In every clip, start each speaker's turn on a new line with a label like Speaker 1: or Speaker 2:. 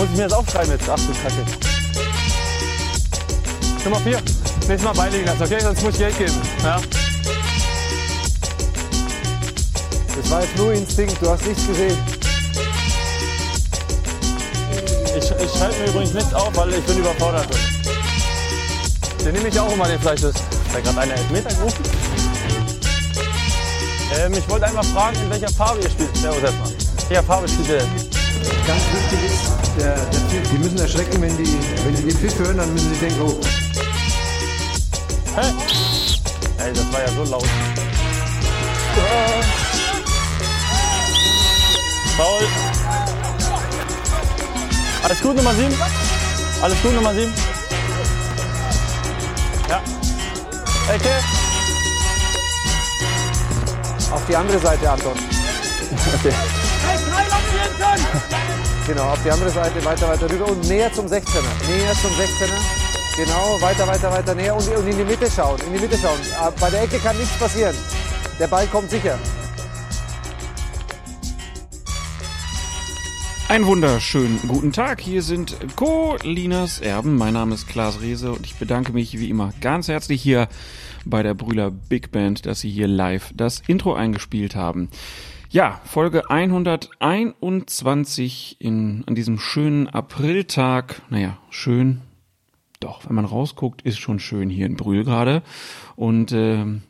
Speaker 1: Muss ich mir das aufschreiben jetzt? Ach du Kacke. Nummer 4. Nächstes Mal beiliegen lassen, okay? Sonst muss ich Geld geben. Ja?
Speaker 2: Das war jetzt nur Instinkt, du hast nichts gesehen.
Speaker 1: Ich, ich schreibe mir übrigens nichts auf, weil ich bin überfordert. Den nehme ich auch immer, den Fleischschiss. Hat da gerade einer Elfmeter gerufen? Ähm, ich wollte einfach fragen, in welcher Farbe ihr spielt. Servus erstmal. In welcher Farbe spielt ihr?
Speaker 2: Ganz wichtig ist der, der Pfiff. Die müssen erschrecken, wenn die, wenn die den Pfiff hören, dann müssen sie denken, oh,
Speaker 1: Hä? Ey, das war ja so laut. Paul. Alles gut, Nummer 7? Alles gut, Nummer 7? Ja. Ecke.
Speaker 2: auf die andere Seite, Anton.
Speaker 1: Okay.
Speaker 2: Genau, auf die andere Seite, weiter, weiter rüber und näher zum 16er. Näher zum 16er. Genau, weiter, weiter, weiter näher und, und in die Mitte schauen. In die Mitte schauen. Aber Bei der Ecke kann nichts passieren. Der Ball kommt sicher.
Speaker 3: Einen wunderschönen guten Tag. Hier sind Colinas Erben. Mein Name ist Klaas Rehse und ich bedanke mich wie immer ganz herzlich hier bei der Brühler Big Band, dass Sie hier live das Intro eingespielt haben. Ja, Folge 121 in, an diesem schönen Apriltag. Naja, schön. Doch, wenn man rausguckt, ist schon schön hier in Brühl gerade. Und ähm,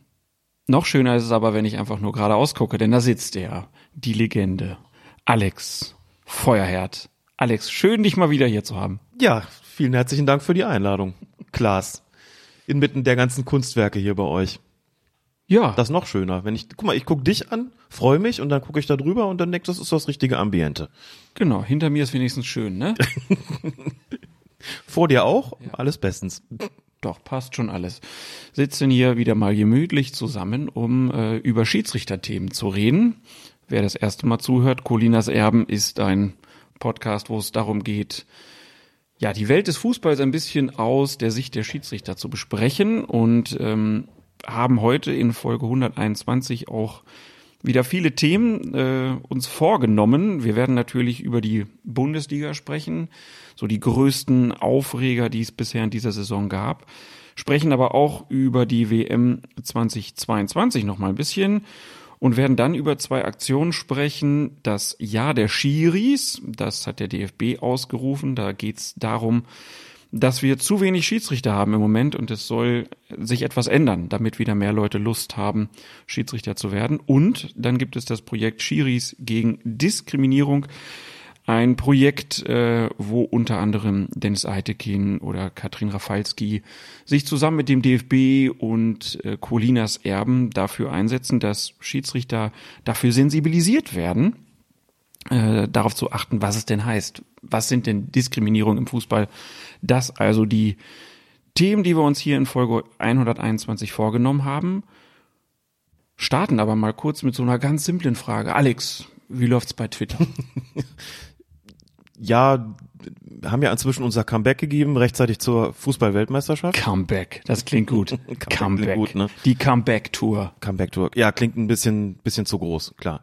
Speaker 3: noch schöner ist es aber, wenn ich einfach nur gerade ausgucke, denn da sitzt er, die Legende, Alex Feuerherd. Alex, schön dich mal wieder hier zu haben.
Speaker 4: Ja, vielen herzlichen Dank für die Einladung, Klaas. Inmitten der ganzen Kunstwerke hier bei euch.
Speaker 3: Ja,
Speaker 4: Das ist noch schöner. Wenn ich, guck mal, ich guck dich an, freue mich und dann gucke ich da drüber und dann denke, das ist das richtige Ambiente.
Speaker 3: genau. Hinter mir ist wenigstens schön, ne?
Speaker 4: Vor dir auch? Alles bestens.
Speaker 3: Doch, passt schon alles. Sitzen hier wieder mal gemütlich zusammen, um äh, über Schiedsrichterthemen zu reden. Wer das erste Mal zuhört, Colinas Erben ist ein Podcast, wo es darum geht, ja, die Welt des Fußballs ein bisschen aus der Sicht der Schiedsrichter zu besprechen und ähm, haben heute in Folge 121 auch wieder viele Themen äh, uns vorgenommen. Wir werden natürlich über die Bundesliga sprechen, so die größten Aufreger, die es bisher in dieser Saison gab. Sprechen aber auch über die WM 2022 noch mal ein bisschen und werden dann über zwei Aktionen sprechen. Das Jahr der Schiris, das hat der DFB ausgerufen. Da geht es darum, dass wir zu wenig Schiedsrichter haben im Moment und es soll sich etwas ändern, damit wieder mehr Leute Lust haben, Schiedsrichter zu werden. Und dann gibt es das Projekt Schiris gegen Diskriminierung. Ein Projekt, äh, wo unter anderem Dennis Eitekin oder Katrin Rafalski sich zusammen mit dem DFB und äh, Colinas Erben dafür einsetzen, dass Schiedsrichter dafür sensibilisiert werden, äh, darauf zu achten, was es denn heißt. Was sind denn Diskriminierung im Fußball? Das also die Themen, die wir uns hier in Folge 121 vorgenommen haben. Starten aber mal kurz mit so einer ganz simplen Frage. Alex, wie läuft's bei Twitter?
Speaker 4: Ja, haben ja inzwischen unser Comeback gegeben, rechtzeitig zur Fußball-Weltmeisterschaft.
Speaker 3: Comeback, das klingt gut.
Speaker 4: Comeback klingt gut, ne?
Speaker 3: Die Comeback-Tour.
Speaker 4: Comeback-Tour. Ja, klingt ein bisschen, bisschen zu groß, klar.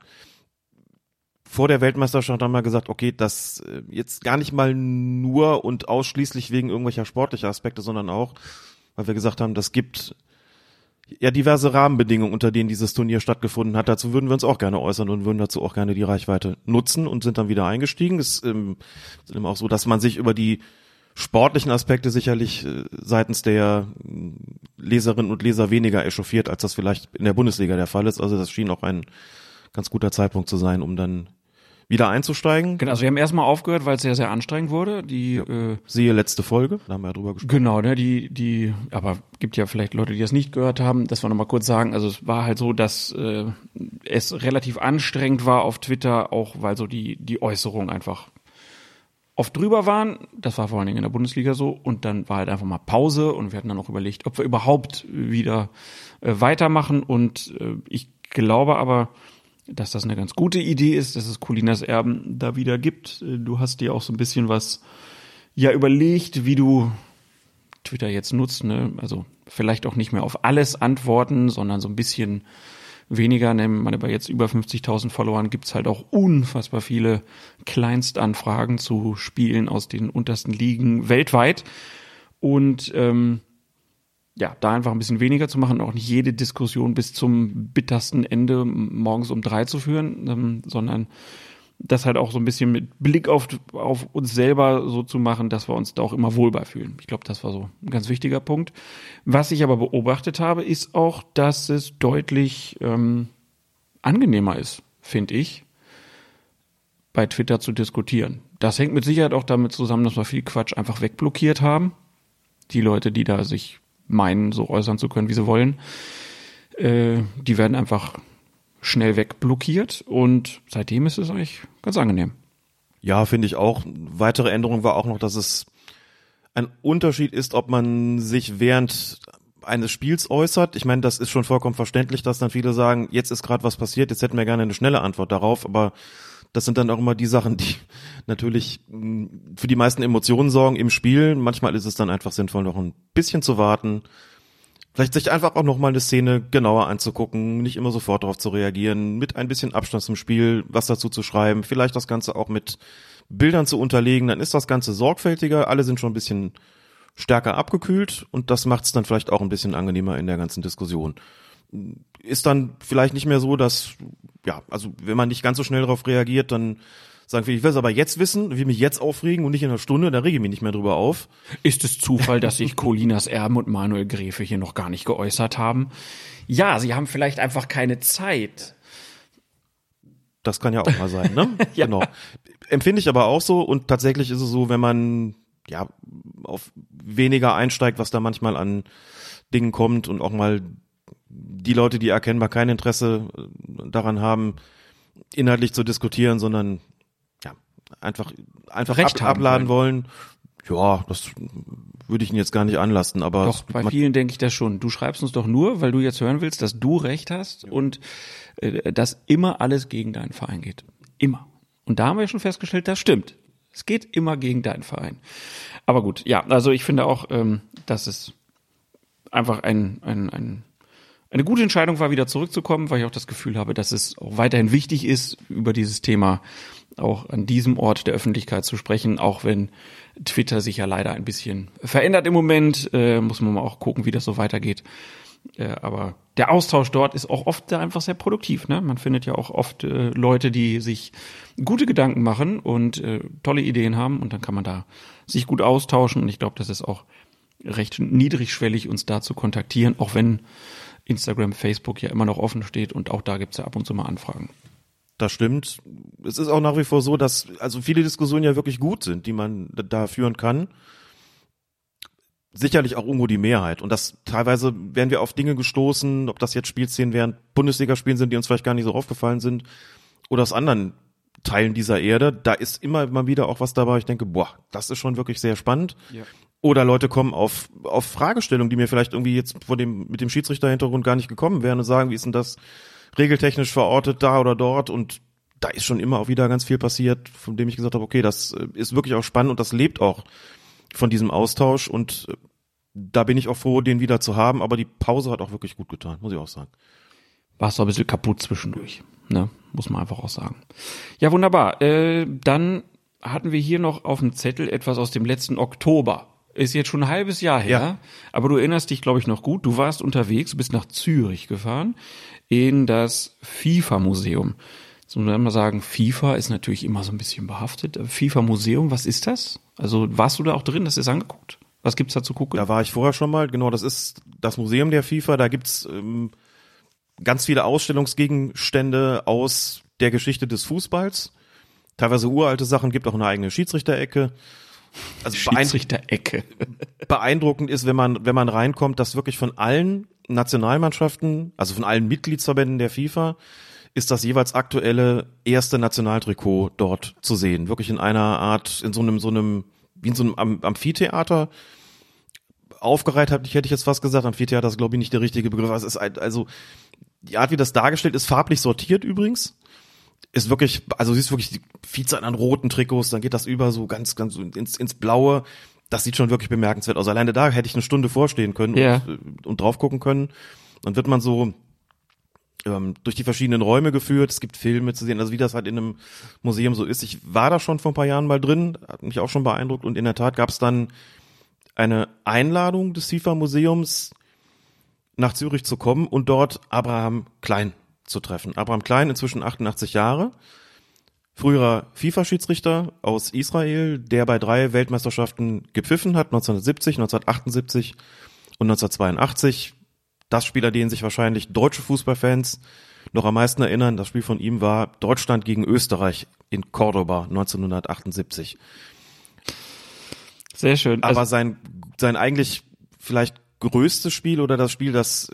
Speaker 4: Vor der Weltmeisterschaft haben wir gesagt, okay, das äh, jetzt gar nicht mal nur und ausschließlich wegen irgendwelcher sportlicher Aspekte, sondern auch, weil wir gesagt haben, das gibt ja diverse Rahmenbedingungen, unter denen dieses Turnier stattgefunden hat. Dazu würden wir uns auch gerne äußern und würden dazu auch gerne die Reichweite nutzen und sind dann wieder eingestiegen. Es ähm, ist immer auch so, dass man sich über die sportlichen Aspekte sicherlich äh, seitens der äh, Leserinnen und Leser weniger echauffiert, als das vielleicht in der Bundesliga der Fall ist. Also das schien auch ein ganz guter Zeitpunkt zu sein, um dann wieder einzusteigen.
Speaker 3: Genau, also wir haben erstmal aufgehört, weil es sehr, sehr anstrengend wurde. Die, äh,
Speaker 4: Siehe letzte Folge, da haben wir ja drüber gesprochen.
Speaker 3: genau, ne, die, die, aber gibt ja vielleicht Leute, die das nicht gehört haben, dass wir nochmal kurz sagen, also es war halt so, dass äh, es relativ anstrengend war auf Twitter, auch weil so die, die Äußerungen einfach oft drüber waren. Das war vor allen Dingen in der Bundesliga so. Und dann war halt einfach mal Pause und wir hatten dann auch überlegt, ob wir überhaupt wieder äh, weitermachen. Und äh, ich glaube aber, dass das eine ganz gute Idee ist, dass es Colinas Erben da wieder gibt. Du hast dir auch so ein bisschen was ja überlegt, wie du Twitter jetzt nutzt, ne? Also vielleicht auch nicht mehr auf alles antworten, sondern so ein bisschen weniger, nehmen man bei jetzt über 50.000 Followern gibt's halt auch unfassbar viele Kleinstanfragen zu Spielen aus den untersten Ligen weltweit. Und ähm, ja, da einfach ein bisschen weniger zu machen, auch nicht jede Diskussion bis zum bittersten Ende morgens um drei zu führen, ähm, sondern das halt auch so ein bisschen mit Blick auf, auf uns selber so zu machen, dass wir uns da auch immer wohl fühlen. Ich glaube, das war so ein ganz wichtiger Punkt. Was ich aber beobachtet habe, ist auch, dass es deutlich ähm, angenehmer ist, finde ich, bei Twitter zu diskutieren. Das hängt mit Sicherheit auch damit zusammen, dass wir viel Quatsch einfach wegblockiert haben. Die Leute, die da sich meinen, so äußern zu können, wie sie wollen, äh, die werden einfach schnell wegblockiert und seitdem ist es eigentlich ganz angenehm.
Speaker 4: Ja, finde ich auch. Weitere Änderung war auch noch, dass es ein Unterschied ist, ob man sich während eines Spiels äußert. Ich meine, das ist schon vollkommen verständlich, dass dann viele sagen, jetzt ist gerade was passiert, jetzt hätten wir gerne eine schnelle Antwort darauf, aber das sind dann auch immer die Sachen, die natürlich für die meisten Emotionen sorgen im Spiel. Manchmal ist es dann einfach sinnvoll, noch ein bisschen zu warten, Vielleicht sich einfach auch noch mal eine Szene genauer anzugucken, nicht immer sofort darauf zu reagieren, mit ein bisschen Abstand zum Spiel was dazu zu schreiben, vielleicht das Ganze auch mit Bildern zu unterlegen, dann ist das Ganze sorgfältiger, alle sind schon ein bisschen stärker abgekühlt und das macht es dann vielleicht auch ein bisschen angenehmer in der ganzen Diskussion. Ist dann vielleicht nicht mehr so, dass, ja, also wenn man nicht ganz so schnell darauf reagiert, dann sagen wir, ich will es aber jetzt wissen, will mich jetzt aufregen und nicht in einer Stunde, dann rege ich mich nicht mehr drüber auf.
Speaker 3: Ist es Zufall, dass sich Colinas Erben und Manuel Gräfe hier noch gar nicht geäußert haben? Ja, sie haben vielleicht einfach keine Zeit.
Speaker 4: Das kann ja auch mal sein, ne?
Speaker 3: ja.
Speaker 4: Genau. Empfinde ich aber auch so und tatsächlich ist es so, wenn man ja auf weniger einsteigt, was da manchmal an Dingen kommt und auch mal die Leute, die erkennbar kein Interesse daran haben, inhaltlich zu diskutieren, sondern einfach einfach
Speaker 3: Recht
Speaker 4: ab, abladen wollen. Ja, das würde ich Ihnen jetzt gar nicht anlasten, aber
Speaker 3: doch bei vielen denke ich das schon. Du schreibst uns doch nur, weil du jetzt hören willst, dass du recht hast ja. und äh, dass immer alles gegen deinen Verein geht. Immer. Und da haben wir schon festgestellt, das stimmt. Es geht immer gegen deinen Verein. Aber gut, ja, also ich finde auch, ähm, dass es einfach ein, ein, ein eine gute Entscheidung war, wieder zurückzukommen, weil ich auch das Gefühl habe, dass es auch weiterhin wichtig ist, über dieses Thema auch an diesem Ort der Öffentlichkeit zu sprechen, auch wenn Twitter sich ja leider ein bisschen verändert im Moment, äh, muss man mal auch gucken, wie das so weitergeht. Äh, aber der Austausch dort ist auch oft einfach sehr produktiv. Ne? Man findet ja auch oft äh, Leute, die sich gute Gedanken machen und äh, tolle Ideen haben und dann kann man da sich gut austauschen und ich glaube, das ist auch recht niedrigschwellig, uns da zu kontaktieren, auch wenn Instagram, Facebook ja immer noch offen steht und auch da gibt's ja ab und zu mal Anfragen.
Speaker 4: Das stimmt. Es ist auch nach wie vor so, dass also viele Diskussionen ja wirklich gut sind, die man da führen kann. Sicherlich auch irgendwo die Mehrheit. Und das teilweise werden wir auf Dinge gestoßen, ob das jetzt Spielszenen während Bundesligaspielen sind, die uns vielleicht gar nicht so aufgefallen sind, oder aus anderen Teilen dieser Erde. Da ist immer mal wieder auch was dabei. Ich denke, boah, das ist schon wirklich sehr spannend. Ja. Oder Leute kommen auf, auf Fragestellungen, die mir vielleicht irgendwie jetzt vor dem, mit dem Schiedsrichterhintergrund gar nicht gekommen wären und sagen, wie ist denn das regeltechnisch verortet da oder dort und da ist schon immer auch wieder ganz viel passiert, von dem ich gesagt habe, okay, das äh, ist wirklich auch spannend und das lebt auch von diesem Austausch und äh, da bin ich auch froh, den wieder zu haben, aber die Pause hat auch wirklich gut getan, muss ich auch sagen.
Speaker 3: War so ein bisschen kaputt zwischendurch, ne? Muss man einfach auch sagen. Ja, wunderbar. Äh, dann hatten wir hier noch auf dem Zettel etwas aus dem letzten Oktober. Ist jetzt schon ein halbes Jahr her, ja. aber du erinnerst dich, glaube ich, noch gut. Du warst unterwegs, bist nach Zürich gefahren in das FIFA-Museum. Jetzt muss man mal sagen, FIFA ist natürlich immer so ein bisschen behaftet. FIFA-Museum, was ist das? Also warst du da auch drin? Hast du es angeguckt? Was gibt's da zu gucken?
Speaker 4: Da war ich vorher schon mal. Genau, das ist das Museum der FIFA. Da gibt's ähm, ganz viele Ausstellungsgegenstände aus der Geschichte des Fußballs. Teilweise uralte Sachen, gibt auch eine eigene Schiedsrichterecke
Speaker 3: also Schiedsrichter-Ecke.
Speaker 4: beeindruckend ist, wenn man, wenn man reinkommt, dass wirklich von allen Nationalmannschaften, also von allen Mitgliedsverbänden der FIFA, ist das jeweils aktuelle erste Nationaltrikot dort zu sehen. Wirklich in einer Art, in so einem, so einem, wie in so einem Amphitheater aufgereiht habe, ich hätte ich jetzt fast gesagt, Amphitheater ist glaube ich nicht der richtige Begriff. Es ist also die Art, wie das dargestellt ist, farblich sortiert übrigens ist wirklich, also siehst wirklich die Vielzahl an roten Trikots, dann geht das über so ganz, ganz ins, ins Blaue. Das sieht schon wirklich bemerkenswert aus. Alleine da hätte ich eine Stunde vorstehen können
Speaker 3: ja.
Speaker 4: und, und drauf gucken können. Dann wird man so ähm, durch die verschiedenen Räume geführt. Es gibt Filme zu sehen, also wie das halt in einem Museum so ist. Ich war da schon vor ein paar Jahren mal drin, hat mich auch schon beeindruckt und in der Tat gab es dann eine Einladung des FIFA-Museums nach Zürich zu kommen und dort Abraham Klein zu treffen. Abraham Klein, inzwischen 88 Jahre, früherer FIFA-Schiedsrichter aus Israel, der bei drei Weltmeisterschaften gepfiffen hat, 1970, 1978 und 1982. Das Spiel, an den sich wahrscheinlich deutsche Fußballfans noch am meisten erinnern, das Spiel von ihm war Deutschland gegen Österreich in Cordoba 1978.
Speaker 3: Sehr schön.
Speaker 4: Aber
Speaker 3: Also,
Speaker 4: sein, sein eigentlich vielleicht größtes Spiel oder das Spiel, das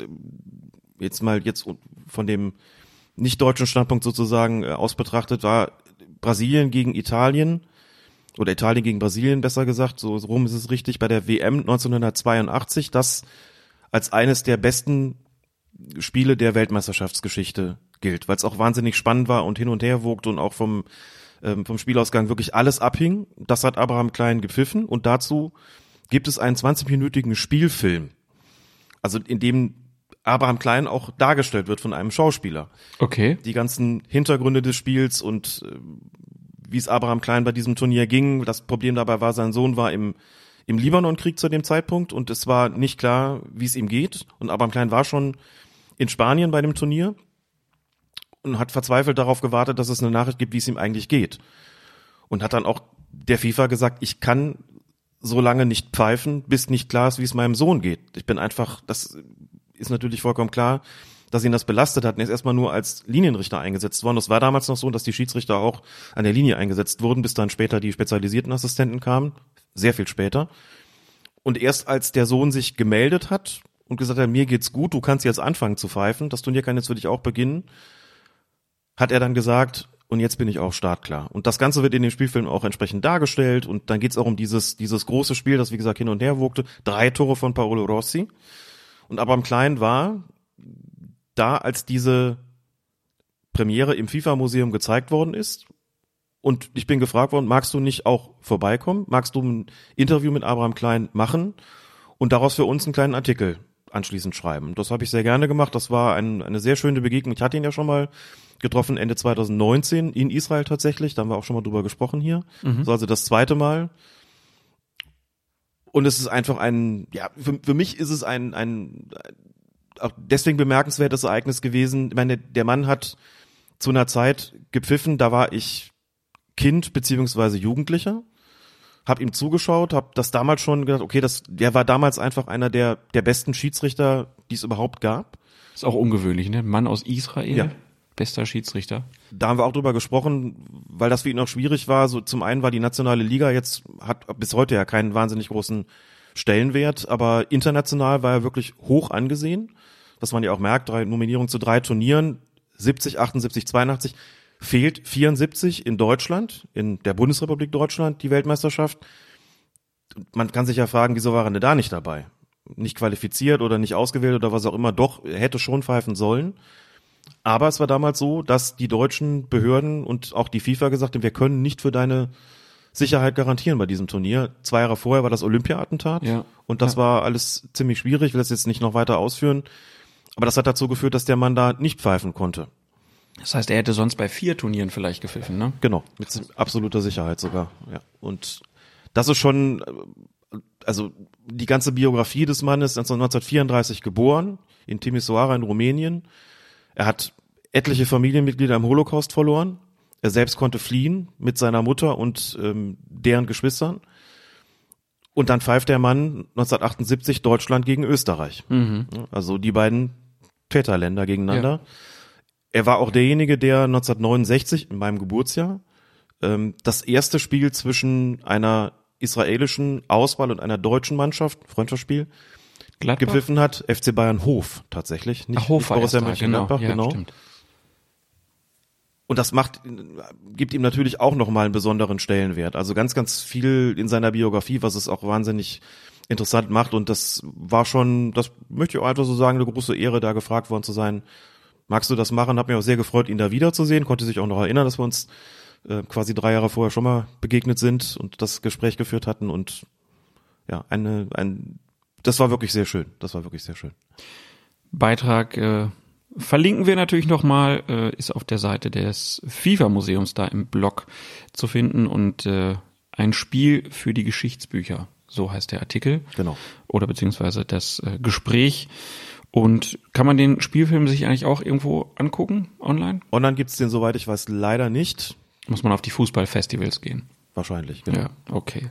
Speaker 4: jetzt mal jetzt von dem nicht deutschen Standpunkt sozusagen äh, aus betrachtet war, Brasilien gegen Italien oder Italien gegen Brasilien besser gesagt, so rum ist es richtig, bei der WM 1982, das als eines der besten Spiele der Weltmeisterschaftsgeschichte gilt, weil es auch wahnsinnig spannend war und hin und her wogte und auch vom ähm, vom Spielausgang wirklich alles abhing. Das hat Abraham Klein gepfiffen und dazu gibt es einen 20-minütigen Spielfilm, also in dem Abraham Klein auch dargestellt wird von einem Schauspieler.
Speaker 3: okay.
Speaker 4: Die ganzen Hintergründe des Spiels und äh, wie es Abraham Klein bei diesem Turnier ging. Das Problem dabei war, sein Sohn war im im Libanon-Krieg zu dem Zeitpunkt und es war nicht klar, wie es ihm geht. Und Abraham Klein war schon in Spanien bei dem Turnier und hat verzweifelt darauf gewartet, dass es eine Nachricht gibt, wie es ihm eigentlich geht. Und hat dann auch der FIFA gesagt, ich kann so lange nicht pfeifen, bis nicht klar ist, wie es meinem Sohn geht. Ich bin einfach, das ist natürlich vollkommen klar, dass ihn das belastet hat. Er ist erstmal nur als Linienrichter eingesetzt worden. Das war damals noch so, dass die Schiedsrichter auch an der Linie eingesetzt wurden, bis dann später die spezialisierten Assistenten kamen. Sehr viel später. Und erst als der Sohn sich gemeldet hat und gesagt hat, mir geht's gut, du kannst jetzt anfangen zu pfeifen, das Turnier kann jetzt für dich auch beginnen, hat er dann gesagt, und jetzt bin ich auch startklar. Und das Ganze wird in dem Spielfilm auch entsprechend dargestellt und dann geht's auch um dieses, dieses große Spiel, das wie gesagt hin und her wogte. Drei Tore von Paolo Rossi. Und Abraham Klein war da, als diese Premiere im FIFA-Museum gezeigt worden ist. Und ich bin gefragt worden, magst du nicht auch vorbeikommen? Magst du ein Interview mit Abraham Klein machen und daraus für uns einen kleinen Artikel anschließend schreiben? Das habe ich sehr gerne gemacht. Das war ein, eine sehr schöne Begegnung. Ich hatte ihn ja schon mal getroffen Ende 2019 in Israel tatsächlich. Da haben wir auch schon mal drüber gesprochen hier. Das war also das zweite Mal. Und es ist einfach ein, ja, für, für mich ist es ein, ein, auch deswegen bemerkenswertes Ereignis gewesen. Ich meine, der Mann hat zu einer Zeit gepfiffen, da war ich Kind beziehungsweise Jugendlicher, hab ihm zugeschaut, hab das damals schon gedacht, okay, das, der war damals einfach einer der, der besten Schiedsrichter, die es überhaupt gab.
Speaker 3: Ist auch ungewöhnlich, ne? Mann aus Israel,
Speaker 4: Ja.
Speaker 3: Bester Schiedsrichter.
Speaker 4: Da haben wir auch drüber gesprochen, weil das für ihn auch schwierig war. So zum einen war die nationale Liga jetzt hat bis heute ja keinen wahnsinnig großen Stellenwert, aber international war er wirklich hoch angesehen, was man ja auch merkt. Drei Nominierungen zu drei Turnieren, 70, 78, 82 fehlt 74 in Deutschland, in der Bundesrepublik Deutschland die Weltmeisterschaft. Man kann sich ja fragen, wieso waren er da nicht dabei? Nicht qualifiziert oder nicht ausgewählt oder was auch immer. Doch, hätte schon pfeifen sollen. Aber es war damals so, dass die deutschen Behörden und auch die FIFA gesagt haben, wir können nicht für deine Sicherheit garantieren bei diesem Turnier. Zwei Jahre vorher war das Olympia-Attentat
Speaker 3: Ja.
Speaker 4: und das
Speaker 3: Ja.
Speaker 4: war alles ziemlich schwierig. Ich will das jetzt nicht noch weiter ausführen. Aber das hat dazu geführt, dass der Mann da nicht pfeifen konnte.
Speaker 3: Das heißt, er hätte sonst bei vier Turnieren vielleicht gepfiffen, ne?
Speaker 4: Genau, mit absoluter Sicherheit sogar. Ja. Und das ist schon, äh, also die ganze Biografie des Mannes, ist 1934 geboren, in Timisoara in Rumänien. Er hat etliche Familienmitglieder im Holocaust verloren. Er selbst konnte fliehen mit seiner Mutter und ähm, deren Geschwistern. Und dann pfeift der Mann 1978 Deutschland gegen Österreich.
Speaker 3: Mhm.
Speaker 4: Ja, Also die beiden Täterländer gegeneinander. Er war auch derjenige, der 1969, in meinem Geburtsjahr, ähm, das erste Spiel zwischen einer israelischen Auswahl und einer deutschen Mannschaft, Freundschaftsspiel,
Speaker 3: Gladbach?
Speaker 4: gepfiffen hat. FC Bayern Hof tatsächlich, nicht,
Speaker 3: Ach, Hofer
Speaker 4: nicht Borussia
Speaker 3: genau.
Speaker 4: Mönchengladbach,
Speaker 3: Ja,
Speaker 4: genau.
Speaker 3: stimmt.
Speaker 4: Und das macht, gibt ihm natürlich auch nochmal einen besonderen Stellenwert. Also ganz, ganz viel in seiner Biografie, was es auch wahnsinnig interessant macht. Und das war schon, das möchte ich auch einfach so sagen, eine große Ehre, da gefragt worden zu sein. Magst du das machen? Hat mich auch sehr gefreut, ihn da wiederzusehen. Konnte sich auch noch erinnern, dass wir uns äh, quasi drei Jahre vorher schon mal begegnet sind und das Gespräch geführt hatten. Und ja, eine, ein, das war wirklich sehr schön. Das war wirklich sehr schön.
Speaker 3: Beitrag äh, verlinken wir natürlich nochmal, äh, ist auf der Seite des FIFA-Museums da im Blog zu finden und äh, ein Spiel für die Geschichtsbücher, so heißt der Artikel.
Speaker 4: Genau.
Speaker 3: Oder beziehungsweise das äh, Gespräch. Und kann man den Spielfilm sich eigentlich auch irgendwo angucken, online?
Speaker 4: Online gibt's den, soweit ich weiß, leider nicht.
Speaker 3: Muss man auf die Fußballfestivals gehen.
Speaker 4: Wahrscheinlich, genau.
Speaker 3: Ja, okay.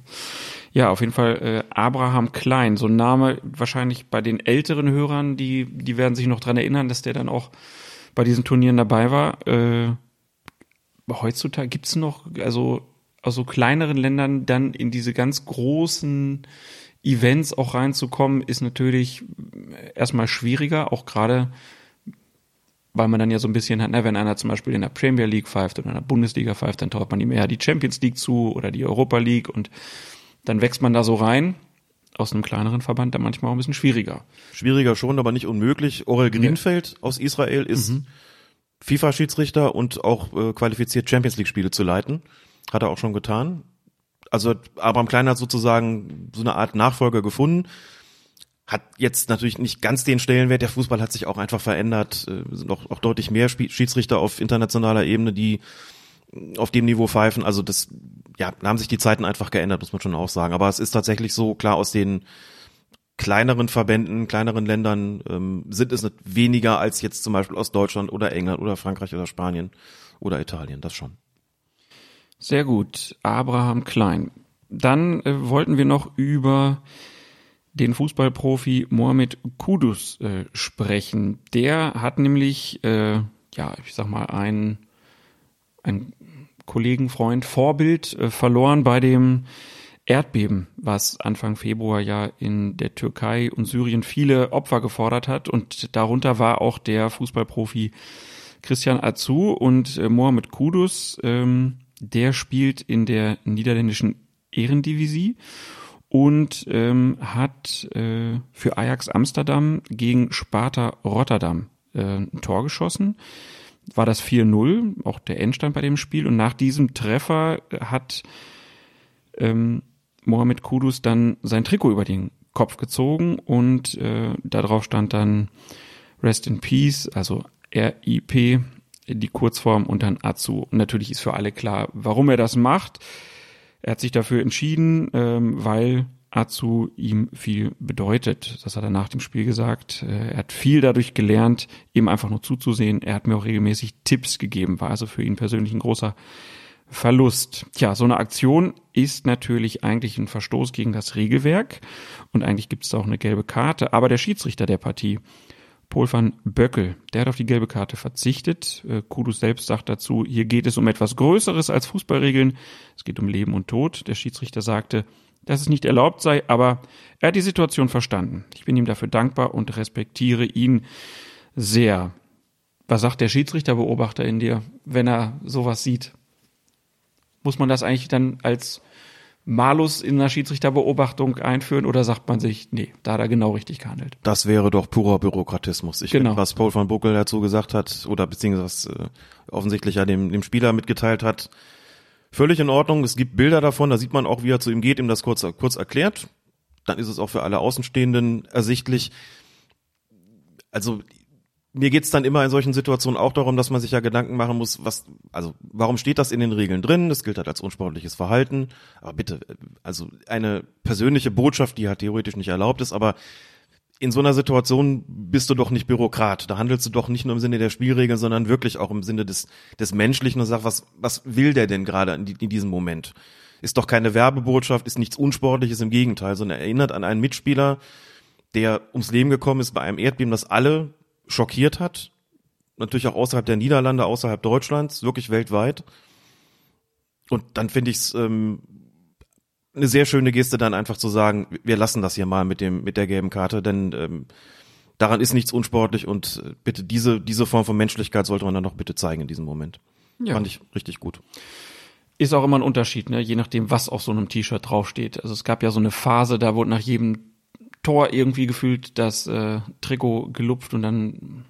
Speaker 3: Ja, auf jeden Fall äh, Abraham Klein, so ein Name wahrscheinlich bei den älteren Hörern, die, die werden sich noch dran erinnern, dass der dann auch bei diesen Turnieren dabei war. Äh, heutzutage gibt's noch, also aus so kleineren Ländern dann in diese ganz großen Events auch reinzukommen, ist natürlich erstmal schwieriger, auch gerade weil man dann ja so ein bisschen hat, ne, wenn einer zum Beispiel in der Premier League pfeift oder in der Bundesliga pfeift, dann traut man ihm eher die Champions League zu oder die Europa League und dann wächst man da so rein. Aus einem kleineren Verband dann manchmal auch ein bisschen schwieriger.
Speaker 4: Schwieriger schon, aber nicht unmöglich. Orel Greenfeld aus Israel ist
Speaker 3: Mhm.
Speaker 4: FIFA-Schiedsrichter und auch äh, qualifiziert Champions League-Spiele zu leiten. Hat er auch schon getan. Also Abraham Klein hat sozusagen so eine Art Nachfolger gefunden. Hat jetzt natürlich nicht ganz den Stellenwert. Der Fußball hat sich auch einfach verändert. Äh, sind auch, auch deutlich mehr Schiedsrichter auf internationaler Ebene, die auf dem Niveau pfeifen. Also das, ja, haben sich die Zeiten einfach geändert, muss man schon auch sagen. Aber es ist tatsächlich so, klar, aus den kleineren Verbänden, kleineren Ländern ähm, sind es nicht weniger als jetzt zum Beispiel aus Deutschland oder England oder Frankreich oder Spanien oder Italien, das schon.
Speaker 3: Sehr gut, Abraham Klein. Dann äh, wollten wir noch über den Fußballprofi Mohamed Kudus äh, sprechen. Der hat nämlich, äh, ja, ich sag mal, ein, ein Kollegen, Freund, Vorbild äh, verloren bei dem Erdbeben, was Anfang Februar ja in der Türkei und Syrien viele Opfer gefordert hat. Und darunter war auch der Fußballprofi Christian Azu und äh, Mohamed Kudus, ähm, der spielt in der niederländischen Ehrendivisie und ähm, hat äh, für Ajax Amsterdam gegen Sparta Rotterdam äh, ein Tor geschossen. War das 4-0, auch der Endstand bei dem Spiel. Und nach diesem Treffer hat ähm, Mohamed Kudus dann sein Trikot über den Kopf gezogen und äh, darauf stand dann Rest in Peace, also RIP, die Kurzform und dann Azu. Und natürlich ist für alle klar, warum er das macht. Er hat sich dafür entschieden, ähm, weil Azu ihm viel bedeutet. Das hat er nach dem Spiel gesagt. Äh, Er hat viel dadurch gelernt, ihm einfach nur zuzusehen. Er hat mir auch regelmäßig Tipps gegeben, war also für ihn persönlich ein großer Verlust. Tja, so eine Aktion ist natürlich eigentlich ein Verstoß gegen das Regelwerk und eigentlich gibt es da auch eine gelbe Karte. Aber der Schiedsrichter der Partie, Paul van Böckel, der hat auf die gelbe Karte verzichtet. Äh, Kudus selbst sagt dazu, hier geht es um etwas Größeres als Fußballregeln. Es geht um Leben und Tod. Der Schiedsrichter sagte, dass es nicht erlaubt sei, aber er hat die Situation verstanden. Ich bin ihm dafür dankbar und respektiere ihn sehr. Was sagt der Schiedsrichterbeobachter in dir, wenn er sowas sieht? Muss man das eigentlich dann als Malus in einer Schiedsrichterbeobachtung einführen oder sagt man sich, nee, da hat er genau richtig gehandelt?
Speaker 4: Das wäre doch purer Bürokratismus. Ich
Speaker 3: Genau.
Speaker 4: finde, was Paul van Buckel dazu gesagt hat, oder beziehungsweise was äh, offensichtlich ja dem, dem Spieler mitgeteilt hat, völlig in Ordnung. Es gibt Bilder davon, da sieht man auch, wie er zu ihm geht, ihm das kurz, kurz erklärt. Dann ist es auch für alle Außenstehenden ersichtlich. Also mir geht's dann immer in solchen Situationen auch darum, dass man sich ja Gedanken machen muss, was, also warum steht das in den Regeln drin? Das gilt halt als unsportliches Verhalten. Aber bitte, also eine persönliche Botschaft, die halt theoretisch nicht erlaubt ist, aber in so einer Situation bist du doch nicht Bürokrat. Da handelst du doch nicht nur im Sinne der Spielregeln, sondern wirklich auch im Sinne des, des Menschlichen und sagst, was, was will der denn gerade in, in diesem Moment? Ist doch keine Werbebotschaft, ist nichts Unsportliches, im Gegenteil, sondern erinnert an einen Mitspieler, der ums Leben gekommen ist bei einem Erdbeben, das alle schockiert hat. Natürlich auch außerhalb der Niederlande, außerhalb Deutschlands, wirklich weltweit. Und dann finde ich es ähm, eine sehr schöne Geste, dann einfach zu sagen, wir lassen das hier mal mit dem mit der gelben Karte, denn ähm, daran ist nichts unsportlich und äh, bitte diese diese Form von Menschlichkeit sollte man dann doch bitte zeigen in diesem Moment.
Speaker 3: Ja.
Speaker 4: Fand ich richtig gut.
Speaker 3: Ist auch immer ein Unterschied, ne? je nachdem, was auf so einem T-Shirt draufsteht. Also es gab ja so eine Phase, da wurde nach jedem Tor irgendwie gefühlt das äh, Trikot gelupft und dann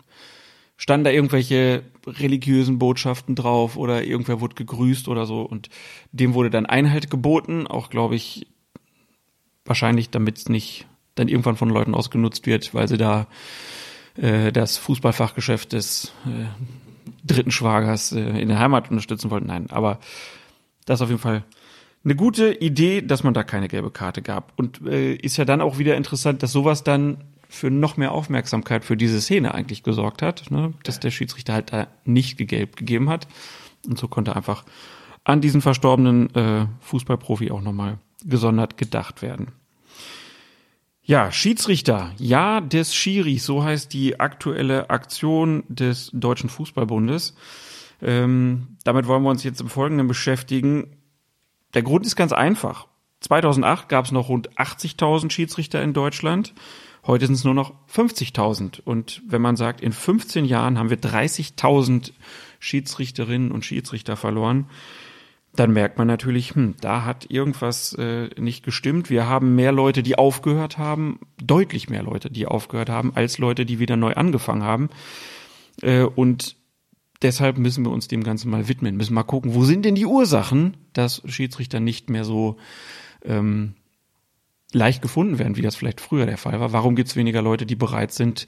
Speaker 3: standen da irgendwelche religiösen Botschaften drauf oder irgendwer wurde gegrüßt oder so und dem wurde dann Einhalt geboten, auch glaube ich wahrscheinlich, damit es nicht dann irgendwann von Leuten ausgenutzt wird, weil sie da äh, das Fußballfachgeschäft des äh, dritten Schwagers äh, in der Heimat unterstützen wollten. Nein, aber das auf jeden Fall eine gute Idee, dass man da keine gelbe Karte gab. Und äh, ist ja dann auch wieder interessant, dass sowas dann für noch mehr Aufmerksamkeit für diese Szene eigentlich gesorgt hat, ne? dass der Schiedsrichter halt da nicht gelb gegeben hat. Und so konnte einfach an diesen verstorbenen äh, Fußballprofi auch nochmal gesondert gedacht werden. Ja, Schiedsrichter, ja des Schiris, so heißt die aktuelle Aktion des Deutschen Fußballbundes. Ähm, damit wollen wir uns jetzt im Folgenden beschäftigen. Der Grund ist ganz einfach. 2008 gab es noch rund 80.000 Schiedsrichter in Deutschland. Heute sind es nur noch 50.000. Und wenn man sagt, in 15 Jahren haben wir 30.000 Schiedsrichterinnen und Schiedsrichter verloren, dann merkt man natürlich, hm, da hat irgendwas äh, nicht gestimmt. Wir haben mehr Leute, die aufgehört haben, deutlich mehr Leute, die aufgehört haben, als Leute, die wieder neu angefangen haben. Äh, und deshalb müssen wir uns dem Ganzen mal widmen, müssen mal gucken, wo sind denn die Ursachen, dass Schiedsrichter nicht mehr so ähm, leicht gefunden werden, wie das vielleicht früher der Fall war. Warum gibt es weniger Leute, die bereit sind,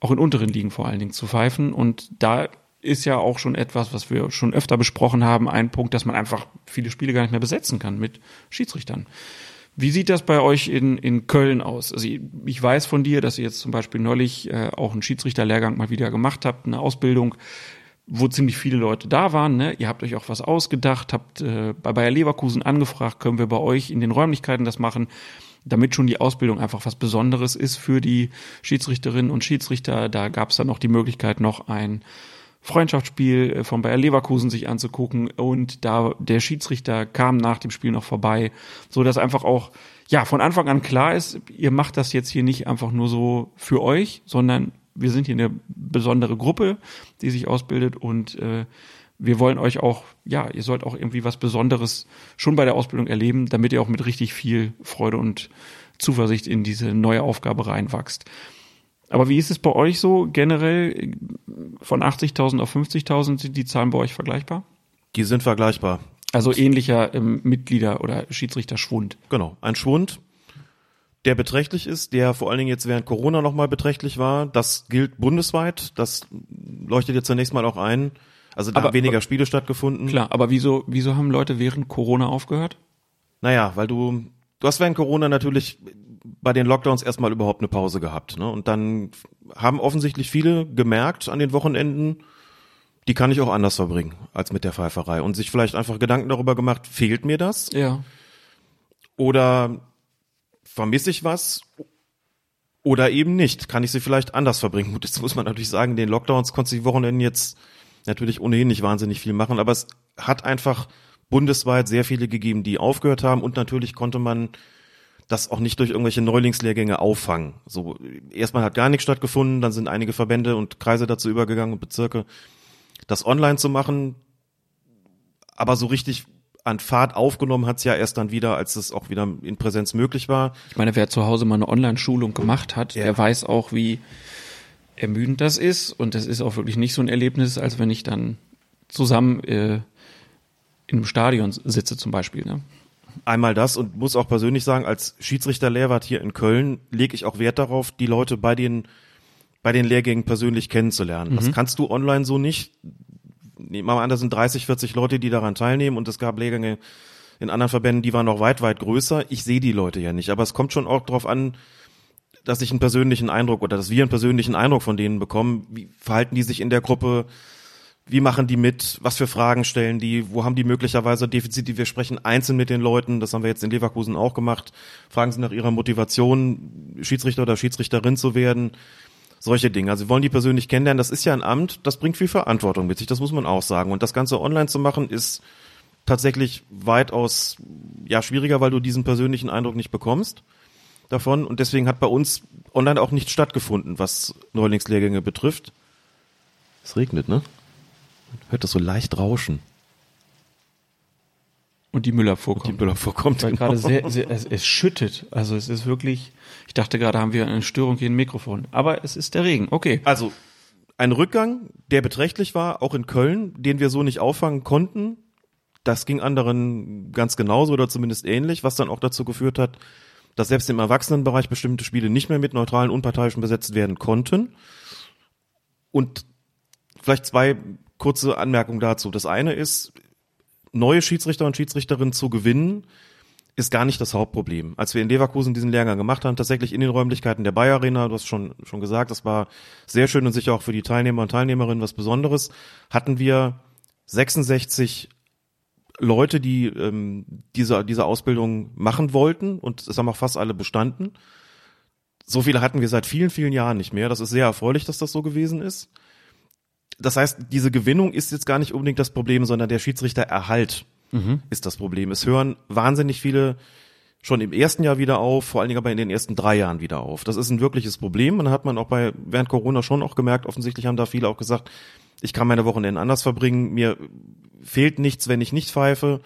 Speaker 3: auch in unteren Ligen vor allen Dingen zu pfeifen? Und da ist ja auch schon etwas, was wir schon öfter besprochen haben, ein Punkt, dass man einfach viele Spiele gar nicht mehr besetzen kann mit Schiedsrichtern. Wie sieht das bei euch in, in Köln aus? Also ich, ich weiß von dir, dass ihr jetzt zum Beispiel neulich äh, auch einen Schiedsrichterlehrgang mal wieder gemacht habt, eine Ausbildung, wo ziemlich viele Leute da waren. Ne? Ihr habt euch auch was ausgedacht, habt äh, bei Bayer Leverkusen angefragt, können wir bei euch in den Räumlichkeiten das machen, damit schon die Ausbildung einfach was Besonderes ist für die Schiedsrichterinnen und Schiedsrichter. Da gab es dann auch die Möglichkeit, noch ein Freundschaftsspiel äh, von Bayer Leverkusen sich anzugucken und da der Schiedsrichter kam nach dem Spiel noch vorbei, so dass einfach auch ja von Anfang an klar ist, ihr macht das jetzt hier nicht einfach nur so für euch, sondern wir sind hier eine besondere Gruppe, die sich ausbildet und äh, wir wollen euch auch, ja, ihr sollt auch irgendwie was Besonderes schon bei der Ausbildung erleben, damit ihr auch mit richtig viel Freude und Zuversicht in diese neue Aufgabe reinwachst. Aber wie ist es bei euch so generell von 80.000 auf 50.000? Sind die Zahlen bei euch vergleichbar?
Speaker 4: Die sind vergleichbar.
Speaker 3: Also ähnlicher ähm, Mitglieder- oder Schiedsrichterschwund.
Speaker 4: Genau, ein Schwund, der beträchtlich ist, der vor allen Dingen jetzt während Corona nochmal beträchtlich war. Das gilt bundesweit, das leuchtet jetzt zunächst mal auch ein. Also da
Speaker 3: Aber-
Speaker 4: haben weniger Spiele stattgefunden.
Speaker 3: Klar, aber wieso, wieso haben Leute während Corona aufgehört?
Speaker 4: Naja, weil du, du hast während Corona natürlich bei den Lockdowns erstmal überhaupt eine Pause gehabt. Ne? Und dann haben offensichtlich viele gemerkt an den Wochenenden, die kann ich auch anders verbringen als mit der Pfeiferei. Und sich vielleicht einfach Gedanken darüber gemacht, fehlt mir das?
Speaker 3: Ja.
Speaker 4: Oder vermisse ich was? Oder eben nicht? Kann ich sie vielleicht anders verbringen? Gut, jetzt muss man natürlich sagen, den Lockdowns konntest du die Wochenenden jetzt natürlich ohnehin nicht wahnsinnig viel machen, aber es hat einfach bundesweit sehr viele gegeben, die aufgehört haben und natürlich konnte man das auch nicht durch irgendwelche Neulingslehrgänge auffangen. So, erstmal hat gar nichts stattgefunden, dann sind einige Verbände und Kreise dazu übergegangen und Bezirke, das online zu machen. Aber so richtig an Fahrt aufgenommen hat's ja erst dann wieder, als es auch wieder in Präsenz möglich war.
Speaker 3: Ich meine, wer zu Hause mal eine Online-Schulung gemacht hat,
Speaker 4: Ja.
Speaker 3: der weiß auch, wie ermüdend das ist. Und das ist auch wirklich nicht so ein Erlebnis, als wenn ich dann zusammen äh, in einem Stadion sitze zum Beispiel. Ne?
Speaker 4: Einmal das und muss auch persönlich sagen, als Schiedsrichter-Lehrwart hier in Köln lege ich auch Wert darauf, die Leute bei den, bei den Lehrgängen persönlich kennenzulernen. Das kannst du online so nicht. Nehmen mal an, da sind 30, 40 Leute, die daran teilnehmen und es gab Lehrgänge in anderen Verbänden, die waren noch weit, weit größer. Ich sehe die Leute ja nicht, aber es kommt schon auch darauf an, dass ich einen persönlichen Eindruck oder dass wir einen persönlichen Eindruck von denen bekommen. Wie verhalten die sich in der Gruppe? Wie machen die mit? Was für Fragen stellen die? Wo haben die möglicherweise Defizite? Wir sprechen einzeln mit den Leuten. Das haben wir jetzt in Leverkusen auch gemacht. Fragen sie nach ihrer Motivation, Schiedsrichter oder Schiedsrichterin zu werden. Solche Dinge. Also wir wollen die persönlich kennenlernen. Das ist ja ein Amt, das bringt viel Verantwortung mit sich. Das muss man auch sagen. Und das Ganze online zu machen ist tatsächlich weitaus, ja, schwieriger, weil du diesen persönlichen Eindruck nicht bekommst davon. Und deswegen hat bei uns online auch nichts stattgefunden, was Neulingslehrgänge betrifft. Es regnet, ne? Man hört das so leicht rauschen,
Speaker 3: Und die Müller
Speaker 4: die
Speaker 3: vorkommt.
Speaker 4: Müller vorkommt.
Speaker 3: Weil gerade sehr, sehr es, es schüttet. Also es ist wirklich, ich dachte gerade, haben wir eine Störung hier im Mikrofon. Aber es ist der Regen. Okay.
Speaker 4: Also ein Rückgang, der beträchtlich war, auch in Köln, den wir so nicht auffangen konnten. Das ging anderen ganz genauso oder zumindest ähnlich, was dann auch dazu geführt hat, dass selbst im Erwachsenenbereich bestimmte Spiele nicht mehr mit neutralen Unparteiischen besetzt werden konnten. Und vielleicht zwei kurze Anmerkungen dazu. Das eine ist, neue Schiedsrichter und Schiedsrichterinnen zu gewinnen, ist gar nicht das Hauptproblem. Als wir in Leverkusen diesen Lehrgang gemacht haben, tatsächlich in den Räumlichkeiten der Bayer Arena, du hast schon, schon gesagt, das war sehr schön und sicher auch für die Teilnehmer und Teilnehmerinnen was Besonderes, hatten wir 66 Leute, die ähm, diese, diese Ausbildung machen wollten und es haben auch fast alle bestanden. So viele hatten wir seit vielen, vielen Jahren nicht mehr. Das ist sehr erfreulich, dass das so gewesen ist. Das heißt, diese Gewinnung ist jetzt gar nicht unbedingt das Problem, sondern der Schiedsrichtererhalt mhm. ist das Problem. Es hören wahnsinnig viele schon im ersten Jahr wieder auf, vor allen Dingen aber in den ersten drei Jahren wieder auf. Das ist ein wirkliches Problem. Und dann hat man auch bei während Corona schon auch gemerkt, offensichtlich haben da viele auch gesagt, ich kann meine Wochenenden anders verbringen, mir fehlt nichts, wenn ich nicht pfeife.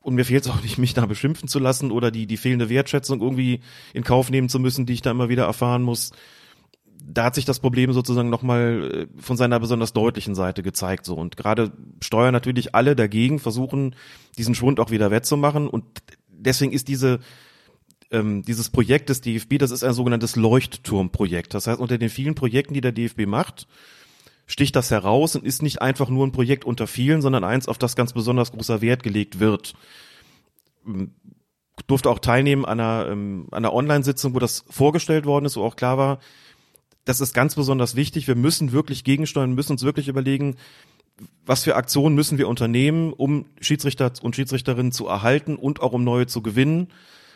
Speaker 4: Und mir fehlt es auch nicht, mich da beschimpfen zu lassen oder die, die fehlende Wertschätzung irgendwie in Kauf nehmen zu müssen, die ich da immer wieder erfahren muss. Da hat sich das Problem sozusagen nochmal äh, von seiner besonders deutlichen Seite gezeigt. So. Und gerade steuern natürlich alle dagegen, versuchen, diesen Schwund auch wieder wettzumachen. Und deswegen ist diese, ähm, dieses Projekt des DFB, das ist ein sogenanntes Leuchtturmprojekt. Das heißt, unter den vielen Projekten, die der DFB macht, sticht das heraus und ist nicht einfach nur ein Projekt unter vielen, sondern eins, auf das ganz besonders großer Wert gelegt wird. Ähm, durfte auch teilnehmen an einer, ähm, einer Online-Sitzung, wo das vorgestellt worden ist, wo auch klar war, das ist ganz besonders wichtig. Wir müssen wirklich gegensteuern, müssen uns wirklich überlegen, was für Aktionen müssen wir unternehmen, um Schiedsrichter und Schiedsrichterinnen zu erhalten und auch um neue zu gewinnen.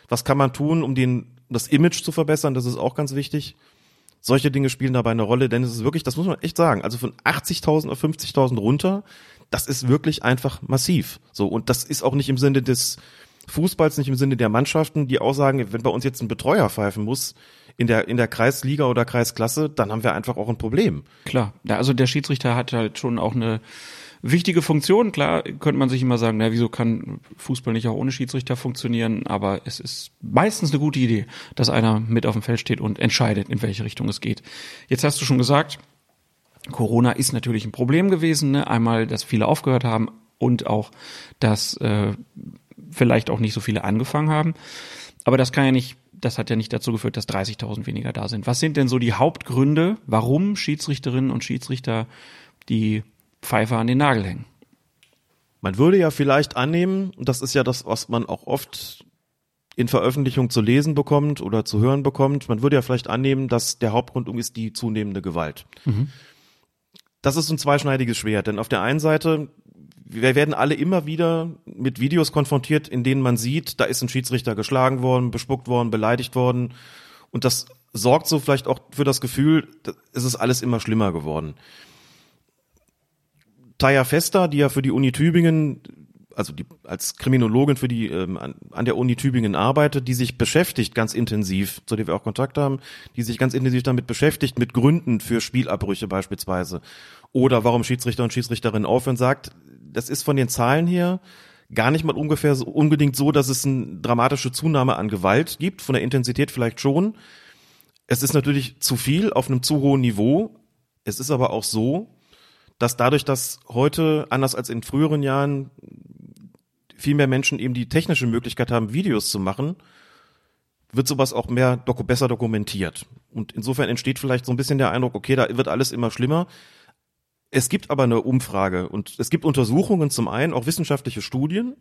Speaker 4: Was kann man tun, um den, das Image zu verbessern? Das ist auch ganz wichtig. Solche Dinge spielen dabei eine Rolle, denn es ist wirklich, das muss man echt sagen, also von 80.000 auf 50.000 runter, das ist wirklich einfach massiv. So und das ist auch nicht im Sinne des Fußballs, nicht im Sinne der Mannschaften, die auch sagen, wenn bei uns jetzt ein Betreuer pfeifen muss in der in der Kreisliga oder Kreisklasse, dann haben wir einfach auch ein Problem.
Speaker 3: Klar, also der Schiedsrichter hat halt schon auch eine wichtige Funktion. Klar, könnte man sich immer sagen, na, wieso kann Fußball nicht auch ohne Schiedsrichter funktionieren? Aber es ist meistens eine gute Idee, dass einer mit auf dem Feld steht und entscheidet, in welche Richtung es geht. Jetzt hast du schon gesagt, Corona ist natürlich ein Problem gewesen. Ne? Einmal, dass viele aufgehört haben und auch, dass äh, vielleicht auch nicht so viele angefangen haben. Aber das kann ja nicht, das hat ja nicht dazu geführt, dass 30.000 weniger da sind. Was sind denn so die Hauptgründe, warum Schiedsrichterinnen und Schiedsrichter die Pfeife an den Nagel hängen.
Speaker 4: Man würde ja vielleicht annehmen, und das ist ja das, was man auch oft in Veröffentlichungen zu lesen bekommt oder zu hören bekommt, man würde ja vielleicht annehmen, dass der Hauptgrund ist die zunehmende Gewalt. Mhm. Das ist ein zweischneidiges Schwert, denn auf der einen Seite, wir werden alle immer wieder mit Videos konfrontiert, in denen man sieht, da ist ein Schiedsrichter geschlagen worden, bespuckt worden, beleidigt worden. Und das sorgt so vielleicht auch für das Gefühl, es ist alles immer schlimmer geworden. Taya Fester, die ja für die Uni Tübingen, also die, als Kriminologin für die ähm, an, der Uni Tübingen arbeitet, die sich beschäftigt ganz intensiv, zu der wir auch Kontakt haben, die sich ganz intensiv damit beschäftigt, mit Gründen für Spielabbrüche beispielsweise. Oder warum Schiedsrichter und Schiedsrichterinnen aufhören, sagt, das ist von den Zahlen her gar nicht mal ungefähr so, unbedingt so, dass es eine dramatische Zunahme an Gewalt gibt, von der Intensität vielleicht schon. Es ist natürlich zu viel auf einem zu hohen Niveau. Es ist aber auch so, dass dadurch, dass heute, anders als in früheren Jahren, viel mehr Menschen eben die technische Möglichkeit haben, Videos zu machen, wird sowas auch mehr doku besser dokumentiert. Und insofern entsteht vielleicht so ein bisschen der Eindruck, okay, da wird alles immer schlimmer. Es gibt aber eine Umfrage und es gibt Untersuchungen zum einen, auch wissenschaftliche Studien,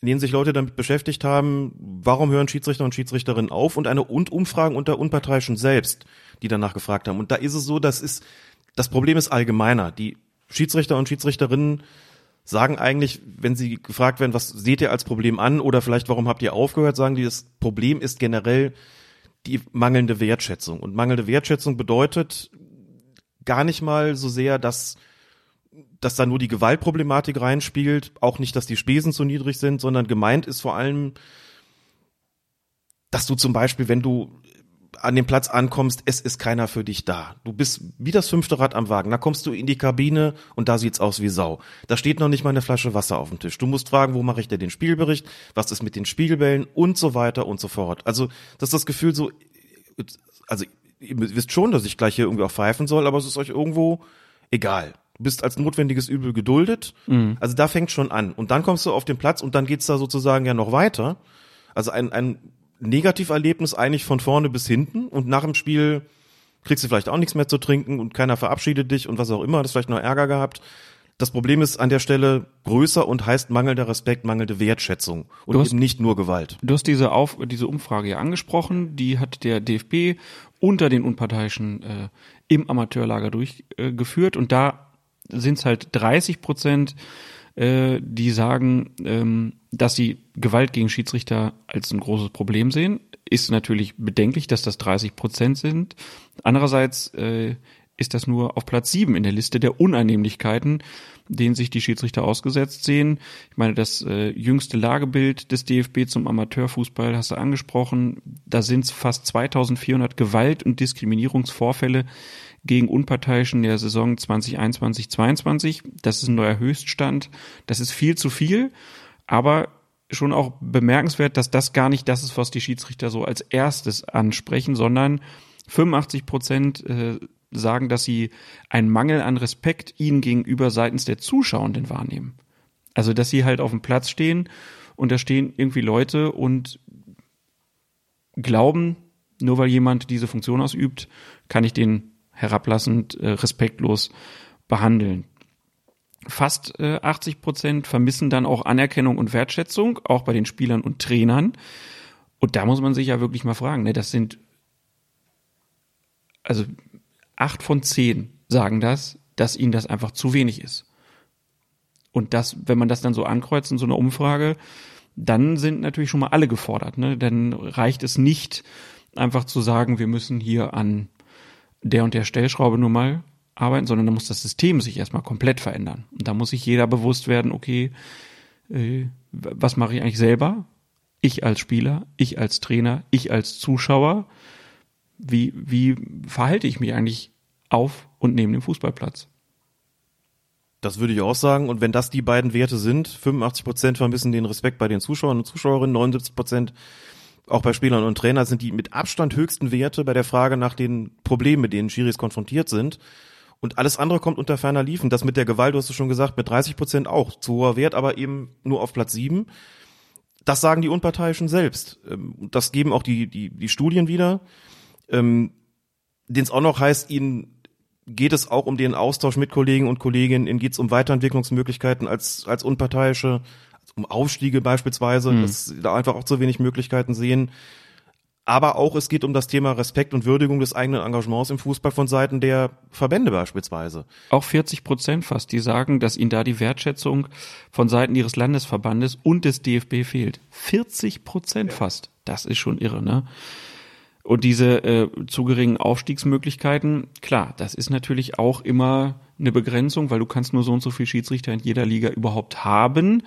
Speaker 4: in denen sich Leute damit beschäftigt haben, warum hören Schiedsrichter und Schiedsrichterinnen auf und eine und Umfragen unter Unparteiischen selbst, die danach gefragt haben. Und da ist es so, das ist das Problem ist allgemeiner. Die Schiedsrichter und Schiedsrichterinnen sagen eigentlich, wenn sie gefragt werden, was seht ihr als Problem an oder vielleicht warum habt ihr aufgehört, sagen die, das Problem ist generell die mangelnde Wertschätzung. Und mangelnde Wertschätzung bedeutet gar nicht mal so sehr, dass, dass da nur die Gewaltproblematik reinspielt, auch nicht, dass die Spesen zu niedrig sind, sondern gemeint ist vor allem, dass du zum Beispiel, wenn du an dem Platz ankommst, es ist keiner für dich da. Du bist wie das fünfte Rad am Wagen. Da kommst du in die Kabine und da sieht's aus wie Sau. Da steht noch nicht mal eine Flasche Wasser auf dem Tisch. Du musst fragen, wo mache ich denn den Spielbericht? Was ist mit den Spielbällen? Und so weiter und so fort. Also, das ist das Gefühl so, also, ihr wisst schon, dass ich gleich hier irgendwie auch pfeifen soll, aber es ist euch irgendwo egal. Du bist als notwendiges Übel geduldet. Mhm. Also da fängt schon an. Und dann kommst du auf den Platz und dann geht's da sozusagen ja noch weiter. Also ein, ein Negativerlebnis eigentlich von vorne bis hinten und nach dem Spiel kriegst du vielleicht auch nichts mehr zu trinken und keiner verabschiedet dich und was auch immer, hast vielleicht noch Ärger gehabt. Das Problem ist an der Stelle größer und heißt mangelnder Respekt, mangelnde Wertschätzung und
Speaker 3: hast-
Speaker 4: eben nicht nur Gewalt.
Speaker 3: Du hast diese, Auf diese Umfrage ja angesprochen, die hat der DFB unter den Unparteiischen äh, im Amateurlager durchgeführt und da sind es halt 30 Prozent, äh, die sagen, ähm, dass sie Gewalt gegen Schiedsrichter als ein großes Problem sehen. Ist natürlich bedenklich, dass das 30 Prozent sind. Andererseits äh, ist das nur auf Platz sieben in der Liste der Unannehmlichkeiten, denen sich die Schiedsrichter ausgesetzt sehen. Ich meine, das äh, jüngste Lagebild des DFB zum Amateurfußball hast du angesprochen. Da sind es fast 2400 Gewalt- und Diskriminierungsvorfälle gegen Unparteiischen der Saison 2021-22. Das ist ein neuer Höchststand. Das ist viel zu viel, aber schon auch bemerkenswert, dass das gar nicht das ist, was die Schiedsrichter so als erstes ansprechen, sondern 85 Prozent äh, sagen, dass sie einen Mangel an Respekt ihnen gegenüber seitens der Zuschauenden wahrnehmen. Also, dass sie halt auf dem Platz stehen und da stehen irgendwie Leute und glauben, nur weil jemand diese Funktion ausübt, kann ich den herablassend, äh, respektlos behandeln. Fast äh, 80 Prozent vermissen dann auch Anerkennung und Wertschätzung, auch bei den Spielern und Trainern. Und da muss man sich ja wirklich mal fragen, ne, das sind also acht von zehn sagen das, dass ihnen das einfach zu wenig ist. Und das, wenn man das dann so ankreuzt in so einer Umfrage, dann sind natürlich schon mal alle gefordert. Ne? Dann reicht es nicht, einfach zu sagen, wir müssen hier an der und der Stellschraube nur mal arbeiten, sondern da muss das System sich erstmal komplett verändern. Und da muss sich jeder bewusst werden, okay, äh, was mache ich eigentlich selber? Ich als Spieler, ich als Trainer, ich als Zuschauer. Wie, wie verhalte ich mich eigentlich auf und neben dem Fußballplatz?
Speaker 4: Das würde ich auch sagen. Und wenn das die beiden Werte sind, 85 Prozent vermissen den Respekt bei den Zuschauern und Zuschauerinnen, 79 Prozent auch bei Spielern und Trainern sind die mit Abstand höchsten Werte bei der Frage nach den Problemen, mit denen Schiris konfrontiert sind. Und alles andere kommt unter ferner Liefen. Das mit der Gewalt, du hast es schon gesagt, mit 30 Prozent auch. Zu hoher Wert, aber eben nur auf Platz sieben. Das sagen die Unparteiischen selbst. Ähm, Das geben auch die, die, die Studien wieder. Ähm, den es auch noch heißt, ihnen geht es auch um den Austausch mit Kollegen und Kolleginnen, ihnen geht es um Weiterentwicklungsmöglichkeiten als, als Unparteiische, um Aufstiege beispielsweise, dass sie da einfach auch zu wenig Möglichkeiten sehen. Aber auch es geht um das Thema Respekt und Würdigung des eigenen Engagements im Fußball von Seiten der Verbände beispielsweise.
Speaker 3: Auch 40 Prozent fast, die sagen, dass ihnen da die Wertschätzung von Seiten ihres Landesverbandes und des DFB fehlt. 40 Prozent fast. Das ist schon irre, ne? Und diese äh, zu geringen Aufstiegsmöglichkeiten, klar, das ist natürlich auch immer eine Begrenzung, weil du kannst nur so und so viel Schiedsrichter in jeder Liga überhaupt haben.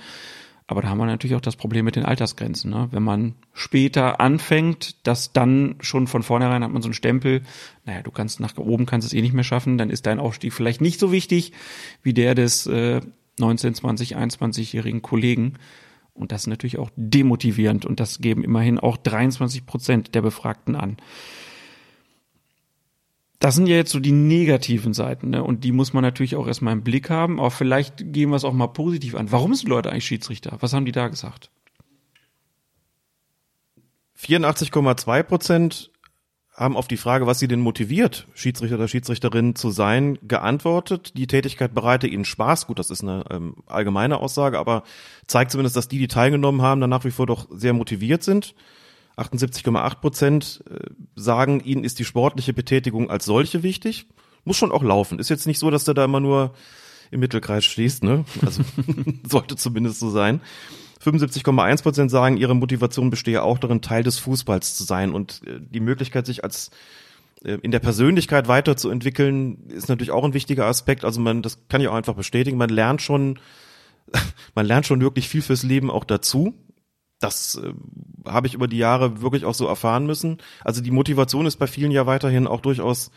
Speaker 3: Aber da haben wir natürlich auch das Problem mit den Altersgrenzen. Ne? Wenn man später anfängt, dass dann schon von vornherein hat man so einen Stempel, naja, du kannst nach oben kannst es eh nicht mehr schaffen, dann ist dein Aufstieg vielleicht nicht so wichtig wie der des äh, 19, 20, 21-jährigen Kollegen. Und das ist natürlich auch demotivierend und das geben immerhin auch 23 Prozent der Befragten an. Das sind ja jetzt so die negativen Seiten, ne? Und die muss man natürlich auch erstmal im Blick haben. Aber vielleicht gehen wir es auch mal positiv an. Warum sind Leute eigentlich Schiedsrichter? Was haben die da gesagt?
Speaker 4: 84,2 Prozent haben auf die Frage, was sie denn motiviert, Schiedsrichter oder Schiedsrichterin zu sein, geantwortet. Die Tätigkeit bereite ihnen Spaß. Gut, das ist eine ähm, allgemeine Aussage, aber zeigt zumindest, dass die, die teilgenommen haben, dann nach wie vor doch sehr motiviert sind. 78,8 Prozent äh, sagen, ihnen ist die sportliche Betätigung als solche wichtig. Muss schon auch laufen. Ist jetzt nicht so, dass du da immer nur im Mittelkreis stehst, ne? Also sollte zumindest so sein. 75,1 Prozent sagen, ihre Motivation bestehe auch darin, Teil des Fußballs zu sein und äh, die Möglichkeit, sich als äh, in der Persönlichkeit weiterzuentwickeln, ist natürlich auch ein wichtiger Aspekt. Also man, das kann ich auch einfach bestätigen. Man lernt schon, man lernt schon wirklich viel fürs Leben auch dazu. Das äh, habe ich über die Jahre wirklich auch so erfahren müssen. Also die Motivation ist bei vielen ja weiterhin auch durchaus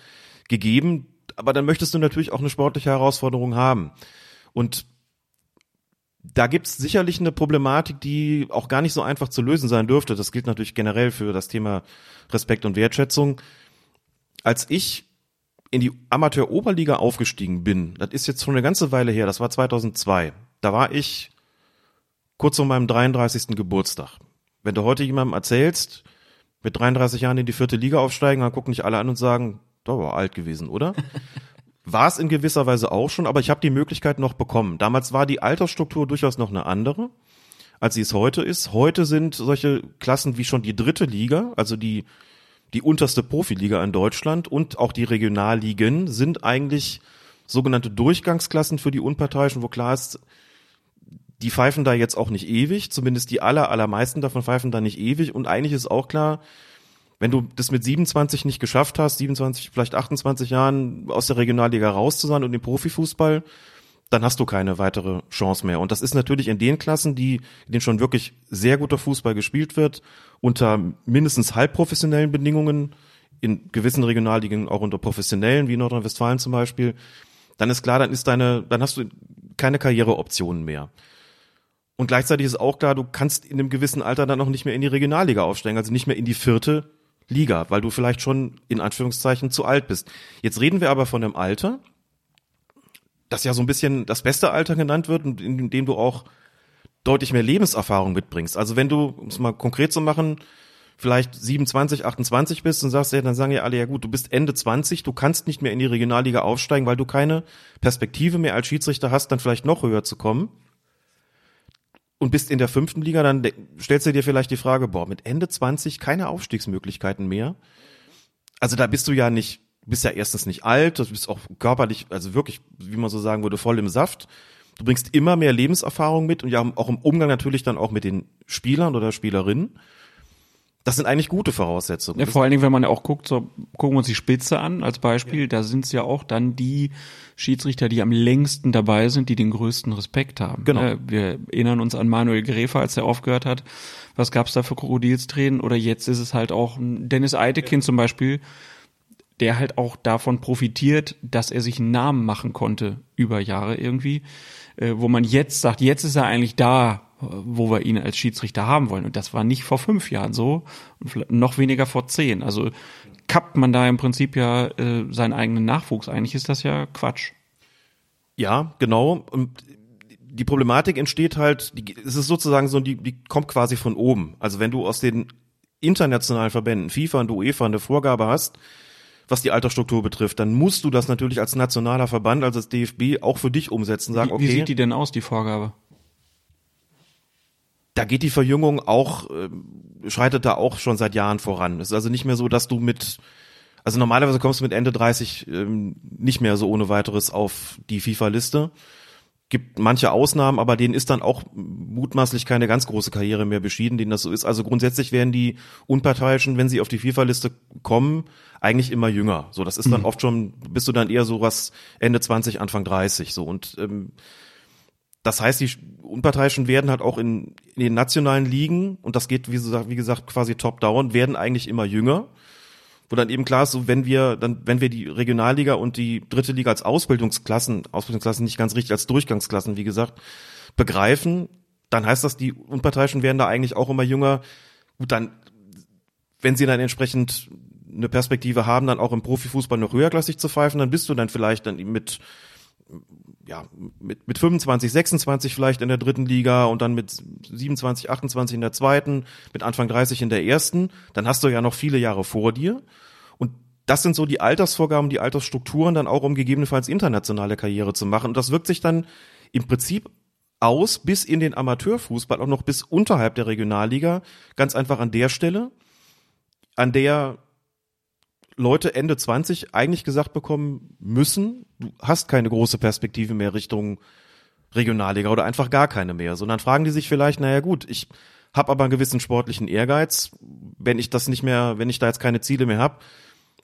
Speaker 4: gegeben, aber dann möchtest du natürlich auch eine sportliche Herausforderung haben. Und da gibt's sicherlich eine Problematik, die auch gar nicht so einfach zu lösen sein dürfte. Das gilt natürlich generell für das Thema Respekt und Wertschätzung. Als ich in die Amateur-Oberliga aufgestiegen bin, das ist jetzt schon eine ganze Weile her, das war 2002, da war ich kurz vor meinem 33. Geburtstag. Wenn du heute jemandem erzählst, mit 33 Jahren in die vierte Liga aufsteigen, dann gucken nicht alle an und sagen, da war alt gewesen, oder? war es in gewisser Weise auch schon, aber ich habe die Möglichkeit noch bekommen. Damals war die Altersstruktur durchaus noch eine andere, als sie es heute ist. Heute sind solche Klassen wie schon die dritte Liga, also die die unterste Profiliga in Deutschland und auch die Regionalligen sind eigentlich sogenannte Durchgangsklassen für die Unparteiischen, wo klar ist, die pfeifen da jetzt auch nicht ewig, zumindest die aller, allermeisten davon pfeifen da nicht ewig und eigentlich ist auch klar, wenn du das mit 27 nicht geschafft hast, 27, vielleicht 28 Jahren aus der Regionalliga raus zu sein und im Profifußball, dann hast du keine weitere Chance mehr. Und das ist natürlich in den Klassen, die, in denen schon wirklich sehr guter Fußball gespielt wird, unter mindestens halbprofessionellen Bedingungen, in gewissen Regionalligen auch unter professionellen, wie Nordrhein-Westfalen zum Beispiel, dann ist klar, dann ist deine, dann hast du keine Karriereoptionen mehr. Und gleichzeitig ist auch klar, du kannst in einem gewissen Alter dann auch nicht mehr in die Regionalliga aufsteigen, also nicht mehr in die vierte Liga, weil du vielleicht schon in Anführungszeichen zu alt bist. Jetzt reden wir aber von einem Alter, das ja so ein bisschen das beste Alter genannt wird und in dem du auch deutlich mehr Lebenserfahrung mitbringst. Also wenn du, um es mal konkret zu machen, vielleicht 27, 28 bist und sagst, ja, dann sagen ja alle, ja gut, du bist Ende 20, du kannst nicht mehr in die Regionalliga aufsteigen, weil du keine Perspektive mehr als Schiedsrichter hast, dann vielleicht noch höher zu kommen. Und bist in der fünften Liga, dann stellst du dir vielleicht die Frage, boah, mit Ende 20 keine Aufstiegsmöglichkeiten mehr. Also da bist du ja nicht, bist ja erstens nicht alt, du bist auch körperlich, also wirklich, wie man so sagen würde, voll im Saft. Du bringst immer mehr Lebenserfahrung mit und ja auch im Umgang natürlich dann auch mit den Spielern oder Spielerinnen. Das sind eigentlich gute Voraussetzungen.
Speaker 3: Ja, vor allen Dingen, wenn man ja auch guckt, so gucken wir uns die Spitze an als Beispiel, ja. da sind es ja auch dann die Schiedsrichter, die am längsten dabei sind, die den größten Respekt haben.
Speaker 4: Genau.
Speaker 3: Äh, wir erinnern uns an Manuel Gräfer, als er aufgehört hat. Was gab's da für Krokodilstränen? Oder jetzt ist es halt auch Dennis Eitekin ja. zum Beispiel, der halt auch davon profitiert, dass er sich einen Namen machen konnte über Jahre irgendwie, äh, wo man jetzt sagt, jetzt ist er eigentlich da, wo wir ihn als Schiedsrichter haben wollen. Und das war nicht vor fünf Jahren so und noch weniger vor zehn. Also kappt man da im Prinzip ja äh, seinen eigenen Nachwuchs. Eigentlich ist das ja Quatsch.
Speaker 4: Ja, genau. Und die Problematik entsteht halt, die, es ist sozusagen so, die, die kommt quasi von oben. Also wenn du aus den internationalen Verbänden, FIFA und UEFA eine Vorgabe hast, was die Altersstruktur betrifft, dann musst du das natürlich als nationaler Verband, also als DFB, auch für dich umsetzen. Sagen,
Speaker 3: wie,
Speaker 4: okay,
Speaker 3: wie sieht die denn aus, die Vorgabe?
Speaker 4: Da geht die Verjüngung auch, äh, schreitet da auch schon seit Jahren voran. Es ist also nicht mehr so, dass du mit, also normalerweise kommst du mit Ende 30 ähm, nicht mehr so ohne weiteres auf die FIFA-Liste. Gibt manche Ausnahmen, aber denen ist dann auch mutmaßlich keine ganz große Karriere mehr beschieden, denen das so ist. Also grundsätzlich werden die Unparteiischen, wenn sie auf die FIFA-Liste kommen, eigentlich immer jünger. So, das ist dann mhm. oft schon, bist du dann eher so was Ende 20, Anfang 30. So und ähm, das heißt, die Unparteiischen werden halt auch in, in den nationalen Ligen, und das geht, wie gesagt, wie gesagt quasi top-down, werden eigentlich immer jünger. Wo dann eben klar ist, so wenn wir, dann, wenn wir die Regionalliga und die dritte Liga als Ausbildungsklassen, Ausbildungsklassen nicht ganz richtig als Durchgangsklassen, wie gesagt, begreifen, dann heißt das, die Unparteiischen werden da eigentlich auch immer jünger. Gut, dann, wenn sie dann entsprechend eine Perspektive haben, dann auch im Profifußball noch höherklassig zu pfeifen, dann bist du dann vielleicht dann mit ja, mit, mit 25, 26 vielleicht in der dritten Liga und dann mit 27, 28 in der zweiten, mit Anfang 30 in der ersten, dann hast du ja noch viele Jahre vor dir. Und das sind so die Altersvorgaben, die Altersstrukturen dann auch, um gegebenenfalls internationale Karriere zu machen. Und das wirkt sich dann im Prinzip aus bis in den Amateurfußball, auch noch bis unterhalb der Regionalliga, ganz einfach an der Stelle, an der Leute Ende 20 eigentlich gesagt bekommen müssen, du hast keine große Perspektive mehr Richtung Regionalliga oder einfach gar keine mehr, sondern fragen die sich vielleicht, naja gut, ich habe aber einen gewissen sportlichen Ehrgeiz, wenn ich das nicht mehr, wenn ich da jetzt keine Ziele mehr habe,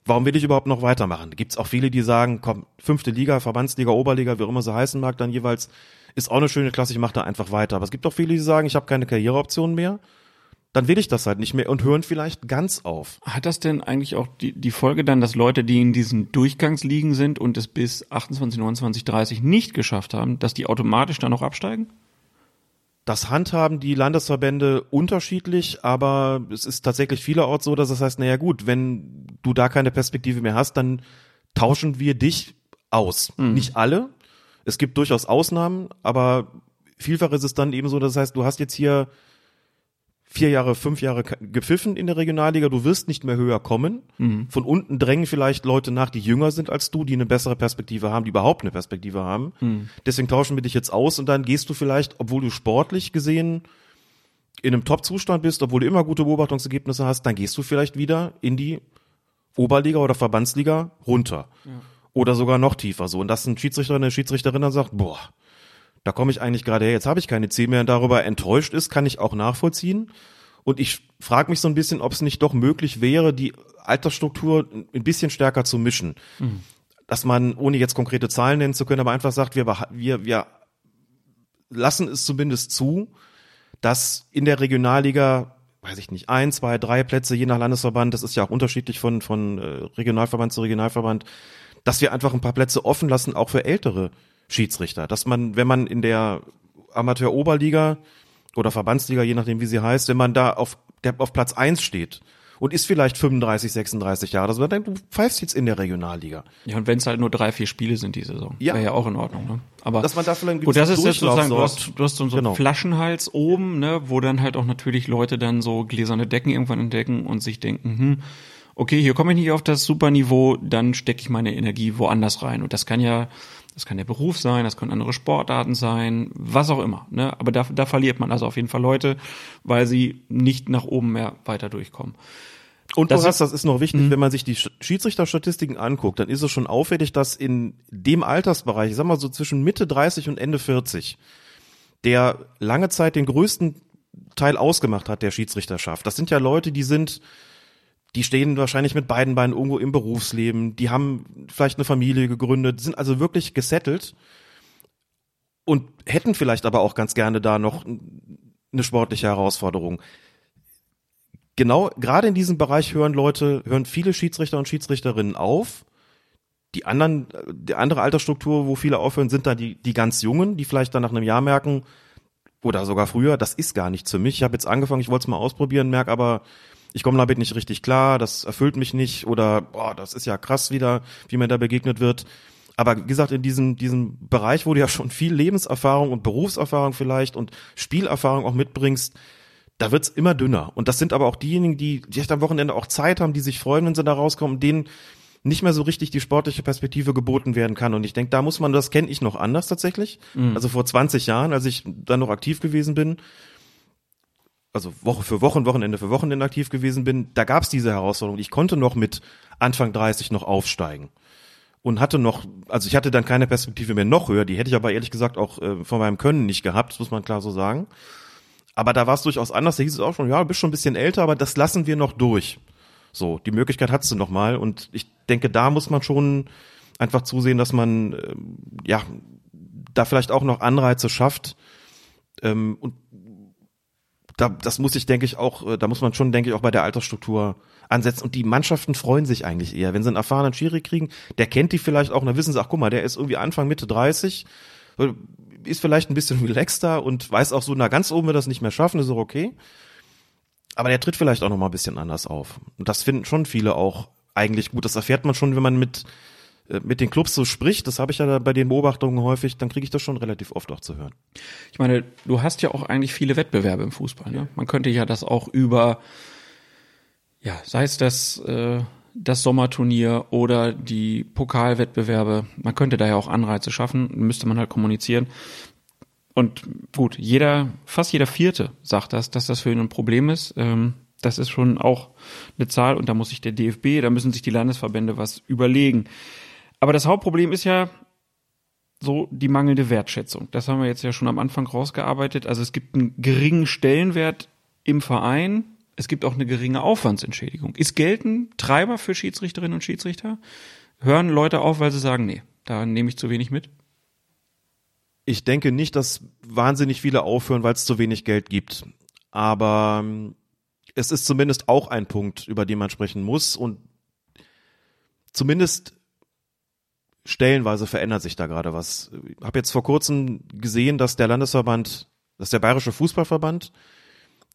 Speaker 4: warum will ich überhaupt noch weitermachen? Gibt es auch viele, die sagen, komm, fünfte Liga, Verbandsliga, Oberliga, wie auch immer sie heißen mag, dann jeweils ist auch eine schöne Klasse, ich mache da einfach weiter. Aber es gibt auch viele, die sagen, ich habe keine Karriereoptionen mehr dann will ich das halt nicht mehr und hören vielleicht ganz auf.
Speaker 3: Hat das denn eigentlich auch die, die Folge dann, dass Leute, die in diesen Durchgangsligen sind und es bis 28, 29, 30 nicht geschafft haben, dass die automatisch dann noch absteigen?
Speaker 4: Das handhaben die Landesverbände unterschiedlich, aber es ist tatsächlich vielerorts so, dass es das heißt, naja gut, wenn du da keine Perspektive mehr hast, dann tauschen wir dich aus. Mhm. Nicht alle. Es gibt durchaus Ausnahmen, aber vielfach ist es dann eben so, das heißt, du hast jetzt hier vier Jahre, fünf Jahre gepfiffen in der Regionalliga, du wirst nicht mehr höher kommen. Von unten drängen vielleicht Leute nach, die jünger sind als du, die eine bessere Perspektive haben, die überhaupt eine Perspektive haben. Deswegen tauschen wir dich jetzt aus und dann gehst du vielleicht, obwohl du sportlich gesehen in einem Top-Zustand bist, obwohl du immer gute Beobachtungsergebnisse hast, dann gehst du vielleicht wieder in die Oberliga oder Verbandsliga runter. Oder sogar noch tiefer so. Und dass ein Schiedsrichter eine Schiedsrichterin dann sagt, boah, da komme ich eigentlich gerade her, jetzt habe ich keine Ziel mehr und darüber enttäuscht ist, kann ich auch nachvollziehen. Und ich frage mich so ein bisschen, ob es nicht doch möglich wäre, die Altersstruktur ein bisschen stärker zu mischen. Dass man, ohne jetzt konkrete Zahlen nennen zu können, aber einfach sagt, wir, wir, wir lassen es zumindest zu, dass in der Regionalliga, weiß ich nicht, ein, zwei, drei Plätze, je nach Landesverband, das ist ja auch unterschiedlich von, von äh, Regionalverband zu Regionalverband, dass wir einfach ein paar Plätze offen lassen, auch für ältere Schiedsrichter. Dass man, wenn man in der Amateur-Oberliga oder Verbandsliga, je nachdem wie sie heißt, wenn man da auf, der auf Platz eins steht und ist vielleicht 35, 36 Jahre, also dann du pfeifst jetzt in der Regionalliga.
Speaker 3: Ja, und wenn es halt nur drei, vier Spiele sind die Saison,
Speaker 4: Ja.
Speaker 3: wäre ja auch in Ordnung. Ne? Aber
Speaker 4: Dass man da vielleicht
Speaker 3: gut, das ist jetzt sozusagen, du hast, du hast so, so einen
Speaker 4: Genau.
Speaker 3: Flaschenhals oben, ne, wo dann halt auch natürlich Leute dann so gläserne Decken irgendwann entdecken und sich denken, hm, okay, hier komme ich nicht auf das Superniveau, dann stecke ich meine Energie woanders rein. Und das kann ja, das kann der Beruf sein, das können andere Sportarten sein, was auch immer. Ne? Aber da, da verliert man also auf jeden Fall Leute, weil sie nicht nach oben mehr weiter durchkommen.
Speaker 4: Und
Speaker 3: Das
Speaker 4: du hast,
Speaker 3: ist-
Speaker 4: das ist noch wichtig, wenn man sich die Sch- Schiedsrichterstatistiken anguckt, dann ist es schon auffällig, dass in dem Altersbereich, ich sag mal so zwischen Mitte 30 und Ende 40, der lange Zeit den größten Teil ausgemacht hat der Schiedsrichterschaft. Das sind ja Leute, die sind, die stehen wahrscheinlich mit beiden Beinen irgendwo im Berufsleben, die haben vielleicht eine Familie gegründet, sind also wirklich gesettelt und hätten vielleicht aber auch ganz gerne da noch eine sportliche Herausforderung genau, gerade in diesem Bereich hören Leute, hören viele Schiedsrichter und Schiedsrichterinnen auf. Die anderen, die andere Altersstruktur, wo viele aufhören, sind da die, die ganz Jungen, die vielleicht dann nach einem Jahr merken, oder sogar früher, das ist gar nichts für mich. Ich habe jetzt angefangen, ich wollte es mal ausprobieren, merke aber, ich komme damit nicht richtig klar, das erfüllt mich nicht oder boah, das ist ja krass wieder, wie mir da begegnet wird. Aber wie gesagt, in diesem, diesem Bereich, wo du ja schon viel Lebenserfahrung und Berufserfahrung vielleicht und Spielerfahrung auch mitbringst, da wird's immer dünner. Und das sind aber auch diejenigen, die, die echt am Wochenende auch Zeit haben, die sich freuen, wenn sie da rauskommen, denen nicht mehr so richtig die sportliche Perspektive geboten werden kann. Und ich denke, da muss man, das kenne ich noch anders tatsächlich. Also vor 20 Jahren, als ich dann noch aktiv gewesen bin, also Woche für Wochen, Wochenende für Wochenende aktiv gewesen bin, da gab's diese Herausforderung. Ich konnte noch mit Anfang 30 noch aufsteigen. Und hatte noch, also ich hatte dann keine Perspektive mehr noch höher, die hätte ich aber ehrlich gesagt auch äh, von meinem Können nicht gehabt, das muss man klar so sagen. Aber da war es durchaus anders. Da hieß es auch schon, ja, du bist schon ein bisschen älter, aber das lassen wir noch durch. So, die Möglichkeit hattest du noch mal. Und ich denke, da muss man schon einfach zusehen, dass man ähm, ja da vielleicht auch noch Anreize schafft. Ähm, und da, das muss ich, denke ich, auch, äh, da muss man schon, denke ich, auch bei der Altersstruktur ansetzen. Und die Mannschaften freuen sich eigentlich eher, wenn sie einen erfahrenen Schiri kriegen, der kennt die vielleicht auch, und dann wissen sie, ach guck mal, der ist irgendwie Anfang, Mitte 30, äh, ist vielleicht ein bisschen relaxter und weiß auch so, na ganz oben wird das nicht mehr schaffen, ist auch okay. Aber der tritt vielleicht auch noch mal ein bisschen anders auf. Und das finden schon viele auch eigentlich gut. Das erfährt man schon, wenn man mit mit den Clubs so spricht. Das habe ich ja bei den Beobachtungen häufig. Dann kriege ich das schon relativ oft auch zu hören.
Speaker 3: Ich meine, du hast ja auch eigentlich viele Wettbewerbe im Fußball. Ne? Man könnte ja das auch über, ja, sei es das, äh, das Sommerturnier oder die Pokalwettbewerbe, man könnte da ja auch Anreize schaffen, müsste man halt kommunizieren. Und gut, jeder, fast jeder Vierte sagt das, dass das für ihn ein Problem ist. Ähm, das ist schon auch eine Zahl und da muss sich der DFB, da müssen sich die Landesverbände was überlegen. Aber das Hauptproblem ist ja, so die mangelnde Wertschätzung. Das haben wir jetzt ja schon am Anfang rausgearbeitet. Also es gibt einen geringen Stellenwert im Verein. Es gibt auch eine geringe Aufwandsentschädigung. Ist Geld ein Treiber für Schiedsrichterinnen und Schiedsrichter? Hören Leute auf, weil sie sagen, nee, da nehme ich zu wenig mit?
Speaker 4: Ich denke nicht, dass wahnsinnig viele aufhören, weil es zu wenig Geld gibt. Aber ähm, es ist zumindest auch ein Punkt, über den man sprechen muss. Und zumindest stellenweise verändert sich da gerade was. Ich habe jetzt vor kurzem gesehen, dass der Landesverband, dass der Bayerische Fußballverband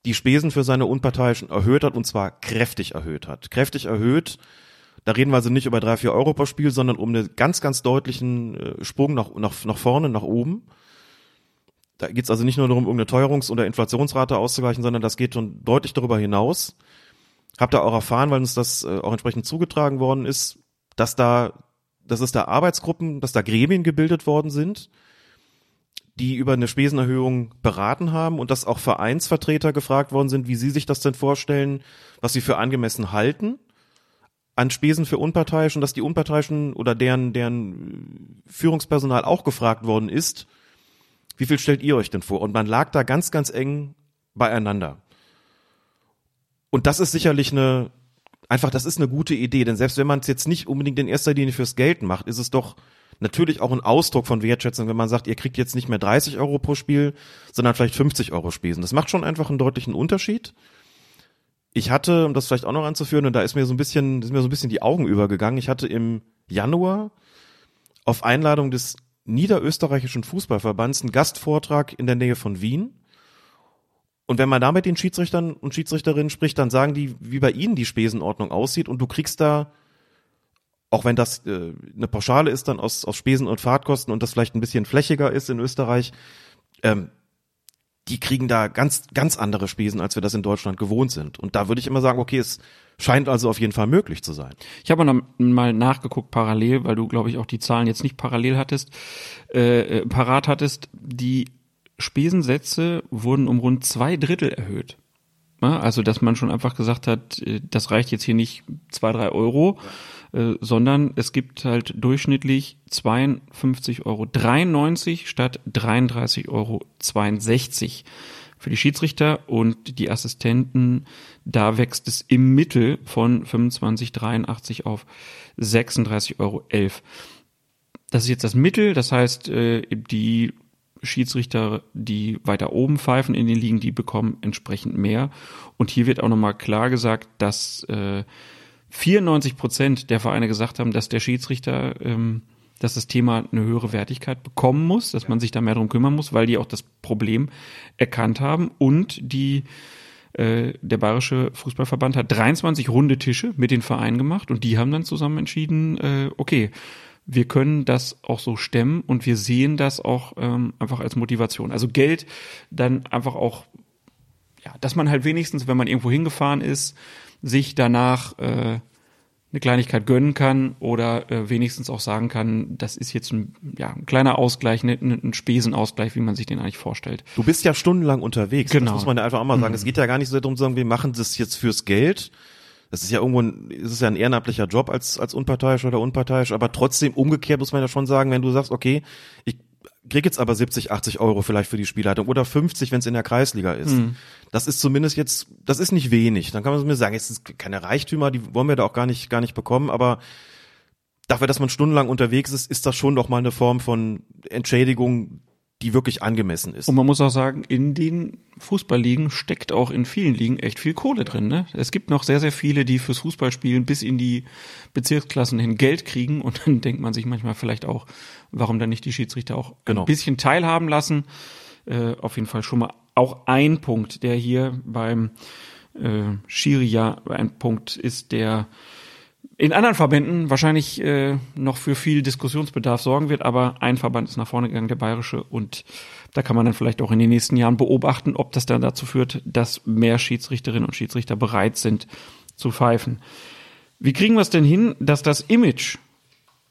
Speaker 4: die Spesen für seine Unparteiischen erhöht hat und zwar kräftig erhöht hat. Kräftig erhöht. Da reden wir also nicht über drei, vier Euro pro Spiel, sondern um einen ganz, ganz deutlichen äh, Sprung nach, nach, nach vorne, nach oben. Da geht es also nicht nur darum, irgendeine Teuerungs- oder Inflationsrate auszugleichen, sondern das geht schon deutlich darüber hinaus. Habt ihr auch erfahren, weil uns das äh, auch entsprechend zugetragen worden ist, dass da, dass es da Arbeitsgruppen, dass da Gremien gebildet worden sind, die über eine Spesenerhöhung beraten haben und dass auch Vereinsvertreter gefragt worden sind, wie sie sich das denn vorstellen, was sie für angemessen halten an Spesen für Unparteiischen, dass die Unparteiischen oder deren, deren Führungspersonal auch gefragt worden ist, wie viel stellt ihr euch denn vor? Und man lag da ganz, ganz eng beieinander. Und das ist sicherlich eine, einfach, das ist eine gute Idee, denn selbst wenn man es jetzt nicht unbedingt in erster Linie fürs Geld macht, ist es doch natürlich auch ein Ausdruck von Wertschätzung, wenn man sagt, ihr kriegt jetzt nicht mehr 30 Euro pro Spiel, sondern vielleicht 50 Euro Spesen. Das macht schon einfach einen deutlichen Unterschied. Ich hatte, um das vielleicht auch noch anzuführen, und da ist mir so ein bisschen, ist mir so ein bisschen die Augen übergegangen. Ich hatte im Januar auf Einladung des Niederösterreichischen Fußballverbands einen Gastvortrag in der Nähe von Wien. Und wenn man da mit den Schiedsrichtern und Schiedsrichterinnen spricht, dann sagen die, wie bei ihnen die Spesenordnung aussieht und du kriegst da, auch wenn das äh, eine Pauschale ist, dann aus, aus Spesen und Fahrtkosten und das vielleicht ein bisschen flächiger ist in Österreich, ähm, die kriegen da ganz, ganz andere Spesen, als wir das in Deutschland gewohnt sind. Und da würde ich immer sagen, okay, es scheint also auf jeden Fall möglich zu sein.
Speaker 3: Ich habe mal nachgeguckt parallel, weil du, glaube ich, auch die Zahlen jetzt nicht parallel hattest, äh, äh, parat hattest. Die Spesensätze wurden um rund zwei Drittel erhöht. Also, dass man schon einfach gesagt hat, äh, das reicht jetzt hier nicht zwei, drei Euro, äh, sondern es gibt halt durchschnittlich 52,93 Euro statt 33,62 Euro für die Schiedsrichter und die Assistenten. Da wächst es im Mittel von 25,83 auf 36,11 Euro. Das ist jetzt das Mittel, das heißt, äh, die Schiedsrichter, die weiter oben pfeifen in den Ligen, die bekommen entsprechend mehr. Und hier wird auch nochmal klar gesagt, dass äh, 94 Prozent der Vereine gesagt haben, dass der Schiedsrichter, ähm, dass das Thema eine höhere Wertigkeit bekommen muss, dass man sich da mehr drum kümmern muss, weil die auch das Problem erkannt haben und die äh, der Bayerische Fußballverband hat 23 runde Tische mit den Vereinen gemacht und die haben dann zusammen entschieden, äh, okay, wir können das auch so stemmen und wir sehen das auch ähm, einfach als Motivation. Also Geld dann einfach auch, ja, dass man halt wenigstens, wenn man irgendwo hingefahren ist, sich danach äh, eine Kleinigkeit gönnen kann oder äh, wenigstens auch sagen kann, das ist jetzt ein, ja, ein kleiner Ausgleich, ein, ein Spesenausgleich, wie man sich den eigentlich vorstellt.
Speaker 4: Du bist ja stundenlang unterwegs,
Speaker 3: genau.
Speaker 4: das muss man ja einfach auch mal sagen. Mhm. Es geht ja gar nicht so darum zu sagen, wir machen das jetzt fürs Geld, das ist ja irgendwo ein, ist es ja ein ehrenamtlicher Job als, als unparteiisch oder unparteiisch, aber trotzdem umgekehrt muss man ja schon sagen, wenn du sagst, okay, ich krieg jetzt aber 70, 80 Euro vielleicht für die Spielleitung oder 50, wenn es in der Kreisliga ist. Mhm. Das ist zumindest jetzt, das ist nicht wenig. Dann kann man mir sagen, es ist keine Reichtümer, die wollen wir da auch gar nicht, gar nicht bekommen, aber dafür, dass man stundenlang unterwegs ist, ist das schon doch mal eine Form von Entschädigung, die wirklich angemessen ist.
Speaker 3: Und man muss auch sagen, in den Fußballligen steckt auch in vielen Ligen echt viel Kohle drin. Ne? Es gibt noch sehr, sehr viele, die fürs Fußballspielen bis in die Bezirksklassen hin Geld kriegen und dann denkt man sich manchmal vielleicht auch, warum dann nicht die Schiedsrichter auch genau. ein bisschen teilhaben lassen. Äh, auf jeden Fall schon mal auch ein Punkt, der hier beim äh, Schiria ein Punkt ist, der in anderen Verbänden wahrscheinlich äh, noch für viel Diskussionsbedarf sorgen wird, aber ein Verband ist nach vorne gegangen, der bayerische, und da kann man dann vielleicht auch in den nächsten Jahren beobachten, ob das dann dazu führt, dass mehr Schiedsrichterinnen und Schiedsrichter bereit sind zu pfeifen. Wie kriegen wir es denn hin, dass das Image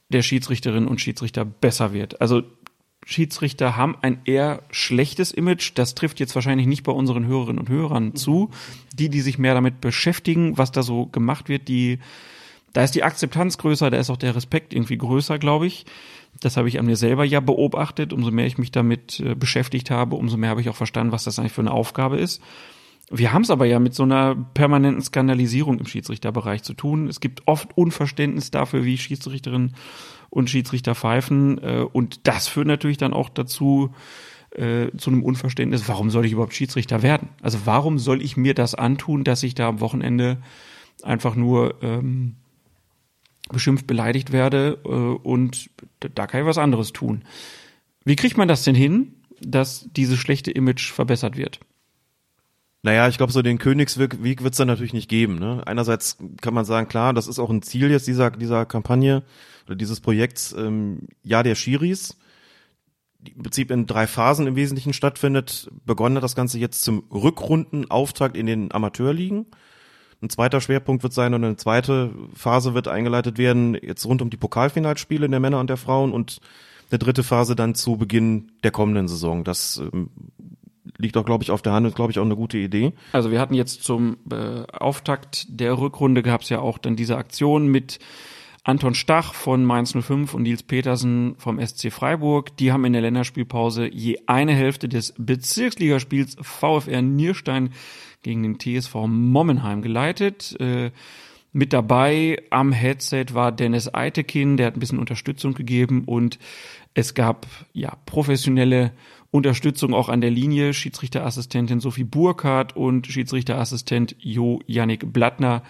Speaker 3: der Schiedsrichterinnen und Schiedsrichter besser wird? Also Schiedsrichter haben ein eher schlechtes Image. Das trifft jetzt wahrscheinlich nicht bei unseren Hörerinnen und Hörern zu. Die, die sich mehr damit beschäftigen, was da so gemacht wird, die da ist die Akzeptanz größer, da ist auch der Respekt irgendwie größer, glaube ich. Das habe ich an mir selber ja beobachtet. Umso mehr ich mich damit äh, beschäftigt habe, umso mehr habe ich auch verstanden, was das eigentlich für eine Aufgabe ist. Wir haben es aber ja mit so einer permanenten Skandalisierung im Schiedsrichterbereich zu tun. Es gibt oft Unverständnis dafür, wie Schiedsrichterinnen und Schiedsrichter pfeifen. Äh, und das führt natürlich dann auch dazu, äh, zu einem Unverständnis, warum soll ich überhaupt Schiedsrichter werden? Also warum soll ich mir das antun, dass ich da am Wochenende einfach nur ähm, beschimpft, beleidigt werde äh, und da kann ich was anderes tun. Wie kriegt man das denn hin, dass dieses schlechte Image verbessert wird?
Speaker 4: Naja, ich glaube, so den Königsweg wird es dann natürlich nicht geben. Ne? Einerseits kann man sagen, klar, das ist auch ein Ziel jetzt dieser, dieser Kampagne oder dieses Projekts, ähm, ja, der Schiris. im Prinzip in drei Phasen im Wesentlichen stattfindet. Begonnen hat das Ganze jetzt zum Rückrundenauftakt in den Amateurligen. Ein zweiter Schwerpunkt wird sein und eine zweite Phase wird eingeleitet werden, jetzt rund um die Pokalfinalspiele der Männer und der Frauen und eine dritte Phase dann zu Beginn der kommenden Saison. Das ähm, liegt auch, glaube ich, auf der Hand und glaube ich auch eine gute Idee.
Speaker 3: Also wir hatten jetzt zum äh, Auftakt der Rückrunde gab es ja auch dann diese Aktion mit Anton Stach von Mainz 05 und Nils Petersen vom SC Freiburg. Die haben in der Länderspielpause je eine Hälfte des Bezirksligaspiels VfR Nierstein gegen den TSV Mommenheim geleitet. Äh, mit dabei am Headset war Dennis Eitekin, der hat ein bisschen Unterstützung gegeben und es gab ja professionelle Unterstützung auch an der Linie. Schiedsrichterassistentin Sophie Burkhardt und Schiedsrichterassistent Jo Yannick Blattner,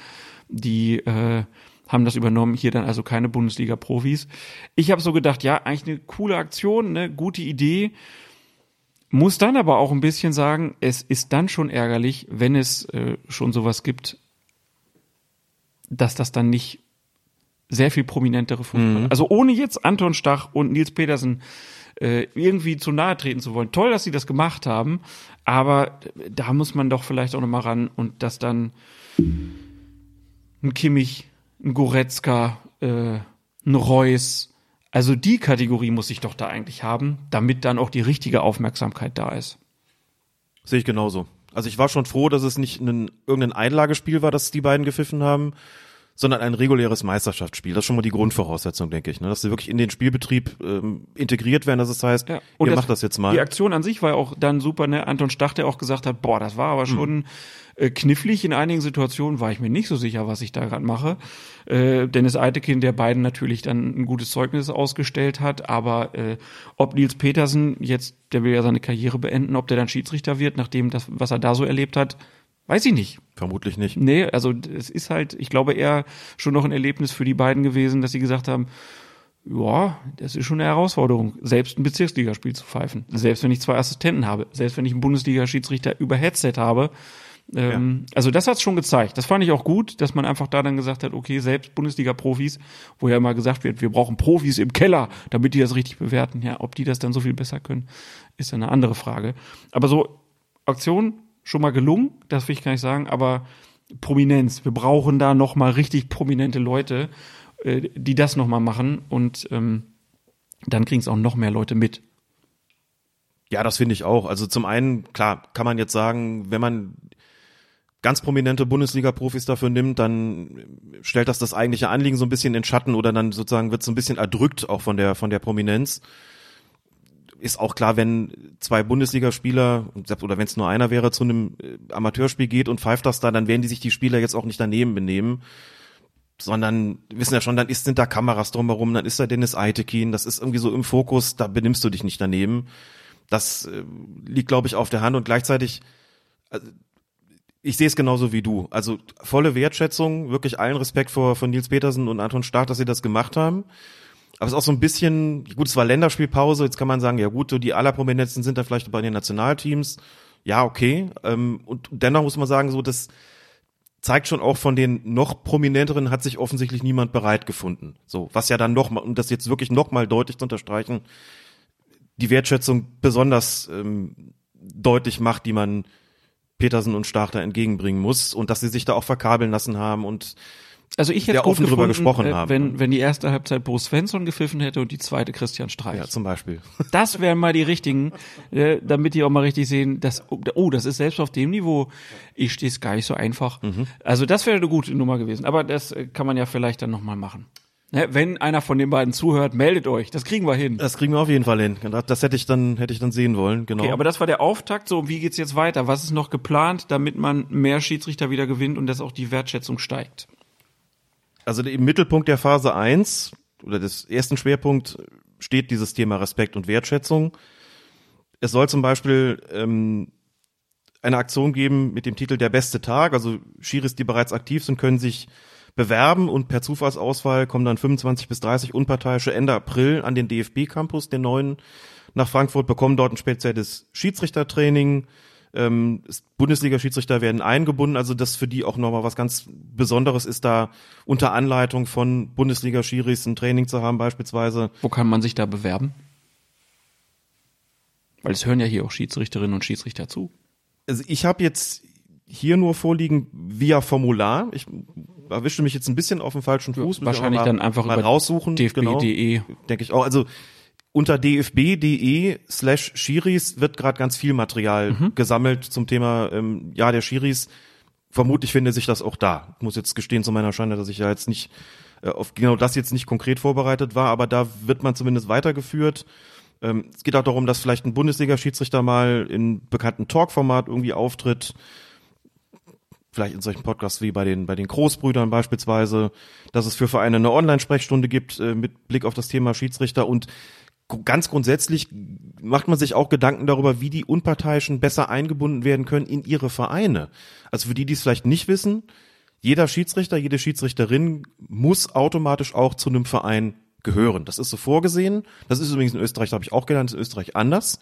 Speaker 3: die äh, haben das übernommen. Hier dann also keine Bundesliga-Profis. Ich habe so gedacht, ja, eigentlich eine coole Aktion, eine gute Idee. Muss dann aber auch ein bisschen sagen, es ist dann schon ärgerlich, wenn es äh, schon sowas gibt, dass das dann nicht sehr viel prominentere Fußball. Mhm. Also ohne jetzt Anton Stach und Nils Petersen äh, irgendwie zu nahe treten zu wollen. Toll, dass sie das gemacht haben, aber da muss man doch vielleicht auch noch mal ran und dass dann ein Kimmich, ein Goretzka, äh, ein Reus, also die Kategorie muss ich doch da eigentlich haben, damit dann auch die richtige Aufmerksamkeit da ist.
Speaker 4: Sehe ich genauso. Also ich war schon froh, dass es nicht ein, irgendein Einlagespiel war, das die beiden gepfiffen haben, sondern ein reguläres Meisterschaftsspiel. Das ist schon mal die Grundvoraussetzung, denke ich, ne? dass sie wirklich in den Spielbetrieb ähm, integriert werden, dass es heißt, ja. Und ihr das, macht das jetzt mal.
Speaker 3: Die Aktion an sich war ja auch dann super, ne? Anton Stach, der auch gesagt hat, boah, das war aber schon mhm. äh, knifflig. In einigen Situationen war ich mir nicht so sicher, was ich da gerade mache. Äh, Dennis Eitekin, der beiden natürlich dann ein gutes Zeugnis ausgestellt hat, aber äh, ob Nils Petersen jetzt, der will ja seine Karriere beenden, ob der dann Schiedsrichter wird, nachdem das, was er da so erlebt hat, Weiß ich nicht.
Speaker 4: Vermutlich nicht.
Speaker 3: Nee, also es ist halt, ich glaube eher schon noch ein Erlebnis für die beiden gewesen, dass sie gesagt haben, ja, das ist schon eine Herausforderung, selbst ein Bezirksligaspiel zu pfeifen. Selbst wenn ich zwei Assistenten habe, selbst wenn ich einen Bundesliga-Schiedsrichter über Headset habe. Ähm, ja. Also das hat's schon gezeigt. Das fand ich auch gut, dass man einfach da dann gesagt hat, okay, selbst Bundesliga-Profis, wo ja immer gesagt wird, wir brauchen Profis im Keller, damit die das richtig bewerten. Ja, ob die das dann so viel besser können, ist eine andere Frage. Aber so Aktion schon mal gelungen, das will ich gar nicht sagen, aber Prominenz. Wir brauchen da noch mal richtig prominente Leute, äh, die das noch mal machen und ähm, dann kriegen es auch noch mehr Leute mit.
Speaker 4: Ja, das finde ich auch. Also zum einen, klar, kann man jetzt sagen, wenn man ganz prominente Bundesliga-Profis dafür nimmt, dann stellt das das eigentliche Anliegen so ein bisschen in Schatten oder dann sozusagen wird so ein bisschen erdrückt auch von der von der Prominenz ist auch klar, wenn zwei Bundesligaspieler oder wenn es nur einer wäre zu einem äh, Amateurspiel geht und pfeift das da, dann werden die sich die Spieler jetzt auch nicht daneben benehmen, sondern wissen ja schon, dann ist, sind da Kameras drumherum, dann ist da Dennis Eitekin, das ist irgendwie so im Fokus, da benimmst du dich nicht daneben. Das äh, liegt, glaube ich, auf der Hand und gleichzeitig, also, ich sehe es genauso wie du. Also volle Wertschätzung, wirklich allen Respekt vor von Nils Petersen und Anton Stark, dass sie das gemacht haben. Aber es ist auch so ein bisschen, gut, es war Länderspielpause, jetzt kann man sagen, ja gut, so die allerprominentesten sind da vielleicht bei den Nationalteams. Ja, okay. Ähm, und dennoch muss man sagen, so das zeigt schon auch von den noch prominenteren hat sich offensichtlich niemand bereit gefunden. So, was ja dann noch mal, um das jetzt wirklich noch mal deutlich zu unterstreichen, die Wertschätzung besonders ähm, deutlich macht, die man Petersen und Stach da entgegenbringen muss und dass sie sich da auch verkabeln lassen haben und
Speaker 3: also ich hätte
Speaker 4: offen drüber gesprochen äh, haben.
Speaker 3: Wenn, wenn die erste Halbzeit Bruce Svensson gepfiffen hätte und die zweite Christian Streich. Ja,
Speaker 4: zum Beispiel.
Speaker 3: Das wären mal die richtigen, äh, damit die auch mal richtig sehen, dass, oh, das ist selbst auf dem Niveau, ich stehe es gar nicht so einfach. Mhm. Also das wäre eine gute Nummer gewesen. Aber das äh, kann man ja vielleicht dann nochmal machen. Ne, wenn einer von den beiden zuhört, meldet euch. Das kriegen wir hin.
Speaker 4: Das kriegen wir auf jeden Fall hin. Das hätte ich dann, hätte ich dann sehen wollen, genau. Okay,
Speaker 3: aber das war der Auftakt. So, wie geht's jetzt weiter? Was ist noch geplant, damit man mehr Schiedsrichter wieder gewinnt und dass auch die Wertschätzung steigt?
Speaker 4: Also im Mittelpunkt der Phase 1 oder des ersten Schwerpunkt steht dieses Thema Respekt und Wertschätzung. Es soll zum Beispiel ähm, eine Aktion geben mit dem Titel Der beste Tag. Also Schiris, die bereits aktiv sind, können sich bewerben und per Zufallsauswahl kommen dann 25 bis 30 Unparteiische Ende April an den DFB-Campus, den neuen, nach Frankfurt, bekommen dort ein spezielles Schiedsrichtertraining, ähm, Bundesliga-Schiedsrichter werden eingebunden, also das für die auch nochmal was ganz Besonderes ist, da unter Anleitung von Bundesliga-Schiris ein Training zu haben beispielsweise.
Speaker 3: Wo kann man sich da bewerben? Weil es hören ja hier auch Schiedsrichterinnen und Schiedsrichter zu.
Speaker 4: Also ich habe jetzt hier nur vorliegen via Formular. Ich erwische mich jetzt ein bisschen auf dem falschen Fuß. Wir
Speaker 3: Wahrscheinlich
Speaker 4: mal,
Speaker 3: dann einfach
Speaker 4: mal
Speaker 3: über
Speaker 4: raussuchen. Genau,
Speaker 3: dfb.de.
Speaker 4: denke ich auch. Also unter dfb.de slash Schiris wird gerade ganz viel Material
Speaker 3: Mhm.
Speaker 4: gesammelt zum Thema ähm, ja der Schiris. Vermutlich finde sich das auch da. Ich muss jetzt gestehen zu meiner Schande, dass ich ja jetzt nicht äh, auf genau das jetzt nicht konkret vorbereitet war, aber da wird man zumindest weitergeführt. Ähm, es geht auch darum, dass vielleicht ein Bundesliga-Schiedsrichter mal in bekannten Talk-Format irgendwie auftritt. Vielleicht in solchen Podcasts wie bei den, bei den Großbrüdern beispielsweise, dass es für Vereine eine Online-Sprechstunde gibt äh, mit Blick auf das Thema Schiedsrichter und ganz grundsätzlich macht man sich auch Gedanken darüber, wie die Unparteiischen besser eingebunden werden können in ihre Vereine. Also für die, die es vielleicht nicht wissen, jeder Schiedsrichter, jede Schiedsrichterin muss automatisch auch zu einem Verein gehören. Das ist so vorgesehen. Das ist übrigens in Österreich, habe ich auch gelernt, ist in Österreich anders.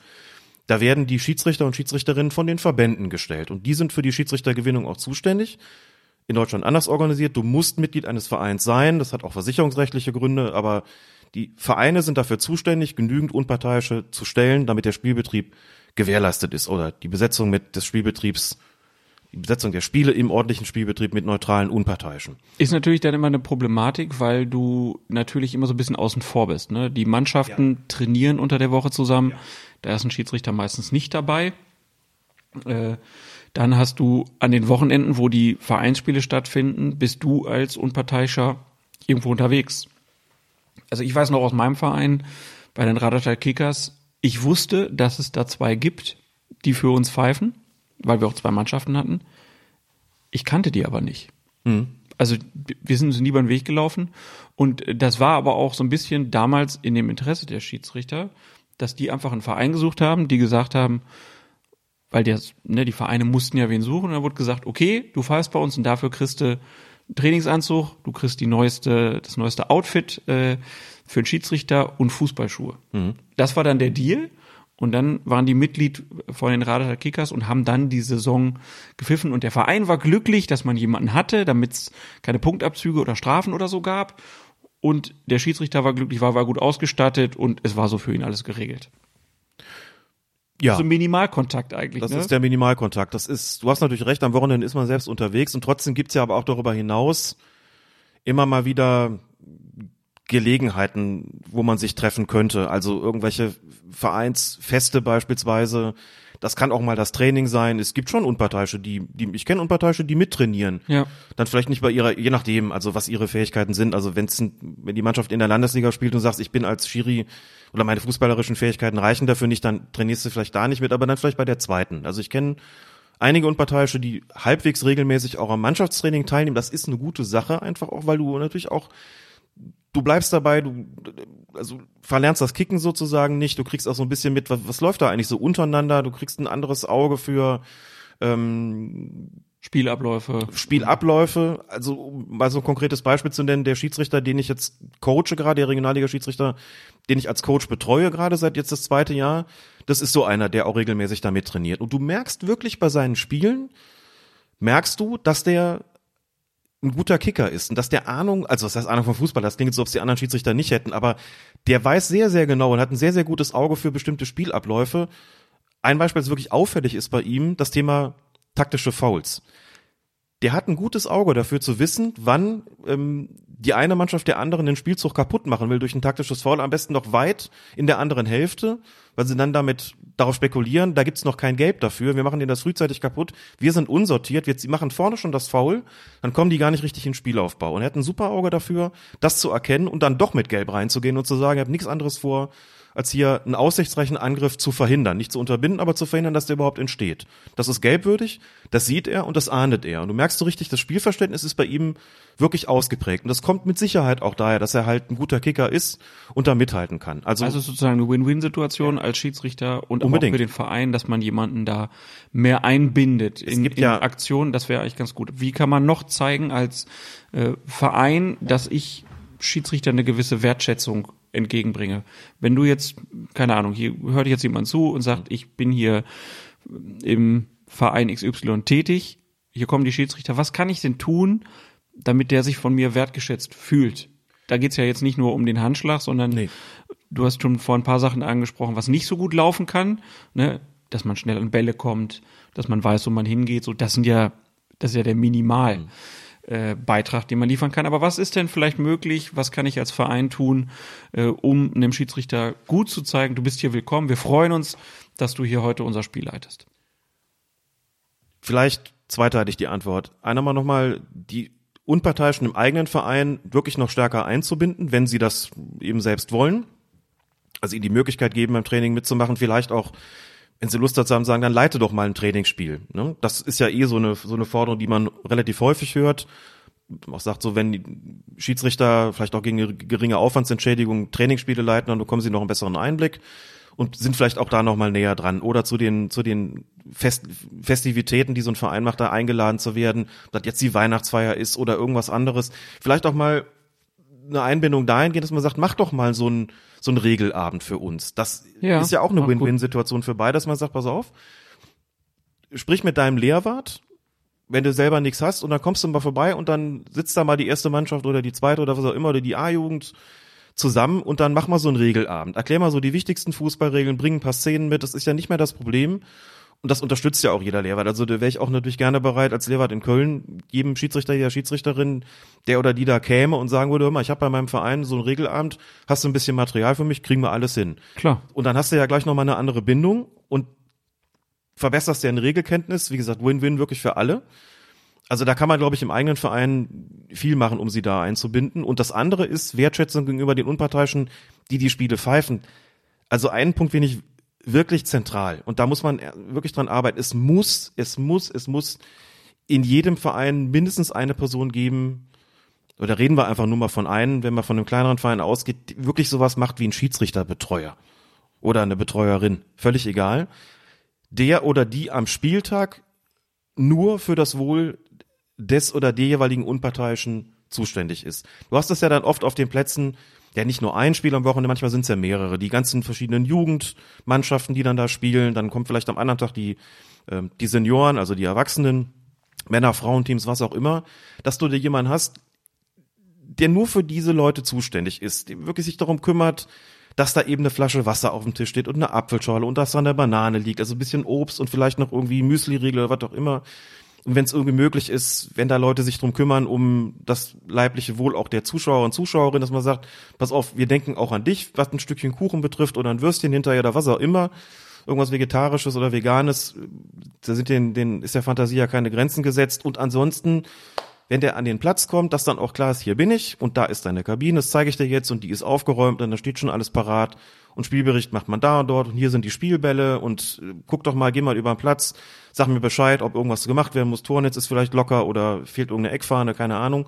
Speaker 4: Da werden die Schiedsrichter und Schiedsrichterinnen von den Verbänden gestellt und die sind für die Schiedsrichtergewinnung auch zuständig. In Deutschland anders organisiert. Du musst Mitglied eines Vereins sein. Das hat auch versicherungsrechtliche Gründe, aber die Vereine sind dafür zuständig, genügend Unparteiische zu stellen, damit der Spielbetrieb gewährleistet ist oder die Besetzung mit des Spielbetriebs, die Besetzung der Spiele im ordentlichen Spielbetrieb mit neutralen Unparteiischen.
Speaker 3: Ist natürlich dann immer eine Problematik, weil du natürlich immer so ein bisschen außen vor bist. Ne? Die Mannschaften trainieren unter der Woche zusammen. Da ist ein Schiedsrichter meistens nicht dabei. Äh, dann hast du an den Wochenenden, wo die Vereinsspiele stattfinden, bist du als Unparteiischer irgendwo unterwegs. Also ich weiß noch aus meinem Verein, bei den Radertal Kickers, ich wusste, dass es da zwei gibt, die für uns pfeifen, weil wir auch zwei Mannschaften hatten. Ich kannte die aber nicht. Also wir sind uns nie über den Weg gelaufen. Und das war aber auch so ein bisschen damals in dem Interesse der Schiedsrichter, dass die einfach einen Verein gesucht haben, die gesagt haben, weil der, ne, die Vereine mussten ja wen suchen, und dann wurde gesagt, okay, du pfeifst bei uns und dafür kriegst du Trainingsanzug, du kriegst die neueste, das neueste Outfit äh, für einen Schiedsrichter und Fußballschuhe. Das war dann der Deal. Und dann waren die Mitglied von den Radeter Kickers und haben dann die Saison gepfiffen. Und der Verein war glücklich, dass man jemanden hatte, damit es keine Punktabzüge oder Strafen oder so gab. Und der Schiedsrichter war glücklich, war, war gut ausgestattet und es war so für ihn alles geregelt.
Speaker 4: Ja.
Speaker 3: So Minimalkontakt eigentlich.
Speaker 4: Das
Speaker 3: ne?
Speaker 4: ist der Minimalkontakt. Das ist, du hast natürlich recht, am Wochenende ist man selbst unterwegs und trotzdem gibt's ja aber auch darüber hinaus immer mal wieder Gelegenheiten, wo man sich treffen könnte. Also irgendwelche Vereinsfeste beispielsweise. Das kann auch mal das Training sein. Es gibt schon Unparteiische, die, die ich kenne Unparteiische, die mittrainieren.
Speaker 3: Ja.
Speaker 4: Dann vielleicht nicht bei ihrer, je nachdem, also was ihre Fähigkeiten sind. Also wenn's, wenn die Mannschaft in der Landesliga spielt und sagst, ich bin als Schiri oder meine fußballerischen Fähigkeiten reichen dafür nicht, dann trainierst du vielleicht da nicht mit, aber dann vielleicht bei der zweiten. Also ich kenne einige Unparteiische, die halbwegs regelmäßig auch am Mannschaftstraining teilnehmen. Das ist eine gute Sache, einfach auch, weil du natürlich auch du bleibst dabei, du also verlernst das Kicken sozusagen nicht, du kriegst auch so ein bisschen mit, was, was läuft da eigentlich so untereinander, du kriegst ein anderes Auge für ähm,
Speaker 3: Spielabläufe.
Speaker 4: Spielabläufe. Also um mal so ein konkretes Beispiel zu nennen, der Schiedsrichter, den ich jetzt coache gerade, der Regionalliga-Schiedsrichter, den ich als Coach betreue gerade seit jetzt das zweite Jahr, das ist so einer, der auch regelmäßig damit trainiert. Und du merkst wirklich bei seinen Spielen, merkst du, dass der ein guter Kicker ist und dass der Ahnung, also was heißt Ahnung vom Fußball, das klingt so, ob es die anderen Schiedsrichter nicht hätten, aber der weiß sehr, sehr genau und hat ein sehr, sehr gutes Auge für bestimmte Spielabläufe. Ein Beispiel, das wirklich auffällig ist bei ihm, das Thema taktische Fouls. Der hat ein gutes Auge dafür zu wissen, wann ähm, die eine Mannschaft der anderen den Spielzug kaputt machen will durch ein taktisches Foul, am besten noch weit in der anderen Hälfte, weil sie dann damit darauf spekulieren, da gibt's noch kein Gelb dafür, wir machen denen das frühzeitig kaputt, wir sind unsortiert, wir machen vorne schon das Foul, dann kommen die gar nicht richtig in Spielaufbau. Und er hat ein super Auge dafür, das zu erkennen und dann doch mit Gelb reinzugehen und zu sagen, er hat nichts anderes vor, als hier einen aussichtsreichen Angriff zu verhindern. Nicht zu unterbinden, aber zu verhindern, dass der überhaupt entsteht. Das ist gelbwürdig, das sieht er und das ahndet er. Und du merkst so richtig, das Spielverständnis ist bei ihm wirklich ausgeprägt. Und das kommt mit Sicherheit auch daher, dass er halt ein guter Kicker ist und da mithalten kann. Also,
Speaker 3: Also sozusagen eine Win-Win-Situation als Schiedsrichter und aber auch
Speaker 4: Unbedingt.
Speaker 3: für den Verein, dass man jemanden da mehr einbindet in,
Speaker 4: gibt
Speaker 3: in
Speaker 4: ja-
Speaker 3: Aktionen. Das wäre eigentlich ganz gut. Wie kann man noch zeigen als äh, Verein, dass ich Schiedsrichter eine gewisse Wertschätzung entgegenbringe? Wenn du jetzt, keine Ahnung, hier hört jetzt jemand zu und sagt, ich bin hier im Verein XY tätig, hier kommen die Schiedsrichter, was kann ich denn tun, damit der sich von mir wertgeschätzt fühlt? Da geht's ja jetzt nicht nur um den Handschlag, sondern
Speaker 4: Nee.
Speaker 3: du hast schon vor ein paar Sachen angesprochen, was nicht so gut laufen kann, ne? dass man schnell an Bälle kommt, dass man weiß, wo man hingeht. So, das sind ja, das ist ja der Minimal. Mhm. Äh, Beitrag, den man liefern kann. Aber was ist denn vielleicht möglich? Was kann ich als Verein tun, äh, um einem Schiedsrichter gut zu zeigen, du bist hier willkommen. Wir freuen uns, dass du hier heute unser Spiel leitest.
Speaker 4: Vielleicht zweiteilig die Antwort. Einer mal nochmal die Unparteiischen im eigenen Verein wirklich noch stärker einzubinden, wenn sie das eben selbst wollen. Also ihnen die Möglichkeit geben, beim Training mitzumachen, vielleicht auch wenn sie Lust dazu haben, sagen, dann leite doch mal ein Trainingsspiel. Ne? Das ist ja eh so eine, so eine Forderung, die man relativ häufig hört. Auch sagt so, wenn die Schiedsrichter vielleicht auch gegen geringe Aufwandsentschädigung Trainingsspiele leiten, dann bekommen sie noch einen besseren Einblick und sind vielleicht auch da noch mal näher dran oder zu den zu den Fest, Festivitäten, die so ein Verein macht, da eingeladen zu werden, dass jetzt die Weihnachtsfeier ist oder irgendwas anderes. Vielleicht auch mal eine Einbindung dahingehend, dass man sagt, mach doch mal so ein so ein Regelabend für uns. Das ja, ist ja auch eine Win-Win-Situation für beide, dass man sagt, pass auf, sprich mit deinem Lehrwart, wenn du selber nichts hast und dann kommst du mal vorbei und dann sitzt da mal die erste Mannschaft oder die zweite oder was auch immer oder die A-Jugend zusammen und dann mach mal so einen Regelabend. Erklär mal so die wichtigsten Fußballregeln, bring ein paar Szenen mit, das ist ja nicht mehr das Problem. Und das unterstützt ja auch jeder Lehrwart. Also da wäre ich auch natürlich gerne bereit, als Lehrwart in Köln, jedem Schiedsrichter, jeder Schiedsrichterin, der oder die da käme und sagen würde, hör mal, ich habe bei meinem Verein so ein Regelabend, hast du ein bisschen Material für mich, kriegen wir alles hin.
Speaker 3: Klar.
Speaker 4: Und dann hast du ja gleich nochmal eine andere Bindung und verbesserst ja eine Regelkenntnis. Wie gesagt, Win-Win wirklich für alle. Also da kann man, glaube ich, im eigenen Verein viel machen, um sie da einzubinden. Und das andere ist Wertschätzung gegenüber den Unparteiischen, die die Spiele pfeifen. Also einen Punkt, den ich wirklich zentral. Und da muss man wirklich dran arbeiten. Es muss, es muss, es muss in jedem Verein mindestens eine Person geben, oder reden wir einfach nur mal von einem, wenn man von einem kleineren Verein ausgeht, wirklich sowas macht wie ein Schiedsrichterbetreuer oder eine Betreuerin, völlig egal, der oder die am Spieltag nur für das Wohl des oder der jeweiligen Unparteiischen zuständig ist. Du hast das ja dann oft auf den Plätzen, ja nicht nur ein Spiel am Wochenende, manchmal sind es ja mehrere. Die ganzen verschiedenen Jugendmannschaften, die dann da spielen, dann kommt vielleicht am anderen Tag die, äh, die Senioren, also die Erwachsenen, Männer, Frauenteams, was auch immer, dass du dir jemanden hast, der nur für diese Leute zuständig ist, der wirklich sich darum kümmert, dass da eben eine Flasche Wasser auf dem Tisch steht und eine Apfelschorle und dass da eine Banane liegt, also ein bisschen Obst und vielleicht noch irgendwie Müsli-Riegel oder was auch immer. Und wenn es irgendwie möglich ist, wenn da Leute sich drum kümmern, um das leibliche Wohl auch der Zuschauer und Zuschauerin, dass man sagt, pass auf, wir denken auch an dich, was ein Stückchen Kuchen betrifft oder ein Würstchen hinterher oder was auch immer, irgendwas Vegetarisches oder Veganes, da sind den, den ist der Fantasie ja keine Grenzen gesetzt. Und ansonsten, wenn der an den Platz kommt, dass dann auch klar ist, hier bin ich und da ist deine Kabine, das zeige ich dir jetzt und die ist aufgeräumt und da steht schon alles parat und Spielbericht macht man da und dort und hier sind die Spielbälle und äh, guck doch mal, geh mal über den Platz, sag mir Bescheid, ob irgendwas gemacht werden muss, Tornetz ist vielleicht locker oder fehlt irgendeine Eckfahne, keine Ahnung.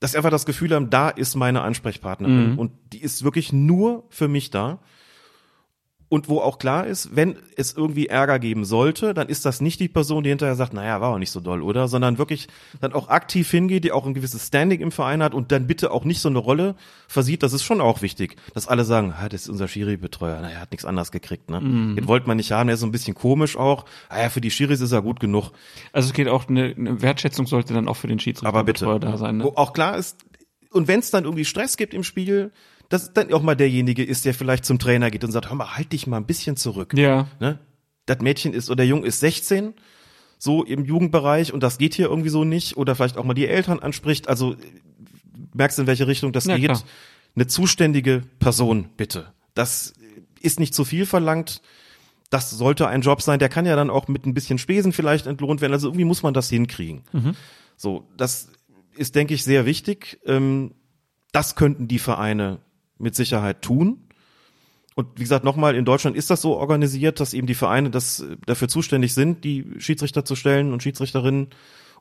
Speaker 4: Dass einfach das Gefühl haben, da ist meine Ansprechpartnerin mhm. und die ist wirklich nur für mich da und wo auch klar ist, wenn es irgendwie Ärger geben sollte, dann ist das nicht die Person, die hinterher sagt, naja, war auch nicht so doll, oder? Sondern wirklich dann auch aktiv hingeht, die auch ein gewisses Standing im Verein hat und dann bitte auch nicht so eine Rolle versieht. Das ist schon auch wichtig, dass alle sagen, ah, das ist unser Schiri-Betreuer, naja, hat nichts anderes gekriegt, ne? Mhm. Den wollte man nicht haben, der ist so ein bisschen komisch auch. Ah ja, für die Schiris ist er gut genug.
Speaker 3: Also es geht auch, eine, eine Wertschätzung sollte dann auch für den Schiedsrichter
Speaker 4: Aber bitte,
Speaker 3: da sein, ne?
Speaker 4: Wo auch klar ist, und wenn es dann irgendwie Stress gibt im Spiel, dass dann auch mal derjenige ist, der vielleicht zum Trainer geht und sagt, hör mal, halt dich mal ein bisschen zurück.
Speaker 3: Ja.
Speaker 4: Ne? Das Mädchen ist oder Jung ist 16, so im Jugendbereich und das geht hier irgendwie so nicht oder vielleicht auch mal die Eltern anspricht. Also merkst du, in welche Richtung das ja, geht? Klar. Eine zuständige Person, bitte. Das ist nicht zu viel verlangt. Das sollte ein Job sein. Der kann ja dann auch mit ein bisschen Spesen vielleicht entlohnt werden. Also irgendwie muss man das hinkriegen. Mhm. So, das ist, denke ich, sehr wichtig. Ähm, das könnten die Vereine mit Sicherheit tun. Und wie gesagt, nochmal, in Deutschland ist das so organisiert, dass eben die Vereine das äh, dafür zuständig sind, die Schiedsrichter zu stellen und Schiedsrichterinnen.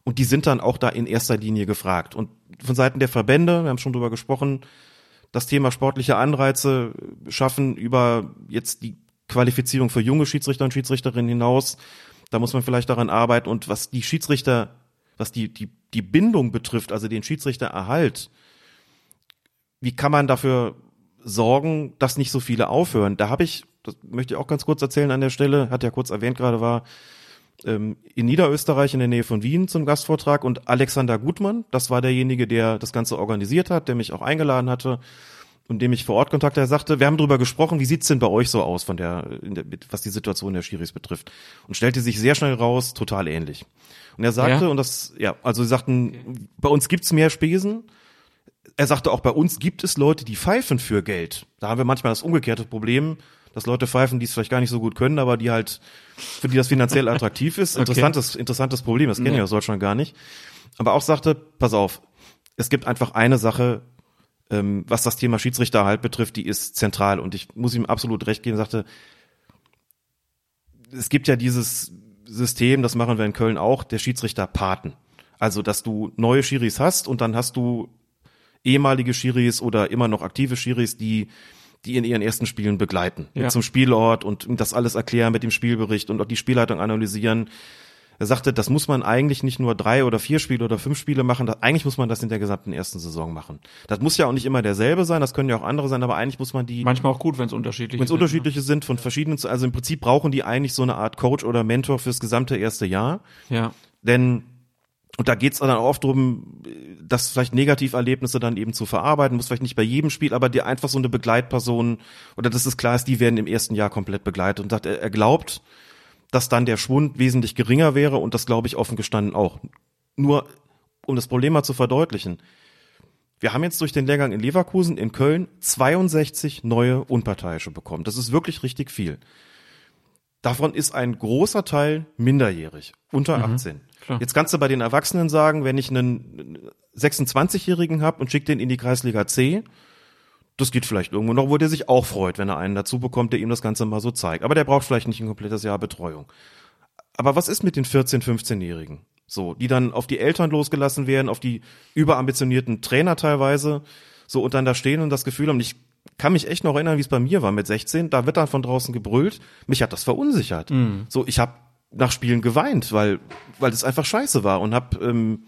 Speaker 4: Und die sind dann auch da in erster Linie gefragt. Und von Seiten der Verbände, wir haben schon drüber gesprochen, das Thema sportliche Anreize schaffen über jetzt die Qualifizierung für junge Schiedsrichter und Schiedsrichterinnen hinaus. Da muss man vielleicht daran arbeiten. Und was die Schiedsrichter, was die, die, die Bindung betrifft, also den Schiedsrichtererhalt, wie kann man dafür sorgen, dass nicht so viele aufhören. Da habe ich, das möchte ich auch ganz kurz erzählen an der Stelle, hat ja kurz erwähnt gerade, war ähm, in Niederösterreich in der Nähe von Wien zum Gastvortrag und Alexander Gutmann, das war derjenige, der das Ganze organisiert hat, der mich auch eingeladen hatte. und dem ich vor Ort Kontakt hatte, er sagte, wir haben drüber gesprochen, wie sieht's denn bei euch so aus von der, der was die Situation der Schiris betrifft und stellte sich sehr schnell raus, total ähnlich. Und er sagte,
Speaker 3: Ja?
Speaker 4: und das, ja, also sie sagten, bei uns gibt's mehr Spesen. Er sagte auch, bei uns gibt es Leute, die pfeifen für Geld. Da haben wir manchmal das umgekehrte Problem, dass Leute pfeifen, die es vielleicht gar nicht so gut können, aber die halt, für die das finanziell attraktiv ist. Interessantes, interessantes Problem, das kennen
Speaker 3: Ja.
Speaker 4: wir aus Deutschland gar nicht. Aber auch sagte, pass auf, es gibt einfach eine Sache, ähm, was das Thema Schiedsrichtererhalt betrifft, die ist zentral. Und ich muss ihm absolut recht geben, sagte, es gibt ja dieses System, das machen wir in Köln auch, der Schiedsrichterpaten. Also, dass du neue Schiris hast und dann hast du ehemalige Schiris oder immer noch aktive Schiris, die die in ihren ersten Spielen begleiten.
Speaker 3: Ja.
Speaker 4: Zum Spielort und das alles erklären mit dem Spielbericht und auch die Spielleitung analysieren. Er sagte, das muss man eigentlich nicht nur drei oder vier Spiele oder fünf Spiele machen, das, eigentlich muss man das in der gesamten ersten Saison machen. Das muss ja auch nicht immer derselbe sein, das können ja auch andere sein, aber eigentlich muss man die
Speaker 3: Manchmal auch gut, wenn es unterschiedlich
Speaker 4: wenn es unterschiedliche sind von verschiedenen, also im Prinzip brauchen die eigentlich so eine Art Coach oder Mentor fürs gesamte erste Jahr.
Speaker 3: Ja.
Speaker 4: Denn, und da geht's dann oft drum, das vielleicht Negativerlebnisse dann eben zu verarbeiten, muss vielleicht nicht bei jedem Spiel, aber dir einfach so eine Begleitperson, oder dass es klar ist, die werden im ersten Jahr komplett begleitet. Und sagt, er, er glaubt, dass dann der Schwund wesentlich geringer wäre und das glaube ich offen gestanden auch. Nur, um das Problem mal zu verdeutlichen. Wir haben jetzt durch den Lehrgang in Leverkusen, in Köln 62 neue Unparteiische bekommen. Das ist wirklich richtig viel. Davon ist ein großer Teil minderjährig, unter 18.
Speaker 3: klar.
Speaker 4: Jetzt kannst du bei den Erwachsenen sagen, wenn ich einen 26-Jährigen habe und schicke den in die Kreisliga C, das geht vielleicht irgendwo noch, wo der sich auch freut, wenn er einen dazu bekommt, der ihm das Ganze mal so zeigt. Aber der braucht vielleicht nicht ein komplettes Jahr Betreuung. Aber was ist mit den 14-, 15-Jährigen? So, die dann auf die Eltern losgelassen werden, auf die überambitionierten Trainer teilweise, so und dann da stehen und das Gefühl haben, ich kann mich echt noch erinnern, wie es bei mir war mit 16, da wird dann von draußen gebrüllt, mich hat das verunsichert. So, ich habe nach Spielen geweint, weil weil es einfach scheiße war und habe ähm,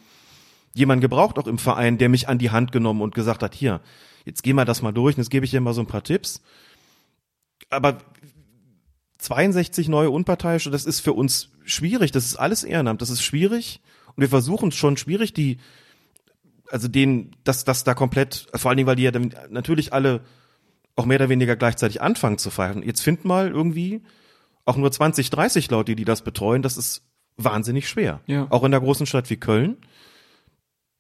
Speaker 4: jemanden gebraucht auch im Verein, der mich an die Hand genommen und gesagt hat, hier, jetzt geh mal das mal durch und jetzt gebe ich dir mal so ein paar Tipps. Aber 62 neue Unparteiische, das ist für uns schwierig, das ist alles Ehrenamt, das ist schwierig und wir versuchen schon schwierig, die, also den, dass das da komplett, vor allen Dingen, weil die ja dann natürlich alle auch mehr oder weniger gleichzeitig anfangen zu feiern. Jetzt find mal irgendwie auch nur 20, 30 Leute, die das betreuen, das ist wahnsinnig schwer.
Speaker 3: Ja.
Speaker 4: Auch in der großen Stadt wie Köln,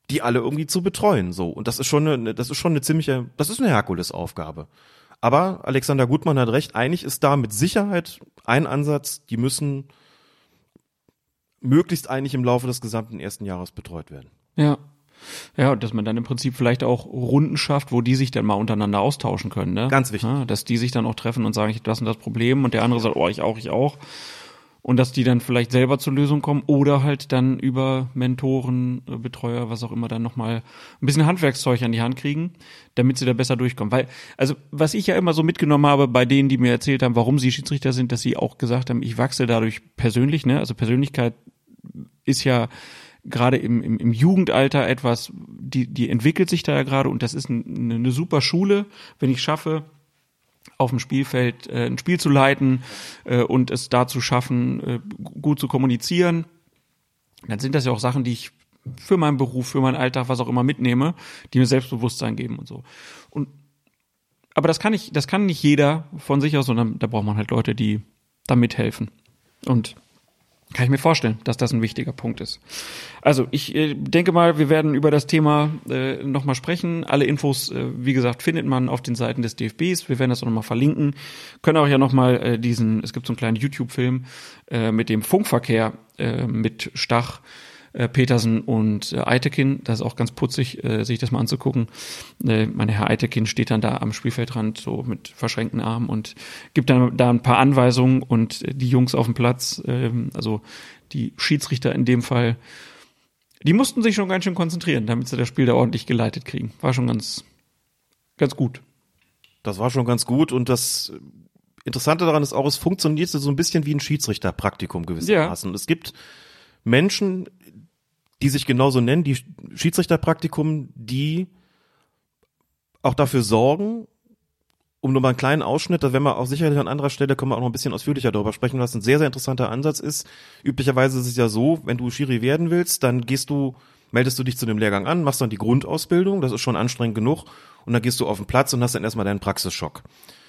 Speaker 4: die alle irgendwie zu betreuen, so. Und das ist schon eine, das ist schon eine ziemliche, das ist eine Herkulesaufgabe. Aber Alexander Gutmann hat recht, eigentlich ist da mit Sicherheit ein Ansatz, die müssen möglichst eigentlich im Laufe des gesamten ersten Jahres betreut werden.
Speaker 3: Ja. Ja, und dass man dann im Prinzip vielleicht auch Runden schafft, wo die sich dann mal untereinander austauschen können, ne?
Speaker 4: Ganz wichtig.
Speaker 3: Ja, dass die sich dann auch treffen und sagen, ich hab das und das Problem und der andere sagt, oh, ich auch, ich auch. Und dass die dann vielleicht selber zur Lösung kommen oder halt dann über Mentoren, äh, Betreuer, was auch immer, dann nochmal ein bisschen Handwerkszeug an die Hand kriegen, damit sie da besser durchkommen. Weil, also, was ich ja immer so mitgenommen habe bei denen, die mir erzählt haben, warum sie Schiedsrichter sind, dass sie auch gesagt haben, ich wachse dadurch persönlich, ne? Also Persönlichkeit ist ja gerade im, im, im Jugendalter etwas, die, die entwickelt sich da ja gerade und das ist ein, eine, eine super Schule, wenn ich schaffe, auf dem Spielfeld äh, ein Spiel zu leiten äh, und es da zu schaffen, äh, gut zu kommunizieren, dann sind das ja auch Sachen, die ich für meinen Beruf, für meinen Alltag, was auch immer mitnehme, die mir Selbstbewusstsein geben und so. Und aber das kann ich, das kann nicht jeder von sich aus, sondern da braucht man halt Leute, die da mithelfen. Und kann ich mir vorstellen, dass das ein wichtiger Punkt ist. Also ich äh, denke mal, wir werden über das Thema äh, nochmal sprechen. Alle Infos, äh, wie gesagt, findet man auf den Seiten des DFBs. Wir werden das auch nochmal verlinken. Können auch ja nochmal äh, diesen, es gibt so einen kleinen YouTube-Film äh, mit dem Funkverkehr äh, mit Stach, äh, Petersen und äh, Eitekin. Das ist auch ganz putzig, äh, sich das mal anzugucken. Äh, meine Herr Eitekin steht dann da am Spielfeldrand so mit verschränkten Armen und gibt dann da ein paar Anweisungen und äh, die Jungs auf dem Platz, ähm, also die Schiedsrichter in dem Fall, die mussten sich schon ganz schön konzentrieren, damit sie das Spiel da ordentlich geleitet kriegen. War schon ganz, ganz gut.
Speaker 4: Das war schon ganz gut und das Interessante daran ist auch, es funktioniert so ein bisschen wie ein Schiedsrichterpraktikum gewissermaßen. Und Es gibt Menschen, die sich genauso nennen, die Schiedsrichterpraktikum, die auch dafür sorgen, um nur mal einen kleinen Ausschnitt, da werden wir auch sicherlich an anderer Stelle, können wir auch noch ein bisschen ausführlicher darüber sprechen, was ein sehr, sehr interessanter Ansatz ist. Üblicherweise ist es ja so, wenn du Schiri werden willst, dann gehst du meldest du dich zu dem Lehrgang an, machst dann die Grundausbildung, das ist schon anstrengend genug, und dann gehst du auf den Platz und hast dann erstmal deinen Praxisschock.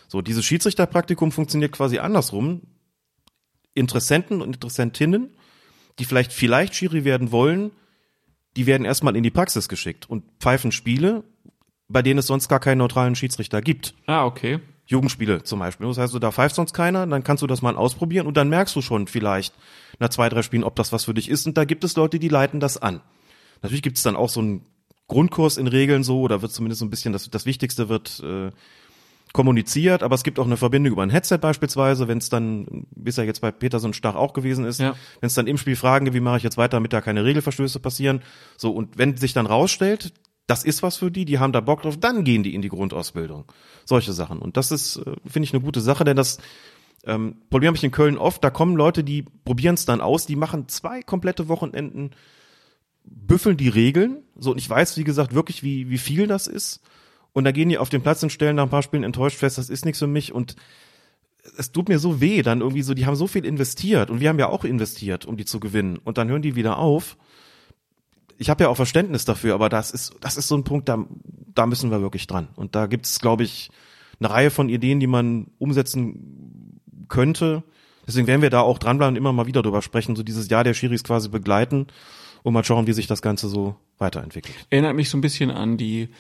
Speaker 4: So, dieses Schiedsrichterpraktikum funktioniert quasi andersrum. Interessenten und Interessentinnen, die vielleicht vielleicht Schiri werden wollen, die werden erstmal in die Praxis geschickt und pfeifen Spiele, bei denen es sonst gar keinen neutralen Schiedsrichter gibt.
Speaker 3: Ah, okay.
Speaker 4: Jugendspiele zum Beispiel. Das heißt, da pfeift sonst keiner, dann kannst du das mal ausprobieren und dann merkst du schon vielleicht nach zwei, drei Spielen, ob das was für dich ist. Und da gibt es Leute, die leiten das an. Natürlich gibt es dann auch so einen Grundkurs in Regeln so, oder wird zumindest so ein bisschen, das, das Wichtigste wird äh, kommuniziert, aber es gibt auch eine Verbindung über ein Headset beispielsweise, wenn es dann, wie es ja jetzt bei Peterson Stach auch gewesen ist,
Speaker 3: Ja.
Speaker 4: wenn es dann im Spiel Fragen gibt, wie mache ich jetzt weiter, damit da keine Regelverstöße passieren. So, und wenn sich dann rausstellt, das ist was für die, die haben da Bock drauf, dann gehen die in die Grundausbildung. Solche Sachen. Und das ist, äh, finde ich, eine gute Sache, denn das ähm, Problem habe ich in Köln oft, da kommen Leute, die probieren es dann aus, die machen zwei komplette Wochenenden, büffeln die Regeln. So, und ich weiß, wie gesagt, wirklich, wie, wie viel das ist. Und da gehen die auf den Platz und stellen nach ein paar Spielen enttäuscht fest, das ist nichts für mich. Und es tut mir so weh, dann irgendwie so, die haben so viel investiert und wir haben ja auch investiert, um die zu gewinnen. Und dann hören die wieder auf. Ich habe ja auch Verständnis dafür, aber das ist, das ist so ein Punkt, da, da müssen wir wirklich dran. Und da gibt es, glaube ich, eine Reihe von Ideen, die man umsetzen könnte. Deswegen werden wir da auch dranbleiben und immer mal wieder drüber sprechen, so dieses Jahr der Schiris quasi begleiten und mal schauen, wie sich das Ganze so weiterentwickelt.
Speaker 3: Erinnert mich so ein bisschen an die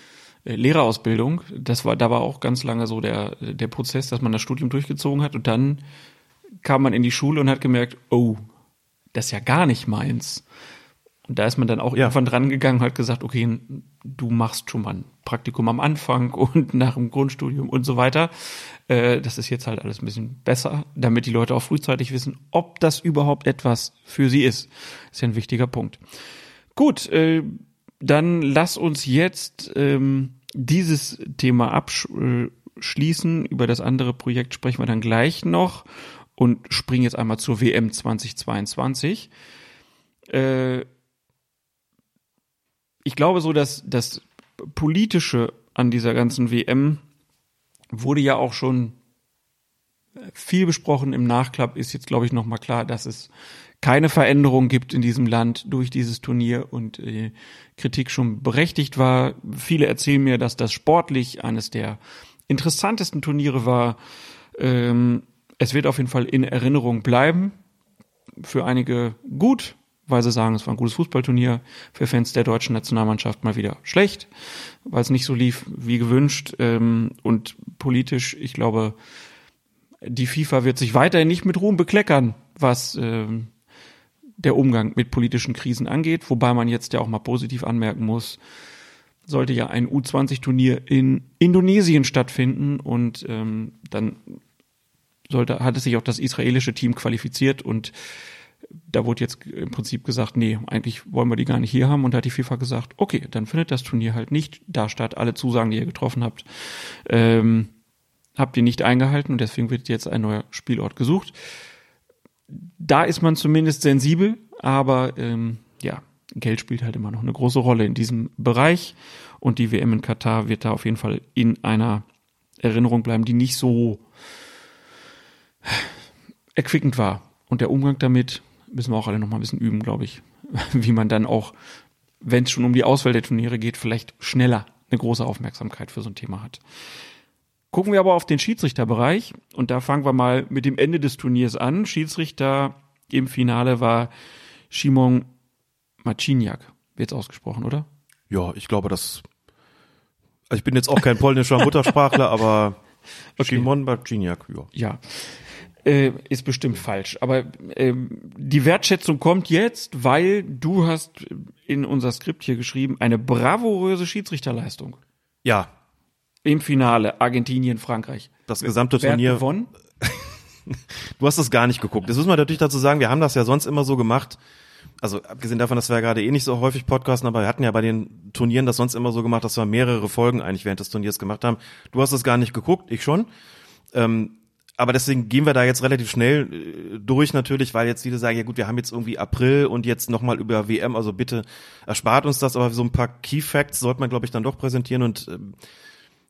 Speaker 3: Lehrerausbildung. Das war, da war auch ganz lange so der, der Prozess, dass man das Studium durchgezogen hat und dann kam man in die Schule und hat gemerkt, oh, das ist ja gar nicht meins. Und da ist man dann auch
Speaker 4: Ja.
Speaker 3: irgendwann dran gegangen und hat gesagt, okay, du machst schon mal ein Praktikum am Anfang und nach dem Grundstudium und so weiter. Äh, das ist jetzt halt alles ein bisschen besser, damit die Leute auch frühzeitig wissen, ob das überhaupt etwas für sie ist. ist ja ein wichtiger Punkt. Gut, äh, dann lass uns jetzt ähm, dieses Thema abschließen. Über das andere Projekt sprechen wir dann gleich noch und springen jetzt einmal zur WM 2022. Äh, ich glaube so, dass das Politische an dieser ganzen WM wurde ja auch schon viel besprochen. Im Nachklapp ist jetzt, glaube ich, nochmal klar, dass es keine Veränderung gibt in diesem Land durch dieses Turnier und äh, Kritik schon berechtigt war. Viele erzählen mir, dass das sportlich eines der interessantesten Turniere war. Ähm, es wird auf jeden Fall in Erinnerung bleiben. Für einige gut, weil sie sagen, es war ein gutes Fußballturnier. Für Fans der deutschen Nationalmannschaft mal wieder schlecht, weil es nicht so lief wie gewünscht. Ähm, und politisch, ich glaube, die FIFA wird sich weiterhin nicht mit Ruhm bekleckern, was ähm, der Umgang mit politischen Krisen angeht, wobei man jetzt ja auch mal positiv anmerken muss, sollte ja ein U20-Turnier in Indonesien stattfinden und ähm, dann sollte, hatte sich auch das israelische Team qualifiziert und da wurde jetzt im Prinzip gesagt, nee, eigentlich wollen wir die gar nicht hier haben und da hat die FIFA gesagt, okay, dann findet das Turnier halt nicht da statt. Alle Zusagen, die ihr getroffen habt, ähm, habt ihr nicht eingehalten und deswegen wird jetzt ein neuer Spielort gesucht. Da ist man zumindest sensibel, aber ähm, ja, Geld spielt halt immer noch eine große Rolle in diesem Bereich und die WM in Katar wird da auf jeden Fall in einer Erinnerung bleiben, die nicht so erquickend war. Und der Umgang damit müssen wir auch alle noch mal ein bisschen üben, glaube ich, wie man dann auch, wenn es schon um die Auswahl der Turniere geht, vielleicht schneller eine große Aufmerksamkeit für so ein Thema hat. Gucken wir aber auf den Schiedsrichterbereich und da fangen wir mal mit dem Ende des Turniers an. Schiedsrichter im Finale war Szymon Marciniak. Wird's ausgesprochen, oder?
Speaker 4: Ja, ich glaube, das. Also ich bin jetzt auch kein polnischer Muttersprachler, aber
Speaker 3: Okay.
Speaker 4: Szymon Barciniak, ja.
Speaker 3: Ja. Äh, ist bestimmt falsch. Aber ähm, die Wertschätzung kommt jetzt, weil du hast in unser Skript hier geschrieben, eine bravouröse Schiedsrichterleistung.
Speaker 4: Ja,
Speaker 3: Im Finale Argentinien, Frankreich.
Speaker 4: das gesamte
Speaker 3: Wer hat
Speaker 4: Turnier.
Speaker 3: gewonnen?
Speaker 4: Du hast das gar nicht geguckt. Das muss man natürlich dazu sagen, wir haben das ja sonst immer so gemacht. Also abgesehen davon, dass wir ja gerade eh nicht so häufig podcasten, aber wir hatten ja bei den Turnieren das sonst immer so gemacht, dass wir mehrere Folgen eigentlich während des Turniers gemacht haben. Du hast das gar nicht geguckt, ich schon. Ähm, aber deswegen gehen wir da jetzt relativ schnell äh, durch natürlich, weil jetzt viele sagen, ja gut, wir haben jetzt irgendwie April und jetzt nochmal über WM, also bitte erspart uns das, aber so ein paar Key Facts sollte man, glaube ich, dann doch präsentieren und ähm,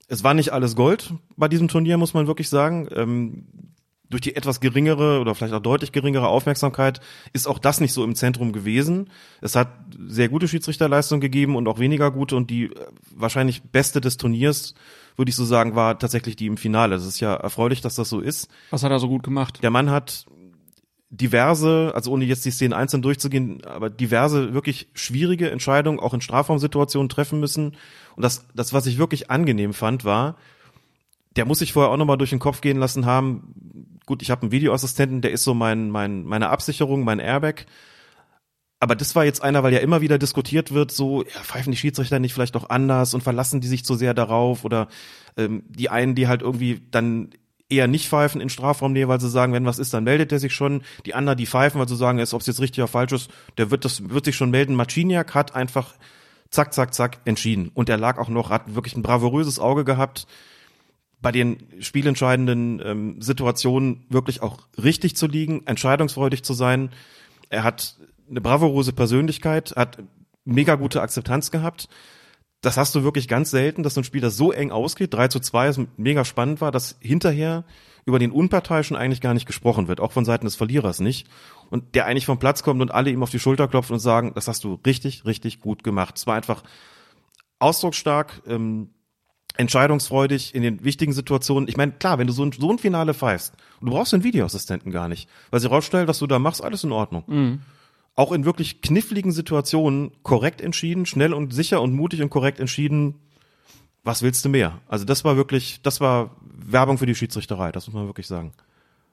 Speaker 4: es war nicht alles Gold bei diesem Turnier, muss man wirklich sagen. Ähm, durch die etwas geringere oder vielleicht auch deutlich geringere Aufmerksamkeit ist auch das nicht so im Zentrum gewesen. Es hat sehr gute Schiedsrichterleistung gegeben und auch weniger gute und die äh, wahrscheinlich beste des Turniers, würde ich so sagen, war tatsächlich die im Finale. Es ist ja erfreulich, dass das so ist.
Speaker 3: Was hat er so gut gemacht?
Speaker 4: Der Mann hat diverse, also ohne jetzt die Szenen einzeln durchzugehen, aber diverse wirklich schwierige Entscheidungen auch in Strafraumsituationen treffen müssen. Und das, das, was ich wirklich angenehm fand, war, der muss sich vorher auch nochmal durch den Kopf gehen lassen haben. Gut, ich habe einen Videoassistenten, der ist so mein, mein, meine Absicherung, mein Airbag. Aber das war jetzt einer, weil ja immer wieder diskutiert wird, so, ja, pfeifen die Schiedsrichter nicht vielleicht auch anders und verlassen die sich zu sehr darauf oder ähm, die einen, die halt irgendwie dann eher nicht pfeifen in Strafraumnähe, weil sie sagen, wenn was ist, dann meldet er sich schon. Die anderen, die pfeifen, weil sie sagen, ob es jetzt richtig oder falsch ist, der wird das wird sich schon melden. Marciniak hat einfach zack, zack, zack entschieden und er lag auch noch, hat wirklich ein bravouröses Auge gehabt bei den spielentscheidenden ähm, Situationen wirklich auch richtig zu liegen, entscheidungsfreudig zu sein. Er hat eine bravouröse Persönlichkeit, hat mega gute Akzeptanz gehabt. Das hast du wirklich ganz selten, dass so ein Spiel das so eng ausgeht, 3 zu 2, es mega spannend war, dass hinterher über den Unparteiischen eigentlich gar nicht gesprochen wird, auch von Seiten des Verlierers nicht. Und der eigentlich vom Platz kommt und alle ihm auf die Schulter klopfen und sagen, das hast du richtig, richtig gut gemacht. Es war einfach ausdrucksstark, ähm, entscheidungsfreudig in den wichtigen Situationen. Ich meine, klar, wenn du so ein, so ein Finale pfeifst, und du brauchst den Videoassistenten gar nicht, weil sie rausstellt, was du da machst, alles in Ordnung. Mhm. Auch in wirklich kniffligen Situationen korrekt entschieden, schnell und sicher und mutig und korrekt entschieden. Was willst du mehr? Also das war wirklich, das war Werbung für die Schiedsrichterei, das muss man wirklich sagen.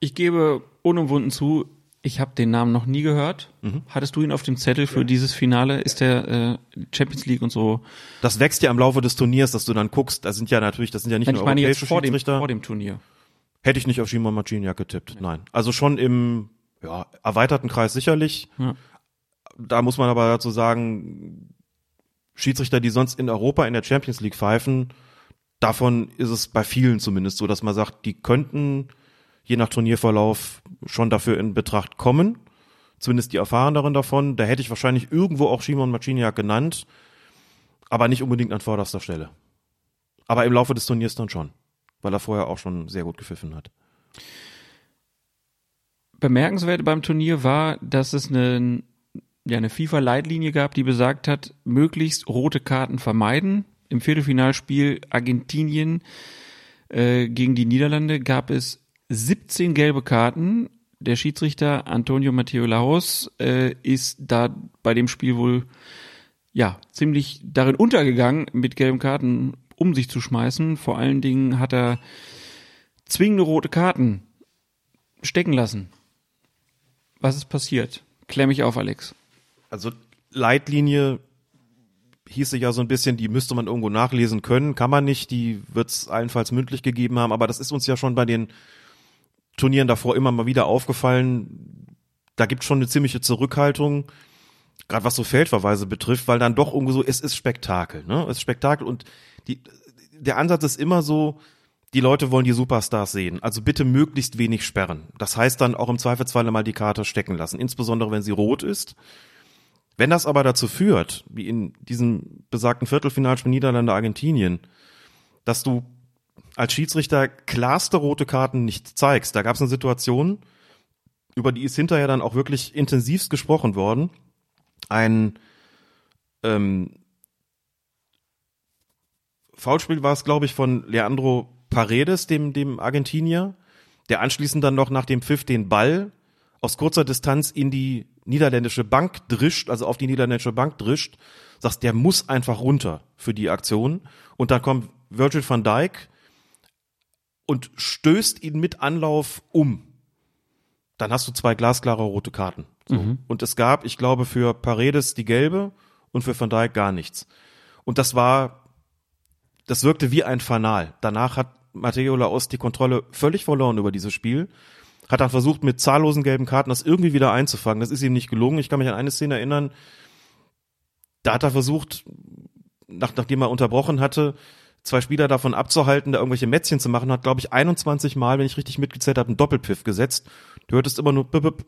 Speaker 3: Ich gebe unumwunden zu, ich habe den Namen noch nie gehört. Mhm. Hattest du ihn auf dem Zettel für ja. dieses Finale? Ist der äh, Champions League und so?
Speaker 4: Das wächst ja im Laufe des Turniers, dass du dann guckst. Da sind ja natürlich, das sind ja nicht
Speaker 3: Nein, nur ich meine europäische jetzt vor dem, vor dem Turnier.
Speaker 4: Hätte ich nicht auf Shimon Marciniak getippt. Nein. Nein. Also schon im ja, erweiterten Kreis sicherlich. Ja. Da muss man aber dazu sagen, Schiedsrichter, die sonst in Europa in der Champions League pfeifen, davon ist es bei vielen zumindest so, dass man sagt, die könnten je nach Turnierverlauf schon dafür in Betracht kommen. Zumindest die Erfahreneren davon. Da hätte ich wahrscheinlich irgendwo auch Shimon Marciniak genannt, aber nicht unbedingt an vorderster Stelle. Aber im Laufe des Turniers dann schon, weil er vorher auch schon sehr gut gepfiffen hat.
Speaker 3: Bemerkenswert beim Turnier war, dass es eine, ja, eine FIFA-Leitlinie gab, die besagt hat, möglichst rote Karten vermeiden. Im Viertelfinalspiel Argentinien äh, gegen die Niederlande gab es 17 gelbe Karten. Der Schiedsrichter Antonio Matteo Laos äh, ist da bei dem Spiel wohl ja ziemlich darin untergegangen, mit gelben Karten um sich zu schmeißen. Vor allen Dingen hat er zwingende rote Karten stecken lassen. Was ist passiert? Klär mich auf, Alex.
Speaker 4: Also Leitlinie hieße ja so ein bisschen, die müsste man irgendwo nachlesen können, kann man nicht, die wird es allenfalls mündlich gegeben haben, aber das ist uns ja schon bei den Turnieren davor immer mal wieder aufgefallen, da gibt schon eine ziemliche Zurückhaltung, gerade was so Feldverweise betrifft, weil dann doch irgendwie so, es ist Spektakel, ne? Es ist Spektakel und die, der Ansatz ist immer so, die Leute wollen die Superstars sehen. Also bitte möglichst wenig sperren. Das heißt dann auch im Zweifelsfall mal die Karte stecken lassen, insbesondere wenn sie rot ist. Wenn das aber dazu führt, wie in diesem besagten Viertelfinalspiel Niederlande-Argentinien, dass du als Schiedsrichter klarste rote Karten nicht zeigst. Da gab es eine Situation, über die ist hinterher dann auch wirklich intensivst gesprochen worden. Ein ähm, Foulspiel war es, glaube ich, von Leandro Paredes, dem, dem Argentinier, der anschließend dann noch nach dem Pfiff den Ball aus kurzer Distanz in die niederländische Bank drischt, also auf die niederländische Bank drischt, sagst, der muss einfach runter für die Aktion. Und dann kommt Virgil van Dijk und stößt ihn mit Anlauf um, dann hast du zwei glasklare rote Karten. So. Mhm. Und es gab, ich glaube, für Paredes die gelbe und für Van Dijk gar nichts. Und das war, das wirkte wie ein Fanal. Danach hat Matteo Laos die Kontrolle völlig verloren über dieses Spiel. Hat dann versucht, mit zahllosen gelben Karten das irgendwie wieder einzufangen. Das ist ihm nicht gelungen. Ich kann mich an eine Szene erinnern. Da hat er versucht, nach, nachdem er unterbrochen hatte, zwei Spieler davon abzuhalten, da irgendwelche Mätzchen zu machen, hat, glaube ich, 21 Mal, wenn ich richtig mitgezählt habe, einen Doppelpiff gesetzt. Du hörtest immer nur bip, bip,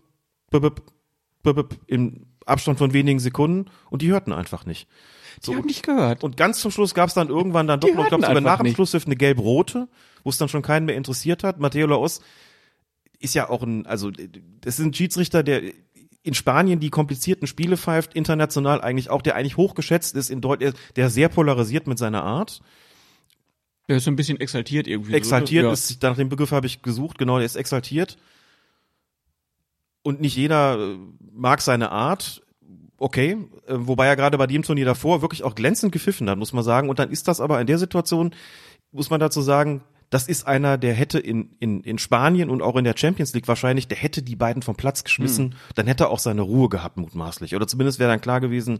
Speaker 4: bip, bip, im Abstand von wenigen Sekunden und die hörten einfach nicht.
Speaker 3: So, die haben nicht gehört.
Speaker 4: Und ganz zum Schluss gab es dann irgendwann dann doch noch, ich glaube sogar nach dem Schlusspfiff eine gelb-rote, wo es dann schon keinen mehr interessiert hat. Matteo Laos ist ja auch ein, also das ist ein Schiedsrichter, der in Spanien die komplizierten Spiele pfeift, international eigentlich auch, der eigentlich hochgeschätzt ist in Deutschland, der sehr polarisiert mit seiner Art.
Speaker 3: Der ist so ein bisschen exaltiert irgendwie.
Speaker 4: Exaltiert
Speaker 3: so,
Speaker 4: ist, nach dem Begriff habe ich gesucht, genau, der ist exaltiert. Und nicht jeder äh, mag seine Art. Okay, äh, wobei er gerade bei dem Turnier davor wirklich auch glänzend gepfiffen hat, muss man sagen. Und dann ist das aber in der Situation, muss man dazu sagen, das ist einer, der hätte in, in, in Spanien und auch in der Champions League wahrscheinlich, der hätte die beiden vom Platz geschmissen, mhm. dann hätte er auch seine Ruhe gehabt, mutmaßlich. Oder zumindest wäre dann klar gewesen,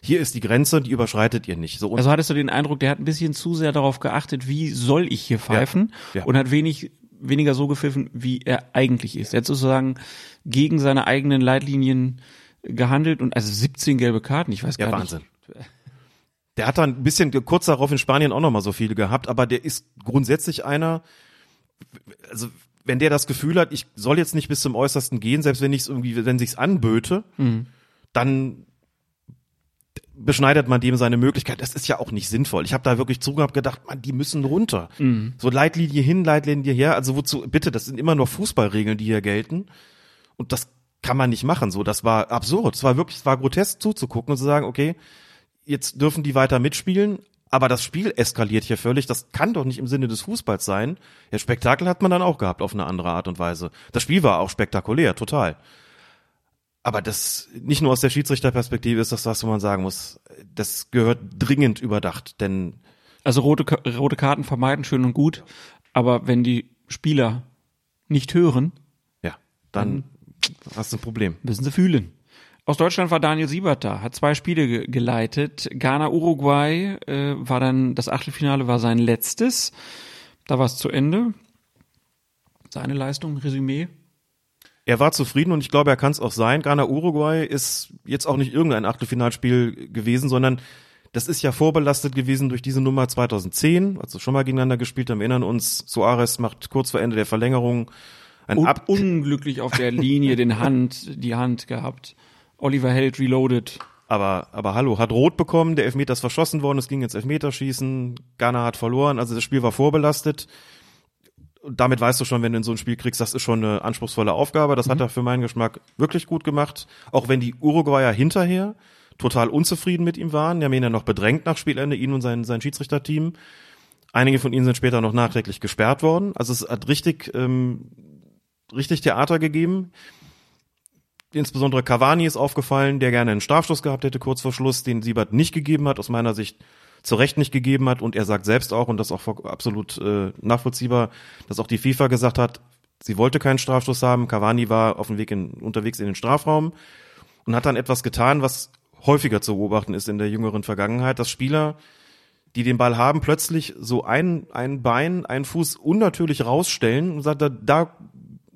Speaker 4: hier ist die Grenze, die überschreitet ihr nicht. So,
Speaker 3: also hattest du den Eindruck, der hat ein bisschen zu sehr darauf geachtet, wie soll ich hier pfeifen ja, ja. und hat wenig weniger so gepfiffen, wie er eigentlich ist. Er hat sozusagen gegen seine eigenen Leitlinien gehandelt und also 17 gelbe Karten, ich weiß gar ja, Wahnsinn. nicht.
Speaker 4: Der hat dann ein bisschen kurz darauf in Spanien auch nochmal so viele gehabt, aber der ist grundsätzlich einer, also wenn der das Gefühl hat, ich soll jetzt nicht bis zum Äußersten gehen, selbst wenn ich es irgendwie, wenn sich's anböte, mhm. dann beschneidet man dem seine Möglichkeit. Das ist ja auch nicht sinnvoll. Ich habe da wirklich zugehabt gedacht, man, die müssen runter. Mhm. So Leitlinie hin, Leitlinie her. Also wozu, bitte, das sind immer noch Fußballregeln, die hier gelten. Und das kann man nicht machen. So, das war absurd. Es war wirklich, es war grotesk zuzugucken und zu sagen, okay, jetzt dürfen die weiter mitspielen, aber das Spiel eskaliert hier völlig. Das kann doch nicht im Sinne des Fußballs sein. Ja, Spektakel hat man dann auch gehabt auf eine andere Art und Weise. Das Spiel war auch spektakulär, total. Aber das nicht nur aus der Schiedsrichterperspektive ist das was, wo man sagen muss, das gehört dringend überdacht, denn
Speaker 3: also rote rote Karten vermeiden schön und gut, aber wenn die Spieler nicht hören,
Speaker 4: ja, dann, dann hast du ein Problem.
Speaker 3: Müssen sie fühlen. Aus Deutschland war Daniel Siebert da, hat zwei Spiele ge geleitet. Ghana Uruguay äh, war dann das Achtelfinale war sein letztes. Da war es zu Ende. Seine Leistung, Resümee.
Speaker 4: Er war zufrieden und ich glaube, er kann es auch sein. Ghana Uruguay ist jetzt auch nicht irgendein Achtelfinalspiel gewesen, sondern das ist ja vorbelastet gewesen durch diese Nummer 2010, also schon mal gegeneinander gespielt haben. Wir erinnern uns, Soares macht kurz vor Ende der Verlängerung
Speaker 3: ein Un Ab unglücklich auf der Linie den Hand, die Hand gehabt. Oliver Held reloaded.
Speaker 4: Aber, aber hallo, hat rot bekommen, der Elfmeter ist verschossen worden, es ging ins Elfmeterschießen, Ghana hat verloren, also das Spiel war vorbelastet damit weißt du schon, wenn du in so ein Spiel kriegst, das ist schon eine anspruchsvolle Aufgabe. Das mhm. hat er für meinen Geschmack wirklich gut gemacht. Auch wenn die Uruguayer hinterher total unzufrieden mit ihm waren. Die haben ihn ja noch bedrängt nach Spielende, ihn und sein, sein Schiedsrichterteam. Einige von ihnen sind später noch nachträglich gesperrt worden. Also es hat richtig, ähm, richtig Theater gegeben. Insbesondere Cavani ist aufgefallen, der gerne einen Strafstoß gehabt hätte kurz vor Schluss, den Siebert nicht gegeben hat. Aus meiner Sicht zu Recht nicht gegeben hat. Und er sagt selbst auch, und das auch absolut äh, nachvollziehbar, dass auch die FIFA gesagt hat, sie wollte keinen Strafstoß haben. Cavani war auf dem Weg in, unterwegs in den Strafraum und hat dann etwas getan, was häufiger zu beobachten ist in der jüngeren Vergangenheit, dass Spieler, die den Ball haben, plötzlich so ein, ein Bein, ein Fuß unnatürlich rausstellen und sagt, da, da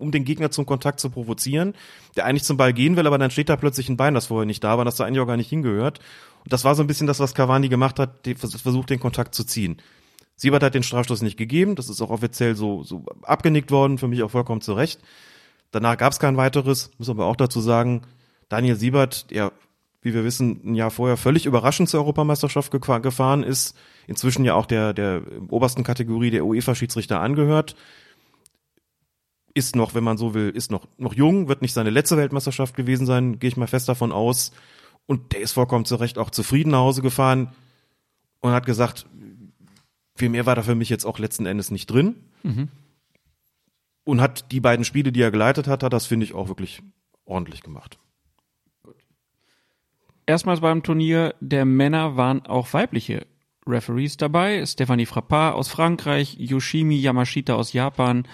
Speaker 4: um den Gegner zum Kontakt zu provozieren, der eigentlich zum Ball gehen will, aber dann steht da plötzlich ein Bein, das vorher nicht da war, das da eigentlich auch gar nicht hingehört. Und das war so ein bisschen das, was Cavani gemacht hat, versucht den Kontakt zu ziehen. Siebert hat den Strafstoß nicht gegeben, das ist auch offiziell so, so abgenickt worden, für mich auch vollkommen zu Recht. Danach gab es kein weiteres, muss aber auch dazu sagen, Daniel Siebert, der, wie wir wissen, ein Jahr vorher völlig überraschend zur Europameisterschaft gefahren ist, inzwischen ja auch der, der obersten Kategorie der UEFA-Schiedsrichter angehört, ist noch, wenn man so will, ist noch, noch jung, wird nicht seine letzte Weltmeisterschaft gewesen sein, gehe ich mal fest davon aus. Und der ist vollkommen zu Recht auch zufrieden nach Hause gefahren und hat gesagt, viel mehr war da für mich jetzt auch letzten Endes nicht drin. Mhm. Und hat die beiden Spiele, die er geleitet hat, hat das, finde ich, auch wirklich ordentlich gemacht.
Speaker 3: Erstmals beim Turnier der Männer waren auch weibliche Referees dabei. Stephanie Frappard aus Frankreich, Yoshimi Yamashita aus Japan,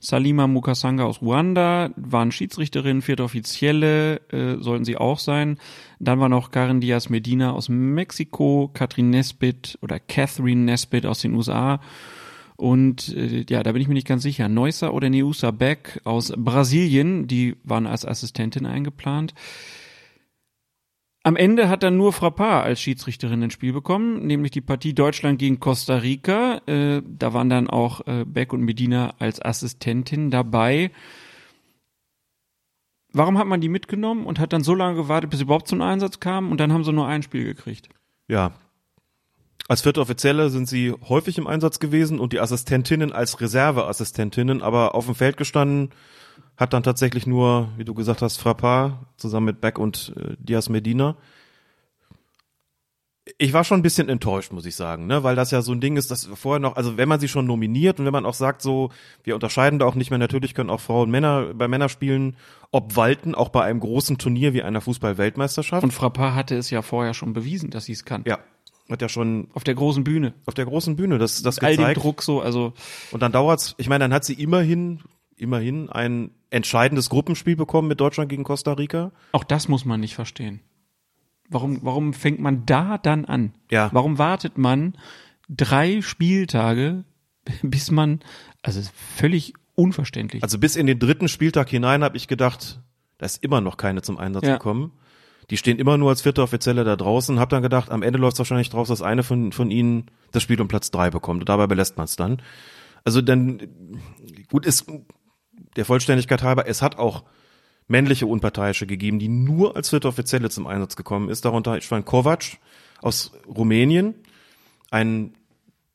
Speaker 3: Salima Mukasanga aus Ruanda, waren Schiedsrichterinnen, vierte Offizielle, äh, sollten sie auch sein. Dann war noch Karen Diaz Medina aus Mexiko, Katrin Nesbitt oder Catherine Nesbitt aus den USA. Und äh, ja, da bin ich mir nicht ganz sicher. Neusser oder Neusa Beck aus Brasilien, die waren als Assistentin eingeplant. Am Ende hat dann nur Frappard als Schiedsrichterin ins Spiel bekommen, nämlich die Partie Deutschland gegen Costa Rica. Äh, da waren dann auch äh, Beck und Medina als Assistentin dabei. Warum hat man die mitgenommen und hat dann so lange gewartet, bis sie überhaupt zum Einsatz kamen und dann haben sie nur ein Spiel gekriegt?
Speaker 4: Ja. Als vierte Offizielle sind sie häufig im Einsatz gewesen und die Assistentinnen als Reserveassistentinnen, aber auf dem Feld gestanden hat dann tatsächlich nur, wie du gesagt hast, Frappard zusammen mit Beck und äh, Diaz Medina. Ich war schon ein bisschen enttäuscht, muss ich sagen, ne, weil das ja so ein Ding ist, dass vorher noch, also wenn man sie schon nominiert und wenn man auch sagt, so, wir unterscheiden da auch nicht mehr, natürlich können auch Frauen Männer bei Männerspielen obwalten, auch bei einem großen Turnier wie einer Fußball-Weltmeisterschaft.
Speaker 3: Und Frappard hatte es ja vorher schon bewiesen, dass sie es kann.
Speaker 4: Ja, hat ja schon
Speaker 3: Auf der großen Bühne.
Speaker 4: auf der großen Bühne das, das
Speaker 3: All dem
Speaker 4: gezeigt.
Speaker 3: Druck so, also
Speaker 4: Und dann dauert's, ich meine, dann hat sie immerhin, immerhin ein entscheidendes Gruppenspiel bekommen mit Deutschland gegen Costa Rica.
Speaker 3: auch das muss man nicht verstehen. Warum, warum fängt man da dann an?
Speaker 4: Ja.
Speaker 3: Warum wartet man drei Spieltage, bis man, also es völlig unverständlich.
Speaker 4: Also bis in den dritten Spieltag hinein habe ich gedacht, da ist immer noch keine zum Einsatz
Speaker 3: Ja.
Speaker 4: gekommen. Die stehen immer nur als vierte Offizielle da draußen. Hab dann gedacht, am Ende läuft es wahrscheinlich draus, dass eine von, von ihnen das Spiel um Platz drei bekommt. Und dabei belässt man es dann. Also dann, gut ist, der Vollständigkeit halber, es hat auch männliche Unparteiische gegeben, die nur als vierte Offizielle zum Einsatz gekommen ist. Darunter Stefan Kovac aus Rumänien, ein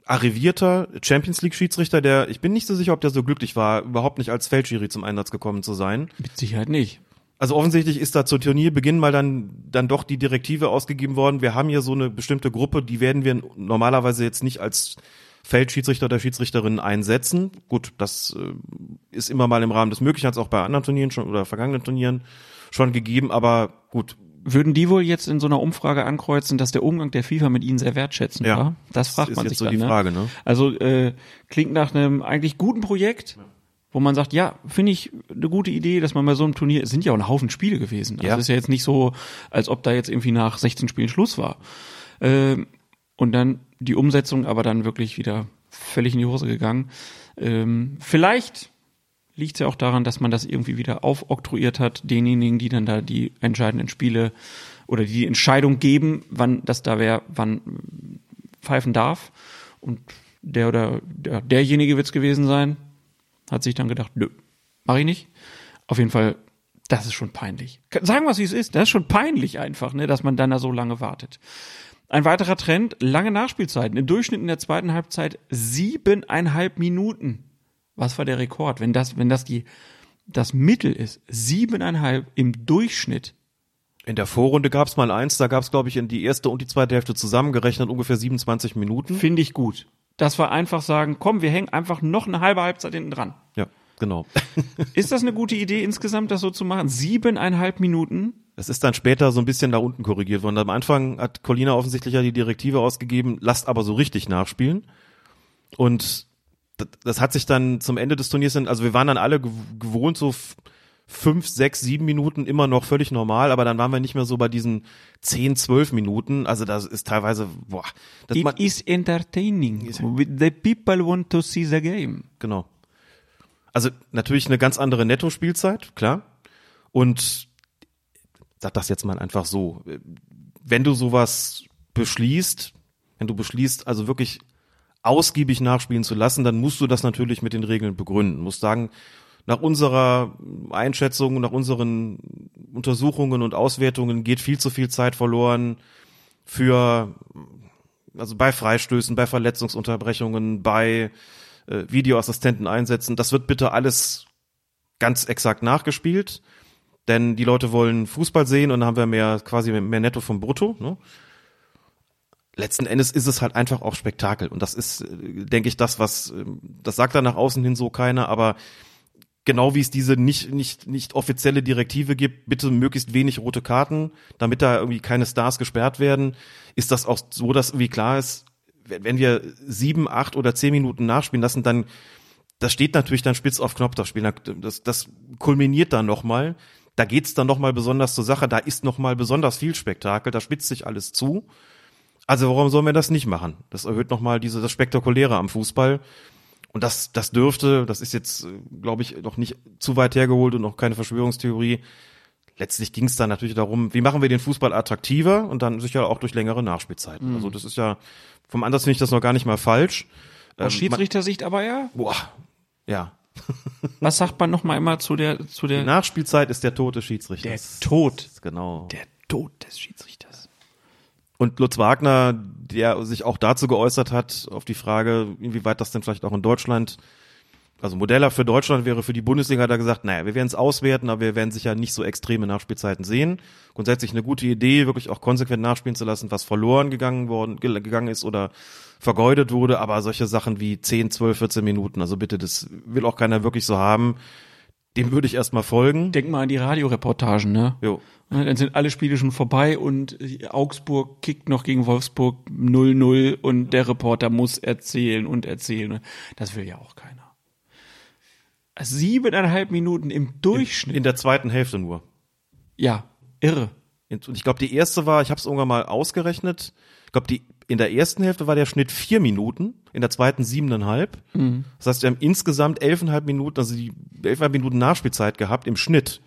Speaker 4: arrivierter Champions League Schiedsrichter, der, ich bin nicht so sicher, ob der so glücklich war, überhaupt nicht als Feldschiri zum Einsatz gekommen zu sein.
Speaker 3: Mit Sicherheit nicht.
Speaker 4: Also offensichtlich ist da zu Turnierbeginn mal dann, dann doch die Direktive ausgegeben worden. Wir haben hier so eine bestimmte Gruppe, die werden wir normalerweise jetzt nicht als Feldschiedsrichter oder Schiedsrichterin einsetzen. Gut, das äh, ist immer mal im Rahmen des Möglichen, hat es auch bei anderen Turnieren schon oder vergangenen Turnieren schon gegeben, aber gut.
Speaker 3: Würden die wohl jetzt in so einer Umfrage ankreuzen, dass der Umgang der FIFA mit ihnen sehr wertschätzend
Speaker 4: Ja.
Speaker 3: war? Das fragt
Speaker 4: ist
Speaker 3: man sich
Speaker 4: so
Speaker 3: dann,
Speaker 4: die
Speaker 3: ne?
Speaker 4: Frage, ne?
Speaker 3: Also äh, klingt nach einem eigentlich guten Projekt, wo man sagt, ja, finde ich eine gute Idee, dass man bei so einem Turnier, es sind ja auch ein Haufen Spiele gewesen. Also
Speaker 4: Ja.
Speaker 3: es ist ja jetzt nicht so, als ob da jetzt irgendwie nach 16 Spielen Schluss war. Ähm, und dann die Umsetzung aber dann wirklich wieder völlig in die Hose gegangen. Ähm, vielleicht liegt es ja auch daran, dass man das irgendwie wieder aufoktroyiert hat, denjenigen, die dann da die entscheidenden Spiele oder die, Entscheidung geben, wann das da wer, wann pfeifen darf. Und der oder der, derjenige wird's gewesen sein, hat sich dann gedacht, nö, mach ich nicht. Auf jeden Fall, das ist schon peinlich. Sagen wir, wie es ist. Das ist schon peinlich einfach, ne, dass man dann da so lange wartet. Ein weiterer Trend, lange Nachspielzeiten. Im Durchschnitt in der zweiten Halbzeit siebeneinhalb Minuten. Was war der Rekord? Wenn das, wenn das die, das Mittel ist, siebeneinhalb im Durchschnitt.
Speaker 4: In der Vorrunde gab es mal eins, da gab es, glaube ich, in die erste und die zweite Hälfte zusammengerechnet ungefähr 27 Minuten.
Speaker 3: Finde ich gut. Das war einfach sagen, komm, wir hängen einfach noch eine halbe Halbzeit hinten dran.
Speaker 4: Ja, genau.
Speaker 3: Ist das eine gute Idee insgesamt, das so zu machen? Siebeneinhalb Minuten?
Speaker 4: Es ist dann später so ein bisschen nach unten korrigiert worden. Am Anfang hat Colina offensichtlich ja die Direktive ausgegeben, lasst aber so richtig nachspielen. Und das, das hat sich dann zum Ende des Turniers, also wir waren dann alle gew- gewohnt, so fünf, sechs, sieben Minuten immer noch völlig normal, aber dann waren wir nicht mehr so bei diesen zehn, zwölf Minuten. Also das ist teilweise, boah, das
Speaker 3: It is entertaining. The people want to see the game.
Speaker 4: Genau. Also natürlich eine ganz andere Netto-Spielzeit, klar. Und sag das jetzt mal einfach so. Wenn du sowas beschließt, wenn du beschließt, also wirklich ausgiebig nachspielen zu lassen, dann musst du das natürlich mit den Regeln begründen. Musst sagen, nach unserer Einschätzung, nach unseren Untersuchungen und Auswertungen geht viel zu viel Zeit verloren für, also bei Freistößen, bei Verletzungsunterbrechungen, bei äh, Videoassistenten einsetzen. Das wird bitte alles ganz exakt nachgespielt, denn die Leute wollen Fußball sehen und dann haben wir mehr quasi mehr Netto vom Brutto. Ne? Letzten Endes ist es halt einfach auch Spektakel und das ist, äh, denke ich, das, was äh, das sagt da nach außen hin so keiner, aber genau wie es diese nicht nicht nicht offizielle Direktive gibt, bitte möglichst wenig rote Karten, damit da irgendwie keine Stars gesperrt werden, ist das auch so, dass irgendwie klar ist, wenn wenn wir sieben, acht oder zehn Minuten nachspielen lassen, dann das steht natürlich dann spitz auf Knopf, das Spiel. Das, das kulminiert dann nochmal. Da geht's dann nochmal besonders zur Sache. Da ist nochmal besonders viel Spektakel. Da spitzt sich alles zu. Also warum sollen wir das nicht machen? Das erhöht nochmal diese, das Spektakuläre am Fußball. Und das, das dürfte, das ist jetzt, glaube ich, noch nicht zu weit hergeholt und noch keine Verschwörungstheorie. Letztlich ging es dann natürlich darum, wie machen wir den Fußball attraktiver und dann sicher auch durch längere Nachspielzeiten. Also das ist ja, vom Ansatz finde ich das noch gar nicht mal falsch.
Speaker 3: Aus
Speaker 4: Ähm,
Speaker 3: Schiedsrichtersicht aber ja.
Speaker 4: boah, ja.
Speaker 3: Was sagt man noch mal immer zu der, zu
Speaker 4: Die
Speaker 3: der,
Speaker 4: Nachspielzeit ist der Tod des Schiedsrichters.
Speaker 3: der Tod.
Speaker 4: Genau.
Speaker 3: Der Tod des Schiedsrichters.
Speaker 4: Und Lutz Wagner, der sich auch dazu geäußert hat, auf die Frage, inwieweit das denn vielleicht auch in Deutschland, also Modeller für Deutschland wäre für die Bundesliga, er gesagt, naja, wir werden es auswerten, aber wir werden sicher nicht so extreme Nachspielzeiten sehen. Grundsätzlich eine gute Idee, wirklich auch konsequent nachspielen zu lassen, was verloren gegangen worden, ge- gegangen ist oder vergeudet wurde, aber solche Sachen wie 10, 12, 14 Minuten, also bitte, das will auch keiner wirklich so haben. Dem würde ich erstmal folgen.
Speaker 3: Denk mal an die Radioreportagen, ne?
Speaker 4: Jo.
Speaker 3: Dann sind alle Spiele schon vorbei und Augsburg kickt noch gegen Wolfsburg 0-0 und der Reporter muss erzählen und erzählen. Das will ja auch keiner. Siebeneinhalb Minuten im Durchschnitt.
Speaker 4: In der zweiten Hälfte nur.
Speaker 3: ja, irre.
Speaker 4: Und ich glaube, die erste war, ich habe es irgendwann mal ausgerechnet, ich glaube, die in der ersten Hälfte war der Schnitt vier Minuten, in der zweiten siebeneinhalb. Das heißt, wir haben insgesamt elfeinhalb Minuten, also die elfeinhalb Minuten Nachspielzeit gehabt im Schnitt.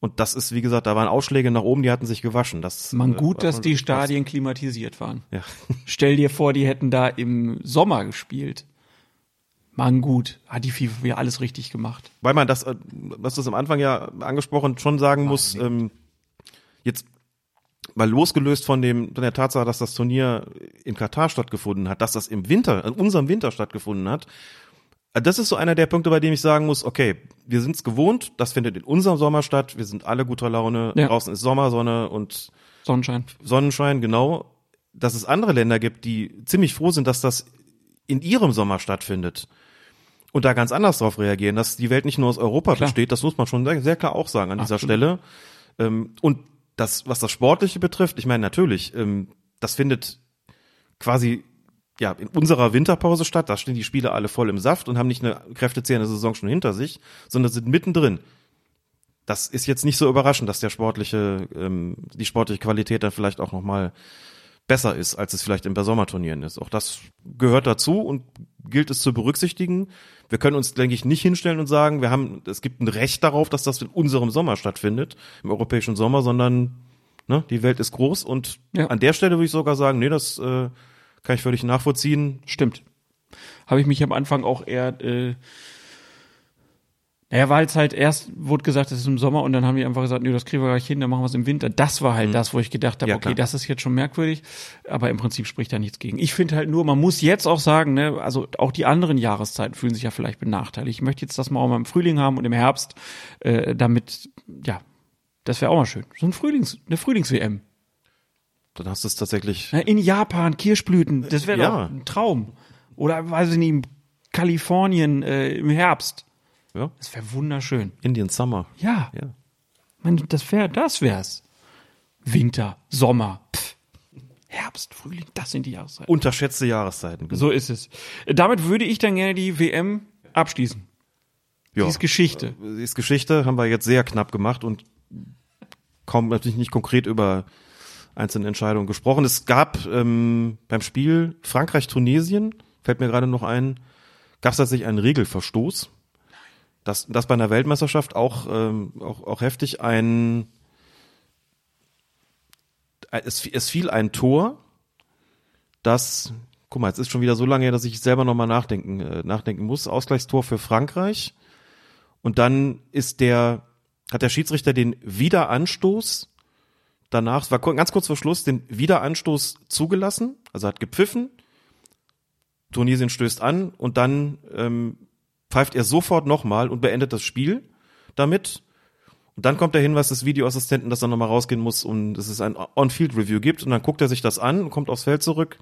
Speaker 4: Und das ist, wie gesagt, da waren Ausschläge nach oben, die hatten sich gewaschen. Das,
Speaker 3: Man
Speaker 4: äh,
Speaker 3: gut,
Speaker 4: war
Speaker 3: dass die. Stadien klimatisiert waren.
Speaker 4: Ja.
Speaker 3: Stell dir vor, die hätten da im Sommer gespielt. Man gut, hat die FIFA wieder alles richtig gemacht.
Speaker 4: Weil man das, äh, was du es am Anfang ja angesprochen, schon sagen muss, ähm, jetzt mal losgelöst von dem, von der Tatsache, dass das Turnier in Katar stattgefunden hat, dass das im Winter, in unserem Winter stattgefunden hat, äh, das ist so einer der Punkte, bei dem ich sagen muss, okay, wir sind es gewohnt, das findet in unserem Sommer statt, wir sind alle guter Laune,
Speaker 3: Ja.
Speaker 4: draußen ist Sommersonne und
Speaker 3: Sonnenschein.
Speaker 4: Sonnenschein, genau, dass es andere Länder gibt, die ziemlich froh sind, dass das in ihrem Sommer stattfindet und da ganz anders drauf reagieren, dass die Welt nicht nur aus Europa
Speaker 3: Klar.
Speaker 4: besteht, das muss man schon sehr, sehr klar auch sagen an dieser
Speaker 3: Absolut.
Speaker 4: Stelle. Ähm, und das, was das Sportliche betrifft, ich meine natürlich, ähm, das findet quasi ja in unserer Winterpause statt, da stehen die Spiele alle voll im Saft und haben nicht eine kräftezehrende Saison schon hinter sich, sondern sind mittendrin. Das ist jetzt nicht so überraschend, dass der sportliche, ähm, die sportliche Qualität dann vielleicht auch noch mal besser ist, als es vielleicht in bei Sommerturnieren ist. Auch das gehört dazu und gilt es zu berücksichtigen. Wir können uns, denke ich, nicht hinstellen und sagen, wir haben, es gibt ein Recht darauf, dass das in unserem Sommer stattfindet, im europäischen Sommer, sondern ne, die Welt ist groß und
Speaker 3: Ja.
Speaker 4: an der Stelle würde ich sogar sagen, nee, das äh, kann ich völlig nachvollziehen.
Speaker 3: Stimmt. Habe ich mich am Anfang auch eher, äh, naja, weil es halt erst wurde gesagt, es ist im Sommer und dann haben die einfach gesagt, nee, das kriegen wir gleich hin, dann machen wir es im Winter. Das war halt das, wo ich gedacht habe,
Speaker 4: Mhm. Ja,
Speaker 3: okay,
Speaker 4: klar.
Speaker 3: das ist jetzt schon merkwürdig, aber im Prinzip spricht da nichts gegen. Ich finde halt nur, man muss jetzt auch sagen, ne, also auch die anderen Jahreszeiten fühlen sich ja vielleicht benachteiligt. Ich möchte jetzt das mal auch mal im Frühling haben und im Herbst, äh, damit, ja, das wäre auch mal schön. So ein Frühlings, eine Frühlings-WM.
Speaker 4: Dann hast du es tatsächlich.
Speaker 3: In Japan, Kirschblüten, das wäre
Speaker 4: Ja.
Speaker 3: doch ein Traum. Oder weiß ich nicht, in Kalifornien äh, im Herbst.
Speaker 4: Ja.
Speaker 3: Das wäre wunderschön.
Speaker 4: Indian Summer.
Speaker 3: Ja,
Speaker 4: Ja.
Speaker 3: Mann, das wäre, das wär's. Winter, Sommer, pff, Herbst, Frühling, das sind die Jahreszeiten.
Speaker 4: Unterschätzte Jahreszeiten.
Speaker 3: so ist es. Damit würde ich dann gerne die WM abschließen.
Speaker 4: ja.
Speaker 3: Die ist Geschichte.
Speaker 4: Die ist Geschichte, haben wir jetzt sehr knapp gemacht und kaum natürlich nicht konkret über einzelne Entscheidungen gesprochen. Es gab ähm, beim Spiel Frankreich-Tunesien, fällt mir gerade noch ein, gab es tatsächlich einen Regelverstoß. Das, das bei einer Weltmeisterschaft auch, ähm, auch, auch heftig ein es, es fiel ein Tor, das, guck mal, jetzt ist schon wieder so lange her, dass ich selber nochmal nachdenken, äh, nachdenken muss. Ausgleichstor für Frankreich. Und dann ist der, hat der Schiedsrichter den Wiederanstoß danach, es war ganz kurz vor Schluss, den Wiederanstoß zugelassen, also hat gepfiffen. Tunesien stößt an und dann ähm, pfeift er sofort nochmal und beendet das Spiel damit. Und dann kommt der Hinweis des Videoassistenten, dass er nochmal rausgehen muss und dass es ein On-Field-Review gibt. Und dann guckt er sich das an und kommt aufs Feld zurück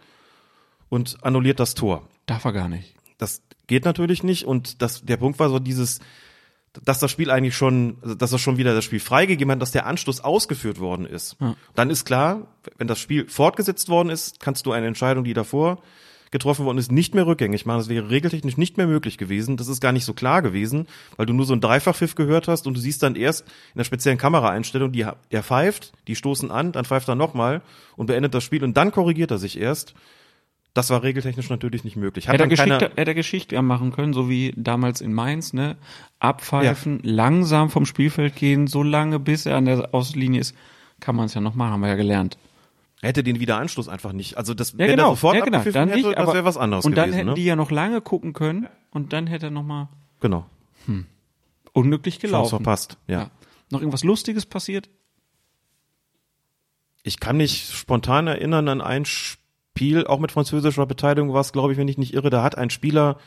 Speaker 4: und annulliert das Tor.
Speaker 3: Darf er gar nicht.
Speaker 4: Das geht natürlich nicht. Und das, der Punkt war so dieses, dass das Spiel eigentlich schon, also dass er schon wieder das Spiel freigegeben hat, dass der Anstoß ausgeführt worden ist. Dann ist klar, wenn das Spiel fortgesetzt worden ist, kannst du eine Entscheidung, die davor getroffen worden ist, nicht mehr rückgängig machen. Das wäre regeltechnisch nicht mehr möglich gewesen. Das ist gar nicht so klar gewesen, weil du nur so ein Dreifachpfiff gehört hast und du siehst dann erst in der speziellen Kameraeinstellung, die er pfeift, die stoßen an, dann pfeift er nochmal und beendet das Spiel und dann korrigiert er sich erst. Das war regeltechnisch natürlich nicht möglich. Hat
Speaker 3: Hätte er, Geschichte, hätte er Geschichte machen können, so wie damals in Mainz, ne? Abpfeifen, langsam vom Spielfeld gehen, so lange bis er an der Außenlinie ist, kann man es ja noch machen, haben wir ja gelernt.
Speaker 4: Hätte den Wiederanstoß einfach nicht. Also das,
Speaker 3: Ja,
Speaker 4: wenn
Speaker 3: genau,
Speaker 4: er sofort
Speaker 3: ja, genau. Dann
Speaker 4: hätte,
Speaker 3: nicht,
Speaker 4: das wäre was anderes
Speaker 3: Und dann
Speaker 4: gewesen.
Speaker 3: hätten
Speaker 4: ne?
Speaker 3: die ja noch lange gucken können und dann hätte er nochmal
Speaker 4: genau.
Speaker 3: unglücklich
Speaker 4: Chance
Speaker 3: gelaufen.
Speaker 4: verpasst. Ja.
Speaker 3: Ja. Noch irgendwas Lustiges passiert?
Speaker 4: Ich kann mich spontan erinnern an ein Spiel, auch mit französischer Beteiligung war es, glaube ich, wenn ich nicht irre, da hat ein Spieler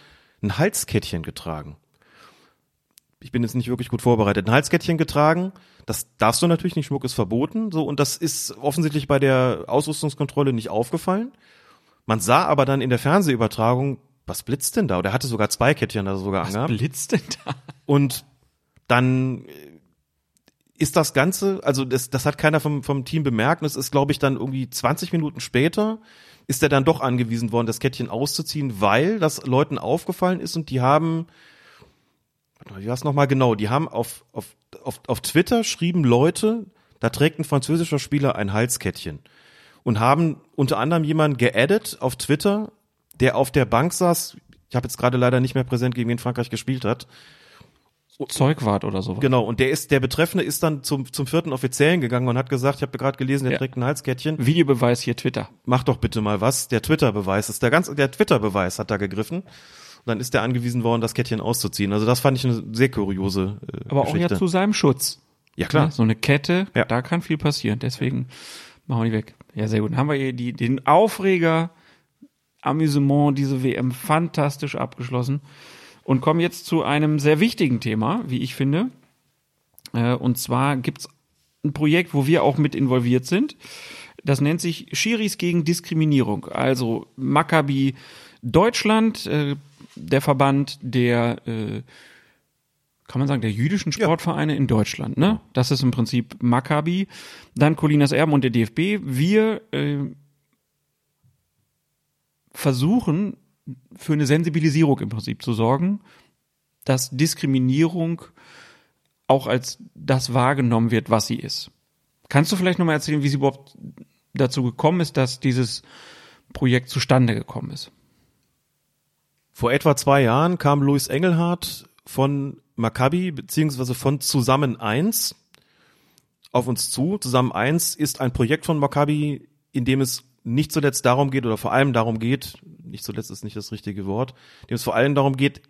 Speaker 4: ein Halskettchen getragen. Ich bin jetzt nicht wirklich gut vorbereitet. Ein Halskettchen getragen, das darfst du natürlich nicht, Schmuck ist verboten, so, und das ist offensichtlich bei der Ausrüstungskontrolle nicht aufgefallen. Man sah aber dann in der Fernsehübertragung, was blitzt denn da? Oder er hatte sogar zwei Kettchen da sogar
Speaker 3: Was
Speaker 4: angehabt.
Speaker 3: blitzt denn da?
Speaker 4: Und dann ist das Ganze, also das, das hat keiner vom, vom Team bemerkt. Und es ist, glaube ich, dann irgendwie 20 Minuten später ist er dann doch angewiesen worden, das Kettchen auszuziehen, weil das Leuten aufgefallen ist und die haben, wie war es nochmal genau, die haben auf, auf, auf, auf Twitter schrieben Leute, da trägt ein französischer Spieler ein Halskettchen und haben unter anderem jemanden geaddet auf Twitter, der auf der Bank saß, ich habe jetzt gerade leider nicht mehr präsent, gegen wen Frankreich gespielt hat,
Speaker 3: Zeugwart oder sowas.
Speaker 4: Genau, und der ist, der Betreffende ist dann zum, zum vierten Offiziellen gegangen und hat gesagt, ich habe gerade gelesen, der
Speaker 3: Ja.
Speaker 4: trägt ein Halskettchen.
Speaker 3: Videobeweis hier Twitter.
Speaker 4: Mach doch bitte mal was. Der Twitter-Beweis ist der ganz, der Twitter-Beweis hat da gegriffen. Und dann ist der angewiesen worden, das Kettchen auszuziehen. Also das fand ich eine sehr kuriose äh,
Speaker 3: Aber auch
Speaker 4: Geschichte.
Speaker 3: ja zu seinem Schutz.
Speaker 4: ja klar.
Speaker 3: Ne? So eine Kette,
Speaker 4: Ja.
Speaker 3: da kann viel passieren. Deswegen machen wir die weg. Ja, sehr gut. Dann haben wir hier die, den Aufreger, Amüsement, diese WM fantastisch abgeschlossen. Und kommen jetzt zu einem sehr wichtigen Thema, wie ich finde. Äh, Und zwar gibt's ein Projekt, wo wir auch mit involviert sind. Das nennt sich Schiris gegen Diskriminierung. Also Maccabi Deutschland, äh, der Verband der äh, kann man sagen, der jüdischen Sportvereine in Deutschland, ne? Das ist im Prinzip Maccabi, dann Colinas Erben und der DFB. Wir äh, versuchen für eine Sensibilisierung im Prinzip zu sorgen, dass Diskriminierung auch als das wahrgenommen wird, was sie ist. Kannst du vielleicht nochmal erzählen, wie sie überhaupt dazu gekommen ist, dass dieses Projekt zustande gekommen ist?
Speaker 4: Vor etwa zwei Jahren kam Luis Engelhardt von Maccabi beziehungsweise von Zusammen eins auf uns zu. Zusammen eins ist ein Projekt von Maccabi, in dem es nicht zuletzt darum geht oder vor allem darum geht, nicht zuletzt ist nicht das richtige Wort, in dem es vor allem darum geht,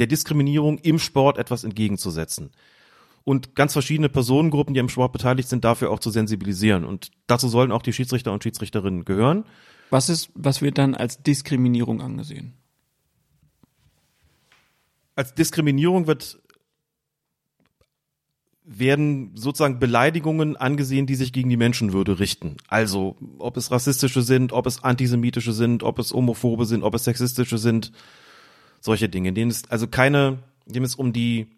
Speaker 4: der Diskriminierung im Sport etwas entgegenzusetzen. Und ganz verschiedene Personengruppen, die am Sport beteiligt sind, dafür auch zu sensibilisieren. Und dazu sollen auch die Schiedsrichter und Schiedsrichterinnen gehören.
Speaker 3: Was ist, was wird dann als Diskriminierung angesehen?
Speaker 4: Als Diskriminierung wird werden sozusagen Beleidigungen angesehen, die sich gegen die Menschenwürde richten. Also, ob es rassistische sind, ob es antisemitische sind, ob es homophobe sind, ob es sexistische sind, solche Dinge, denen es also keine, dem es um die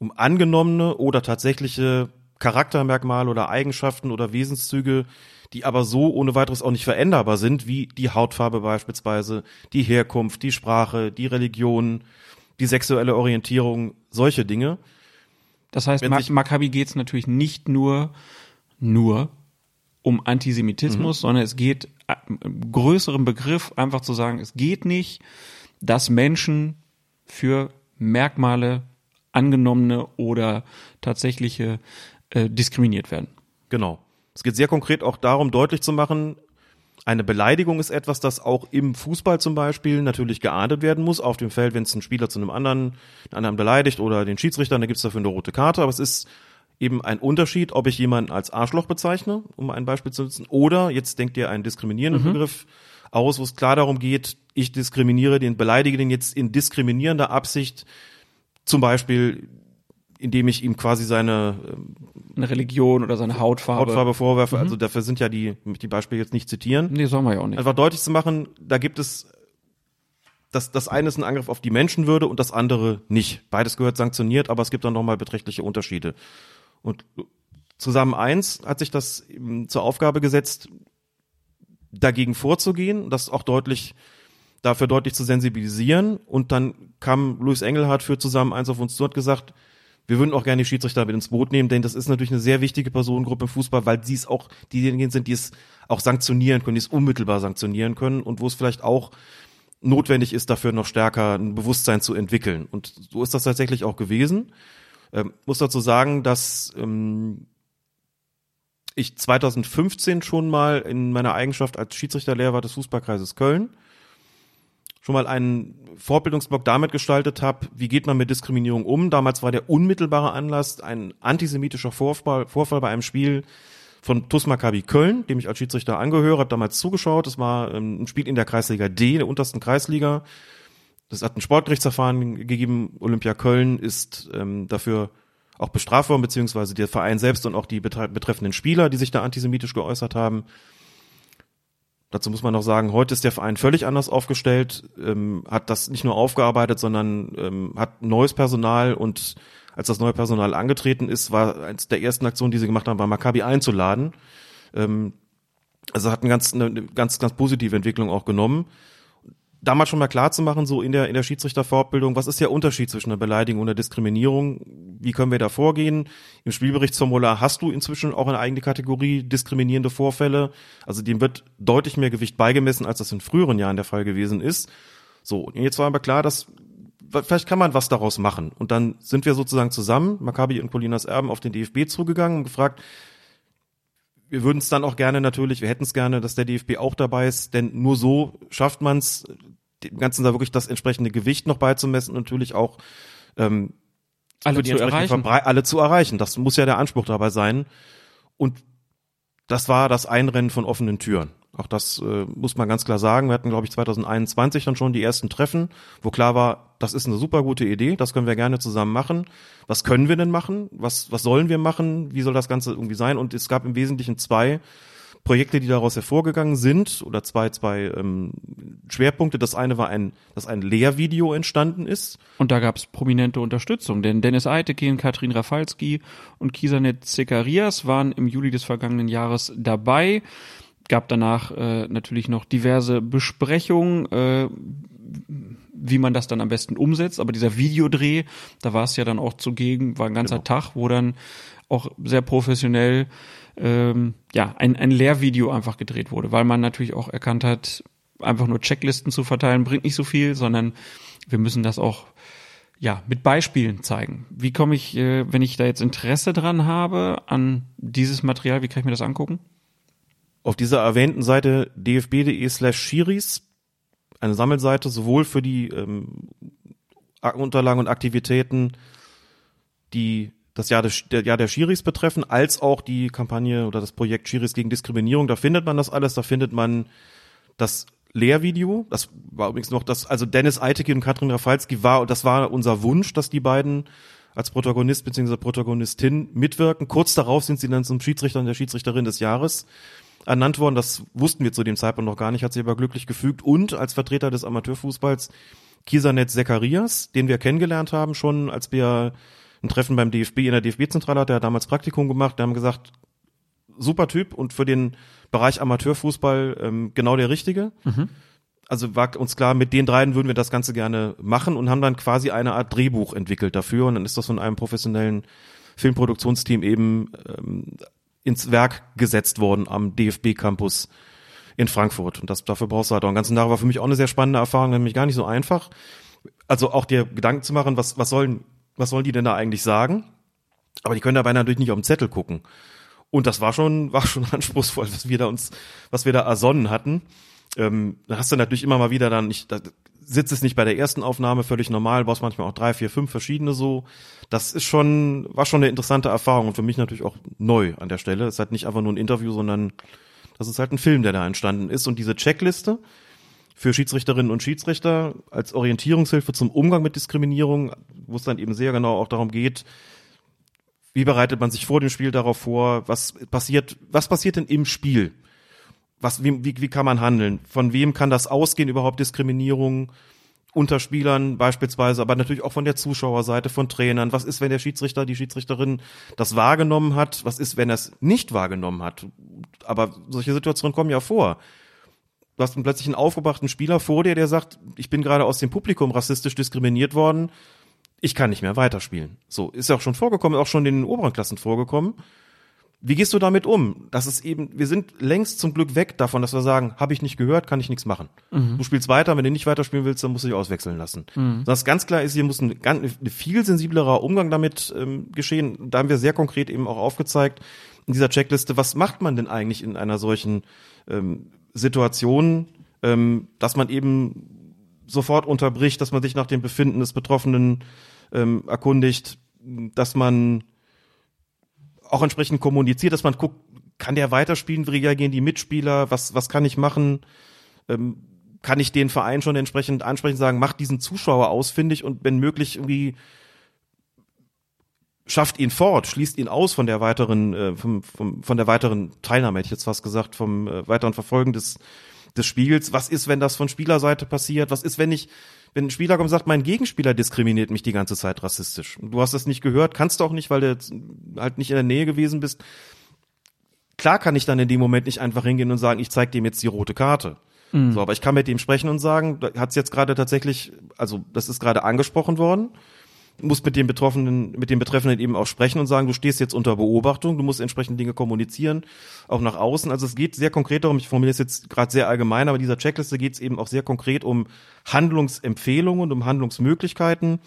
Speaker 4: um angenommene oder tatsächliche Charaktermerkmale oder Eigenschaften oder Wesenszüge, die aber so ohne weiteres auch nicht veränderbar sind, wie die Hautfarbe beispielsweise, die Herkunft, die Sprache, die Religion, die sexuelle Orientierung, solche Dinge.
Speaker 3: Das heißt,
Speaker 4: Wenn
Speaker 3: Ma
Speaker 4: sich-
Speaker 3: Maccabi geht es natürlich nicht nur, nur um Antisemitismus, sondern es geht äh, im größeren Begriff einfach zu sagen, es geht nicht, dass Menschen für Merkmale angenommene oder tatsächliche äh, diskriminiert werden.
Speaker 4: Genau. Es geht sehr konkret auch darum, deutlich zu machen, eine Beleidigung ist etwas, das auch im Fußball zum Beispiel natürlich geahndet werden muss. Auf dem Feld, wenn es ein Spieler zu einem anderen, einen anderen beleidigt oder den Schiedsrichter, dann gibt es dafür eine rote Karte. Aber es ist eben ein Unterschied, ob ich jemanden als Arschloch bezeichne, um ein Beispiel zu nutzen, oder jetzt denkt ihr einen diskriminierenden Begriff aus, wo es klar darum geht, ich diskriminiere den, beleidige den jetzt in diskriminierender Absicht, zum Beispiel indem ich ihm quasi seine ähm,
Speaker 3: Eine Religion oder seine Hautfarbe.
Speaker 4: Hautfarbe vorwerfe. Also dafür sind ja die, die Beispiele jetzt nicht zitieren.
Speaker 3: Nee, sollen wir ja auch nicht.
Speaker 4: Einfach deutlich zu machen, da gibt es, das, das eine ist ein Angriff auf die Menschenwürde und das andere nicht. Beides gehört sanktioniert, aber es gibt dann nochmal beträchtliche Unterschiede. Und zusammen eins hat sich das zur Aufgabe gesetzt, dagegen vorzugehen, das auch deutlich, dafür deutlich zu sensibilisieren. Und dann kam Luis Engelhardt für zusammen eins auf uns zu und hat gesagt, wir würden auch gerne die Schiedsrichter mit ins Boot nehmen, denn das ist natürlich eine sehr wichtige Personengruppe im Fußball, weil sie es auch diejenigen sind, die es auch sanktionieren können, die es unmittelbar sanktionieren können und wo es vielleicht auch notwendig ist, dafür noch stärker ein Bewusstsein zu entwickeln. Und so ist das tatsächlich auch gewesen. Ähm, muss dazu sagen, dass ähm, ich 2015 schon mal in meiner Eigenschaft als Schiedsrichterlehrer des Fußballkreises Köln schon mal einen Fortbildungsblock damit gestaltet habe, wie geht man mit Diskriminierung um. Damals war der unmittelbare Anlass ein antisemitischer Vorfall, Vorfall bei einem Spiel von TuS Maccabi Köln, dem ich als Schiedsrichter angehöre, habe damals zugeschaut. Das war ähm, ein Spiel in der Kreisliga D, der untersten Kreisliga. Das hat ein Sportgerichtsverfahren gegeben. Olympia Köln ist ähm, dafür auch bestraft worden, beziehungsweise der Verein selbst und auch die betreffenden Spieler, die sich da antisemitisch geäußert haben. Dazu muss man noch sagen, heute ist der Verein völlig anders aufgestellt, ähm, hat das nicht nur aufgearbeitet, sondern ähm, hat neues Personal und als das neue Personal angetreten ist, war eines der ersten Aktionen, die sie gemacht haben, war Maccabi einzuladen. Ähm, also hat eine ganz, eine ganz, ganz positive Entwicklung auch genommen damals schon mal klar zu machen, so in der, in der Schiedsrichterfortbildung, was ist der Unterschied zwischen einer Beleidigung und einer Diskriminierung? Wie können wir da vorgehen? Im Spielberichtsformular hast du inzwischen auch eine eigene Kategorie diskriminierende Vorfälle. Also dem wird deutlich mehr Gewicht beigemessen, als das in früheren Jahren der Fall gewesen ist. So, und jetzt war aber klar, dass vielleicht kann man was daraus machen. Und dann sind wir sozusagen zusammen, Maccabi und Colinas Erben, auf den DFB zugegangen und gefragt, wir würden es dann auch gerne natürlich, wir hätten es gerne, dass der DFB auch dabei ist, denn nur so schafft man es, dem Ganzen da wirklich das entsprechende Gewicht noch beizumessen und natürlich auch ähm,
Speaker 3: alle zu erreichen.
Speaker 4: Verbre alle zu erreichen. Das muss ja der Anspruch dabei sein. Und das war das Einrennen von offenen Türen. Auch das äh, muss man ganz klar sagen. Wir hatten, glaube ich, 2021 dann schon die ersten Treffen, wo klar war, das ist eine super gute Idee, das können wir gerne zusammen machen. Was können wir denn machen? Was, was sollen wir machen? Wie soll das Ganze irgendwie sein? Und es gab im Wesentlichen zwei Projekte, die daraus hervorgegangen sind, oder zwei, zwei ähm, Schwerpunkte. Das eine war ein, dass ein Lehrvideo entstanden ist.
Speaker 3: Und da gab es prominente Unterstützung, denn Dennis Eitekin, Katrin Rafalski und Kisanet Zekarias waren im Juli des vergangenen Jahres dabei gab danach äh, natürlich noch diverse Besprechungen, äh, wie man das dann am besten umsetzt. Aber dieser Videodreh, da war es ja dann auch zugegen, war ein ganzer genau. Tag, wo dann auch sehr professionell ähm, ja ein, ein Lehrvideo einfach gedreht wurde, weil man natürlich auch erkannt hat, einfach nur Checklisten zu verteilen bringt nicht so viel, sondern wir müssen das auch ja mit Beispielen zeigen. Wie komme ich, äh, wenn ich da jetzt Interesse dran habe an dieses Material, wie kann ich mir das angucken?
Speaker 4: auf dieser erwähnten Seite dfb.de slash Schiris, eine Sammelseite sowohl für die ähm, Unterlagen und Aktivitäten, die das Jahr, des, der Jahr der Schiris betreffen, als auch die Kampagne oder das Projekt Schiris gegen Diskriminierung. Da findet man das alles, da findet man das Lehrvideo. Das war übrigens noch das, also Dennis Eiteke und Katrin Rafalski war, das war unser Wunsch, dass die beiden als Protagonist bzw. Protagonistin mitwirken. Kurz darauf sind sie dann zum Schiedsrichter und der Schiedsrichterin des Jahres ernannt worden. Das wussten wir zu dem Zeitpunkt noch gar nicht, hat sich aber glücklich gefügt. Und als Vertreter des Amateurfußballs Kisanet Zacharias, den wir kennengelernt haben schon, als wir ein Treffen beim DFB in der DFB-Zentrale hat, der hat damals Praktikum gemacht. Wir haben gesagt, super Typ und für den Bereich Amateurfußball ähm, genau der Richtige. Mhm. Also war uns klar, mit den dreien würden wir das Ganze gerne machen und haben dann quasi eine Art Drehbuch entwickelt dafür. Und dann ist das von einem professionellen Filmproduktionsteam eben ähm, ins Werk gesetzt worden am DFB-Campus in Frankfurt. Und das, dafür brauchst du halt auch einen ganzen Tag. War für mich auch eine sehr spannende Erfahrung, nämlich gar nicht so einfach. Also auch dir Gedanken zu machen, was, was sollen, was sollen die denn da eigentlich sagen? Aber die können dabei natürlich nicht auf den Zettel gucken. Und das war schon, war schon anspruchsvoll, was wir da uns, was wir da ersonnen hatten. Ähm, da hast du natürlich immer mal wieder dann, ich da sitzt es nicht bei der ersten Aufnahme völlig normal, brauchst manchmal auch drei, vier, fünf verschiedene so das ist schon, war schon eine interessante Erfahrung und für mich natürlich auch neu an der Stelle. Es ist halt nicht einfach nur ein Interview, sondern das ist halt ein Film, der da entstanden ist. Und diese Checkliste für Schiedsrichterinnen und Schiedsrichter als Orientierungshilfe zum Umgang mit Diskriminierung, wo es dann eben sehr genau auch darum geht, wie bereitet man sich vor dem Spiel darauf vor, was passiert, was passiert denn im Spiel? Was, wie, wie, wie kann man handeln? Von wem kann das ausgehen, überhaupt Diskriminierung? unter Spielern beispielsweise, aber natürlich auch von der Zuschauerseite, von Trainern. Was ist, wenn der Schiedsrichter, die Schiedsrichterin das wahrgenommen hat? Was ist, wenn er es nicht wahrgenommen hat? Aber solche Situationen kommen ja vor. Du hast plötzlich einen aufgebrachten Spieler vor dir, der sagt, ich bin gerade aus dem Publikum rassistisch diskriminiert worden. Ich kann nicht mehr weiterspielen. So, ist ja auch schon vorgekommen, auch schon in den oberen Klassen vorgekommen. Wie gehst du damit um? Das ist eben, wir sind längst zum Glück weg davon, dass wir sagen, habe ich nicht gehört, kann ich nichts machen. Mhm. Du spielst weiter, wenn du nicht weiterspielen willst, dann musst du dich auswechseln lassen. Mhm. Das ganz klar ist, hier muss ein, ein viel sensiblerer Umgang damit ähm, geschehen. Da haben wir sehr konkret eben auch aufgezeigt in dieser Checkliste, was macht man denn eigentlich in einer solchen ähm, Situation, ähm, dass man eben sofort unterbricht, dass man sich nach dem Befinden des Betroffenen ähm, erkundigt, dass man auch entsprechend kommuniziert, dass man guckt, kann der weiterspielen? Wie reagieren die Mitspieler? Was, was kann ich machen? Ähm, kann ich den Verein schon entsprechend ansprechen, sagen, macht diesen Zuschauer ausfindig und wenn möglich irgendwie schafft ihn fort, schließt ihn aus von der weiteren, äh, vom, vom, von der weiteren Teilnahme, hätte ich jetzt fast gesagt, vom äh, weiteren Verfolgen des, des Spiels. Was ist, wenn das von Spielerseite passiert? Was ist, wenn ich, wenn ein Spieler kommt und sagt, mein Gegenspieler diskriminiert mich die ganze Zeit rassistisch? Du hast das nicht gehört, kannst du auch nicht, weil du halt nicht in der Nähe gewesen bist. Klar kann ich dann in dem Moment nicht einfach hingehen und sagen, ich zeig dem jetzt die rote Karte. Mhm. So, aber ich kann mit ihm sprechen und sagen, hat es jetzt gerade tatsächlich, also das ist gerade angesprochen worden musst mit dem Betroffenen, mit dem Betreffenden eben auch sprechen und sagen, du stehst jetzt unter Beobachtung, du musst entsprechend Dinge kommunizieren, auch nach außen. Also es geht sehr konkret darum, ich formuliere es jetzt gerade sehr allgemein, aber dieser Checkliste geht es eben auch sehr konkret um Handlungsempfehlungen, um Handlungsmöglichkeiten.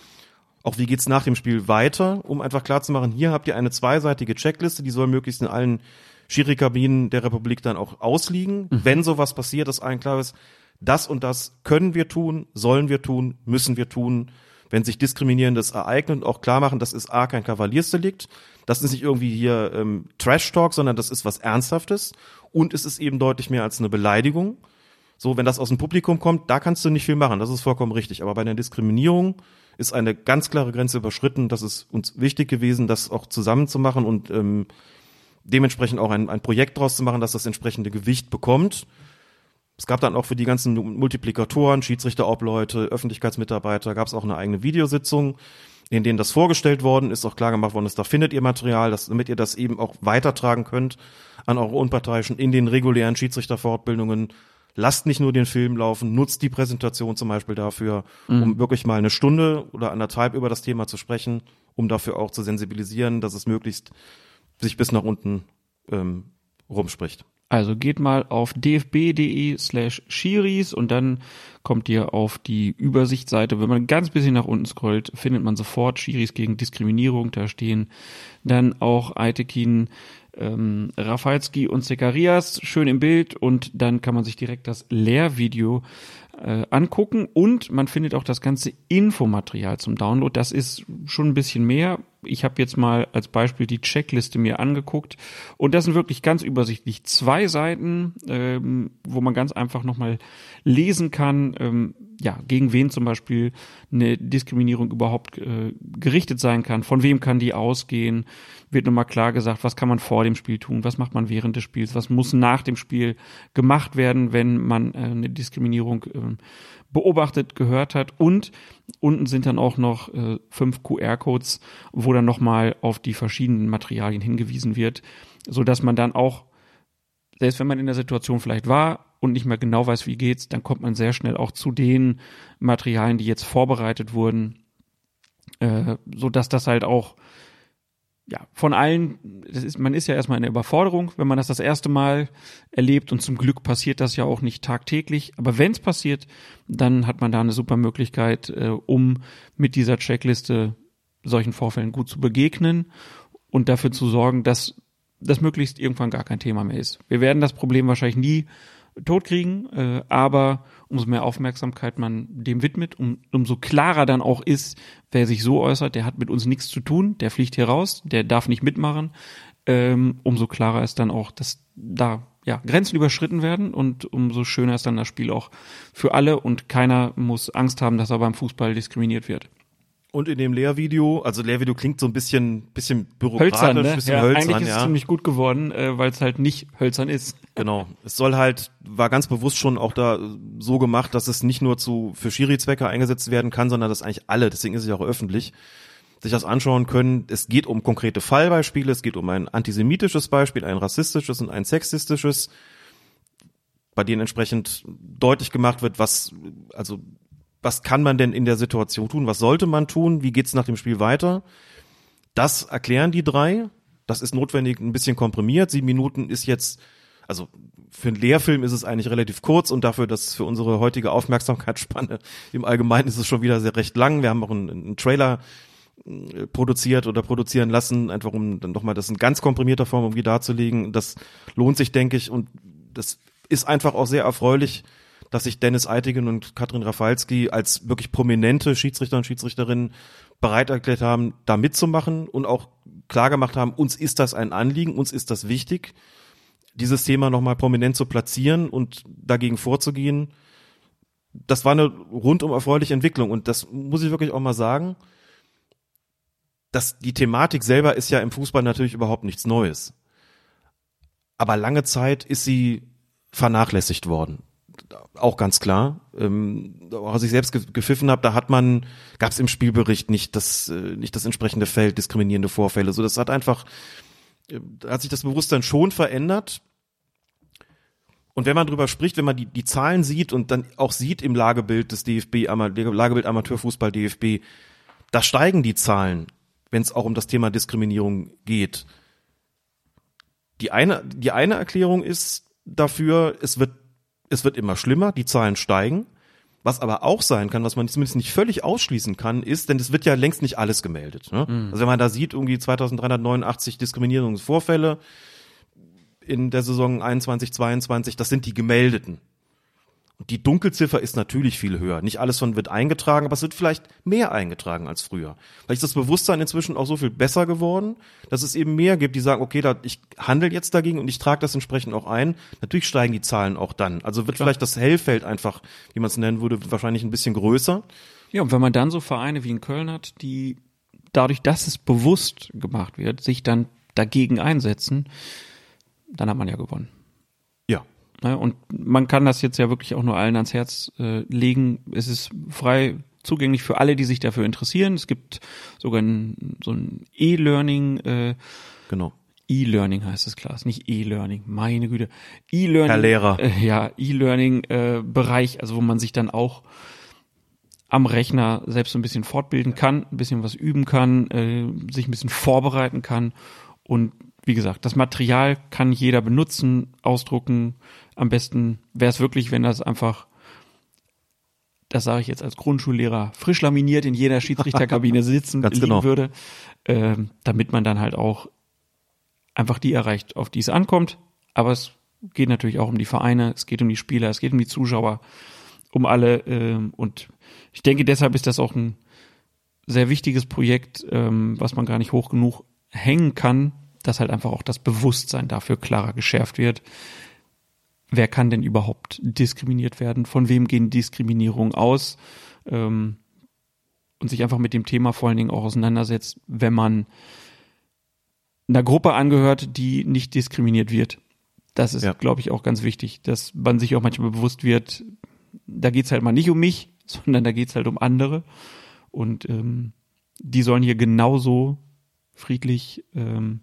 Speaker 4: Auch wie geht's nach dem Spiel weiter, um einfach klarzumachen, hier habt ihr eine zweiseitige Checkliste, die soll möglichst in allen Schiri-Kabinen der Republik dann auch ausliegen. Mhm. Wenn sowas passiert, dass allen klar ist, das und das können wir tun, sollen wir tun, müssen wir tun wenn sich Diskriminierendes ereignet und auch klar machen, das ist A, kein Kavaliersdelikt, das ist nicht irgendwie hier ähm, Trash-Talk, sondern das ist was Ernsthaftes und es ist eben deutlich mehr als eine Beleidigung. So, wenn das aus dem Publikum kommt, da kannst du nicht viel machen, das ist vollkommen richtig. Aber bei der Diskriminierung ist eine ganz klare Grenze überschritten. Das ist uns wichtig gewesen, das auch zusammen zu machen und ähm, dementsprechend auch ein, ein Projekt draus zu machen, dass das entsprechende Gewicht bekommt. Es gab dann auch für die ganzen Multiplikatoren, Schiedsrichterobleute, Öffentlichkeitsmitarbeiter, gab es auch eine eigene Videositzung, in denen das vorgestellt worden ist, auch klar gemacht worden ist, da findet ihr Material, dass, damit ihr das eben auch weitertragen könnt an eure Unparteiischen in den regulären Schiedsrichterfortbildungen. Lasst nicht nur den Film laufen, nutzt die Präsentation zum Beispiel dafür, mhm. um wirklich mal eine Stunde oder anderthalb über das Thema zu sprechen, um dafür auch zu sensibilisieren, dass es möglichst sich bis nach unten ähm, rumspricht.
Speaker 3: Also geht mal auf dfb.de slash Shiris und dann kommt ihr auf die Übersichtsseite. Wenn man ganz bisschen nach unten scrollt, findet man sofort Shiris gegen Diskriminierung. Da stehen dann auch Aitekin, ähm, Rafalski und Zekarias schön im Bild und dann kann man sich direkt das Lehrvideo äh, angucken und man findet auch das ganze Infomaterial zum Download. Das ist schon ein bisschen mehr. Ich habe jetzt mal als Beispiel die Checkliste mir angeguckt. Und das sind wirklich ganz übersichtlich zwei Seiten, ähm, wo man ganz einfach nochmal lesen kann, ähm, ja, gegen wen zum Beispiel eine Diskriminierung überhaupt äh, gerichtet sein kann, von wem kann die ausgehen, wird nochmal klar gesagt, was kann man vor dem Spiel tun, was macht man während des Spiels, was muss nach dem Spiel gemacht werden, wenn man äh, eine Diskriminierung äh, beobachtet, gehört hat. Und unten sind dann auch noch äh, fünf QR-Codes, wo dann nochmal auf die verschiedenen Materialien hingewiesen wird, so dass man dann auch selbst wenn man in der Situation vielleicht war und nicht mehr genau weiß, wie geht's, dann kommt man sehr schnell auch zu den Materialien, die jetzt vorbereitet wurden, äh, so das halt auch ja, von allen, das ist, man ist ja erstmal in der Überforderung, wenn man das das erste Mal erlebt und zum Glück passiert das ja auch nicht tagtäglich. Aber wenn es passiert, dann hat man da eine super Möglichkeit, äh, um mit dieser Checkliste solchen Vorfällen gut zu begegnen und dafür zu sorgen, dass das möglichst irgendwann gar kein Thema mehr ist. Wir werden das Problem wahrscheinlich nie totkriegen, äh, aber umso mehr Aufmerksamkeit man dem widmet, um, umso klarer dann auch ist, wer sich so äußert, der hat mit uns nichts zu tun, der fliegt hier raus, der darf nicht mitmachen, ähm, umso klarer ist dann auch, dass da ja, Grenzen überschritten werden und umso schöner ist dann das Spiel auch für alle und keiner muss Angst haben, dass er beim Fußball diskriminiert wird.
Speaker 4: Und in dem Lehrvideo, also Lehrvideo klingt so ein bisschen, bisschen bürokratisch, hölzern, ne? bisschen
Speaker 3: ja,
Speaker 4: hölzern.
Speaker 3: Eigentlich ist ja. es ziemlich gut geworden, äh, weil es halt nicht hölzern ist.
Speaker 4: Genau. Es soll halt, war ganz bewusst schon auch da so gemacht, dass es nicht nur zu, für Schiri-Zwecke eingesetzt werden kann, sondern dass eigentlich alle, deswegen ist es ja auch öffentlich, sich das anschauen können. Es geht um konkrete Fallbeispiele, es geht um ein antisemitisches Beispiel, ein rassistisches und ein sexistisches, bei denen entsprechend deutlich gemacht wird, was, also was kann man denn in der Situation tun? Was sollte man tun? Wie geht's nach dem Spiel weiter? Das erklären die drei. Das ist notwendig ein bisschen komprimiert. Sieben Minuten ist jetzt, also für einen Lehrfilm ist es eigentlich relativ kurz und dafür, dass für unsere heutige Aufmerksamkeitsspanne im Allgemeinen ist es schon wieder sehr recht lang. Wir haben auch einen, einen Trailer äh, produziert oder produzieren lassen, einfach um dann nochmal das in ganz komprimierter Form irgendwie darzulegen. Das lohnt sich, denke ich, und das ist einfach auch sehr erfreulich, dass sich Dennis Eitigen und Katrin Rafalski als wirklich prominente Schiedsrichter und Schiedsrichterinnen bereit erklärt haben, da mitzumachen und auch klar gemacht haben, uns ist das ein Anliegen, uns ist das wichtig. dieses Thema nochmal prominent zu platzieren und dagegen vorzugehen, das war eine rundum erfreuliche Entwicklung. Und das muss ich wirklich auch mal sagen. dass die Thematik selber ist ja im Fußball natürlich überhaupt nichts Neues. Aber lange Zeit ist sie vernachlässigt worden. Auch ganz klar. Ähm, als ich selbst gepfiffen habe, da hat man, gab es im Spielbericht nicht das, äh, nicht das entsprechende Feld, diskriminierende Vorfälle. So, das hat einfach, äh, hat sich das Bewusstsein schon verändert. Und wenn man drüber spricht, wenn man die, die Zahlen sieht und dann auch sieht im Lagebild des DFB, Lagebild Amateurfußball DFB, da steigen die Zahlen, wenn es auch um das Thema Diskriminierung geht. Die eine, die eine Erklärung ist dafür, es wird, es wird immer schlimmer, die Zahlen steigen. Was aber auch sein kann, was man zumindest nicht völlig ausschließen kann, ist, denn es wird ja längst nicht alles gemeldet. Ne? Mhm. Also wenn man da sieht, irgendwie 2389 Diskriminierungsvorfälle, in der Saison 21, 22, das sind die gemeldeten. Und die Dunkelziffer ist natürlich viel höher. Nicht alles von wird eingetragen, aber es wird vielleicht mehr eingetragen als früher. Vielleicht ist das Bewusstsein inzwischen auch so viel besser geworden, dass es eben mehr gibt, die sagen, okay, da, ich handle jetzt dagegen und ich trage das entsprechend auch ein. Natürlich steigen die Zahlen auch dann. Also wird Klar. vielleicht das Hellfeld einfach, wie man es nennen würde, wahrscheinlich ein bisschen größer.
Speaker 3: Ja, und wenn man dann so Vereine wie in Köln hat, die dadurch, dass es bewusst gemacht wird, sich dann dagegen einsetzen, dann hat man ja gewonnen. Ne, und man kann das jetzt ja wirklich auch nur allen ans Herz äh, legen. Es ist frei zugänglich für alle, die sich dafür interessieren. Es gibt sogar ein, so ein E-Learning. Äh,
Speaker 4: genau.
Speaker 3: E-Learning heißt es klar, ist nicht E-Learning, meine Güte. E-Learning.
Speaker 4: Herr Lehrer.
Speaker 3: Äh, ja, E-Learning-Bereich, äh, also wo man sich dann auch am Rechner selbst so ein bisschen fortbilden kann, ein bisschen was üben kann, äh, sich ein bisschen vorbereiten kann und wie gesagt, das Material kann jeder benutzen, ausdrucken. Am besten wäre es wirklich, wenn das einfach, das sage ich jetzt als Grundschullehrer, frisch laminiert in jeder Schiedsrichterkabine sitzen liegen genau. würde, äh, damit man dann halt auch einfach die erreicht, auf die es ankommt. Aber es geht natürlich auch um die Vereine, es geht um die Spieler, es geht um die Zuschauer, um alle. Äh, und ich denke, deshalb ist das auch ein sehr wichtiges Projekt, ähm, was man gar nicht hoch genug hängen kann, dass halt einfach auch das Bewusstsein dafür klarer geschärft wird. Wer kann denn überhaupt diskriminiert werden? Von wem gehen Diskriminierungen aus? Ähm, und sich einfach mit dem Thema vor allen Dingen auch auseinandersetzt, wenn man einer Gruppe angehört, die nicht diskriminiert wird. Das ist, ja. glaube ich, auch ganz wichtig, dass man sich auch manchmal bewusst wird, da geht's halt mal nicht um mich, sondern da geht's halt um andere. Und ähm, die sollen hier genauso friedlich ähm,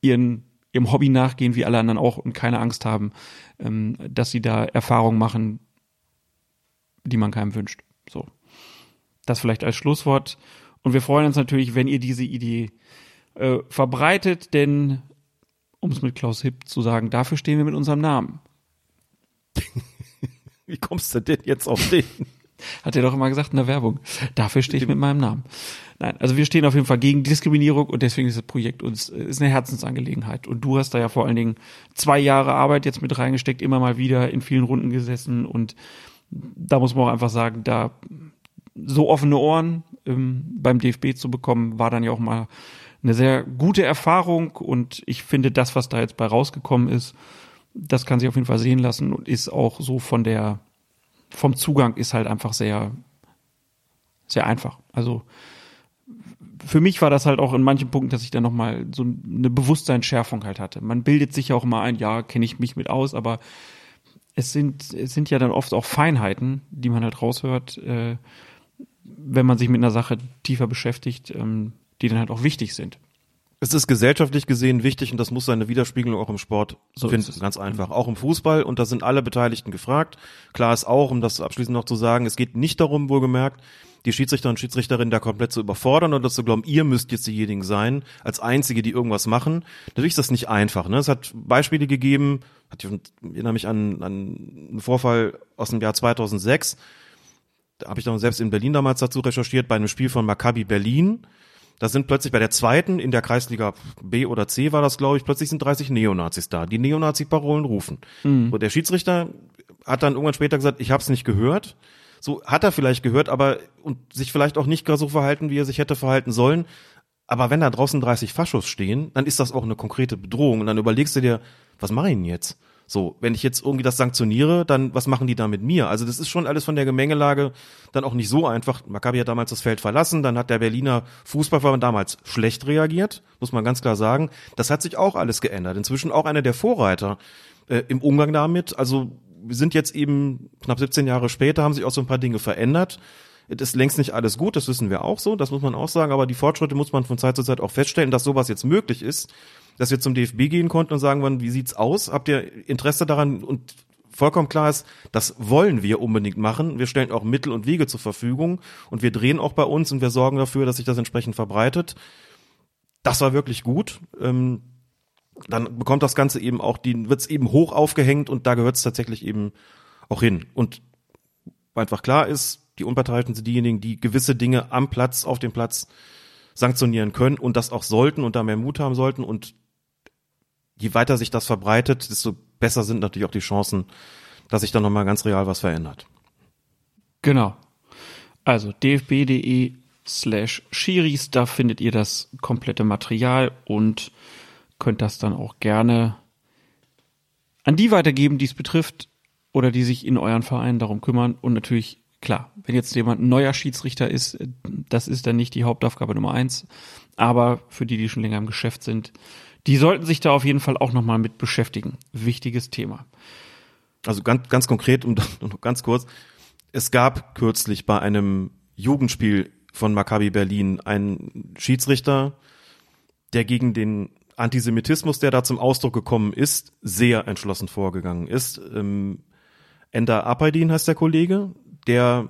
Speaker 3: ihren, ihrem Hobby nachgehen wie alle anderen auch und keine Angst haben, ähm, dass sie da Erfahrungen machen, die man keinem wünscht. So. Das vielleicht als Schlusswort. Und wir freuen uns natürlich, wenn ihr diese Idee äh, verbreitet, denn, um es mit Klaus Hipp zu sagen, dafür stehen wir mit unserem Namen.
Speaker 4: Wie kommst du denn jetzt auf den?
Speaker 3: Hat er doch immer gesagt in der Werbung. Dafür stehe ich mit meinem Namen. Nein, also wir stehen auf jeden Fall gegen Diskriminierung und deswegen ist das Projekt uns ist eine Herzensangelegenheit. Und du hast da ja vor allen Dingen zwei Jahre Arbeit jetzt mit reingesteckt, immer mal wieder in vielen Runden gesessen und da muss man auch einfach sagen, da so offene Ohren ähm, beim DFB zu bekommen, war dann ja auch mal eine sehr gute Erfahrung und ich finde das, was da jetzt bei rausgekommen ist, das kann sich auf jeden Fall sehen lassen und ist auch so von der vom Zugang ist halt einfach sehr sehr einfach. Also für mich war das halt auch in manchen Punkten, dass ich dann nochmal so eine Bewusstseinsschärfung halt hatte. Man bildet sich ja auch mal ein, ja, kenne ich mich mit aus, aber es sind, es sind ja dann oft auch Feinheiten, die man halt raushört, äh, wenn man sich mit einer Sache tiefer beschäftigt, ähm, die dann halt auch wichtig sind.
Speaker 4: Es ist gesellschaftlich gesehen wichtig und das muss seine Widerspiegelung auch im Sport so finden. Ganz einfach. Auch im Fußball und da sind alle Beteiligten gefragt. Klar ist auch, um das abschließend noch zu sagen, es geht nicht darum, wohlgemerkt, die Schiedsrichter und Schiedsrichterinnen da komplett zu überfordern oder zu glauben, ihr müsst jetzt diejenigen sein, als Einzige, die irgendwas machen. Natürlich ist das nicht einfach. Ne? Es hat Beispiele gegeben, hat, ich erinnere mich an, an einen Vorfall aus dem Jahr 2006, da habe ich dann selbst in Berlin damals dazu recherchiert, bei einem Spiel von Maccabi Berlin. Da sind plötzlich bei der zweiten, in der Kreisliga B oder C war das, glaube ich, plötzlich sind 30 Neonazis da, die Neonazi-Parolen rufen. Mhm. Und der Schiedsrichter hat dann irgendwann später gesagt, ich habe es nicht gehört. So hat er vielleicht gehört, aber und sich vielleicht auch nicht gerade so verhalten, wie er sich hätte verhalten sollen. Aber wenn da draußen 30 Faschos stehen, dann ist das auch eine konkrete Bedrohung. Und dann überlegst du dir, was mache ich denn jetzt? So, wenn ich jetzt irgendwie das sanktioniere, dann was machen die da mit mir? Also das ist schon alles von der Gemengelage dann auch nicht so einfach. Maccabi hat damals das Feld verlassen, dann hat der Berliner Fußballverband damals schlecht reagiert, muss man ganz klar sagen. Das hat sich auch alles geändert. Inzwischen auch einer der Vorreiter äh, im Umgang damit. Also wir sind jetzt eben knapp 17 Jahre später, haben sich auch so ein paar Dinge verändert. Es ist längst nicht alles gut, das wissen wir auch so, das muss man auch sagen, aber die Fortschritte muss man von Zeit zu Zeit auch feststellen, dass sowas jetzt möglich ist dass wir zum DFB gehen konnten und sagen wollen, wie sieht's aus? Habt ihr Interesse daran? Und vollkommen klar ist, das wollen wir unbedingt machen. Wir stellen auch Mittel und Wege zur Verfügung und wir drehen auch bei uns und wir sorgen dafür, dass sich das entsprechend verbreitet. Das war wirklich gut. Ähm, dann bekommt das Ganze eben auch, die wird's eben hoch aufgehängt und da gehört's tatsächlich eben auch hin. Und einfach klar ist, die Unparteiischen sind diejenigen, die gewisse Dinge am Platz, auf dem Platz sanktionieren können und das auch sollten und da mehr Mut haben sollten und je weiter sich das verbreitet, desto besser sind natürlich auch die Chancen, dass sich da nochmal ganz real was verändert.
Speaker 3: Genau. Also dfb.de slash Schiris, da findet ihr das komplette Material und könnt das dann auch gerne an die weitergeben, die es betrifft oder die sich in euren Vereinen darum kümmern. Und natürlich, klar, wenn jetzt jemand ein neuer Schiedsrichter ist, das ist dann nicht die Hauptaufgabe Nummer eins. Aber für die, die schon länger im Geschäft sind, die sollten sich da auf jeden Fall auch nochmal mit beschäftigen. Wichtiges Thema.
Speaker 4: Also ganz, ganz konkret und noch ganz kurz. Es gab kürzlich bei einem Jugendspiel von Maccabi Berlin einen Schiedsrichter, der gegen den Antisemitismus, der da zum Ausdruck gekommen ist, sehr entschlossen vorgegangen ist. Ähm, Ender Apaydin heißt der Kollege, der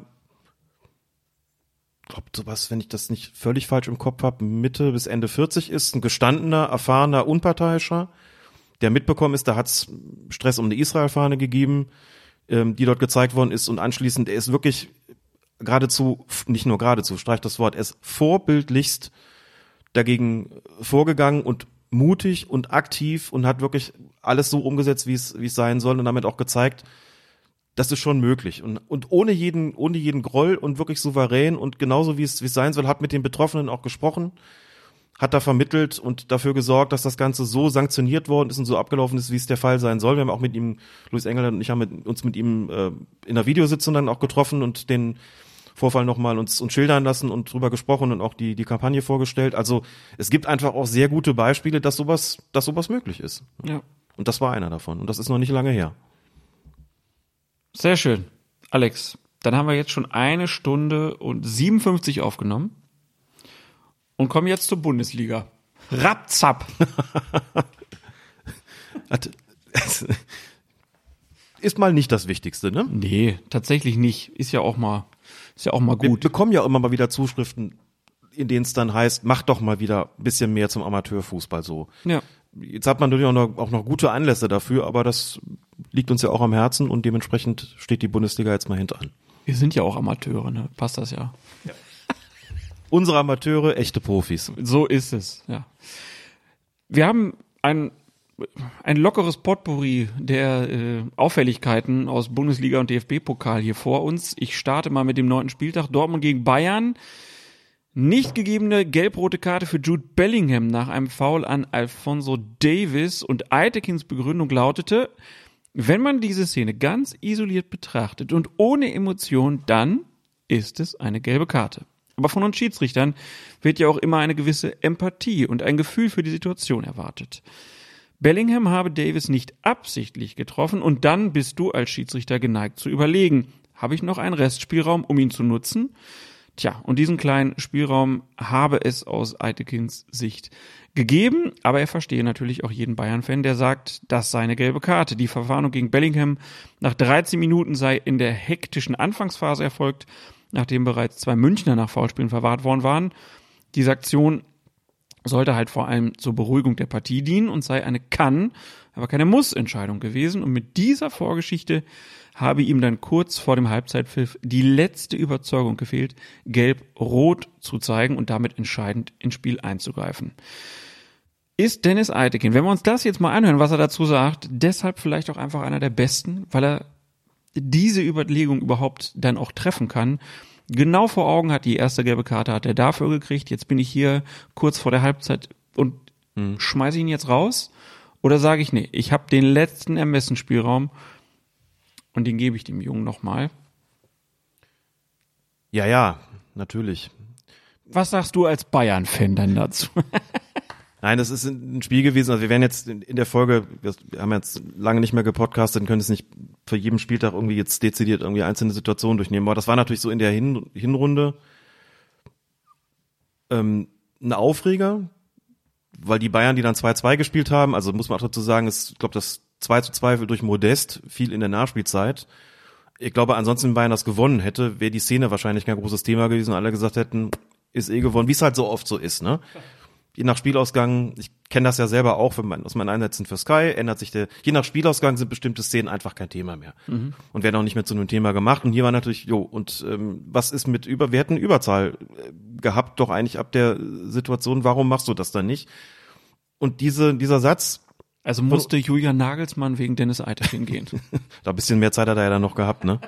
Speaker 4: glaube sowas, wenn ich das nicht völlig falsch im Kopf habe, Mitte bis Ende 40 ist, ein gestandener, erfahrener, unparteiischer, der mitbekommen ist, da hat es Stress um eine Israel-Fahne gegeben, ähm, die dort gezeigt worden ist und anschließend, er ist wirklich geradezu, nicht nur geradezu, streicht das Wort, er ist vorbildlichst dagegen vorgegangen und mutig und aktiv und hat wirklich alles so umgesetzt, wie es wie es sein soll und damit auch gezeigt, das ist schon möglich. Und, und ohne jeden, ohne jeden Groll und wirklich souverän und genauso wie es, wie es sein soll, hat mit den Betroffenen auch gesprochen, hat da vermittelt und dafür gesorgt, dass das Ganze so sanktioniert worden ist und so abgelaufen ist, wie es der Fall sein soll. Wir haben auch mit ihm, Luis Engel und ich haben mit, uns mit ihm äh, in der Videositzung dann auch getroffen und den Vorfall nochmal uns, uns schildern lassen und drüber gesprochen und auch die, die Kampagne vorgestellt. Also es gibt einfach auch sehr gute Beispiele, dass sowas, dass sowas möglich ist.
Speaker 3: Ja.
Speaker 4: Und das war einer davon. Und das ist noch nicht lange her.
Speaker 3: Sehr schön. Alex, dann haben wir jetzt schon eine Stunde und 57 aufgenommen und kommen jetzt zur Bundesliga. Rapzap.
Speaker 4: ist mal nicht das Wichtigste, ne?
Speaker 3: Nee, tatsächlich nicht. Ist ja auch mal, ist ja auch mal
Speaker 4: Wir
Speaker 3: gut.
Speaker 4: bekommen ja immer mal wieder Zuschriften, in denen es dann heißt, mach doch mal wieder ein bisschen mehr zum Amateurfußball so.
Speaker 3: Ja.
Speaker 4: Jetzt hat man natürlich auch noch, auch noch gute Anlässe dafür, aber das liegt uns ja auch am Herzen und dementsprechend steht die Bundesliga jetzt mal hintan.
Speaker 3: Wir sind ja auch Amateure, ne? Passt das ja.
Speaker 4: Unsere Amateure, echte Profis.
Speaker 3: So ist es, ja. Wir haben ein, ein lockeres Potpourri der äh, Auffälligkeiten aus Bundesliga und DFB-Pokal hier vor uns. Ich starte mal mit dem neunten Spieltag. Dortmund gegen Bayern. Nicht gegebene gelb-rote Karte für Jude Bellingham nach einem Foul an Alfonso Davis und Eitekins Begründung lautete, wenn man diese Szene ganz isoliert betrachtet und ohne Emotion, dann ist es eine gelbe Karte. Aber von uns Schiedsrichtern wird ja auch immer eine gewisse Empathie und ein Gefühl für die Situation erwartet. Bellingham habe Davis nicht absichtlich getroffen und dann bist du als Schiedsrichter geneigt zu überlegen, habe ich noch einen Restspielraum, um ihn zu nutzen? Tja, und diesen kleinen Spielraum habe es aus Eitekins Sicht gegeben, aber er verstehe natürlich auch jeden Bayern-Fan, der sagt, das sei eine gelbe Karte. Die Verwarnung gegen Bellingham nach 13 Minuten sei in der hektischen Anfangsphase erfolgt, nachdem bereits zwei Münchner nach Foulspielen verwahrt worden waren. Diese Aktion sollte halt vor allem zur Beruhigung der Partie dienen und sei eine Kann, aber keine Muss-Entscheidung gewesen. Und mit dieser Vorgeschichte habe ihm dann kurz vor dem Halbzeitpfiff die letzte Überzeugung gefehlt, gelb-rot zu zeigen und damit entscheidend ins Spiel einzugreifen. Ist Dennis Eitekin, wenn wir uns das jetzt mal anhören, was er dazu sagt, deshalb vielleicht auch einfach einer der besten, weil er diese Überlegung überhaupt dann auch treffen kann Genau vor Augen hat die erste gelbe Karte, hat er dafür gekriegt. Jetzt bin ich hier kurz vor der Halbzeit und hm. schmeiße ihn jetzt raus. Oder sage ich, nee, ich habe den letzten Ermessensspielraum und den gebe ich dem Jungen nochmal.
Speaker 4: Ja, ja, natürlich.
Speaker 3: Was sagst du als Bayern-Fan dann dazu?
Speaker 4: Nein, das ist ein Spiel gewesen. Also wir werden jetzt in der Folge, wir haben jetzt lange nicht mehr gepodcastet, können es nicht für jeden Spieltag irgendwie jetzt dezidiert irgendwie einzelne Situationen durchnehmen. Aber das war natürlich so in der Hin Hinrunde ähm, ein Aufreger, weil die Bayern, die dann 2-2 gespielt haben, also muss man auch dazu sagen, ist, ich glaube, das 2 zu 2 durch Modest fiel in der Nachspielzeit. Ich glaube, ansonsten wenn Bayern das gewonnen hätte, wäre die Szene wahrscheinlich kein großes Thema gewesen und alle gesagt hätten, ist eh gewonnen, wie es halt so oft so ist, ne? je nach Spielausgang, ich kenne das ja selber auch wenn man, aus meinen Einsätzen für Sky, ändert sich der, je nach Spielausgang sind bestimmte Szenen einfach kein Thema mehr. Mhm. Und werden auch nicht mehr zu einem Thema gemacht. Und hier war natürlich, jo, und ähm, was ist mit über, wir hätten Überzahl äh, gehabt, doch eigentlich ab der Situation, warum machst du das dann nicht? Und diese, dieser Satz,
Speaker 3: also musste Julian Nagelsmann wegen Dennis Eiter hingehen.
Speaker 4: da ein bisschen mehr Zeit hat er ja dann noch gehabt, ne?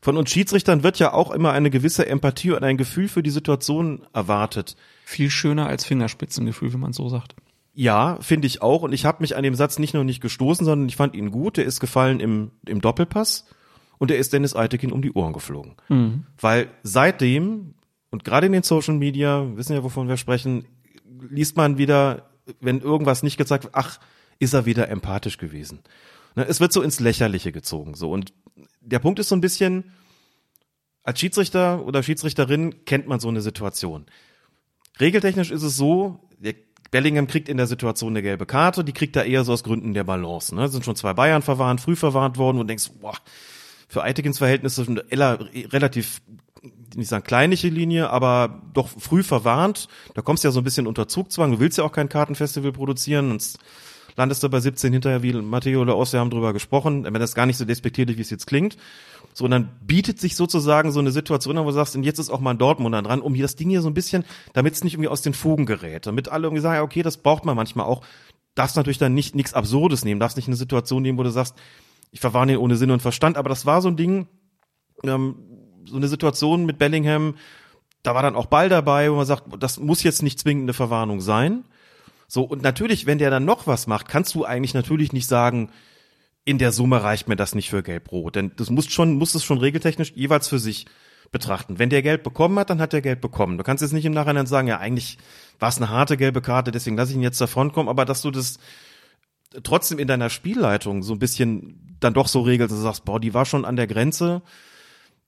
Speaker 4: Von uns Schiedsrichtern wird ja auch immer eine gewisse Empathie und ein Gefühl für die Situation erwartet.
Speaker 3: Viel schöner als Fingerspitzengefühl, wenn man so sagt.
Speaker 4: Ja, finde ich auch. Und ich habe mich an dem Satz nicht nur nicht gestoßen, sondern ich fand ihn gut. Der ist gefallen im, im Doppelpass und er ist Dennis Eitekin um die Ohren geflogen. Mhm. Weil seitdem, und gerade in den Social Media, wissen ja, wovon wir sprechen, liest man wieder, wenn irgendwas nicht gezeigt wird, ach, ist er wieder empathisch gewesen. Ne, es wird so ins Lächerliche gezogen. So. Und der Punkt ist so ein bisschen, als Schiedsrichter oder Schiedsrichterin kennt man so eine Situation. Regeltechnisch ist es so, Bellingham kriegt in der Situation eine gelbe Karte, die kriegt er eher so aus Gründen der Balance. Ne? Sind schon zwei Bayern verwarnt, früh verwarnt worden und denkst, boah, für Eitekins Verhältnisse eine relativ, nicht sagen kleinliche Linie, aber doch früh verwarnt. Da kommst du ja so ein bisschen unter Zugzwang. Du willst ja auch kein Kartenfestival produzieren. Und landest du bei 17 hinterher, wie Matteo oder Osse haben drüber gesprochen, wenn das gar nicht so despektierlich, wie es jetzt klingt. So, und dann bietet sich sozusagen so eine Situation an, wo du sagst, und jetzt ist auch mal ein Dortmunder dran, um hier das Ding hier so ein bisschen, damit es nicht irgendwie aus den Fugen gerät, damit alle irgendwie sagen, okay, das braucht man manchmal auch, darfst natürlich dann nicht nichts Absurdes nehmen, darfst nicht eine Situation nehmen, wo du sagst, ich verwarne ihn ohne Sinn und Verstand, aber das war so ein Ding, ähm, so eine Situation mit Bellingham, da war dann auch Ball dabei, wo man sagt, das muss jetzt nicht zwingend eine Verwarnung sein. So, und natürlich, wenn der dann noch was macht, kannst du eigentlich natürlich nicht sagen, in der Summe reicht mir das nicht für Gelb-Rot. Denn das muss schon, muss es schon regeltechnisch jeweils für sich betrachten. Wenn der Geld bekommen hat, dann hat der Geld bekommen. Du kannst jetzt nicht im Nachhinein sagen, ja, eigentlich war es eine harte gelbe Karte, deswegen lasse ich ihn jetzt davon kommen, aber dass du das trotzdem in deiner Spielleitung so ein bisschen dann doch so regelst, dass du sagst, boah, die war schon an der Grenze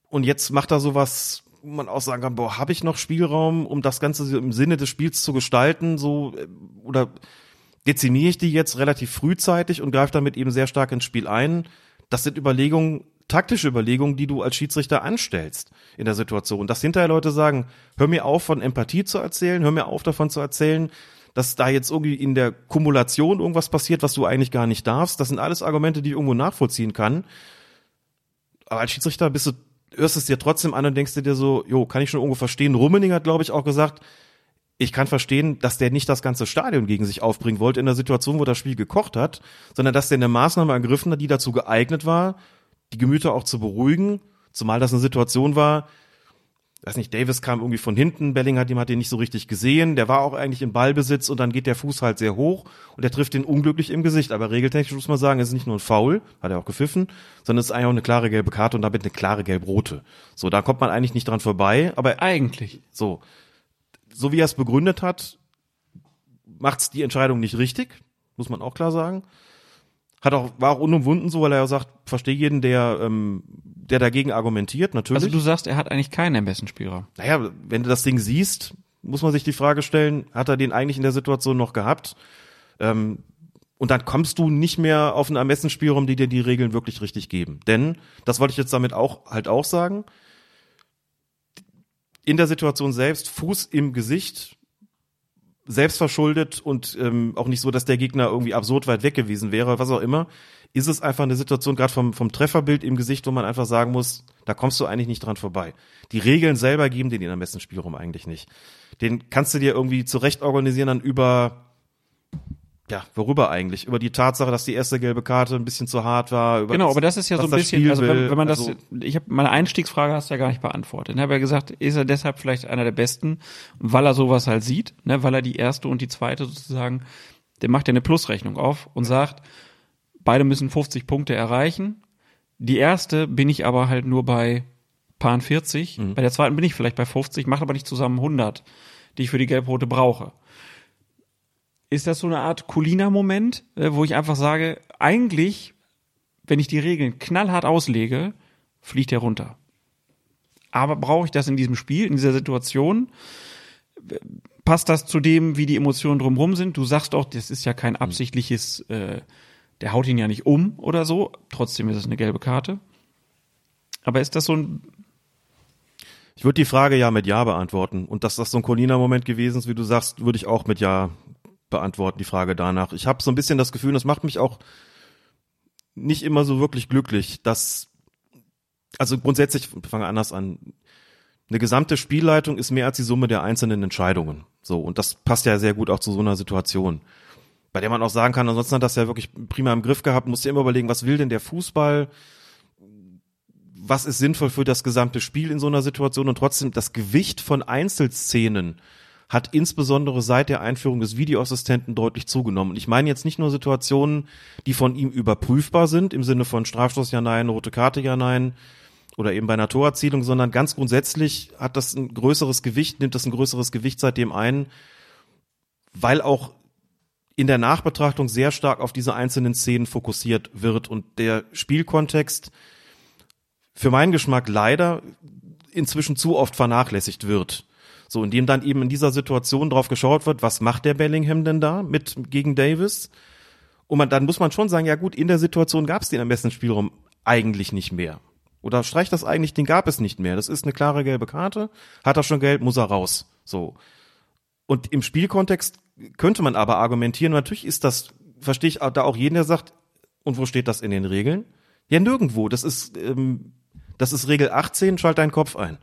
Speaker 4: und jetzt macht er sowas wo man auch sagen kann, boah, habe ich noch Spielraum, um das Ganze im Sinne des Spiels zu gestalten, so äh, oder dezimiere ich die jetzt relativ frühzeitig und greife damit eben sehr stark ins Spiel ein. Das sind Überlegungen, taktische Überlegungen, die du als Schiedsrichter anstellst in der Situation. Dass hinterher Leute sagen, hör mir auf, von Empathie zu erzählen, hör mir auf, davon zu erzählen, dass da jetzt irgendwie in der Kumulation irgendwas passiert, was du eigentlich gar nicht darfst. Das sind alles Argumente, die ich irgendwo nachvollziehen kann. Aber als Schiedsrichter bist du hörst es dir trotzdem an und denkst dir so, jo, kann ich schon irgendwo verstehen. Rummening hat, glaube ich, auch gesagt, ich kann verstehen, dass der nicht das ganze Stadion gegen sich aufbringen wollte in der Situation, wo das Spiel gekocht hat, sondern dass der eine Maßnahme ergriffen hat, die dazu geeignet war, die Gemüter auch zu beruhigen, zumal das eine Situation war, weiß nicht, Davis kam irgendwie von hinten, Bellingham hat ihn, hat ihn nicht so richtig gesehen, der war auch eigentlich im Ballbesitz und dann geht der Fuß halt sehr hoch und er trifft ihn unglücklich im Gesicht. Aber regeltechnisch muss man sagen, es ist nicht nur ein Foul, hat er auch gepfiffen, sondern es ist eigentlich auch eine klare gelbe Karte und damit eine klare gelb-rote. So, da kommt man eigentlich nicht dran vorbei, aber
Speaker 3: eigentlich.
Speaker 4: So, so wie er es begründet hat, macht's die Entscheidung nicht richtig, muss man auch klar sagen. Hat auch, war auch unumwunden so, weil er ja sagt, verstehe jeden, der, ähm, der dagegen argumentiert, natürlich.
Speaker 3: Also du sagst, er hat eigentlich keinen Ermessensspielraum.
Speaker 4: Naja, wenn du das Ding siehst, muss man sich die Frage stellen, hat er den eigentlich in der Situation noch gehabt? Ähm, und dann kommst du nicht mehr auf einen Ermessensspielraum, die dir die Regeln wirklich richtig geben. Denn, das wollte ich jetzt damit auch halt auch sagen, in der Situation selbst, Fuß im Gesicht, selbstverschuldet und ähm, auch nicht so, dass der Gegner irgendwie absurd weit weg gewesen wäre, was auch immer, ist es einfach eine Situation, gerade vom, vom Trefferbild im Gesicht, wo man einfach sagen muss, da kommst du eigentlich nicht dran vorbei. Die Regeln selber geben den am besten Spielraum eigentlich nicht. Den kannst du dir irgendwie zurecht organisieren dann über ja, worüber eigentlich? Über die Tatsache, dass die erste gelbe Karte ein bisschen zu hart war. Über
Speaker 3: Genau,
Speaker 4: das,
Speaker 3: aber das ist ja so ein bisschen, also wenn, wenn man das,
Speaker 4: Also,
Speaker 3: ich habe meine Einstiegsfrage hast du ja gar nicht beantwortet. Ich habe ja gesagt, ist er deshalb vielleicht einer der Besten, weil er sowas halt sieht, ne, weil er die erste und die zweite sozusagen, der macht ja eine Plusrechnung auf und sagt, beide müssen 50 Punkte erreichen. Die erste bin ich aber halt nur bei Pan 40, bei der zweiten bin ich vielleicht bei 50, mache aber nicht zusammen 100, die ich für die Gelbrote brauche. Ist das so eine Art Colina-Moment, äh, wo ich einfach sage, eigentlich, wenn ich die Regeln knallhart auslege, fliegt er runter. Aber brauche ich das in diesem Spiel, in dieser Situation? Passt das zu dem, wie die Emotionen drumherum sind? Du sagst doch, das ist ja kein absichtliches, äh, der haut ihn ja nicht um oder so. Trotzdem ist es eine gelbe Karte. Aber ist das so ein,
Speaker 4: ich würde die Frage ja mit Ja beantworten. Und dass das so ein Colina-Moment gewesen ist, wie du sagst, würde ich auch mit Ja beantworten, die Frage danach. Ich habe so ein bisschen das Gefühl, das macht mich auch nicht immer so wirklich glücklich, dass, also grundsätzlich, wir fangen anders an, eine gesamte Spielleitung ist mehr als die Summe der einzelnen Entscheidungen. So, und das passt ja sehr gut auch zu so einer Situation. Bei der man auch sagen kann, ansonsten hat das ja wirklich prima im Griff gehabt, musst dir immer überlegen, was will denn der Fußball? Was ist sinnvoll für das gesamte Spiel in so einer Situation? Und trotzdem, das Gewicht von Einzelszenen hat insbesondere seit der Einführung des Videoassistenten deutlich zugenommen. Und ich meine jetzt nicht nur Situationen, die von ihm überprüfbar sind, im Sinne von Strafstoß ja nein, rote Karte ja nein, oder eben bei einer Torerzielung, sondern ganz grundsätzlich hat das ein größeres Gewicht, nimmt das ein größeres Gewicht seitdem ein, weil auch in der Nachbetrachtung sehr stark auf diese einzelnen Szenen fokussiert wird und der Spielkontext für meinen Geschmack leider inzwischen zu oft vernachlässigt wird. So, indem dann eben in dieser Situation drauf geschaut wird, was macht der Bellingham denn da mit gegen Davis? Und man, dann muss man schon sagen, ja gut, in der Situation gab es den am besten Spielraum eigentlich nicht mehr. Oder streicht das eigentlich, den gab es nicht mehr. Das ist eine klare gelbe Karte. Hat er schon Geld, muss er raus. So. Und im Spielkontext könnte man aber argumentieren, natürlich ist das, verstehe ich da auch jeden, der sagt, und wo steht das in den Regeln? Ja, nirgendwo. Das ist, ähm, das ist Regel 18, schalt deinen Kopf ein.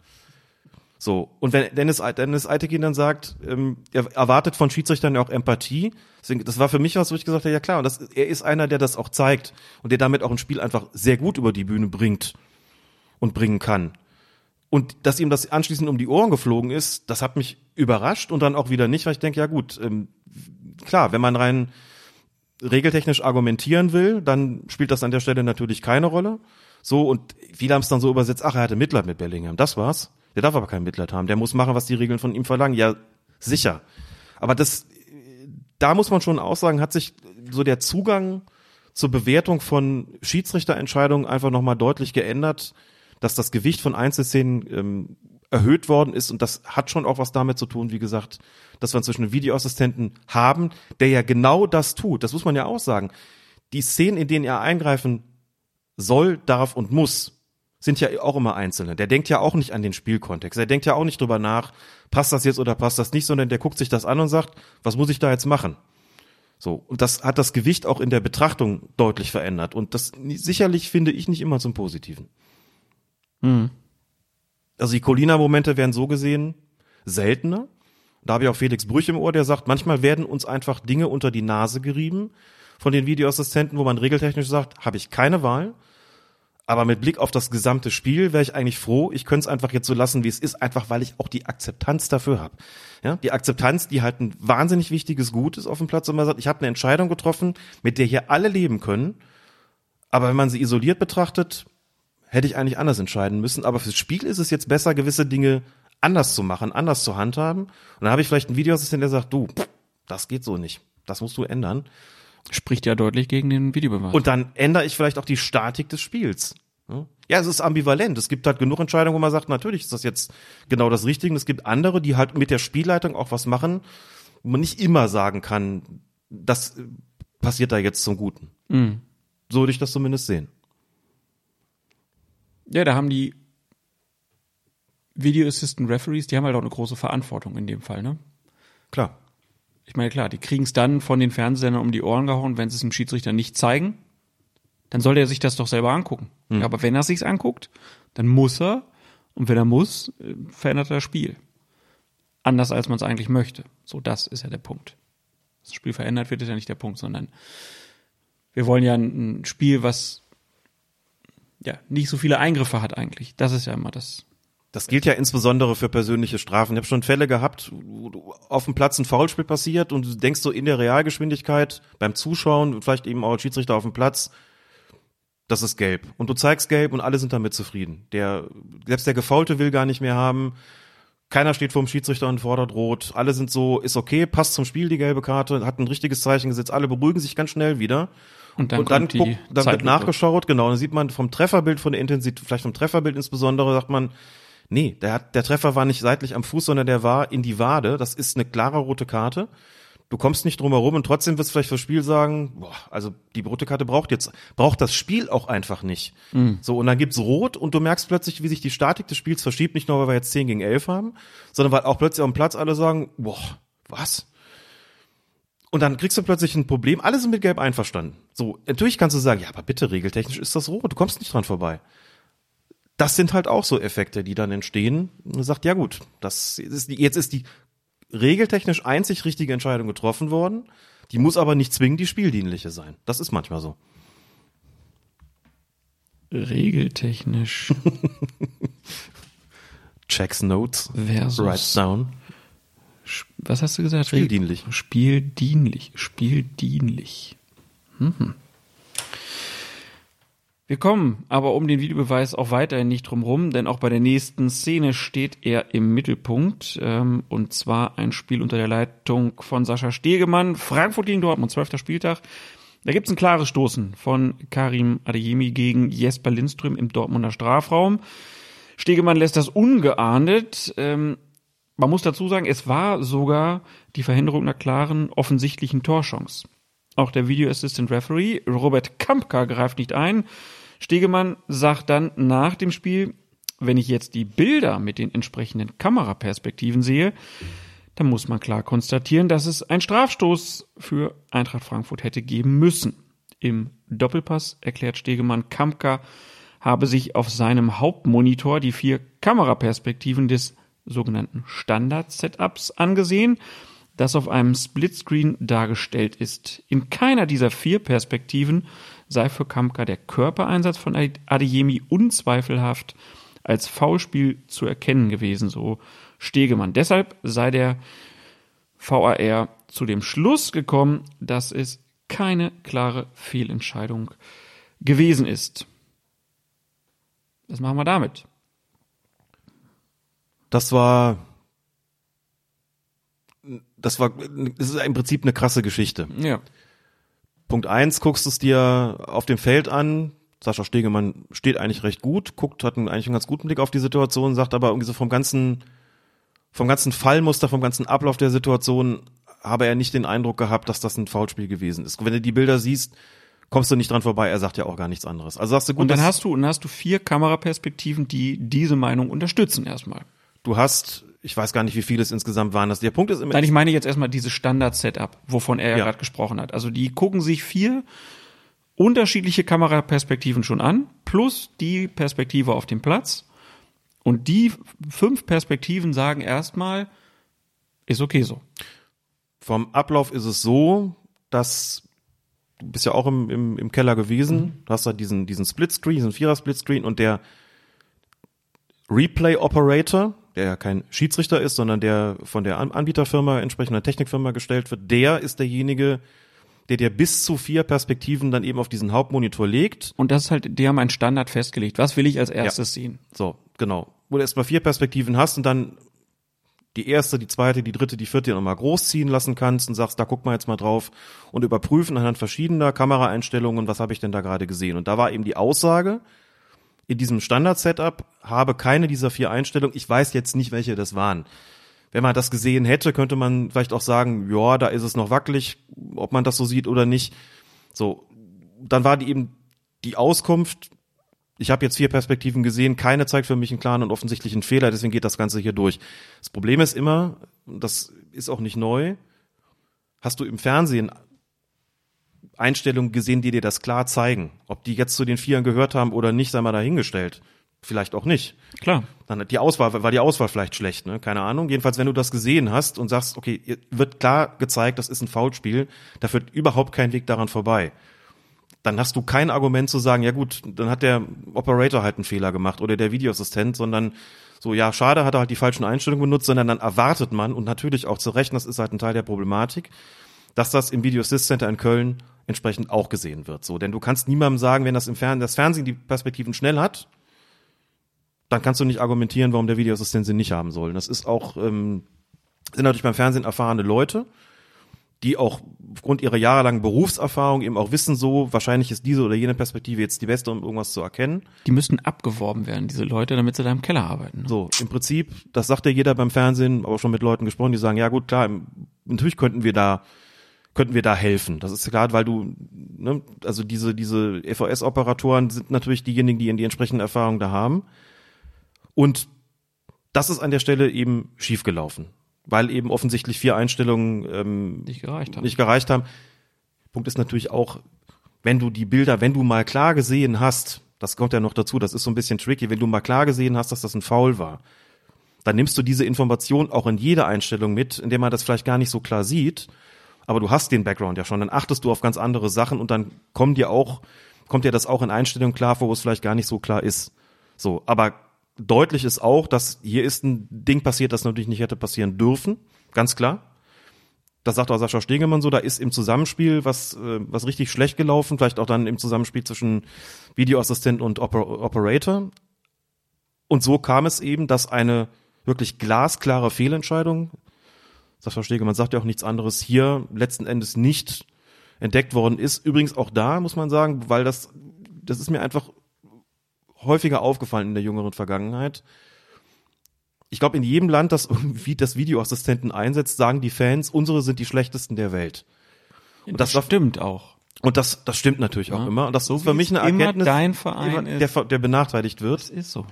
Speaker 4: So, und wenn Dennis, Dennis Eitekin dann sagt, ähm, er erwartet von Schiedsrichtern ja auch Empathie, deswegen, das war für mich was, wo ich gesagt habe, ja klar, und das, er ist einer, der das auch zeigt und der damit auch ein Spiel einfach sehr gut über die Bühne bringt und bringen kann. Und dass ihm das anschließend um die Ohren geflogen ist, das hat mich überrascht und dann auch wieder nicht, weil ich denke, ja gut, ähm, klar, wenn man rein regeltechnisch argumentieren will, dann spielt das an der Stelle natürlich keine Rolle. So, und viele haben es dann so übersetzt, ach, er hatte Mitleid mit Bellingham, das war's. Der darf aber kein Mitleid haben, der muss machen, was die Regeln von ihm verlangen. Ja, sicher. Aber das, da muss man schon aussagen, hat sich so der Zugang zur Bewertung von Schiedsrichterentscheidungen einfach nochmal deutlich geändert, dass das Gewicht von Einzelszenen ähm, erhöht worden ist und das hat schon auch was damit zu tun, wie gesagt, dass wir inzwischen einen Videoassistenten haben, der ja genau das tut. Das muss man ja auch sagen. Die Szenen, in denen er eingreifen soll, darf und muss, sind ja auch immer einzelne. Der denkt ja auch nicht an den Spielkontext. Er denkt ja auch nicht drüber nach, passt das jetzt oder passt das nicht, sondern der guckt sich das an und sagt, was muss ich da jetzt machen? So. Und das hat das Gewicht auch in der Betrachtung deutlich verändert. Und das sicherlich finde ich nicht immer zum Positiven.
Speaker 3: hm,
Speaker 4: Also die Colina-Momente werden so gesehen seltener. Da habe ich auch Felix Brüch im Ohr, der sagt, manchmal werden uns einfach Dinge unter die Nase gerieben von den Videoassistenten, wo man regeltechnisch sagt, habe ich keine Wahl. Aber mit Blick auf das gesamte Spiel wäre ich eigentlich froh, ich könnte es einfach jetzt so lassen, wie es ist, einfach weil ich auch die Akzeptanz dafür habe. Ja, die Akzeptanz, die halt ein wahnsinnig wichtiges Gut ist auf dem Platz, und man sagt, ich habe eine Entscheidung getroffen, mit der hier alle leben können. Aber wenn man sie isoliert betrachtet, hätte ich eigentlich anders entscheiden müssen. Aber fürs Spiel ist es jetzt besser, gewisse Dinge anders zu machen, anders zu handhaben. Und dann habe ich vielleicht einen Videoassistent, der sagt, du, das geht so nicht. Das musst du ändern.
Speaker 3: Spricht ja deutlich gegen den Videobeweis.
Speaker 4: Und dann ändere ich vielleicht auch die Statik des Spiels. Ja, es ist ambivalent. Es gibt halt genug Entscheidungen, wo man sagt, natürlich ist das jetzt genau das Richtige. Und es gibt andere, die halt mit der Spielleitung auch was machen, wo man nicht immer sagen kann, das passiert da jetzt zum Guten.
Speaker 3: Mhm.
Speaker 4: So würde ich das zumindest sehen.
Speaker 3: Ja, da haben die Video Assistant Referees, die haben halt auch eine große Verantwortung in dem Fall, ne?
Speaker 4: Klar.
Speaker 3: Ich meine, klar, die kriegen es dann von den Fernsehsendern um die Ohren gehauen, wenn sie es dem Schiedsrichter nicht zeigen, dann soll er sich das doch selber angucken. Ja, aber wenn er sich's anguckt, dann muss er, und wenn er muss, äh, verändert er das Spiel. Anders als man es eigentlich möchte. So, das ist ja der Punkt. das Spiel verändert wird, ist ja nicht der Punkt, sondern wir wollen ja ein Spiel, was ja nicht so viele Eingriffe hat eigentlich. Das ist ja immer das.
Speaker 4: Das gilt ja insbesondere für persönliche Strafen. Ich habe schon Fälle gehabt, wo auf dem Platz ein Foulspiel passiert und du denkst so in der Realgeschwindigkeit beim Zuschauen, vielleicht eben auch als Schiedsrichter auf dem Platz, das ist gelb. Und du zeigst gelb und alle sind damit zufrieden. Der, selbst der Gefaulte will gar nicht mehr haben. Keiner steht vor dem Schiedsrichter und fordert rot. Alle sind so, ist okay, passt zum Spiel die gelbe Karte, hat ein richtiges Zeichen gesetzt. Alle beruhigen sich ganz schnell wieder.
Speaker 3: Und dann,
Speaker 4: und dann, guckt, dann wird nachgeschaut, genau. Dann sieht man vom Trefferbild, von der Intensität, vielleicht vom Trefferbild insbesondere, sagt man, nee, der, hat, der Treffer war nicht seitlich am Fuß, sondern der war in die Wade. Das ist eine klare rote Karte. Du kommst nicht drum herum und trotzdem wirst du vielleicht fürs Spiel sagen, boah, also die rote Karte braucht jetzt, braucht das Spiel auch einfach nicht. So, und dann gibt's Rot und du merkst plötzlich, wie sich die Statik des Spiels verschiebt, nicht nur, weil wir jetzt 10 gegen 11 haben, sondern weil auch plötzlich auf dem Platz alle sagen, boah, was? Und dann kriegst du plötzlich ein Problem, alle sind mit Gelb einverstanden. So, natürlich kannst du sagen, ja, aber bitte, regeltechnisch ist das rot, du kommst nicht dran vorbei. Das sind halt auch so Effekte, die dann entstehen. Und man sagt, ja gut, das ist die, jetzt ist die regeltechnisch einzig richtige Entscheidung getroffen worden. Die muss aber nicht zwingend die spieldienliche sein. Das ist manchmal so.
Speaker 3: Regeltechnisch
Speaker 4: Checks Notes,
Speaker 3: versus.
Speaker 4: writes down.
Speaker 3: Was hast du gesagt?
Speaker 4: Spieldienlich.
Speaker 3: Spieldienlich. Spieldienlich. Mhm. Wir kommen aber um den Videobeweis auch weiterhin nicht drum rum, denn auch bei der nächsten Szene steht er im Mittelpunkt. Ähm, und zwar ein Spiel unter der Leitung von Sascha Stegemann. Frankfurt gegen Dortmund, 12. Spieltag. Da gibt's ein klares Stoßen von Karim Adeyemi gegen Jesper Lindström im Dortmunder Strafraum. Stegemann lässt das ungeahndet. Ähm, man muss dazu sagen, es war sogar die Verhinderung einer klaren, offensichtlichen Torchance. Auch der Video Assistant Referee Robert Kampka greift nicht ein. Stegemann sagt dann nach dem Spiel, wenn ich jetzt die Bilder mit den entsprechenden Kameraperspektiven sehe, dann muss man klar konstatieren, dass es einen Strafstoß für Eintracht Frankfurt hätte geben müssen. Im Doppelpass erklärt Stegemann, Kampka habe sich auf seinem Hauptmonitor die vier Kameraperspektiven des sogenannten Standard-Setups angesehen, das auf einem Splitscreen dargestellt ist. In keiner dieser vier Perspektiven sei für Kampka der Körpereinsatz von Adeyemi unzweifelhaft als Foulspiel zu erkennen gewesen, so Stegemann. Deshalb sei der VAR zu dem Schluss gekommen, dass es keine klare Fehlentscheidung gewesen ist. Was machen wir damit?
Speaker 4: Das war, das war, das ist im Prinzip eine krasse Geschichte.
Speaker 3: Ja.
Speaker 4: Punkt eins, guckst es dir auf dem Feld an. Sascha Stegemann steht eigentlich recht gut, guckt, hat einen, eigentlich einen ganz guten Blick auf die Situation, sagt aber irgendwie so vom ganzen, vom ganzen Fallmuster, vom ganzen Ablauf der Situation habe er nicht den Eindruck gehabt, dass das ein Foulspiel gewesen ist. Wenn du die Bilder siehst, kommst du nicht dran vorbei. Er sagt ja auch gar nichts anderes. Also sagst du gut,
Speaker 3: Und dann hast du, und dann hast du vier Kameraperspektiven, die diese Meinung unterstützen erstmal.
Speaker 4: du hast, ich weiß gar nicht, wie viele es insgesamt waren. Das, der Punkt ist immer,
Speaker 3: Nein, ich meine jetzt erstmal dieses Standard-Setup, wovon er ja,
Speaker 4: Ja.
Speaker 3: gerade gesprochen hat. Also die gucken sich vier unterschiedliche Kameraperspektiven schon an, plus die Perspektive auf dem Platz. Und die fünf Perspektiven sagen erstmal, ist okay so.
Speaker 4: Vom Ablauf ist es so, dass du bist ja auch im, im, im Keller gewesen, du hast da diesen, diesen Splitscreen, diesen Vierer-Splitscreen und der Replay-Operator, der ja kein Schiedsrichter ist, sondern der von der An- Anbieterfirma, entsprechender Technikfirma gestellt wird, der ist derjenige, der dir bis zu vier Perspektiven dann eben auf diesen Hauptmonitor legt
Speaker 3: Und das ist halt, die haben einen Standard festgelegt. Was will ich als erstes sehen?
Speaker 4: So, genau. Wo du erstmal vier Perspektiven hast und dann die erste, die zweite, die dritte, die vierte nochmal großziehen lassen kannst und sagst, da guck mal jetzt mal drauf und überprüfen anhand verschiedener Kameraeinstellungen, was habe ich denn da gerade gesehen. Und da war eben die Aussage, in diesem Standard-Setup habe keine dieser vier Einstellungen, ich weiß jetzt nicht, welche das waren. Wenn man das gesehen hätte, könnte man vielleicht auch sagen, ja, da ist es noch wackelig, ob man das so sieht oder nicht. So, dann war die eben die Auskunft, ich habe jetzt vier Perspektiven gesehen, keine zeigt für mich einen klaren und offensichtlichen Fehler, deswegen geht das Ganze hier durch. Das Problem ist immer, das ist auch nicht neu, hast du im Fernsehen Einstellungen gesehen, die dir das klar zeigen. Ob die jetzt zu den Vieren gehört haben oder nicht, sei mal dahingestellt. vielleicht auch nicht.
Speaker 3: Klar.
Speaker 4: Dann hat die Auswahl, war die Auswahl vielleicht schlecht, ne? Keine Ahnung. Jedenfalls, wenn du das gesehen hast und sagst, okay, wird klar gezeigt, das ist ein Foulspiel, da führt überhaupt kein Weg daran vorbei. Dann hast du kein Argument zu sagen, ja gut, dann hat der Operator halt einen Fehler gemacht oder der Videoassistent, sondern so, ja, schade, hat er halt die falschen Einstellungen benutzt, sondern dann erwartet man und natürlich auch zu Recht, das ist halt ein Teil der Problematik, dass das im Video Assist Center in Köln entsprechend auch gesehen wird. So, denn du kannst niemandem sagen, wenn das im Fernsehen, das Fernsehen die Perspektiven schnell hat, dann kannst du nicht argumentieren, warum der Videoassistent sie nicht haben soll. Das ist auch, ähm, sind natürlich beim Fernsehen erfahrene Leute, die auch aufgrund ihrer jahrelangen Berufserfahrung eben auch wissen, so wahrscheinlich ist diese oder jene Perspektive jetzt die beste, um irgendwas zu erkennen.
Speaker 3: Die müssten abgeworben werden, diese Leute, damit sie da im Keller arbeiten. Ne?
Speaker 4: So, im Prinzip, das sagt ja jeder beim Fernsehen, aber schon mit Leuten gesprochen, die sagen, ja gut, klar, natürlich könnten wir da könnten wir da helfen. Das ist klar, weil du, ne, also diese, diese EVS-Operatoren sind natürlich diejenigen, die in die entsprechende Erfahrung da haben. Und das ist an der Stelle eben schiefgelaufen, weil eben offensichtlich vier Einstellungen ähm,
Speaker 3: nicht gereicht haben.
Speaker 4: Nicht gereicht haben. Punkt ist natürlich auch, wenn du die Bilder, wenn du mal klar gesehen hast, das kommt ja noch dazu, das ist so ein bisschen tricky, wenn du mal klar gesehen hast, dass das ein Foul war, dann nimmst du diese Information auch in jede Einstellung mit, indem man das vielleicht gar nicht so klar sieht, aber du hast den Background ja schon, dann achtest du auf ganz andere Sachen und dann kommt dir auch, kommt dir das auch in Einstellungen klar, wo es vielleicht gar nicht so klar ist. So, aber deutlich ist auch, dass hier ist ein Ding passiert, das natürlich nicht hätte passieren dürfen, ganz klar. Das sagt auch Sascha Stegemann so, da ist im Zusammenspiel was, äh, was richtig schlecht gelaufen, vielleicht auch dann im Zusammenspiel zwischen Videoassistent und Oper Operator. Und so kam es eben, dass eine wirklich glasklare Fehlentscheidung, Sascha Stegemann sagt ja auch nichts anderes, hier letzten Endes nicht entdeckt worden ist. Übrigens auch da, muss man sagen, weil das, das ist mir einfach häufiger aufgefallen in der jüngeren Vergangenheit. Ich glaube, in jedem Land, das irgendwie das Videoassistenten einsetzt, sagen die Fans, unsere sind die schlechtesten der Welt.
Speaker 3: Und das, das stimmt auch.
Speaker 4: Und das, das stimmt natürlich auch
Speaker 3: Ja.
Speaker 4: immer. Und das
Speaker 3: So
Speaker 4: ist für mich eine Erkenntnis,
Speaker 3: dein Verein
Speaker 4: der,
Speaker 3: ist.
Speaker 4: der, der benachteiligt wird.
Speaker 3: Das ist so.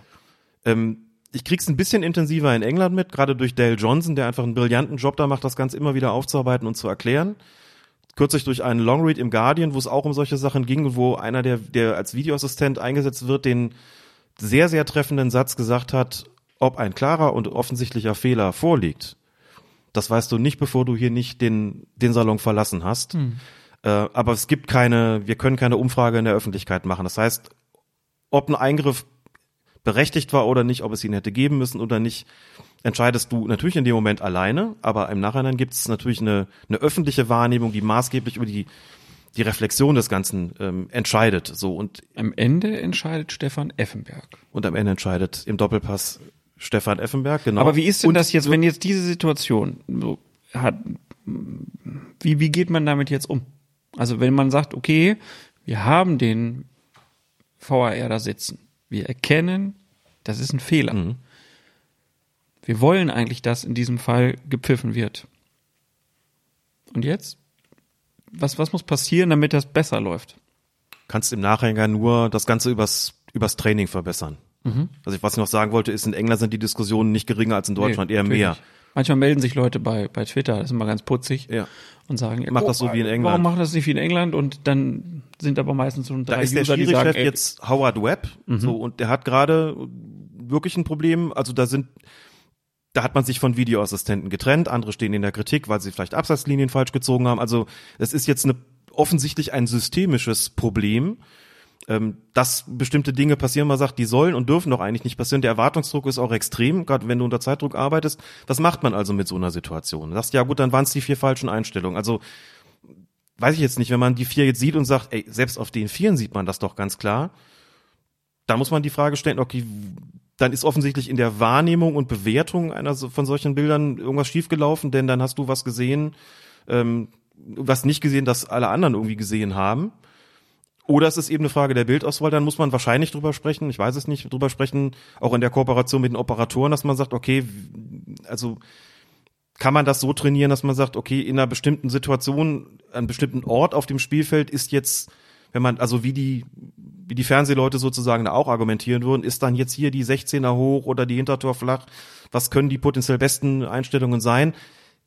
Speaker 4: Ähm, ich krieg's ein bisschen intensiver in England mit, gerade durch Dale Johnson, der einfach einen brillanten Job da macht, das Ganze immer wieder aufzuarbeiten und zu erklären. Kürzlich durch einen Longread im Guardian, wo es auch um solche Sachen ging, wo einer, der, der als Videoassistent eingesetzt wird, den sehr, sehr treffenden Satz gesagt hat, ob ein klarer und offensichtlicher Fehler vorliegt. Das weißt du nicht, bevor du hier nicht den, den Salon verlassen hast. Äh, aber es gibt keine, wir können keine Umfrage in der Öffentlichkeit machen. Das heißt, ob ein Eingriff berechtigt war oder nicht, ob es ihn hätte geben müssen oder nicht, entscheidest du natürlich in dem Moment alleine, aber im Nachhinein gibt es natürlich eine, eine öffentliche Wahrnehmung, die maßgeblich über die, die Reflexion des Ganzen ähm, entscheidet. So und,
Speaker 3: Am Ende entscheidet Stefan Effenberg.
Speaker 4: und am Ende entscheidet im Doppelpass Stefan Effenberg, genau.
Speaker 3: Aber wie ist denn
Speaker 4: und
Speaker 3: das jetzt, wenn jetzt diese Situation so hat, wie, wie geht man damit jetzt um? Also wenn man sagt, okay, wir haben den VAR da sitzen, wir erkennen, das ist ein Fehler.
Speaker 4: Mhm.
Speaker 3: Wir wollen eigentlich, dass in diesem Fall gepfiffen wird. Und jetzt? Was, was muss passieren, damit das besser läuft?
Speaker 4: kannst im Nachhinein nur das Ganze übers, übers Training verbessern.
Speaker 3: Mhm.
Speaker 4: Also was ich noch sagen wollte, ist, in England sind die Diskussionen nicht geringer als in Deutschland,
Speaker 3: Nee,
Speaker 4: eher mehr.
Speaker 3: nicht. Manchmal melden sich Leute bei, bei Twitter, das ist immer ganz putzig,
Speaker 4: Ja.
Speaker 3: und sagen,
Speaker 4: Mach das so wie in England.
Speaker 3: Warum macht das nicht wie in England? Und dann sind aber meistens so
Speaker 4: Da
Speaker 3: drei
Speaker 4: ist der
Speaker 3: User, sagen,
Speaker 4: Schiri-Chef
Speaker 3: Mhm.
Speaker 4: jetzt Howard Webb, so, und der hat gerade wirklich ein Problem. Also da sind, da hat man sich von Videoassistenten getrennt. Andere stehen in der Kritik, weil sie vielleicht Absatzlinien falsch gezogen haben. Also es ist jetzt eine, offensichtlich ein systemisches Problem, ähm, dass bestimmte Dinge passieren. Man sagt, die sollen und dürfen doch eigentlich nicht passieren. Der Erwartungsdruck ist auch extrem, gerade wenn du unter Zeitdruck arbeitest. Was macht man also mit so einer Situation? Du sagst, ja gut, dann waren es die vier falschen Einstellungen. Also weiß ich jetzt nicht, wenn man die vier jetzt sieht und sagt, ey, selbst auf den vieren sieht man das doch ganz klar, da muss man die Frage stellen, okay, dann ist offensichtlich in der Wahrnehmung und Bewertung einer von solchen Bildern irgendwas schiefgelaufen, denn dann hast du was gesehen, ähm, was nicht gesehen, das alle anderen irgendwie gesehen haben. Oder es ist eben eine Frage der Bildauswahl, dann muss man wahrscheinlich drüber sprechen, ich weiß es nicht, drüber sprechen, auch in der Kooperation mit den Operatoren, dass man sagt, okay, also kann man das so trainieren, dass man sagt, okay, in einer bestimmten Situation, an einem bestimmten Ort auf dem Spielfeld ist jetzt, wenn man, also wie die, wie die Fernsehleute sozusagen da auch argumentieren würden, ist dann jetzt hier die 16er hoch oder die Hintertor flach, was können die potenziell besten Einstellungen sein?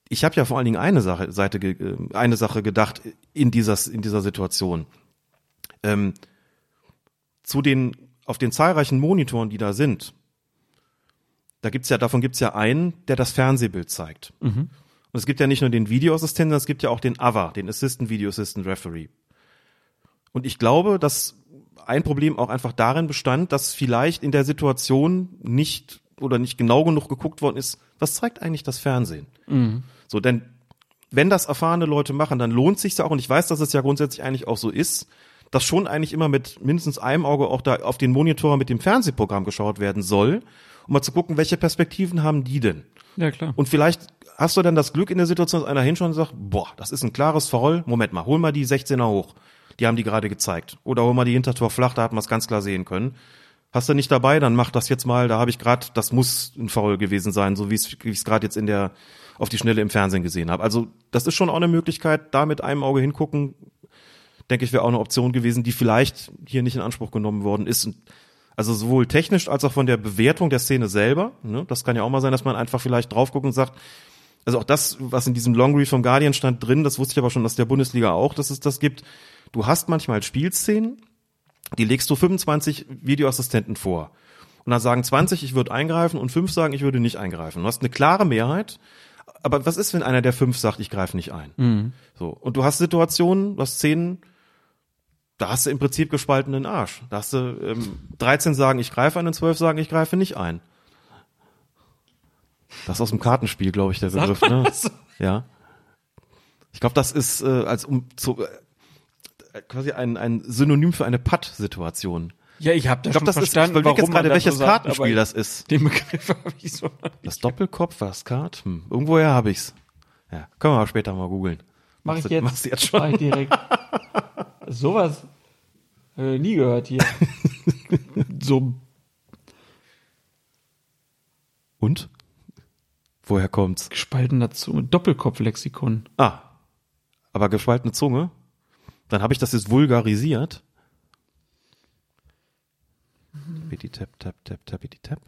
Speaker 4: Ich habe ja vor allen Dingen eine Sache, Seite, äh, eine Sache gedacht in dieser, in dieser Situation. Ähm, zu den auf den zahlreichen Monitoren, die da sind, da gibt's ja, davon gibt's ja einen, der das Fernsehbild zeigt. Und es gibt ja nicht nur den Videoassistenten, es gibt ja auch den AVA, den Assistant Video Assistant Referee. Und ich glaube, dass ein Problem auch einfach darin bestand, dass vielleicht in der Situation nicht oder nicht genau genug geguckt worden ist, was zeigt eigentlich das Fernsehen? So, denn wenn das erfahrene Leute machen, dann lohnt sich ja auch, und ich weiß, dass es ja grundsätzlich eigentlich auch so ist, dass schon eigentlich immer mit mindestens einem Auge auch da auf den Monitor mit dem Fernsehprogramm geschaut werden soll, um mal zu gucken, welche Perspektiven haben die denn?
Speaker 3: Ja, klar.
Speaker 4: Und vielleicht hast du dann das Glück in der Situation, dass einer hinschaut und sagt, boah, das ist ein klares Foul. Moment mal, hol mal die 16er hoch. Die haben die gerade gezeigt. Oder hol mal die Hintertor flach, da hat man es ganz klar sehen können. Hast du nicht dabei, dann mach das jetzt mal. Da habe ich gerade, das muss ein Foul gewesen sein, so wie ich es gerade jetzt in der auf die Schnelle im Fernsehen gesehen habe. Also das ist schon auch eine Möglichkeit, da mit einem Auge hingucken, denke ich, wäre auch eine Option gewesen, die vielleicht hier nicht in Anspruch genommen worden ist. Und also sowohl technisch als auch von der Bewertung der Szene selber. Ne? Das kann ja auch mal sein, dass man einfach vielleicht drauf guckt und sagt, also auch das, was in diesem Long Read vom Guardian stand drin, das wusste ich aber schon aus der Bundesliga auch, dass es das gibt. Du hast manchmal Spielszenen, die legst du 25 Videoassistenten vor. Und dann sagen 20, ich würde eingreifen und fünf sagen, ich würde nicht eingreifen. Du hast eine klare Mehrheit. Aber was ist, wenn einer der fünf sagt, ich greife nicht ein? So. Und du hast Situationen, du hast Szenen, da hast du im Prinzip gespaltenen Arsch. Da hast du ähm, 13 sagen, ich greife ein und 12 sagen, ich greife nicht ein. Das ist aus dem Kartenspiel, glaube ich, der Begriff. Ne? Ja. Ich glaube, das ist äh, als um zu äh, quasi ein, ein Synonym für eine Putt-Situation.
Speaker 3: Ja, ich habe da
Speaker 4: Ich glaube,
Speaker 3: schon
Speaker 4: das ist, ich
Speaker 3: verstanden,
Speaker 4: überlege jetzt gerade,
Speaker 3: das
Speaker 4: welches
Speaker 3: so
Speaker 4: Kartenspiel
Speaker 3: aber
Speaker 4: das ist.
Speaker 3: Den Begriff habe ich so.
Speaker 4: Das Doppelkopf, was Kart? Hm, irgendwoher habe ich's. Ja, können wir mal später mal googeln.
Speaker 3: Mach
Speaker 4: Machst
Speaker 3: ich
Speaker 4: du-
Speaker 3: jetzt.
Speaker 4: machst du jetzt
Speaker 3: Mach
Speaker 4: schon.
Speaker 3: ich direkt. Sowas äh, nie gehört hier. so
Speaker 4: Und? Woher kommt's?
Speaker 3: gespaltener Zunge. Doppelkopflexikon.
Speaker 4: Ah, aber gespaltene Zunge? Dann habe ich das jetzt vulgarisiert. Bitte tap, tap, tap, tap, bitte tap.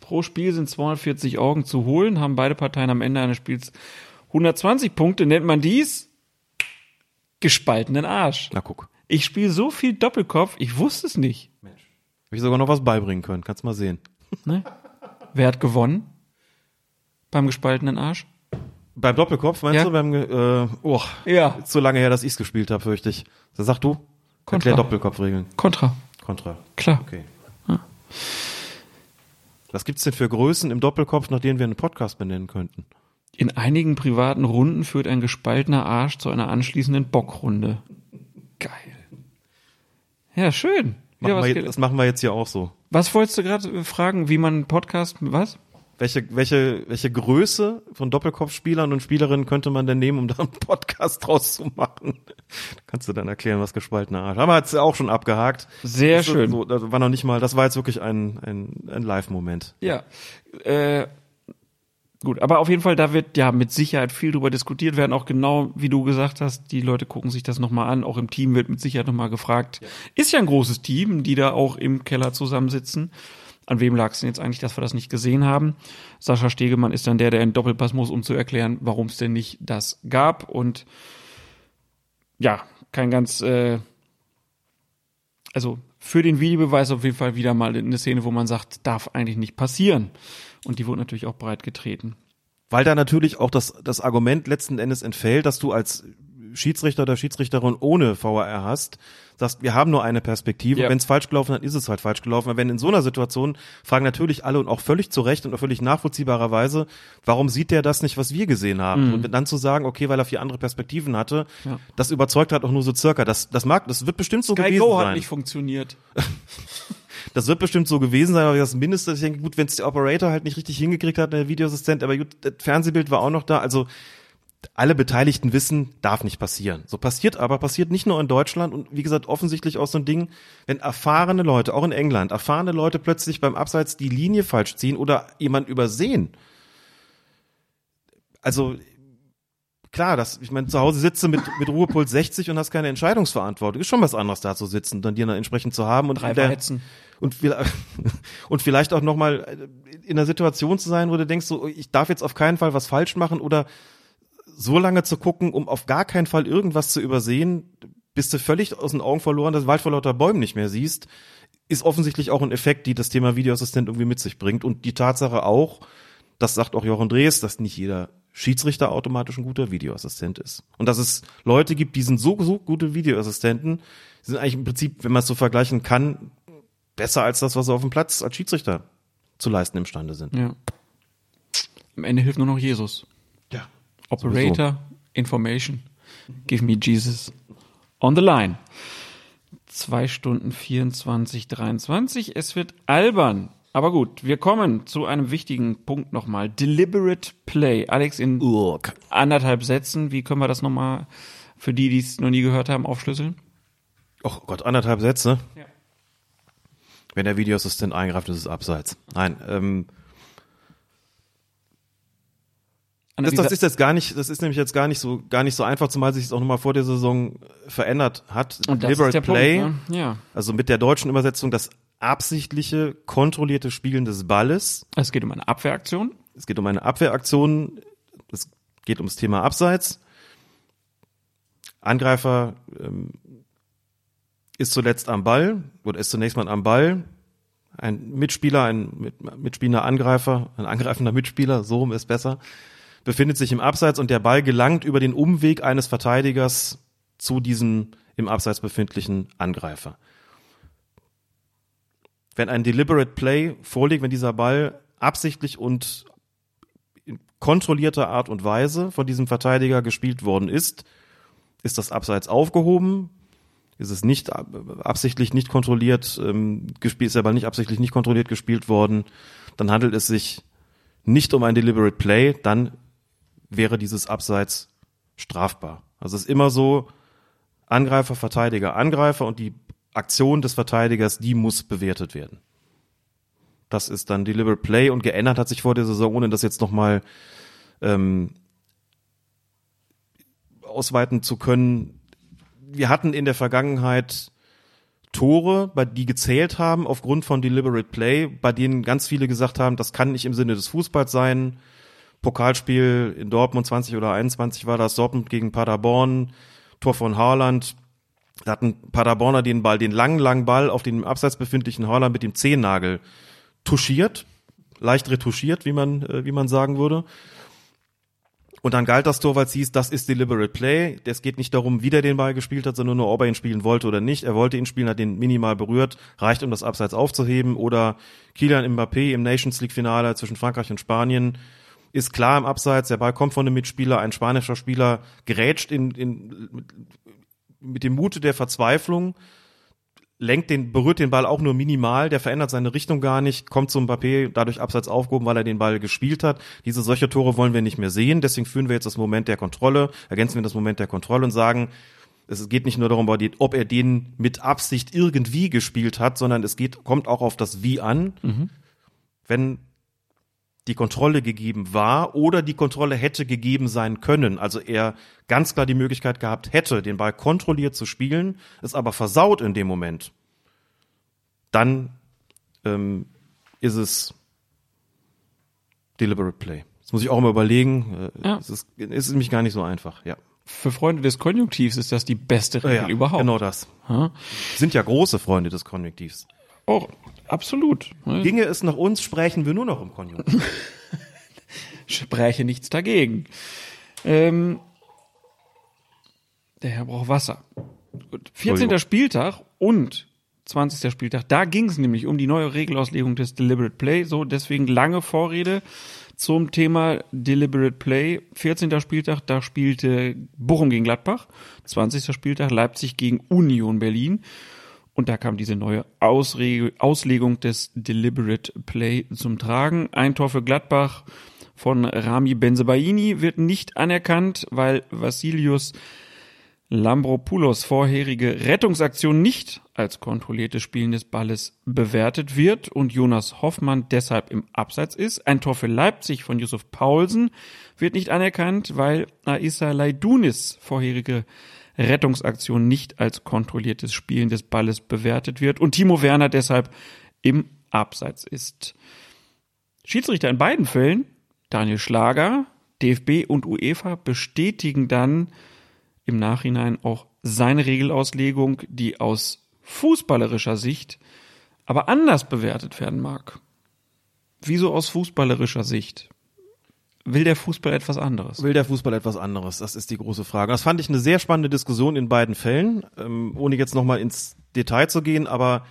Speaker 3: Pro Spiel sind 240 Augen zu holen, haben beide Parteien am Ende eines Spiels 120 Punkte. Nennt man dies gespaltenen Arsch.
Speaker 4: Na guck.
Speaker 3: Ich spiele so viel Doppelkopf, ich wusste es nicht.
Speaker 4: Habe ich sogar noch was beibringen können. Kannst mal sehen.
Speaker 3: Ne? Wer hat gewonnen? Beim gespaltenen Arsch?
Speaker 4: Beim Doppelkopf, meinst
Speaker 3: Ja.
Speaker 4: du? Beim, äh, oh,
Speaker 3: Ja.
Speaker 4: ist so lange her, dass ich's gespielt habe, fürchte ich. Da sag du.
Speaker 3: Kontra.
Speaker 4: Erklär Doppelkopfregeln.
Speaker 3: Contra.
Speaker 4: Kontra.
Speaker 3: Klar.
Speaker 4: Okay. Was gibt's denn für Größen im Doppelkopf, nach denen wir einen Podcast benennen könnten?
Speaker 3: In einigen privaten Runden führt ein gespaltener Arsch zu einer anschließenden Bockrunde. Geil. Ja, schön.
Speaker 4: Machen
Speaker 3: was,
Speaker 4: wir,
Speaker 3: gel-
Speaker 4: das machen wir jetzt hier auch so.
Speaker 3: was wolltest du gerade fragen, wie man einen Podcast, was?
Speaker 4: Welche, welche, welche Größe von Doppelkopfspielern und Spielerinnen könnte man denn nehmen, um da einen Podcast draus zu machen? Kannst du dann erklären, was gespaltener Arsch. Haben wir jetzt auch schon abgehakt.
Speaker 3: Sehr
Speaker 4: Das
Speaker 3: schön.
Speaker 4: So, das war noch nicht mal, das war jetzt wirklich ein, ein, ein Live-Moment.
Speaker 3: Ja. Äh, gut, aber auf jeden Fall, da wird ja mit Sicherheit viel drüber diskutiert werden, auch genau wie du gesagt hast, die Leute gucken sich das nochmal an, auch im Team wird mit Sicherheit nochmal gefragt. Ist ja ein großes Team, die da auch im Keller zusammensitzen. An wem lag es denn jetzt eigentlich, dass wir das nicht gesehen haben? Sascha Stegemann ist dann der, der einen Doppelpass muss, um zu erklären, warum es denn nicht das gab. Und ja, kein ganz, äh, also für den Videobeweis auf jeden Fall wieder mal eine Szene, wo man sagt, darf eigentlich nicht passieren. Und die wurde natürlich auch breit getreten.
Speaker 4: Weil da natürlich auch das, das Argument letzten Endes entfällt, dass du als Schiedsrichter oder Schiedsrichterin ohne VAR hast, sagst, wir haben nur eine Perspektive.
Speaker 3: Ja.
Speaker 4: Wenn es falsch gelaufen hat, ist es halt falsch gelaufen. Aber wenn in so einer Situation fragen natürlich alle und auch völlig zu Recht und auch völlig nachvollziehbarerweise, warum sieht der das nicht, was wir gesehen haben? Und dann zu sagen, okay, weil er vier andere Perspektiven hatte,
Speaker 3: Mhm. Ja.
Speaker 4: das überzeugt halt auch nur so circa. Das, das mag, das wird bestimmt so
Speaker 3: Sky
Speaker 4: gewesen
Speaker 3: Go hat
Speaker 4: sein.
Speaker 3: nicht funktioniert.
Speaker 4: Das wird bestimmt so gewesen sein, aber das Mindeste, ich denke, gut, wenn es der Operator halt nicht richtig hingekriegt hat, der Videoassistent, aber gut, das Fernsehbild war auch noch da, also alle Beteiligten wissen, darf nicht passieren. So passiert aber, passiert nicht nur in Deutschland und wie gesagt, offensichtlich auch so ein Ding, wenn erfahrene Leute, auch in England, erfahrene Leute plötzlich beim Abseits die Linie falsch ziehen oder jemand übersehen. Also, klar, das, ich meine, zu Hause sitzt du mit, mit Ruhepuls 60 und hast keine Entscheidungsverantwortung. Ist schon was anderes da zu sitzen, dann dir dann entsprechend zu haben und der. Und, vielleicht- und vielleicht auch nochmal in einer Situation zu sein, wo du denkst, so, ich darf jetzt auf keinen Fall was falsch machen oder so lange zu gucken, um auf gar keinen Fall irgendwas zu übersehen, bist du völlig aus den Augen verloren, dass du Wald vor lauter Bäumen nicht mehr siehst, ist offensichtlich auch ein Effekt, die das Thema Videoassistent irgendwie mit sich bringt. Und die Tatsache auch, das sagt auch Jochen Drees, dass nicht jeder Schiedsrichter automatisch ein guter Videoassistent ist. Und dass es Leute gibt, die sind so, so gute Videoassistenten, sind eigentlich im Prinzip, wenn man es so vergleichen kann, besser als das, was sie auf dem Platz als Schiedsrichter zu leisten imstande sind.
Speaker 3: Ja. Am Ende hilft nur noch Jesus.
Speaker 4: Ja.
Speaker 3: Operator, Information. Give me Jesus. On the line. Zwei Stunden 24, 23. Es wird albern. Aber gut, wir kommen zu einem wichtigen Punkt nochmal. Deliberate Play. Alex, in anderthalb Sätzen, wie können wir das nochmal für die, die es noch nie gehört haben, aufschlüsseln?
Speaker 4: Oh Gott, anderthalb Sätze.
Speaker 3: Ja.
Speaker 4: Wenn der Videoassistent eingreift, ist es abseits. Nein, ähm, das, das ist jetzt gar nicht, das ist nämlich jetzt gar nicht so, gar nicht so einfach, zumal sich es auch nochmal vor der Saison verändert hat.
Speaker 3: und das
Speaker 4: Deliberate
Speaker 3: ist der
Speaker 4: Play,
Speaker 3: Punkt, ne? Ja.
Speaker 4: also mit der deutschen Übersetzung das absichtliche, kontrollierte Spielen des Balles.
Speaker 3: Es geht um eine Abwehraktion.
Speaker 4: Es geht um eine Abwehraktion. Es geht ums Thema Abseits. Angreifer ähm, ist zuletzt am Ball oder ist zunächst mal am Ball. Ein Mitspieler, ein mit, mitspielender Angreifer, ein angreifender Mitspieler, so rum ist besser, befindet sich im Abseits und der Ball gelangt über den Umweg eines Verteidigers zu diesem im Abseits befindlichen Angreifer. Wenn ein deliberate Play vorliegt, wenn dieser Ball absichtlich und in kontrollierter Art und Weise von diesem Verteidiger gespielt worden ist, ist das Abseits aufgehoben, ist es nicht ab- absichtlich nicht kontrolliert ähm, gespielt, ist der Ball nicht absichtlich nicht kontrolliert gespielt worden, dann handelt es sich nicht um ein deliberate Play, dann wäre dieses Abseits strafbar. Also es ist immer so Angreifer, Verteidiger, Angreifer und die Aktion des Verteidigers, die muss bewertet werden. Das ist dann deliberate Play und geändert hat sich vor der Saison, ohne das jetzt nochmal ähm, ausweiten zu können. Wir hatten in der Vergangenheit Tore, bei die gezählt haben aufgrund von deliberate Play, bei denen ganz viele gesagt haben, das kann nicht im Sinne des Fußballs sein. Pokalspiel in Dortmund 20 oder 21 war das Dortmund gegen Paderborn, Tor von Haaland. Da hatten Paderborner den Ball, den langen, langen Ball auf den Abseits befindlichen Haaland mit dem Zehennagel touchiert, leicht retuschiert, wie man, äh, wie man sagen würde. Und dann galt das Tor, weil es hieß, das ist deliberate play. Es geht nicht darum, wie der den Ball gespielt hat, sondern nur, ob er ihn spielen wollte oder nicht. Er wollte ihn spielen, hat den minimal berührt, reicht, um das Abseits aufzuheben. Oder Kylian Mbappé im Nations League Finale zwischen Frankreich und Spanien ist klar im Abseits. Der Ball kommt von einem Mitspieler, ein spanischer Spieler gerätscht in, in, mit dem Mute der Verzweiflung, lenkt den, berührt den Ball auch nur minimal, der verändert seine Richtung gar nicht, kommt zum Mbappé, dadurch abseits aufgehoben, weil er den Ball gespielt hat. Diese solche Tore wollen wir nicht mehr sehen, deswegen führen wir jetzt das Moment der Kontrolle, ergänzen wir das Moment der Kontrolle und sagen, es geht nicht nur darum, ob er den mit Absicht irgendwie gespielt hat, sondern es geht, kommt auch auf das Wie an. Wenn die Kontrolle gegeben war oder die Kontrolle hätte gegeben sein können. Also er ganz klar die Möglichkeit gehabt hätte, den Ball kontrolliert zu spielen, es aber versaut in dem Moment. Dann ähm, ist es deliberate play. Das muss ich auch mal überlegen. Äh,
Speaker 3: Ja.
Speaker 4: Es ist, es ist nämlich gar nicht so einfach. Ja.
Speaker 3: Für Freunde des Konjunktivs ist das die beste Regel
Speaker 4: ja
Speaker 3: überhaupt.
Speaker 4: Genau das.
Speaker 3: Ja.
Speaker 4: Sind ja große Freunde des Konjunktivs.
Speaker 3: Oh, absolut.
Speaker 4: Ginge es nach uns, sprechen wir nur noch im Konjunktiv.
Speaker 3: Spräche nichts dagegen. Ähm, der Herr braucht Wasser. Gut. 14.
Speaker 4: Entschuldigung.
Speaker 3: Spieltag und 20. Spieltag, da ging es nämlich um die neue Regelauslegung des Deliberate Play. So, deswegen lange Vorrede zum Thema Deliberate Play. 14. Spieltag, da spielte Bochum gegen Gladbach. 20. Spieltag Leipzig gegen Union Berlin. Und da kam diese neue Ausreg Auslegung des Deliberate Play zum Tragen. Ein Tor für Gladbach von Rami Benzebaini wird nicht anerkannt, weil Vassilius Lambropoulos vorherige Rettungsaktion nicht als kontrolliertes Spielen des Balles bewertet wird und Jonas Hoffmann deshalb im Abseits ist. Ein Tor für Leipzig von Yusuf Paulsen wird nicht anerkannt, weil Aissa Leidunis vorherige Rettungsaktion nicht als kontrolliertes Spielen des Balles bewertet wird und Timo Werner deshalb im Abseits ist. Schiedsrichter in beiden Fällen, Daniel Schlager, DFB und UEFA bestätigen dann im Nachhinein auch seine Regelauslegung, die aus fußballerischer Sicht aber anders bewertet werden mag. Wieso aus fußballerischer Sicht? Will der Fußball etwas anderes?
Speaker 4: Will der Fußball etwas anderes? Das ist die große Frage. Das fand ich eine sehr spannende Diskussion in beiden Fällen, ähm, ohne jetzt nochmal ins Detail zu gehen, aber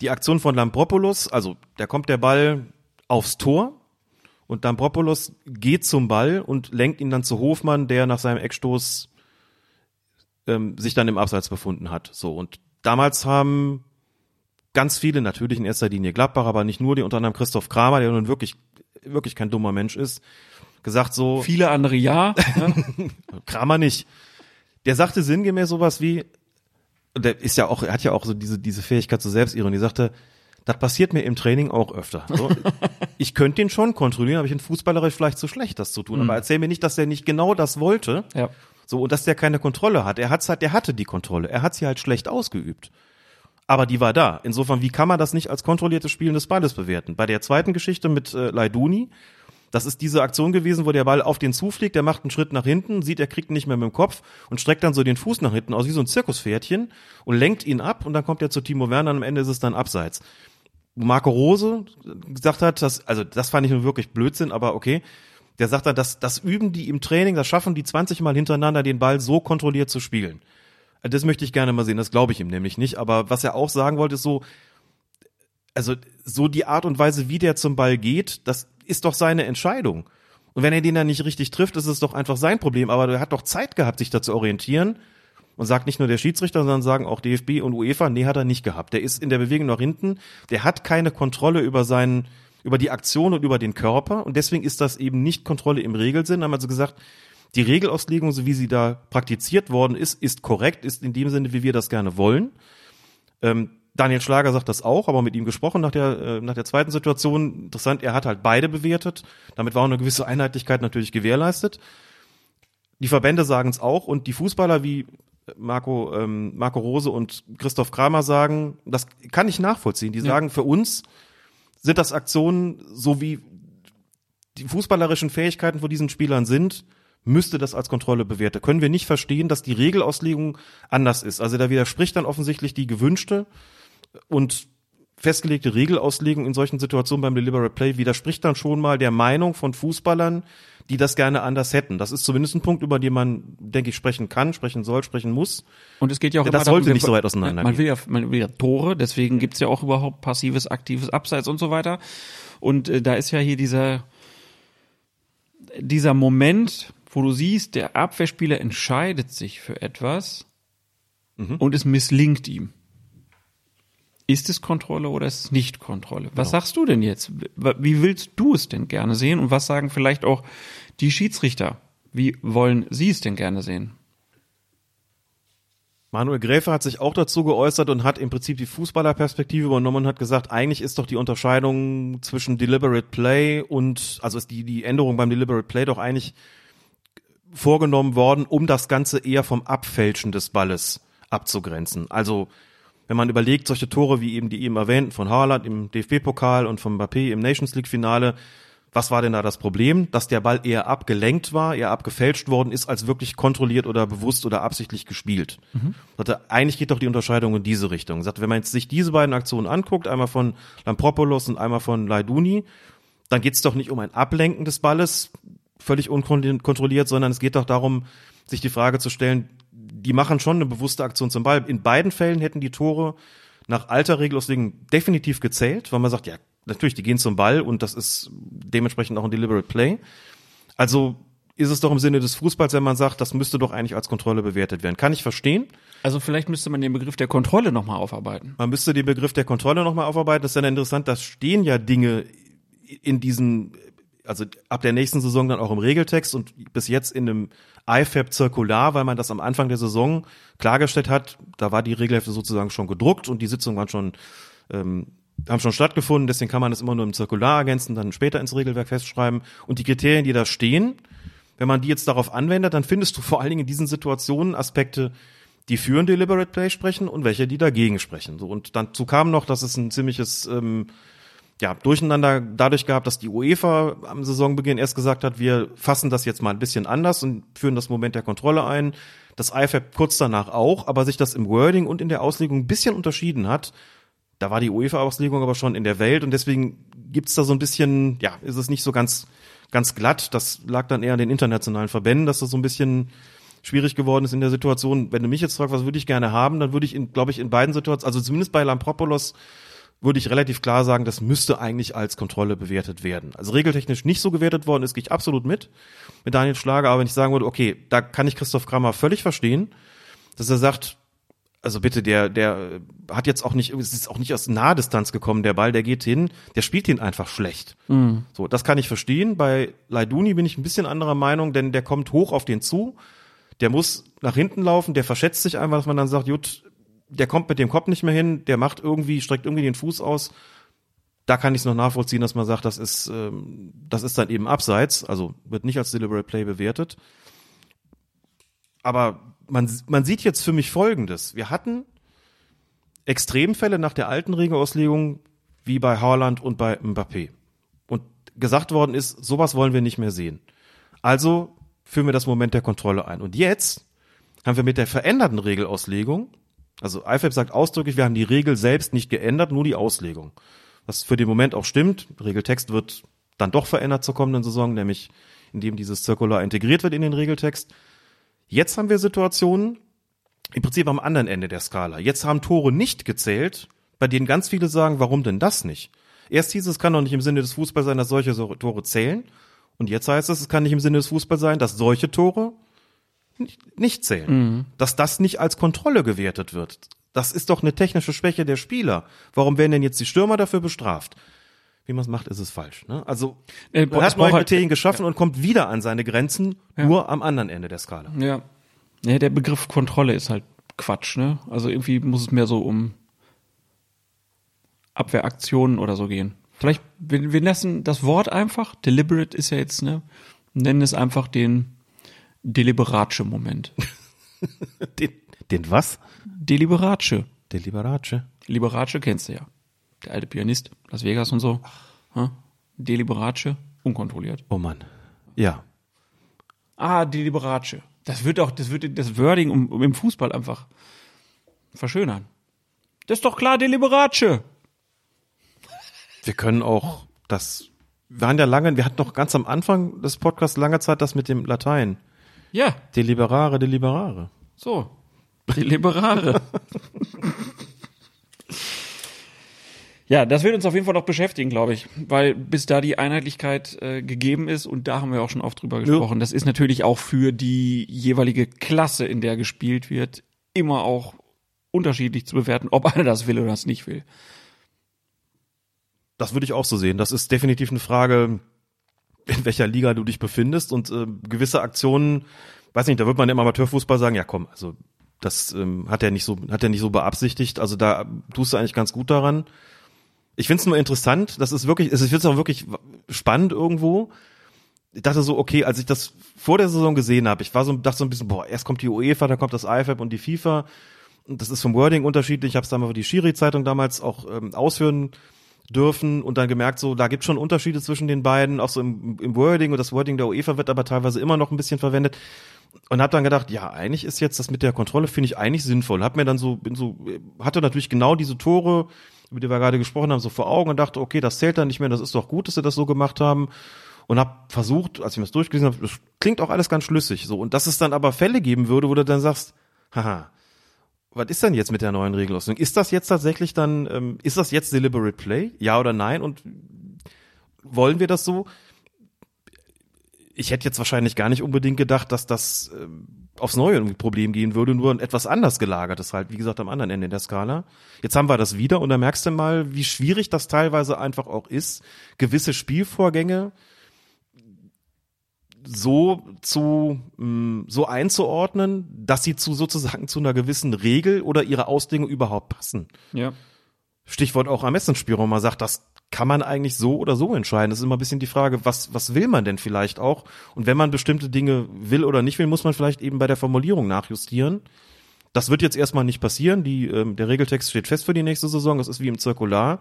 Speaker 4: die Aktion von Lampropoulos, also da kommt der Ball aufs Tor und Lampropoulos geht zum Ball und lenkt ihn dann zu Hofmann, der nach seinem Eckstoß ähm, sich dann im Abseits befunden hat. So und damals haben ganz viele, natürlich in erster Linie Gladbach, aber nicht nur, die unter anderem Christoph Kramer, der nun wirklich, wirklich kein dummer Mensch ist, gesagt so.
Speaker 3: Viele andere ja.
Speaker 4: Ne? Kramer nicht. Der sagte sinngemäß sowas wie, der ist ja auch, er hat ja auch so diese, diese Fähigkeit zur Selbstironie, sagte, das passiert mir im Training auch öfter. So, ich könnte den schon kontrollieren, aber ich bin fußballerisch vielleicht zu schlecht, das zu tun. Mhm. Aber erzähl mir nicht, dass der nicht genau das wollte.
Speaker 3: Ja.
Speaker 4: So, und dass der keine Kontrolle hat. Er hat's halt, der hatte die Kontrolle. Er hat sie halt schlecht ausgeübt. Aber die war da. Insofern, wie kann man das nicht als kontrolliertes Spielen des Balles bewerten? Bei der zweiten Geschichte mit äh, Leiduni, das ist diese Aktion gewesen, wo der Ball auf den zufliegt, der macht einen Schritt nach hinten, sieht, er kriegt ihn nicht mehr mit dem Kopf und streckt dann so den Fuß nach hinten aus, wie so ein Zirkuspferdchen und lenkt ihn ab und dann kommt er zu Timo Werner und am Ende ist es dann abseits. Marco Rose gesagt hat, dass, also das fand ich nun wirklich Blödsinn, aber okay, der sagt dann, dass das üben die im Training, das schaffen die 20 Mal hintereinander, den Ball so kontrolliert zu spielen. Das möchte ich gerne mal sehen, das glaube ich ihm nämlich nicht. Aber was er auch sagen wollte, ist so, also so die Art und Weise, wie der zum Ball geht, das ist doch seine Entscheidung. Und wenn er den dann nicht richtig trifft, ist es doch einfach sein Problem. Aber er hat doch Zeit gehabt, sich da zu orientieren. Und sagt nicht nur der Schiedsrichter, sondern sagen auch DFB und UEFA, nee, hat er nicht gehabt. Der ist in der Bewegung nach hinten, der hat keine Kontrolle über seinen, über die Aktion und über den Körper. Und deswegen ist das eben nicht Kontrolle im Regelsinn. Haben also gesagt, die Regelauslegung, so wie sie da praktiziert worden ist, ist korrekt, ist in dem Sinne, wie wir das gerne wollen. Ähm, Daniel Schlager sagt das auch, aber mit ihm gesprochen nach der, äh, nach der zweiten Situation. Interessant, er hat halt beide bewertet. Damit war auch eine gewisse Einheitlichkeit natürlich gewährleistet. Die Verbände sagen es auch und die Fußballer wie Marco, ähm, Marco Rose und Christoph Kramer sagen, das kann ich nachvollziehen. Die ja. sagen, für uns sind das Aktionen, so wie die fußballerischen Fähigkeiten von diesen Spielern sind, müsste das als Kontrolle bewerten. Können wir nicht verstehen, dass die Regelauslegung anders ist. Also da widerspricht dann offensichtlich die gewünschte und festgelegte Regelauslegung in solchen Situationen beim Deliberate Play widerspricht dann schon mal der Meinung von Fußballern, die das gerne anders hätten. Das ist zumindest ein Punkt, über den man, denke ich, sprechen kann, sprechen soll, sprechen muss.
Speaker 3: Und es geht ja auch
Speaker 4: das sollte darum, nicht so weit auseinander
Speaker 3: man will ja, man will ja Tore, deswegen gibt's ja auch überhaupt passives, aktives Abseits und so weiter. Und äh, da ist ja hier dieser dieser Moment, wo du siehst, der Abwehrspieler entscheidet sich für etwas mhm. und es misslingt ihm. Ist es Kontrolle oder ist es nicht Kontrolle? Was genau. sagst du denn jetzt? Wie willst du es denn gerne sehen? Und was sagen vielleicht auch die Schiedsrichter? Wie wollen sie es denn gerne sehen?
Speaker 4: Manuel Gräfe hat sich auch dazu geäußert und hat im Prinzip die Fußballerperspektive übernommen und hat gesagt, eigentlich ist doch die Unterscheidung zwischen Deliberate Play und, also ist die, die Änderung beim Deliberate Play doch eigentlich vorgenommen worden, um das Ganze eher vom Abfälschen des Balles abzugrenzen. Also wenn man überlegt, solche Tore wie eben die eben erwähnten von Haaland im DFB-Pokal und von Mbappé im Nations League-Finale, was war denn da das Problem? Dass der Ball eher abgelenkt war, eher abgefälscht worden ist, als wirklich kontrolliert oder bewusst oder absichtlich gespielt. Mhm. Sagte, eigentlich geht doch die Unterscheidung in diese Richtung. Sagte, wenn man jetzt sich diese beiden Aktionen anguckt, einmal von Lampropoulos und einmal von Laiduni, dann geht es doch nicht um ein Ablenken des Balles, völlig unkontrolliert, sondern es geht doch darum, sich die Frage zu stellen, die machen schon eine bewusste Aktion zum Ball. In beiden Fällen hätten die Tore nach alter Regelauslegung definitiv gezählt, weil man sagt, ja, natürlich, die gehen zum Ball und das ist dementsprechend auch ein deliberate Play. Also ist es doch im Sinne des Fußballs, wenn man sagt, das müsste doch eigentlich als Kontrolle bewertet werden. Kann ich verstehen.
Speaker 3: Also vielleicht müsste man den Begriff der Kontrolle nochmal aufarbeiten.
Speaker 4: Man müsste den Begriff der Kontrolle nochmal aufarbeiten. Das ist ja interessant, da stehen ja Dinge in diesen also ab der nächsten Saison dann auch im Regeltext und bis jetzt in einem IFAB zirkular, weil man das am Anfang der Saison klargestellt hat, da war die Regelhefte sozusagen schon gedruckt und die Sitzungen waren schon ähm, haben schon stattgefunden, deswegen kann man das immer nur im Zirkular ergänzen, dann später ins Regelwerk festschreiben und die Kriterien, die da stehen, wenn man die jetzt darauf anwendet, dann findest du vor allen Dingen in diesen Situationen Aspekte, die für ein Deliberate Play sprechen und welche, die dagegen sprechen. So und dazu kam noch, dass es ein ziemliches ähm, ja, Durcheinander dadurch gehabt, dass die UEFA am Saisonbeginn erst gesagt hat, wir fassen das jetzt mal ein bisschen anders und führen das Moment der Kontrolle ein. Das IFAB kurz danach auch, aber sich das im Wording und in der Auslegung ein bisschen unterschieden hat. Da war die UEFA-Auslegung aber schon in der Welt und deswegen gibt's da so ein bisschen, ja, ist es nicht so ganz, ganz glatt. Das lag dann eher an den internationalen Verbänden, dass das so ein bisschen schwierig geworden ist in der Situation. Wenn du mich jetzt fragst, was würde ich gerne haben, dann würde ich, in, glaube ich, in beiden Situationen, also zumindest bei Lampropoulos, würde ich relativ klar sagen, das müsste eigentlich als Kontrolle bewertet werden. Also regeltechnisch nicht so gewertet worden ist, gehe ich absolut mit, mit Daniel Schlager, aber wenn ich sagen würde, okay, da kann ich Christoph Kramer völlig verstehen, dass er sagt, also bitte, der, der hat jetzt auch nicht, es ist auch nicht aus Nahdistanz gekommen, der Ball, der geht hin, der spielt ihn einfach schlecht. Mhm. So, das kann ich verstehen. Bei Leiduni bin ich ein bisschen anderer Meinung, denn der kommt hoch auf den zu, der muss nach hinten laufen, der verschätzt sich einfach, dass man dann sagt, gut, der kommt mit dem Kopf nicht mehr hin, der macht irgendwie, streckt irgendwie den Fuß aus. Da kann ich es noch nachvollziehen, dass man sagt, das ist, ähm, das ist dann eben abseits, also wird nicht als Deliberate Play bewertet. Aber man, man sieht jetzt für mich Folgendes. Wir hatten Extremfälle nach der alten Regelauslegung wie bei Haaland und bei Mbappé. Und gesagt worden ist, sowas wollen wir nicht mehr sehen. Also führen wir das Moment der Kontrolle ein. Und jetzt haben wir mit der veränderten Regelauslegung also IFAB sagt ausdrücklich, wir haben die Regel selbst nicht geändert, nur die Auslegung. Was für den Moment auch stimmt. Regeltext wird dann doch verändert zur kommenden Saison, nämlich indem dieses Zirkular integriert wird in den Regeltext. Jetzt haben wir Situationen, im Prinzip am anderen Ende der Skala. Jetzt haben Tore nicht gezählt, bei denen ganz viele sagen, warum denn das nicht? Erst hieß es, es kann doch nicht im Sinne des Fußballs sein, dass solche Tore zählen. Und jetzt heißt es, es kann nicht im Sinne des Fußballs sein, dass solche Tore nicht zählen. Mhm. Dass das nicht als Kontrolle gewertet wird. Das ist doch eine technische Schwäche der Spieler. Warum werden denn jetzt die Stürmer dafür bestraft? Wie man es macht, ist es falsch. Ne? Also äh, man hat neue Kriterien geschaffen ja. und kommt wieder an seine Grenzen, ja. nur am anderen Ende der Skala.
Speaker 3: Ja. ja, der Begriff Kontrolle ist halt Quatsch. Ne? Also irgendwie muss es mehr so um Abwehraktionen oder so gehen. Vielleicht, wir, wir lassen das Wort einfach, deliberate ist ja jetzt, ne, nennen es einfach den Deliberace-Moment.
Speaker 4: den, den was?
Speaker 3: Deliberace.
Speaker 4: Deliberace.
Speaker 3: Deliberace kennst du ja. Der alte Pianist, Las Vegas und so. Hm? Deliberace, unkontrolliert.
Speaker 4: Oh Mann. Ja.
Speaker 3: Ah, Deliberace. Das wird auch, das wird das Wording um, um im Fußball einfach verschönern. Das ist doch klar, Deliberace.
Speaker 4: Wir können auch das, wir waren ja lange, wir hatten noch ganz am Anfang des Podcasts lange Zeit das mit dem Latein.
Speaker 3: Ja.
Speaker 4: Deliberare, deliberare.
Speaker 3: So. Deliberare. ja, das wird uns auf jeden Fall noch beschäftigen, glaube ich, weil bis da die Einheitlichkeit äh, gegeben ist und da haben wir auch schon oft drüber gesprochen. Ja. Das ist natürlich auch für die jeweilige Klasse, in der gespielt wird, immer auch unterschiedlich zu bewerten, ob einer das will oder das nicht will.
Speaker 4: Das würde ich auch so sehen. Das ist definitiv eine Frage, in welcher Liga du dich befindest und äh, gewisse Aktionen, weiß nicht, da wird man im Amateurfußball sagen, ja komm, also das ähm, hat er nicht so, hat er nicht so beabsichtigt. Also da tust du eigentlich ganz gut daran. Ich finde es nur interessant, das ist wirklich, es ist auch wirklich spannend irgendwo. Ich dachte so, okay, als ich das vor der Saison gesehen habe, ich war so, dachte so ein bisschen, boah, erst kommt die UEFA, dann kommt das IFAB und die FIFA. Und das ist vom Wording unterschiedlich. Ich habe es damals für die Schiri-Zeitung damals auch ähm, ausführen dürfen und dann gemerkt, so da gibt schon Unterschiede zwischen den beiden, auch so im, im Wording und das Wording der UEFA wird aber teilweise immer noch ein bisschen verwendet. Und habe dann gedacht, ja, eigentlich ist jetzt das mit der Kontrolle finde ich eigentlich sinnvoll. Hab mir dann so bin so hatte natürlich genau diese Tore, über die wir gerade gesprochen haben, so vor Augen und dachte, okay, das zählt dann nicht mehr, das ist doch gut, dass sie das so gemacht haben. Und habe versucht, als ich mir das durchgelesen habe, das klingt auch alles ganz schlüssig so. Und dass es dann aber Fälle geben würde, wo du dann sagst, haha, was ist denn jetzt mit der neuen Regelauslegung? Ist das jetzt tatsächlich dann, ähm, ist das jetzt deliberate play? Ja oder nein? Und wollen wir das so? Ich hätte jetzt wahrscheinlich gar nicht unbedingt gedacht, dass das ähm, aufs Neue irgendwie Problem gehen würde, nur etwas anders gelagert ist halt, wie gesagt, am anderen Ende der Skala. Jetzt haben wir das wieder und da merkst du mal, wie schwierig das teilweise einfach auch ist, gewisse Spielvorgänge so zu mm, so einzuordnen, dass sie zu sozusagen zu einer gewissen Regel oder ihrer Auslegung überhaupt passen.
Speaker 3: Ja.
Speaker 4: Stichwort auch Ermessensspielraum. Man sagt, das kann man eigentlich so oder so entscheiden. Das ist immer ein bisschen die Frage, was, was will man denn vielleicht auch? Und wenn man bestimmte Dinge will oder nicht will, muss man vielleicht eben bei der Formulierung nachjustieren. Das wird jetzt erstmal nicht passieren. Die, ähm, der Regeltext steht fest für die nächste Saison. Das ist wie im Zirkular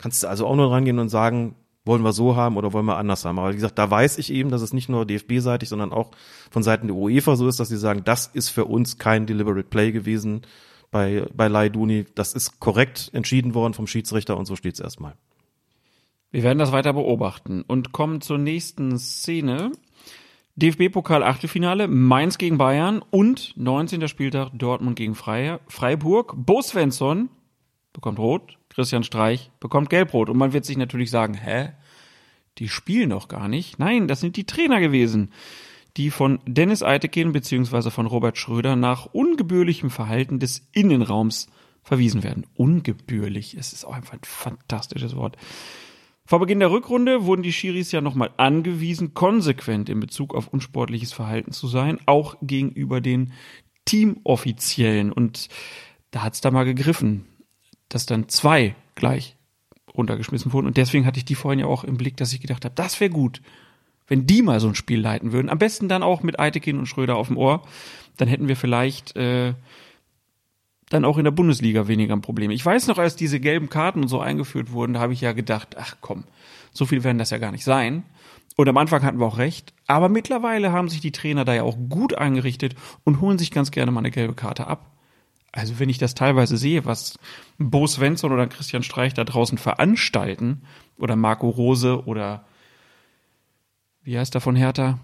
Speaker 4: kannst du also auch nur rangehen und sagen, wollen wir so haben oder wollen wir anders haben. Aber wie gesagt, da weiß ich eben, dass es nicht nur DFB-seitig, sondern auch von Seiten der UEFA so ist, dass sie sagen, das ist für uns kein deliberate Play gewesen bei, bei Laiduni. Das ist korrekt entschieden worden vom Schiedsrichter und so steht es erstmal.
Speaker 3: Wir werden das weiter beobachten und kommen zur nächsten Szene. DFB-Pokal Achtelfinale, Mainz gegen Bayern und 19. Spieltag Dortmund gegen Freiburg. Bo Svensson bekommt Rot, Christian Streich bekommt Gelbrot. Und man wird sich natürlich sagen, hä? Die spielen doch gar nicht. Nein, das sind die Trainer gewesen, die von Dennis Eitekin bzw. von Robert Schröder nach ungebührlichem Verhalten des Innenraums verwiesen werden. Ungebührlich, es ist auch einfach ein fantastisches Wort. Vor Beginn der Rückrunde wurden die Schiris ja nochmal angewiesen, konsequent in Bezug auf unsportliches Verhalten zu sein, auch gegenüber den Teamoffiziellen. Und da hat's da mal gegriffen dass dann zwei gleich runtergeschmissen wurden. Und deswegen hatte ich die vorhin ja auch im Blick, dass ich gedacht habe, das wäre gut, wenn die mal so ein Spiel leiten würden. Am besten dann auch mit Eitekin und Schröder auf dem Ohr. Dann hätten wir vielleicht äh, dann auch in der Bundesliga weniger ein Problem. Ich weiß noch, als diese gelben Karten und so eingeführt wurden, da habe ich ja gedacht, ach komm, so viel werden das ja gar nicht sein. Und am Anfang hatten wir auch recht. Aber mittlerweile haben sich die Trainer da ja auch gut eingerichtet und holen sich ganz gerne mal eine gelbe Karte ab also wenn ich das teilweise sehe, was Bo Svensson oder Christian Streich da draußen veranstalten, oder Marco Rose oder wie heißt der von Hertha?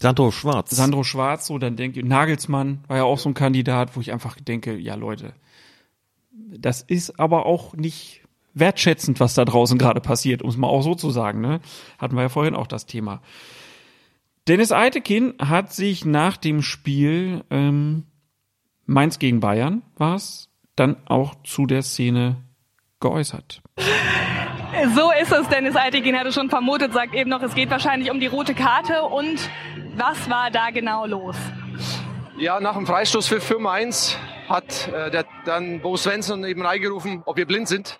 Speaker 4: Sandro Schwarz.
Speaker 3: Sandro Schwarz, so dann denke ich, Nagelsmann war ja auch so ein Kandidat, wo ich einfach denke, ja Leute, das ist aber auch nicht wertschätzend, was da draußen gerade passiert, um es mal auch so zu sagen, ne? Hatten wir ja vorhin auch das Thema. Dennis Eitekin hat sich nach dem Spiel ähm, Mainz gegen Bayern war es, dann auch zu der Szene geäußert.
Speaker 5: So ist es, Dennis Altegin hatte schon vermutet, sagt eben noch, es geht wahrscheinlich um die rote Karte. Und was war da genau los?
Speaker 6: Ja, nach dem Freistoß für, für Mainz hat äh, der, dann Bo Svensson eben reingerufen, ob wir blind sind.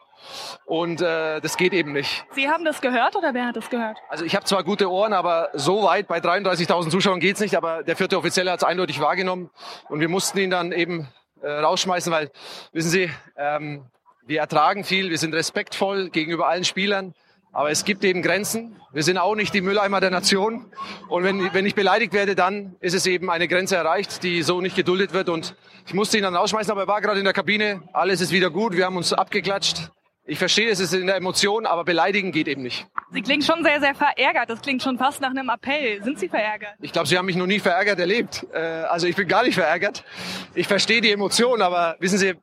Speaker 6: Und äh, das geht eben nicht.
Speaker 5: Sie haben das gehört oder wer hat das gehört?
Speaker 6: Also ich habe zwar gute Ohren, aber so weit bei 33.000 Zuschauern geht's nicht. Aber der vierte Offizielle hat es eindeutig wahrgenommen und wir mussten ihn dann eben äh, rausschmeißen, weil wissen Sie, ähm, wir ertragen viel, wir sind respektvoll gegenüber allen Spielern. Aber es gibt eben Grenzen. Wir sind auch nicht die Mülleimer der Nation. Und wenn, wenn ich beleidigt werde, dann ist es eben eine Grenze erreicht, die so nicht geduldet wird. Und ich musste ihn dann rausschmeißen, aber er war gerade in der Kabine. Alles ist wieder gut. Wir haben uns abgeklatscht. Ich verstehe, es ist in der Emotion, aber beleidigen geht eben nicht.
Speaker 5: Sie klingen schon sehr, sehr verärgert. Das klingt schon fast nach einem Appell. Sind Sie verärgert?
Speaker 6: Ich glaube, Sie haben mich noch nie verärgert erlebt. Äh, also ich bin gar nicht verärgert. Ich verstehe die Emotion, aber wissen Sie,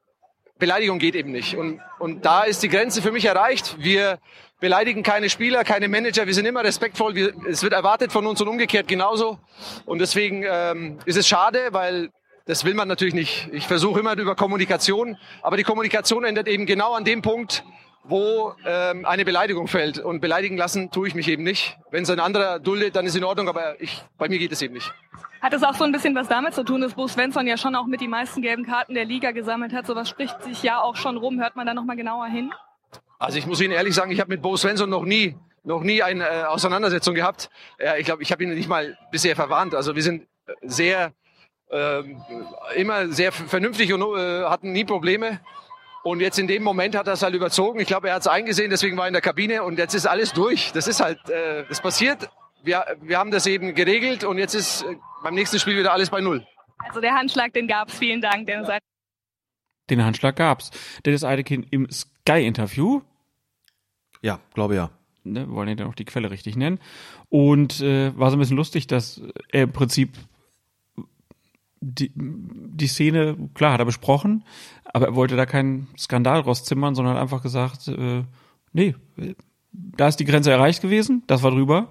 Speaker 6: Beleidigung geht eben nicht. Und, und da ist die Grenze für mich erreicht. Wir beleidigen keine Spieler, keine Manager. Wir sind immer respektvoll. Wir, es wird erwartet von uns und umgekehrt genauso. Und deswegen ähm, ist es schade, weil das will man natürlich nicht. Ich versuche immer über Kommunikation, aber die Kommunikation endet eben genau an dem Punkt, wo ähm, eine Beleidigung fällt. Und beleidigen lassen tue ich mich eben nicht. Wenn es ein anderer duldet, dann ist in Ordnung, aber ich, bei mir geht es eben nicht.
Speaker 5: Hat es auch so ein bisschen was damit zu tun, dass Bo Svensson ja schon auch mit die meisten gelben Karten der Liga gesammelt hat? Sowas spricht sich ja auch schon rum. Hört man da nochmal genauer hin?
Speaker 6: Also ich muss Ihnen ehrlich sagen, ich habe mit Bo Svensson noch nie noch nie eine äh, Auseinandersetzung gehabt. Äh, ich glaube, ich habe ihn nicht mal bisher verwarnt. Also wir sind sehr ähm, immer sehr vernünftig und äh, hatten nie Probleme. Und jetzt in dem Moment hat er es halt überzogen. Ich glaube, er hat es eingesehen, deswegen war er in der Kabine und jetzt ist alles durch. Das ist halt, äh, das passiert. Wir, wir haben das eben geregelt und jetzt ist äh, beim nächsten Spiel wieder alles bei Null.
Speaker 5: Also der Handschlag, den gab's. Vielen Dank, Dennis.
Speaker 3: Den Handschlag gab's. Dennis Eidekin im Sky-Interview.
Speaker 4: Ja, glaube ja.
Speaker 3: Ne, wollen ja dann auch die Quelle richtig nennen. Und äh, war so ein bisschen lustig, dass er im Prinzip die, die Szene, klar, hat er besprochen, aber er wollte da keinen Skandal rauszimmern, sondern einfach gesagt, äh, nee, da ist die Grenze erreicht gewesen, das war drüber.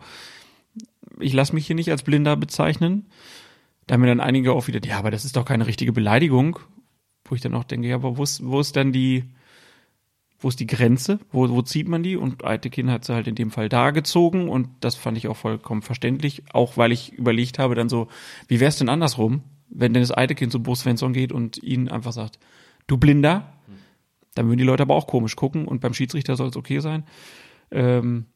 Speaker 3: Ich lasse mich hier nicht als Blinder bezeichnen. Da haben mir dann einige auch wieder, ja, aber das ist doch keine richtige Beleidigung. Wo ich dann auch denke, ja, aber wo ist, wo ist dann die, wo ist die Grenze? Wo, wo zieht man die? Und Eitekin hat sie halt in dem Fall da gezogen und das fand ich auch vollkommen verständlich, auch weil ich überlegt habe dann so, wie wär's denn andersrum? Wenn Dennis Eidekin zu Bo Svensson geht und ihn einfach sagt, du Blinder, dann würden die Leute aber auch komisch gucken und beim Schiedsrichter soll es okay sein. Ähm,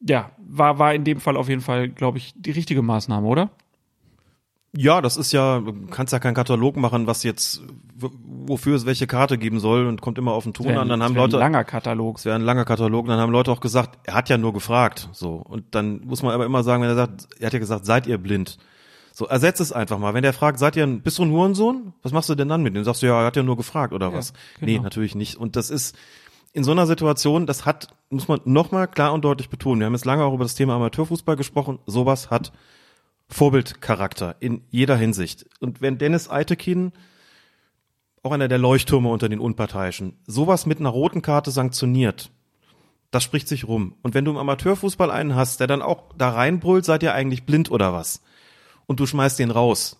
Speaker 3: ja, war, war in dem Fall auf jeden Fall, glaube ich, die richtige Maßnahme, oder?
Speaker 4: Ja, das ist ja, du kannst ja keinen Katalog machen, was jetzt, wofür es welche Karte geben soll und kommt immer auf den Ton
Speaker 3: Wär-
Speaker 4: an. Dann
Speaker 3: das
Speaker 4: haben Leute,
Speaker 3: Ein langer Katalog.
Speaker 4: es wäre ein langer Katalog, dann haben Leute auch gesagt, er hat ja nur gefragt, so. Und dann muss man aber immer sagen, wenn er sagt, er hat ja gesagt, seid ihr blind? So, ersetzt es einfach mal. Wenn der fragt, seid ihr ein, bist du ein Hurensohn? Was machst du denn dann mit dem? Sagst du, ja, er hat ja nur gefragt, oder was? Nee,
Speaker 3: genau.
Speaker 4: natürlich nicht. Und das ist, in so einer Situation, das hat, muss man nochmal klar und deutlich betonen. Wir haben jetzt lange auch über das Thema Amateurfußball gesprochen. Sowas hat Vorbildcharakter in jeder Hinsicht. Und wenn Dennis Eitekin, auch einer der Leuchttürme unter den Unparteiischen, sowas mit einer roten Karte sanktioniert, das spricht sich rum. Und wenn du im Amateurfußball einen hast, der dann auch da reinbrüllt, seid ihr eigentlich blind oder was? Und du schmeißt den raus.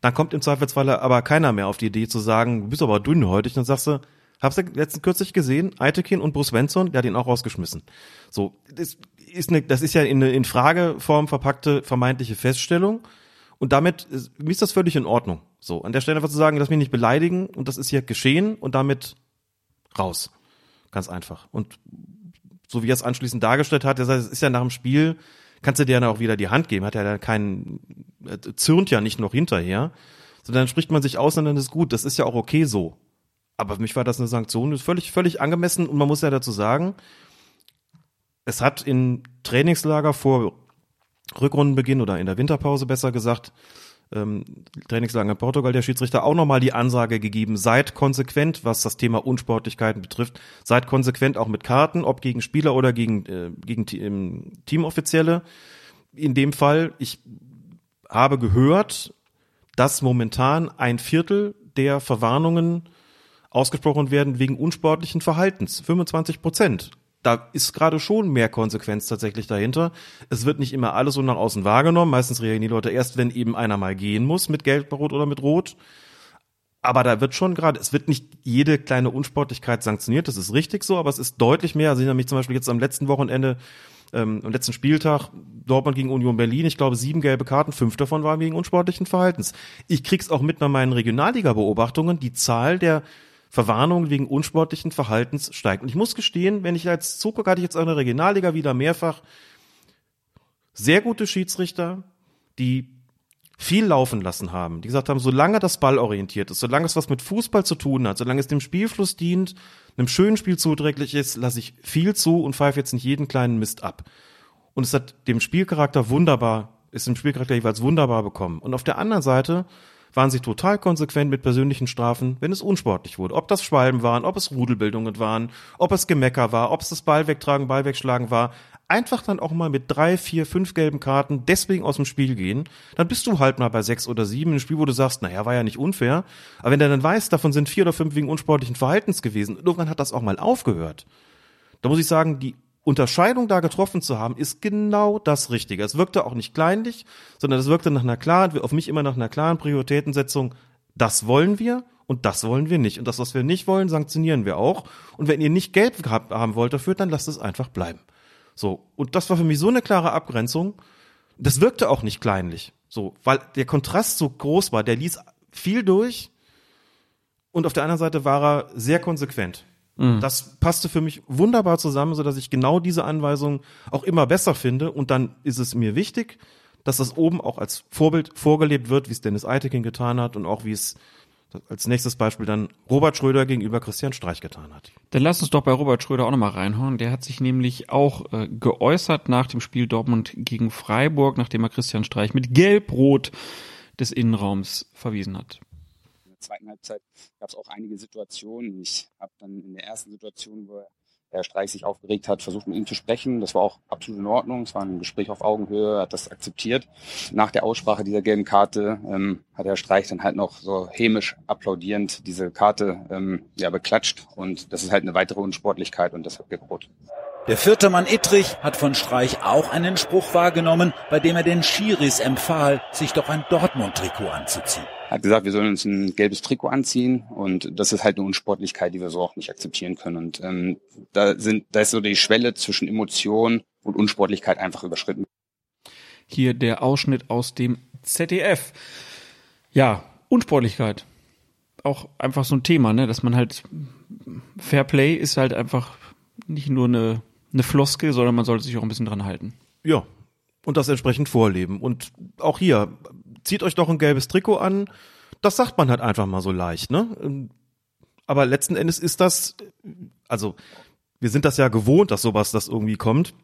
Speaker 4: Dann kommt im Zweifelsfall aber keiner mehr auf die Idee zu sagen, du bist aber dünnhäutig. Dann sagst du, hab's ja letztens kürzlich gesehen, Eitekin und Bruce Svensson, der hat ihn auch rausgeschmissen. So, das ist, eine, das ist ja in, in Frageform verpackte vermeintliche Feststellung. Und damit, ist, ist das völlig in Ordnung. So, an der Stelle einfach zu sagen, lass mich nicht beleidigen und das ist hier geschehen und damit raus. Ganz einfach. Und so wie er es anschließend dargestellt hat, das heißt, es ist ja nach dem Spiel, kannst du dir dann auch wieder die Hand geben, hat ja da keinen, äh, zürnt ja nicht noch hinterher, sondern dann spricht man sich aus und dann ist gut, das ist ja auch okay so. Aber für mich war das eine Sanktion, das ist völlig, völlig angemessen und man muss ja dazu sagen, es hat in Trainingslager vor Rückrundenbeginn oder in der Winterpause besser gesagt, ähm, Trainingslager in Portugal, der Schiedsrichter auch nochmal die Ansage gegeben, seid konsequent, was das Thema Unsportlichkeiten betrifft, seid konsequent auch mit Karten, ob gegen Spieler oder gegen, äh, gegen ähm, Teamoffizielle. In dem Fall, ich habe gehört, dass momentan ein Viertel der Verwarnungen ausgesprochen werden wegen unsportlichen Verhaltens. 25 Prozent. Da ist gerade schon mehr Konsequenz tatsächlich dahinter. Es wird nicht immer alles so nach außen wahrgenommen. Meistens reagieren die Leute erst, wenn eben einer mal gehen muss mit Gelb-Rot oder mit Rot. Aber da wird schon gerade, es wird nicht jede kleine Unsportlichkeit sanktioniert, das ist richtig so, aber es ist deutlich mehr. Also ich erinnere mich zum Beispiel jetzt am letzten Wochenende, ähm, am letzten Spieltag, Dortmund gegen Union Berlin, ich glaube sieben gelbe Karten, fünf davon waren wegen unsportlichen Verhaltens. Ich krieg's auch mit bei meinen Regionalliga-Beobachtungen, die Zahl der Verwarnungen wegen unsportlichen Verhaltens steigt. Und ich muss gestehen, wenn ich als zugucke, hatte ich jetzt in der Regionalliga wieder mehrfach sehr gute Schiedsrichter, die viel laufen lassen haben, die gesagt haben, solange das Ball orientiert ist, solange es was mit Fußball zu tun hat, solange es dem Spielfluss dient, einem schönen Spiel zuträglich ist, lasse ich viel zu und pfeife jetzt nicht jeden kleinen Mist ab. Und es hat dem Spielcharakter wunderbar, ist dem Spielcharakter jeweils wunderbar bekommen. Und auf der anderen Seite waren sie total konsequent mit persönlichen Strafen, wenn es unsportlich wurde. Ob das Schwalben waren, ob es Rudelbildungen waren, ob es Gemecker war, ob es das Ball wegtragen, Ball wegschlagen war. Einfach dann auch mal mit drei, vier, fünf gelben Karten deswegen aus dem Spiel gehen. Dann bist du halt mal bei sechs oder sieben im Spiel, wo du sagst, naja, war ja nicht unfair. Aber wenn der dann weiß, davon sind vier oder fünf wegen unsportlichen Verhaltens gewesen, irgendwann hat das auch mal aufgehört. Da muss ich sagen, die Unterscheidung da getroffen zu haben, ist genau das Richtige. Es wirkte auch nicht kleinlich, sondern es wirkte nach einer klaren, auf mich immer nach einer klaren Prioritätensetzung. Das wollen wir und das wollen wir nicht. Und das, was wir nicht wollen, sanktionieren wir auch. Und wenn ihr nicht Geld haben wollt dafür, dann lasst es einfach bleiben. So. Und das war für mich so eine klare Abgrenzung. Das wirkte auch nicht kleinlich. So. Weil der Kontrast so groß war. Der ließ viel durch. Und auf der anderen Seite war er sehr konsequent. Das passte für mich wunderbar zusammen, so dass ich genau diese Anweisung auch immer besser finde. Und dann ist es mir wichtig, dass das oben auch als Vorbild vorgelebt wird, wie es Dennis Eitekin getan hat und auch wie es als nächstes Beispiel dann Robert Schröder gegenüber Christian Streich getan hat.
Speaker 3: Dann lass uns doch bei Robert Schröder auch nochmal reinhauen. Der hat sich nämlich auch äh, geäußert nach dem Spiel Dortmund gegen Freiburg, nachdem er Christian Streich mit Gelb-Rot des Innenraums verwiesen hat.
Speaker 7: Zweiten Halbzeit gab es auch einige Situationen. Ich habe dann in der ersten Situation, wo Herr Streich sich aufgeregt hat, versucht mit ihm zu sprechen. Das war auch absolut in Ordnung. Es war ein Gespräch auf Augenhöhe, hat das akzeptiert. Nach der Aussprache dieser gelben Karte ähm, hat Herr Streich dann halt noch so hämisch applaudierend diese Karte ähm, ja, beklatscht. Und das ist halt eine weitere Unsportlichkeit und deshalb gelb-rot.
Speaker 8: Der vierte Mann Ittrich hat von Streich auch einen Spruch wahrgenommen, bei dem er den Schiris empfahl, sich doch ein Dortmund-Trikot anzuziehen.
Speaker 7: hat gesagt, wir sollen uns ein gelbes Trikot anziehen und das ist halt eine Unsportlichkeit, die wir so auch nicht akzeptieren können. Und ähm, da sind, da ist so die Schwelle zwischen Emotion und Unsportlichkeit einfach überschritten.
Speaker 3: Hier der Ausschnitt aus dem ZDF. Ja, Unsportlichkeit. Auch einfach so ein Thema, ne, dass man halt Fairplay ist halt einfach nicht nur eine, eine Floskel, sondern man sollte sich auch ein bisschen dran halten.
Speaker 4: Ja. Und das entsprechend vorleben. Und auch hier, zieht euch doch ein gelbes Trikot an. Das sagt man halt einfach mal so leicht, ne? aber letzten Endes ist das, also wir sind das ja gewohnt, dass sowas das irgendwie kommt.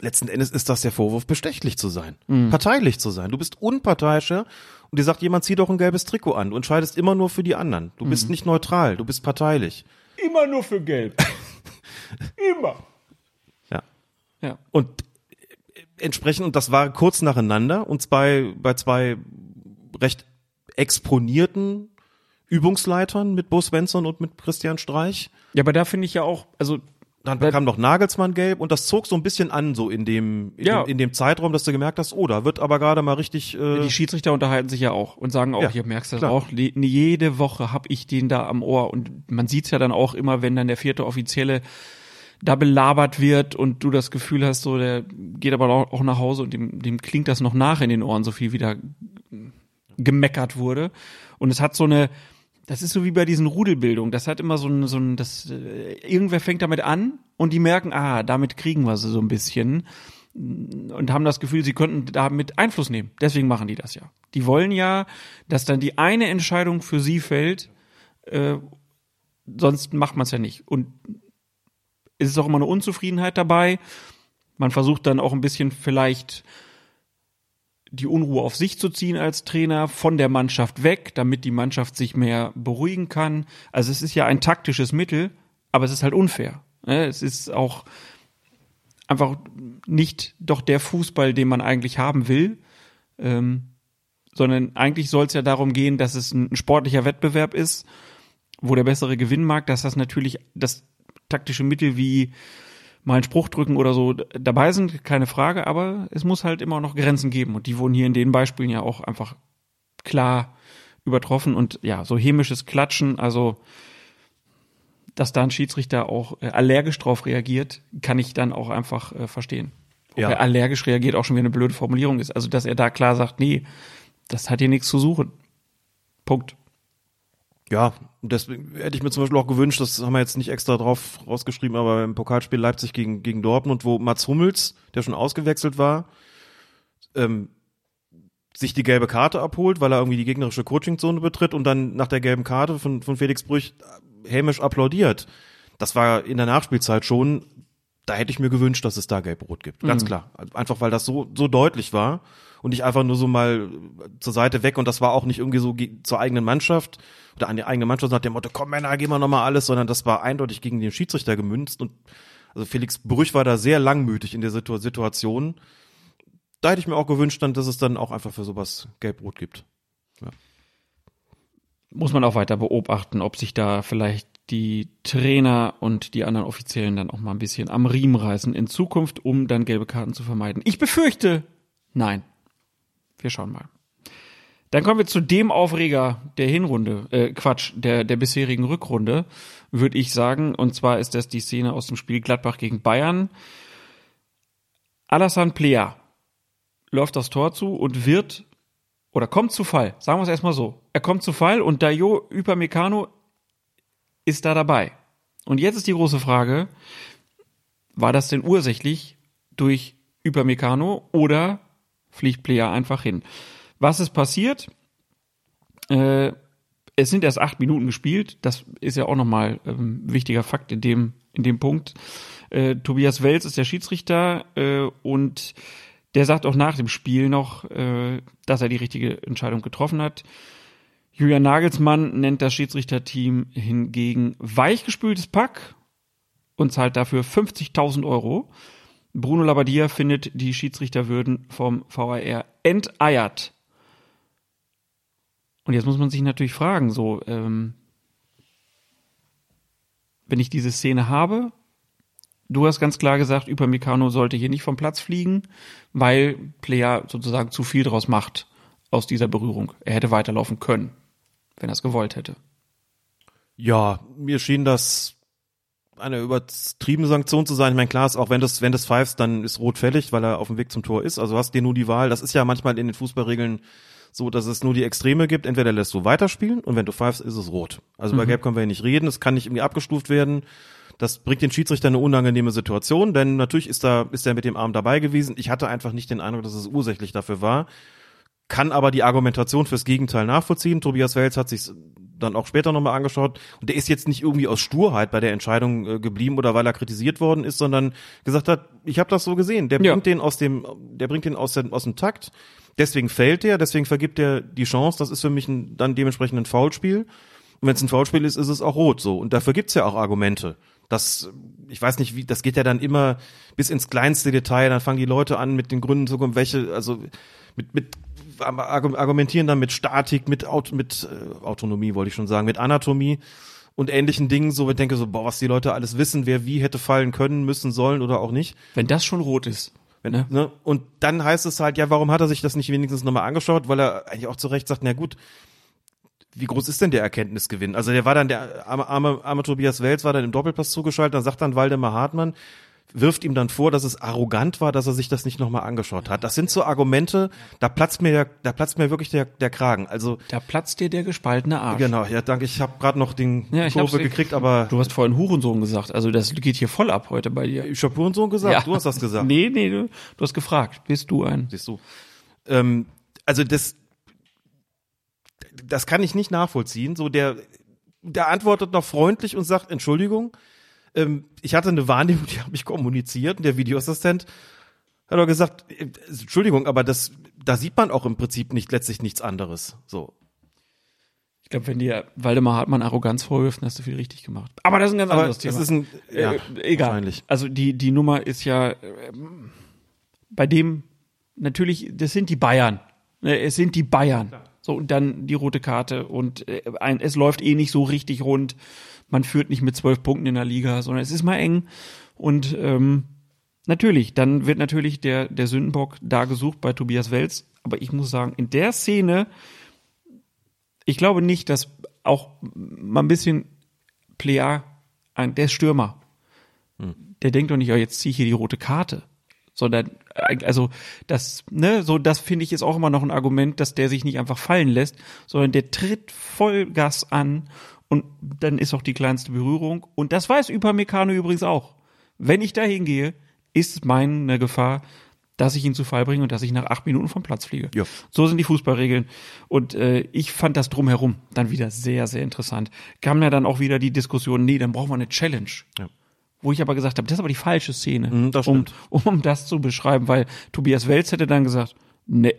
Speaker 4: Letzten Endes ist das der Vorwurf, bestechlich zu sein, parteilich zu sein. Du bist unparteiischer und dir sagt jemand, zieh doch ein gelbes Trikot an. Du entscheidest immer nur für die anderen. Du bist nicht neutral, du bist parteilich.
Speaker 3: Immer nur für Gelb. Immer.
Speaker 4: Ja. Und entsprechend, und das war kurz nacheinander, und bei, bei zwei recht exponierten Übungsleitern mit Bo Svensson und mit Christian Streich.
Speaker 3: Ja, aber da finde ich ja auch, also
Speaker 4: Dann bekam noch Nagelsmann gelb und das zog so ein bisschen an, so in dem, in,
Speaker 3: Ja.
Speaker 4: dem, in dem Zeitraum, dass du gemerkt hast, oh, da wird aber gerade mal richtig, äh,
Speaker 3: die Schiedsrichter unterhalten sich ja auch und sagen auch,
Speaker 4: Ja,
Speaker 3: hier merkst du das auch, le- jede Woche habe ich den da am Ohr und man sieht's ja dann auch immer, wenn dann der vierte Offizielle da belabert wird und du das Gefühl hast, so der geht aber auch nach Hause und dem, dem klingt das noch nach in den Ohren, so viel wieder gemeckert wurde. Und es hat so eine, das ist so wie bei diesen Rudelbildungen, das hat immer so ein, so ein, das, äh, irgendwer fängt damit an und die merken, ah, damit kriegen wir sie so ein bisschen und haben das Gefühl, sie könnten damit Einfluss nehmen. Deswegen machen die das ja. Die wollen ja, dass dann die eine Entscheidung für sie fällt, äh, sonst macht man es ja nicht. Und es ist auch immer eine Unzufriedenheit dabei. Man versucht dann auch ein bisschen vielleicht die Unruhe auf sich zu ziehen als Trainer, von der Mannschaft weg, damit die Mannschaft sich mehr beruhigen kann. Also es ist ja ein taktisches Mittel, aber es ist halt unfair. ne? Es ist auch einfach nicht doch der Fußball, den man eigentlich haben will, ähm, sondern eigentlich soll es ja darum gehen, dass es ein, sportlicher Wettbewerb ist, wo der bessere gewinnen mag, dass das natürlich das taktische Mittel wie mal einen Spruch drücken oder so dabei sind, keine Frage, aber es muss halt immer noch Grenzen geben und die wurden hier in den Beispielen ja auch einfach klar übertroffen und ja, so hämisches Klatschen, also dass da ein Schiedsrichter auch äh, allergisch drauf reagiert, kann ich dann auch einfach äh, verstehen.
Speaker 4: Ja.
Speaker 3: er allergisch reagiert auch schon wieder eine blöde Formulierung ist. Also, dass er da klar sagt, nee, das hat hier nichts zu suchen. Punkt.
Speaker 4: Ja, deswegen hätte ich mir zum Beispiel auch gewünscht, das haben wir jetzt nicht extra drauf rausgeschrieben, aber im Pokalspiel Leipzig gegen, gegen Dortmund, wo Mats Hummels, der schon ausgewechselt war, ähm, sich die gelbe Karte abholt, weil er irgendwie die gegnerische Coachingzone betritt und dann nach der gelben Karte von, von Felix Brüch hämisch applaudiert. Das war in der Nachspielzeit schon, da hätte ich mir gewünscht, dass es da gelb-rot gibt. Ganz klar. Einfach weil das so, so deutlich war und nicht einfach nur so mal zur Seite weg und das war auch nicht irgendwie so zur eigenen Mannschaft oder an die eigene Mannschaft nach dem Motto, komm Männer, gehen wir nochmal alles, sondern das war eindeutig gegen den Schiedsrichter gemünzt und also Felix Brüch war da sehr langmütig in der Situ Situation. Da hätte ich mir auch gewünscht, dann, dass es dann auch einfach für sowas gelb-rot gibt.
Speaker 3: Muss man auch weiter beobachten, ob sich da vielleicht die Trainer und die anderen Offiziellen dann auch mal ein bisschen am Riemen reißen in Zukunft, um dann gelbe Karten zu vermeiden. Ich befürchte, nein. Wir schauen mal. Dann kommen wir zu dem Aufreger der Hinrunde, äh, Quatsch, der, der bisherigen Rückrunde, würde ich sagen. Und zwar ist das die Szene aus dem Spiel Gladbach gegen Bayern. Alassane Plea läuft das Tor zu und wird oder kommt zu Fall. Sagen wir es erstmal so. Er kommt zu Fall und Dayo Upamecano ist da dabei. Und jetzt ist die große Frage, war das denn ursächlich durch Upamecano oder fliegt Player einfach hin? Was ist passiert? Äh, es sind erst acht Minuten gespielt. Das ist ja auch nochmal ähm, wichtiger Fakt in dem, in dem Punkt. Äh, Tobias Welz ist der Schiedsrichter äh, und der sagt auch nach dem Spiel noch, äh, dass er die richtige Entscheidung getroffen hat. Julian Nagelsmann nennt das Schiedsrichterteam hingegen weichgespültes Pack und zahlt dafür 50.000 Euro. Bruno Labbadia findet, die Schiedsrichter würden vom VAR enteiert. Und jetzt muss man sich natürlich fragen, so, ähm, wenn ich diese Szene habe, du hast ganz klar gesagt, Upamecano sollte hier nicht vom Platz fliegen, weil Player sozusagen zu viel draus macht aus dieser Berührung. Er hätte weiterlaufen können, wenn er es gewollt hätte.
Speaker 4: Ja, mir schien das eine übertriebene Sanktion zu sein. Ich meine, klar ist auch, wenn das, wenn das pfeifst, dann ist rot fällig, weil er auf dem Weg zum Tor ist. Also hast dir nur die Wahl. Das ist ja manchmal in den Fußballregeln so, dass es nur die Extreme gibt. Entweder lässt du weiterspielen und wenn du pfeifst, ist es rot. Also bei Gelb können wir ja nicht reden. Es kann nicht irgendwie abgestuft werden. Das bringt den Schiedsrichter in eine unangenehme Situation, denn natürlich ist da, ist er mit dem Arm dabei gewesen. Ich hatte einfach nicht den Eindruck, dass es ursächlich dafür war. kann aber die Argumentation fürs Gegenteil nachvollziehen. Tobias Wels hat sich dann auch später nochmal angeschaut und der ist jetzt nicht irgendwie aus Sturheit bei der Entscheidung äh, geblieben oder weil er kritisiert worden ist, sondern gesagt hat, ich habe das so gesehen. Der
Speaker 3: Ja.
Speaker 4: bringt den aus dem, der bringt den aus dem, aus dem Takt. Deswegen fällt er, deswegen vergibt er die Chance. Das ist für mich ein, dann dementsprechend ein Foulspiel. Und wenn es ein Foulspiel ist, ist es auch rot so. Und dafür gibt's ja auch Argumente. Das, ich weiß nicht, wie, das geht ja dann immer bis ins kleinste Detail. Dann fangen die Leute an mit den Gründen zu kommen, welche, also mit, mit argumentieren dann mit Statik, mit, Aut mit äh, Autonomie, wollte ich schon sagen, mit Anatomie und ähnlichen Dingen. So, ich denke so, boah, was die Leute alles wissen, wer wie hätte fallen können, müssen, sollen oder auch nicht.
Speaker 3: Wenn das schon rot ist.
Speaker 4: Wenn,
Speaker 3: Ne?
Speaker 4: ne? Und dann heißt es halt, ja, warum hat er sich das nicht wenigstens nochmal angeschaut? Weil er eigentlich auch zu Recht sagt, na gut, wie groß ist denn der Erkenntnisgewinn? Also der war dann, der arme, arme, arme Tobias Wels war dann im Doppelpass zugeschaltet, dann sagt dann Waldemar Hartmann, wirft ihm dann vor, dass es arrogant war, dass er sich das nicht nochmal angeschaut hat. Das sind so Argumente, da platzt mir, der, da platzt mir wirklich der, der Kragen. Also
Speaker 3: Da platzt dir der gespaltene Arsch.
Speaker 4: genau, ja, danke, ich habe gerade noch den
Speaker 3: Ja,
Speaker 4: Kurve gekriegt, aber
Speaker 3: Du hast vorhin Hurensohn gesagt, also das geht hier voll ab heute bei dir.
Speaker 4: ich hab und so gesagt, du hast das gesagt.
Speaker 3: Nee, nee, du, du hast gefragt. Bist du ein?
Speaker 4: Siehst du. Ähm, also das, das kann ich nicht nachvollziehen. So der, der antwortet noch freundlich und sagt Entschuldigung. Ähm, ich hatte eine Wahrnehmung, die habe ich kommuniziert und der Videoassistent hat doch gesagt, äh, Entschuldigung, aber das, da sieht man auch im Prinzip nicht letztlich nichts anderes. So.
Speaker 3: Ich glaube, wenn dir Waldemar Hartmann Arroganz vorwirft, hast du viel richtig gemacht. Aber das ist ein ganz
Speaker 4: Aber
Speaker 3: anderes
Speaker 4: das
Speaker 3: Thema.
Speaker 4: ist ein, ja,
Speaker 3: äh, egal.
Speaker 4: wahrscheinlich.
Speaker 3: Also die, die Nummer ist ja ähm, bei dem natürlich, das sind die Bayern. Ne, Es sind die Bayern. So, und dann die rote Karte und äh, ein, es läuft eh nicht so richtig rund. Man führt nicht mit zwölf Punkten in der Liga, sondern es ist mal eng. Und ähm, natürlich, dann wird natürlich der, der Sündenbock da gesucht bei Tobias Wels. Aber ich muss sagen, in der Szene, ich glaube nicht, dass auch mal ein bisschen Plea, ein, der ist Stürmer, der denkt doch nicht, ja, jetzt ziehe ich hier die rote Karte. Sondern, äh, also, das, ne, so, das finde ich ist auch immer noch ein Argument, dass der sich nicht einfach fallen lässt, sondern der tritt Vollgas an und dann ist auch die kleinste Berührung. Und das weiß Upamecano übrigens auch. Wenn ich da hingehe, ist meine Gefahr, dass ich ihn zu Fall bringe und dass ich nach acht Minuten vom Platz fliege.
Speaker 4: Ja.
Speaker 3: So sind die Fußballregeln. Und äh, ich fand das drumherum dann wieder sehr, sehr interessant. Kam ja dann auch wieder die Diskussion, nee, dann brauchen wir eine Challenge.
Speaker 4: Ja.
Speaker 3: Wo ich aber gesagt habe, das ist aber die falsche Szene,
Speaker 4: Mhm, das
Speaker 3: um, um das zu beschreiben, weil Tobias Welz hätte dann gesagt, nee,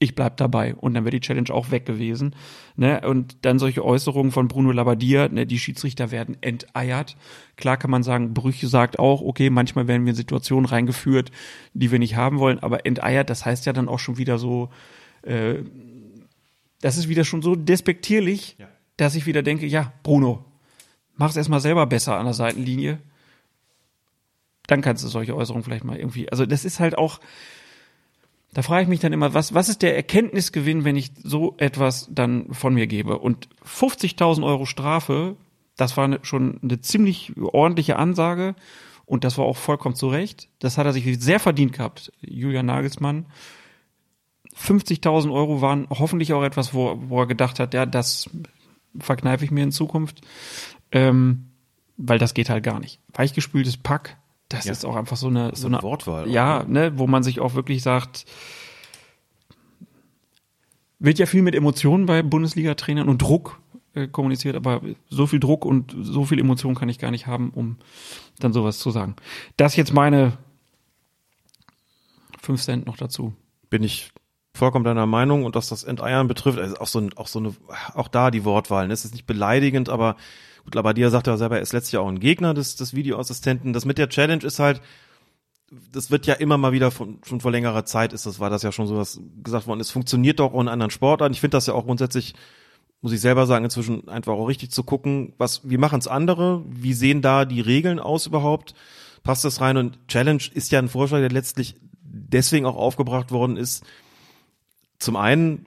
Speaker 3: ich bleib dabei. Und dann wäre die Challenge auch weg gewesen. Ne? Und dann solche Äußerungen von Bruno Labbadia, ne, die Schiedsrichter werden enteiert. Klar kann man sagen, Brüche sagt auch, okay, manchmal werden wir in Situationen reingeführt, die wir nicht haben wollen, aber enteiert, das heißt ja dann auch schon wieder so, äh, das ist wieder schon so despektierlich, dass ich wieder denke, ja, Bruno, mach's erstmal selber besser an der Seitenlinie. Dann kannst du solche Äußerungen vielleicht mal irgendwie, also das ist halt auch, da frage ich mich dann immer, was, was ist der Erkenntnisgewinn, wenn ich so etwas dann von mir gebe? Und 50.000 Euro Strafe, das war eine, schon eine ziemlich ordentliche Ansage und das war auch vollkommen zu Recht. Das hat er sich sehr verdient gehabt, Julian Nagelsmann. 50.000 Euro waren hoffentlich auch etwas, wo, wo er gedacht hat, ja, das verkneife ich mir in Zukunft, ähm, weil das geht halt gar nicht. Weichgespültes Pack, das
Speaker 4: Ja.
Speaker 3: ist auch einfach so eine, so eine
Speaker 4: Wortwahl.
Speaker 3: ja, ne, wo man sich auch wirklich sagt, wird ja viel mit Emotionen bei Bundesliga-Trainern und Druck äh, kommuniziert, aber so viel Druck und so viel Emotion kann ich gar nicht haben, um dann sowas zu sagen. Das jetzt meine fünf Cent noch dazu.
Speaker 4: bin ich vollkommen deiner Meinung und was das Enteiern betrifft, also auch so, auch so eine, auch da die Wortwahl, ne? es ist nicht beleidigend, aber Labadia sagt ja selber, er ist letztlich auch ein Gegner des, des Videoassistenten. Das mit der Challenge ist halt, das wird ja immer mal wieder von, schon vor längerer Zeit ist das, war das ja schon so was gesagt worden, es funktioniert doch auch in anderen Sportarten. Ich finde das ja auch grundsätzlich, muss ich selber sagen, inzwischen einfach auch richtig zu gucken, was, wie machen es andere, wie sehen da die Regeln aus überhaupt, passt das rein? Und Challenge ist ja ein Vorschlag, der letztlich deswegen auch aufgebracht worden ist, zum einen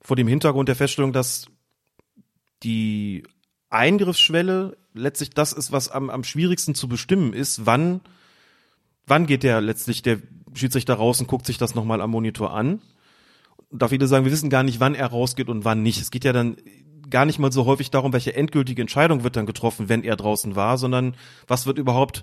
Speaker 4: vor dem Hintergrund der Feststellung, dass die Eingriffsschwelle letztlich das ist, was am, am schwierigsten zu bestimmen ist, wann, wann geht der letztlich der Schiedsrichter raus und guckt sich das nochmal am Monitor an. Da viele sagen, wir wissen gar nicht, wann er rausgeht und wann nicht. Es geht ja dann gar nicht mal so häufig darum, welche endgültige Entscheidung wird dann getroffen, wenn er draußen war, sondern was wird überhaupt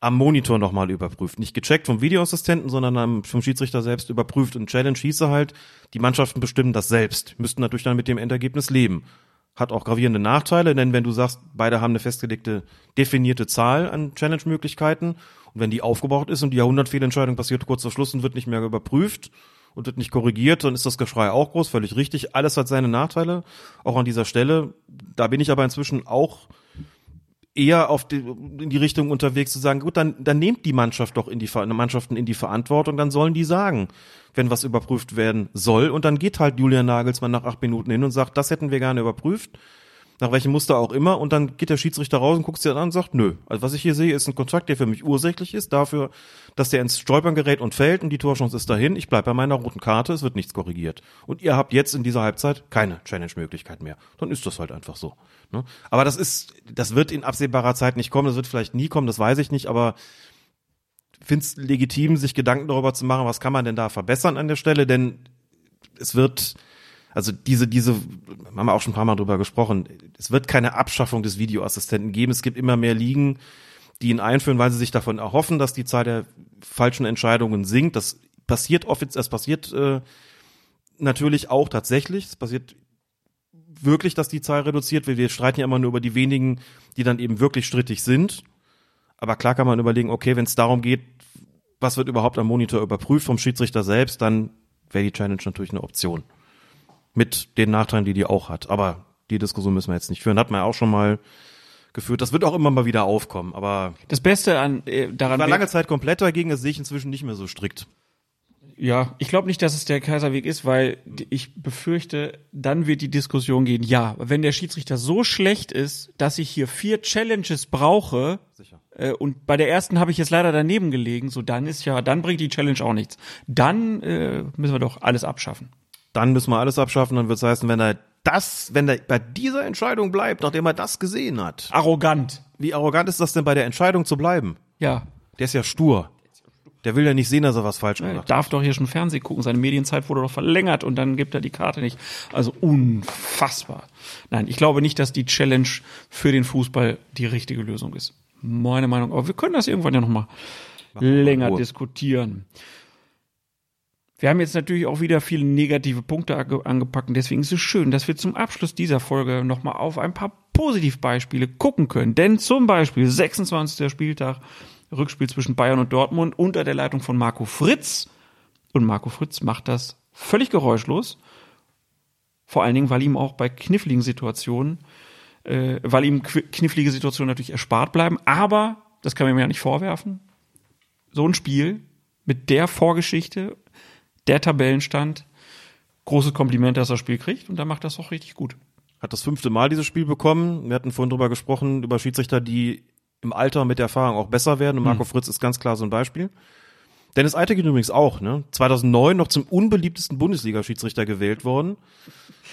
Speaker 4: am Monitor nochmal überprüft. Nicht gecheckt vom Videoassistenten, sondern vom Schiedsrichter selbst überprüft. Und Challenge hieße halt, die Mannschaften bestimmen das selbst, müssten natürlich dann mit dem Endergebnis leben. Hat auch gravierende Nachteile, denn wenn du sagst, beide haben eine festgelegte, definierte Zahl an Challenge-Möglichkeiten und wenn die aufgebraucht ist und die Jahrhundertfehlentscheidung passiert kurz vor Schluss und wird nicht mehr überprüft und wird nicht korrigiert, dann ist das Geschrei auch groß, völlig richtig. Alles hat seine Nachteile, auch an dieser Stelle. Da bin ich aber inzwischen auch eher auf die, in die Richtung unterwegs zu sagen, gut, dann, dann nehmt die Mannschaft doch in die Mannschaften in die Verantwortung, dann sollen die sagen, wenn was überprüft werden soll. Und dann geht halt Julian Nagelsmann nach acht Minuten hin und sagt, das hätten wir gerne überprüft nach welchem Muster auch immer, und dann geht der Schiedsrichter raus und guckt sich das an und sagt, nö. Also was ich hier sehe, ist ein Kontakt, der für mich ursächlich ist, dafür, dass der ins Stolpern gerät und fällt und die Torchance ist dahin. Ich bleib bei meiner roten Karte, es wird nichts korrigiert. Und ihr habt jetzt in dieser Halbzeit keine Challenge-Möglichkeit mehr. Dann ist das halt einfach so. Ne? Aber das ist, das wird in absehbarer Zeit nicht kommen, das wird vielleicht nie kommen, das weiß ich nicht, aber finde es legitim, sich Gedanken darüber zu machen, was kann man denn da verbessern an der Stelle, denn es wird also diese, diese, haben wir auch schon ein paar Mal drüber gesprochen, es wird keine Abschaffung des Videoassistenten geben. Es gibt immer mehr Ligen, die ihn einführen, weil sie sich davon erhoffen, dass die Zahl der falschen Entscheidungen sinkt. Das passiert offiziell, es passiert äh, natürlich auch tatsächlich. Es passiert wirklich, dass die Zahl reduziert wird. Wir streiten ja immer nur über die wenigen, die dann eben wirklich strittig sind. Aber klar kann man überlegen, okay, wenn es darum geht, was wird überhaupt am Monitor überprüft vom Schiedsrichter selbst, dann wäre die Challenge natürlich eine Option mit den Nachteilen, die die auch hat. Aber die Diskussion müssen wir jetzt nicht führen. Hat man ja auch schon mal geführt. Das wird auch immer mal wieder aufkommen. Aber
Speaker 3: das Beste an äh, daran
Speaker 4: ich war lange Zeit komplett dagegen. Das sehe ich inzwischen nicht mehr so strikt.
Speaker 3: Ja, ich glaube nicht, dass es der Kaiserweg ist, weil ich befürchte, dann wird die Diskussion gehen. Ja, wenn der Schiedsrichter so schlecht ist, dass ich hier vier Challenges brauche. Äh, und bei der ersten habe ich jetzt leider daneben gelegen, so dann ist ja, dann bringt die Challenge auch nichts. Dann äh, müssen wir doch alles abschaffen
Speaker 4: dann müssen wir alles abschaffen, dann wird es heißen, wenn er das, wenn er bei dieser Entscheidung bleibt, nachdem er das gesehen hat.
Speaker 3: Arrogant.
Speaker 4: Wie arrogant ist das denn bei der Entscheidung zu bleiben?
Speaker 3: Ja.
Speaker 4: Der ist ja stur. Der will ja nicht sehen, dass er was falsch gemacht hat.
Speaker 3: Er darf doch hier schon Fernsehen gucken. Seine Medienzeit wurde doch verlängert und dann gibt er die Karte nicht. Also unfassbar. Nein, ich glaube nicht, dass die Challenge für den Fußball die richtige Lösung ist. Meine Meinung. Aber wir können das irgendwann ja nochmal länger diskutieren. Wir haben jetzt natürlich auch wieder viele negative Punkte angepackt und deswegen ist es schön, dass wir zum Abschluss dieser Folge nochmal auf ein paar Positivbeispiele gucken können. Denn zum Beispiel 26. Spieltag, Rückspiel zwischen Bayern und Dortmund unter der Leitung von Marco Fritz. Und Marco Fritz macht das völlig geräuschlos. Vor allen Dingen, weil ihm auch bei kniffligen Situationen, äh, weil ihm knifflige Situationen natürlich erspart bleiben. Aber, das kann man mir ja nicht vorwerfen, so ein Spiel mit der Vorgeschichte der Tabellenstand. Großes Kompliment, dass er das Spiel kriegt und da macht das auch richtig gut.
Speaker 4: Hat das fünfte Mal dieses Spiel bekommen. Wir hatten vorhin drüber gesprochen, über Schiedsrichter, die im Alter mit der Erfahrung auch besser werden. Und Marco hm. Fritz ist ganz klar so ein Beispiel. Dennis Eitekin übrigens auch, ne? 2009 noch zum unbeliebtesten Bundesliga-Schiedsrichter gewählt worden.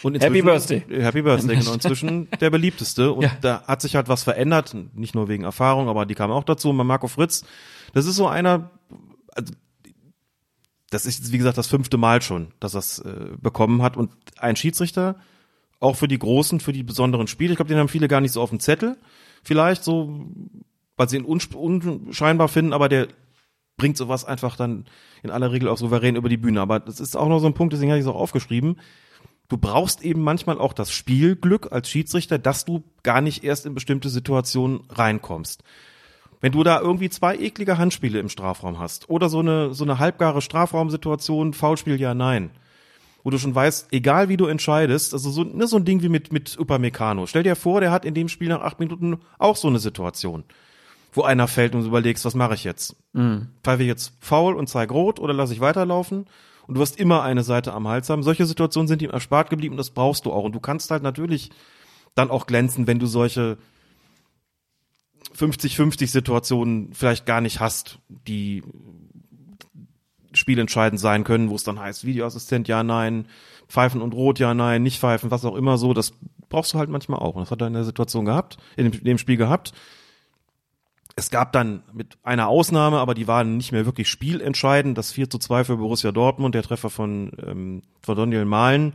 Speaker 3: Und Happy Birthday.
Speaker 4: Happy Birthday, genau. Inzwischen der beliebteste. Und ja. da hat sich halt was verändert. Nicht nur wegen Erfahrung, aber die kam auch dazu. Und bei Marco Fritz, das ist so einer, also das ist, wie gesagt, das fünfte Mal schon, dass er es äh, bekommen hat. Und ein Schiedsrichter, auch für die großen, für die besonderen Spiele, ich glaube, den haben viele gar nicht so auf dem Zettel. Vielleicht so, weil sie ihn unscheinbar finden, aber der bringt sowas einfach dann in aller Regel auch souverän über die Bühne. Aber das ist auch noch so ein Punkt, deswegen habe ich es auch aufgeschrieben. Du brauchst eben manchmal auch das Spielglück als Schiedsrichter, dass du gar nicht erst in bestimmte Situationen reinkommst. Wenn du da irgendwie zwei eklige Handspiele im Strafraum hast oder so eine, so eine halbgare Strafraumsituation, Foulspiel, ja, nein, wo du schon weißt, egal wie du entscheidest, also so, ne, so ein Ding wie mit, mit Upamecano. Stell dir vor, der hat in dem Spiel nach acht Minuten auch so eine Situation, wo einer fällt und du überlegst, was mache ich jetzt? Mhm. Pfeife ich jetzt faul und zeig rot oder lasse ich weiterlaufen? Und du wirst immer eine Seite am Hals haben. Solche Situationen sind ihm erspart geblieben und das brauchst du auch. Und du kannst halt natürlich dann auch glänzen, wenn du solche 50-50 Situationen vielleicht gar nicht hast, die spielentscheidend sein können, wo es dann heißt, Videoassistent, ja, nein, pfeifen und rot, ja, nein, nicht pfeifen, was auch immer so, das brauchst du halt manchmal auch. Und das hat er in der Situation gehabt, in dem, Spiel gehabt. Es gab dann mit einer Ausnahme, aber die waren nicht mehr wirklich spielentscheidend, das 4 zu 2 für Borussia Dortmund, der Treffer von, ähm, von Daniel Mahlen,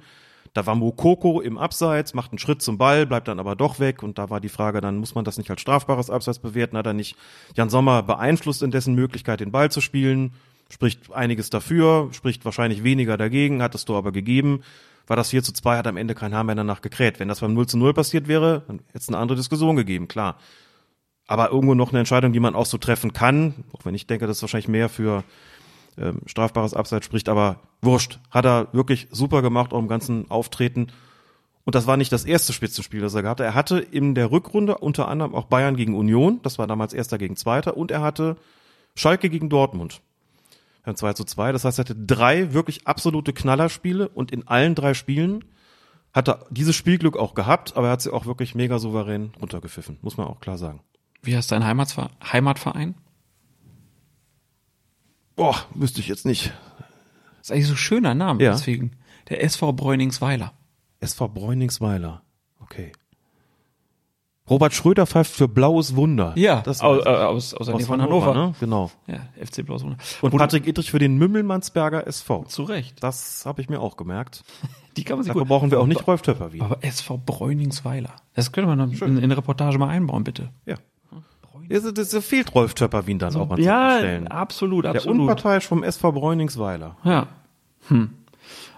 Speaker 4: Da war Mokoko im Abseits, macht einen Schritt zum Ball, bleibt dann aber doch weg. Und da war die Frage, dann muss man das nicht als strafbares Abseits bewerten. Hat er nicht Jan Sommer beeinflusst in dessen Möglichkeit, den Ball zu spielen? Spricht einiges dafür, spricht wahrscheinlich weniger dagegen, hat es Tor aber gegeben. War das 4 zu 2, hat am Ende kein Haar mehr danach gekräht. Wenn das beim 0 zu 0 passiert wäre, dann hätte es eine andere Diskussion gegeben, klar. Aber irgendwo noch eine Entscheidung, die man auch so treffen kann, auch wenn ich denke, das ist wahrscheinlich mehr für ähm, strafbares Abseits spricht, aber wurscht. Hat er wirklich super gemacht, auch im ganzen Auftreten. Und das war nicht das erste Spitzenspiel, das er gehabt hat. Er hatte in der Rückrunde unter anderem auch Bayern gegen Union, das war damals Erster gegen Zweiter, und er hatte Schalke gegen Dortmund. Beim 2 zu 2. Das heißt, er hatte drei wirklich absolute Knallerspiele und in allen drei Spielen hat er dieses Spielglück auch gehabt, aber er hat sie auch wirklich mega souverän runtergepfiffen, muss man auch klar sagen.
Speaker 3: Wie heißt dein Heimatver Heimatverein?
Speaker 4: Boah, wüsste ich jetzt nicht.
Speaker 3: Das ist eigentlich so ein schöner Name,
Speaker 4: Ja.
Speaker 3: deswegen. Der SV Bräuningsweiler.
Speaker 4: SV Bräuningsweiler. Okay. Robert Schröder pfeift für Blaues Wunder. das
Speaker 3: aus, äh, aus, aus der Nähe
Speaker 4: Aus
Speaker 3: von Hannover.
Speaker 4: ne? Genau.
Speaker 3: Ja, FC Blaues Wunder.
Speaker 4: Und Patrick Ittrich für den Mümmelmannsberger SV.
Speaker 3: Zu Recht.
Speaker 4: Das habe ich mir auch gemerkt.
Speaker 3: Die kann man sich
Speaker 4: Dafür
Speaker 3: gut.
Speaker 4: brauchen wir auch nicht Rolf Töpper wieder.
Speaker 3: Aber SV Bräuningsweiler. Das könnte man noch in, in eine Reportage mal einbauen, bitte.
Speaker 4: Ja. Das, fehlt Rolf Töpper Wien dann auch mal zu
Speaker 3: Ja,
Speaker 4: stellen.
Speaker 3: absolut,
Speaker 4: Der
Speaker 3: absolut.
Speaker 4: Unparteiisch vom SV Bräuningsweiler.
Speaker 3: Ja. Hm.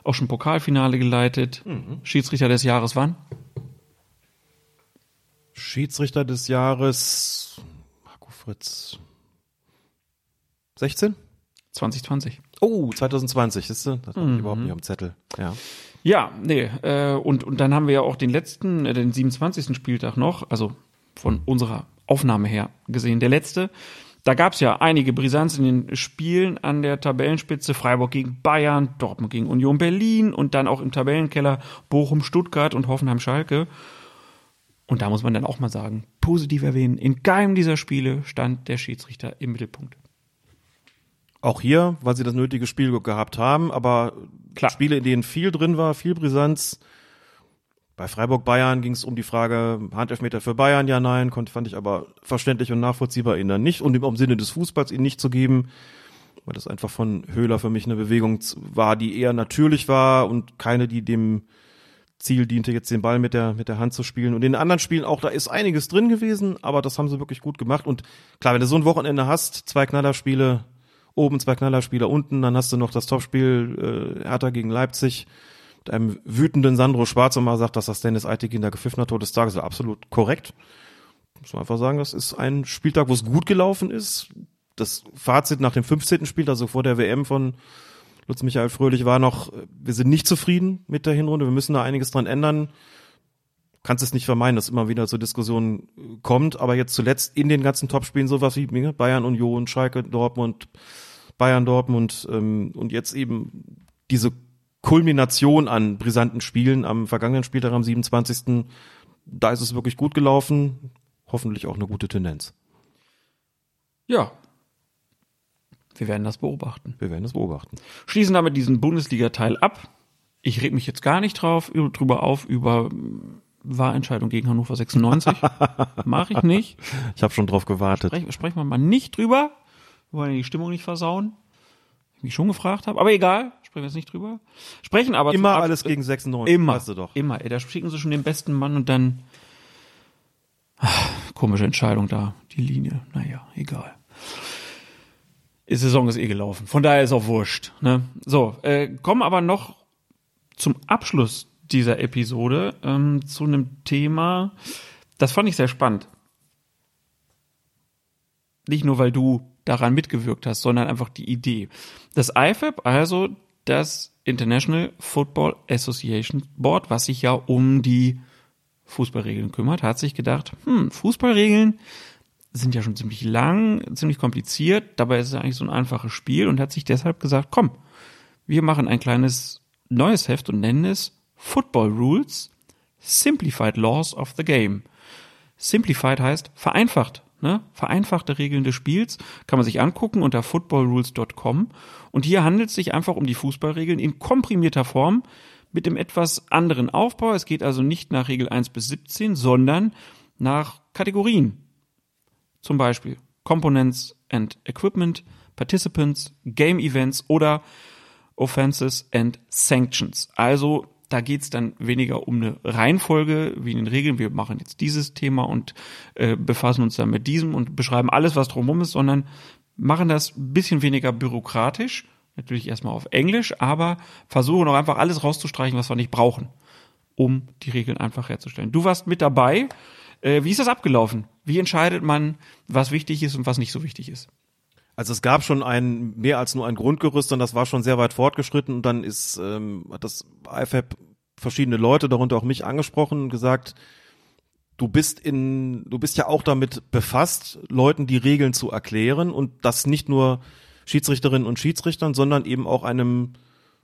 Speaker 3: Auch schon Pokalfinale geleitet.
Speaker 4: Mhm.
Speaker 3: Schiedsrichter des Jahres wann?
Speaker 4: Schiedsrichter des Jahres Marco Fritz. 16?
Speaker 3: 2020.
Speaker 4: Oh, 2020, siehst du? Das habe ich überhaupt nicht am Zettel. Ja.
Speaker 3: Ja, nee, äh, und, und dann haben wir ja auch den letzten, äh, den 27. Spieltag noch, also von unserer Aufnahme her gesehen, der letzte. Da gab's ja einige Brisanz in den Spielen an der Tabellenspitze. Freiburg gegen Bayern, Dortmund gegen Union Berlin und dann auch im Tabellenkeller Bochum, Stuttgart und Hoffenheim Schalke. Und da muss man dann auch mal sagen, positiv erwähnen, in keinem dieser Spiele stand der Schiedsrichter im Mittelpunkt.
Speaker 4: Auch hier, weil sie das nötige Spielglück gehabt haben, aber
Speaker 3: Klar.
Speaker 4: Spiele, in denen viel drin war, viel Brisanz. Bei Freiburg Bayern ging es um die Frage, Handelfmeter für Bayern, ja, nein, konnte, fand ich aber verständlich und nachvollziehbar ihn dann nicht und im Sinne des Fußballs ihn nicht zu geben, weil das einfach von Höhler für mich eine Bewegung war, die eher natürlich war und keine, die dem Ziel diente, jetzt den Ball mit der, mit der Hand zu spielen. Und in den anderen Spielen auch, da ist einiges drin gewesen, aber das haben sie wirklich gut gemacht. Und klar, wenn du so ein Wochenende hast, zwei Knallerspiele oben, zwei Knallerspiele unten, dann hast du noch das Topspiel äh, Hertha gegen Leipzig mit einem wütenden Sandro Schwarz mal sagt, dass das Dennis Eitegin der gepfiffen hat, Tor des Tages, absolut korrekt. Muss man einfach sagen, das ist ein Spieltag, wo es gut gelaufen ist. Das Fazit nach dem 15. Spiel, also vor der WM von Lutz Michael Fröhlich war noch, wir sind nicht zufrieden mit der Hinrunde, wir müssen da einiges dran ändern. Kannst es nicht vermeiden, dass immer wieder zur Diskussion kommt, aber jetzt zuletzt in den ganzen Topspielen sowas wie Bayern, Union, Schalke, Dortmund, Bayern, Dortmund ähm, und jetzt eben diese Kulmination an brisanten Spielen am vergangenen Spieltag am 27. Da ist es wirklich gut gelaufen, hoffentlich auch eine gute Tendenz.
Speaker 3: Ja. Wir werden das beobachten.
Speaker 4: Wir werden es beobachten.
Speaker 3: schließen damit diesen Bundesliga-Teil ab. Ich reg mich jetzt gar nicht drauf, über- drüber auf, über mm, Wahlentscheidung gegen Hannover 96. Mache ich nicht.
Speaker 4: Ich habe schon drauf gewartet.
Speaker 3: Sprech, sprechen wir mal nicht drüber. Wir wollen ja die Stimmung nicht versauen. Ich mich schon gefragt habe, aber egal, sprechen wir jetzt nicht drüber. Sprechen aber
Speaker 4: Immer alles gegen 96,
Speaker 3: Immer,
Speaker 4: weißt du doch.
Speaker 3: immer. Ey, da schicken sie schon den besten Mann und dann Ah, komische Entscheidung da, die Linie. Naja, egal. Die Saison ist eh gelaufen. Von daher ist auch wurscht. Ne? So, äh, kommen aber noch zum Abschluss dieser Episode ähm, zu einem Thema, das fand ich sehr spannend. Nicht nur, weil du daran mitgewirkt hast, sondern einfach die Idee. Das IFAB, also das International Football Association Board, was sich ja um die Fußballregeln kümmert, hat sich gedacht, hm, Fußballregeln sind ja schon ziemlich lang, ziemlich kompliziert, dabei ist es eigentlich so ein einfaches Spiel und hat sich deshalb gesagt, komm, wir machen ein kleines neues Heft und nennen es Football Rules Simplified Laws of the Game. Simplified heißt vereinfacht, ne? Vereinfachte Regeln des Spiels kann man sich angucken unter footballrules.com und hier handelt es sich einfach um die Fußballregeln in komprimierter Form mit dem etwas anderen Aufbau. Es geht also nicht nach Regel 1 bis 17, sondern nach Kategorien. Zum Beispiel Components and Equipment, Participants, Game Events oder Offenses and Sanctions. Also da geht's dann weniger um eine Reihenfolge wie in den Regeln. Wir machen jetzt dieses Thema und äh, befassen uns dann mit diesem und beschreiben alles, was drumherum ist, sondern machen das ein bisschen weniger bürokratisch. Natürlich erstmal auf Englisch, aber versuchen auch einfach alles rauszustreichen, was wir nicht brauchen, um die Regeln einfach herzustellen. Du warst mit dabei. Äh, wie ist das abgelaufen? Wie entscheidet man, was wichtig ist und was nicht so wichtig ist?
Speaker 4: Also es gab schon ein mehr als nur ein Grundgerüst und das war schon sehr weit fortgeschritten und dann ist ähm, hat das IFAB verschiedene Leute, darunter auch mich angesprochen und gesagt, du bist in du bist ja auch damit befasst, Leuten die Regeln zu erklären und das nicht nur Schiedsrichterinnen und Schiedsrichtern, sondern eben auch einem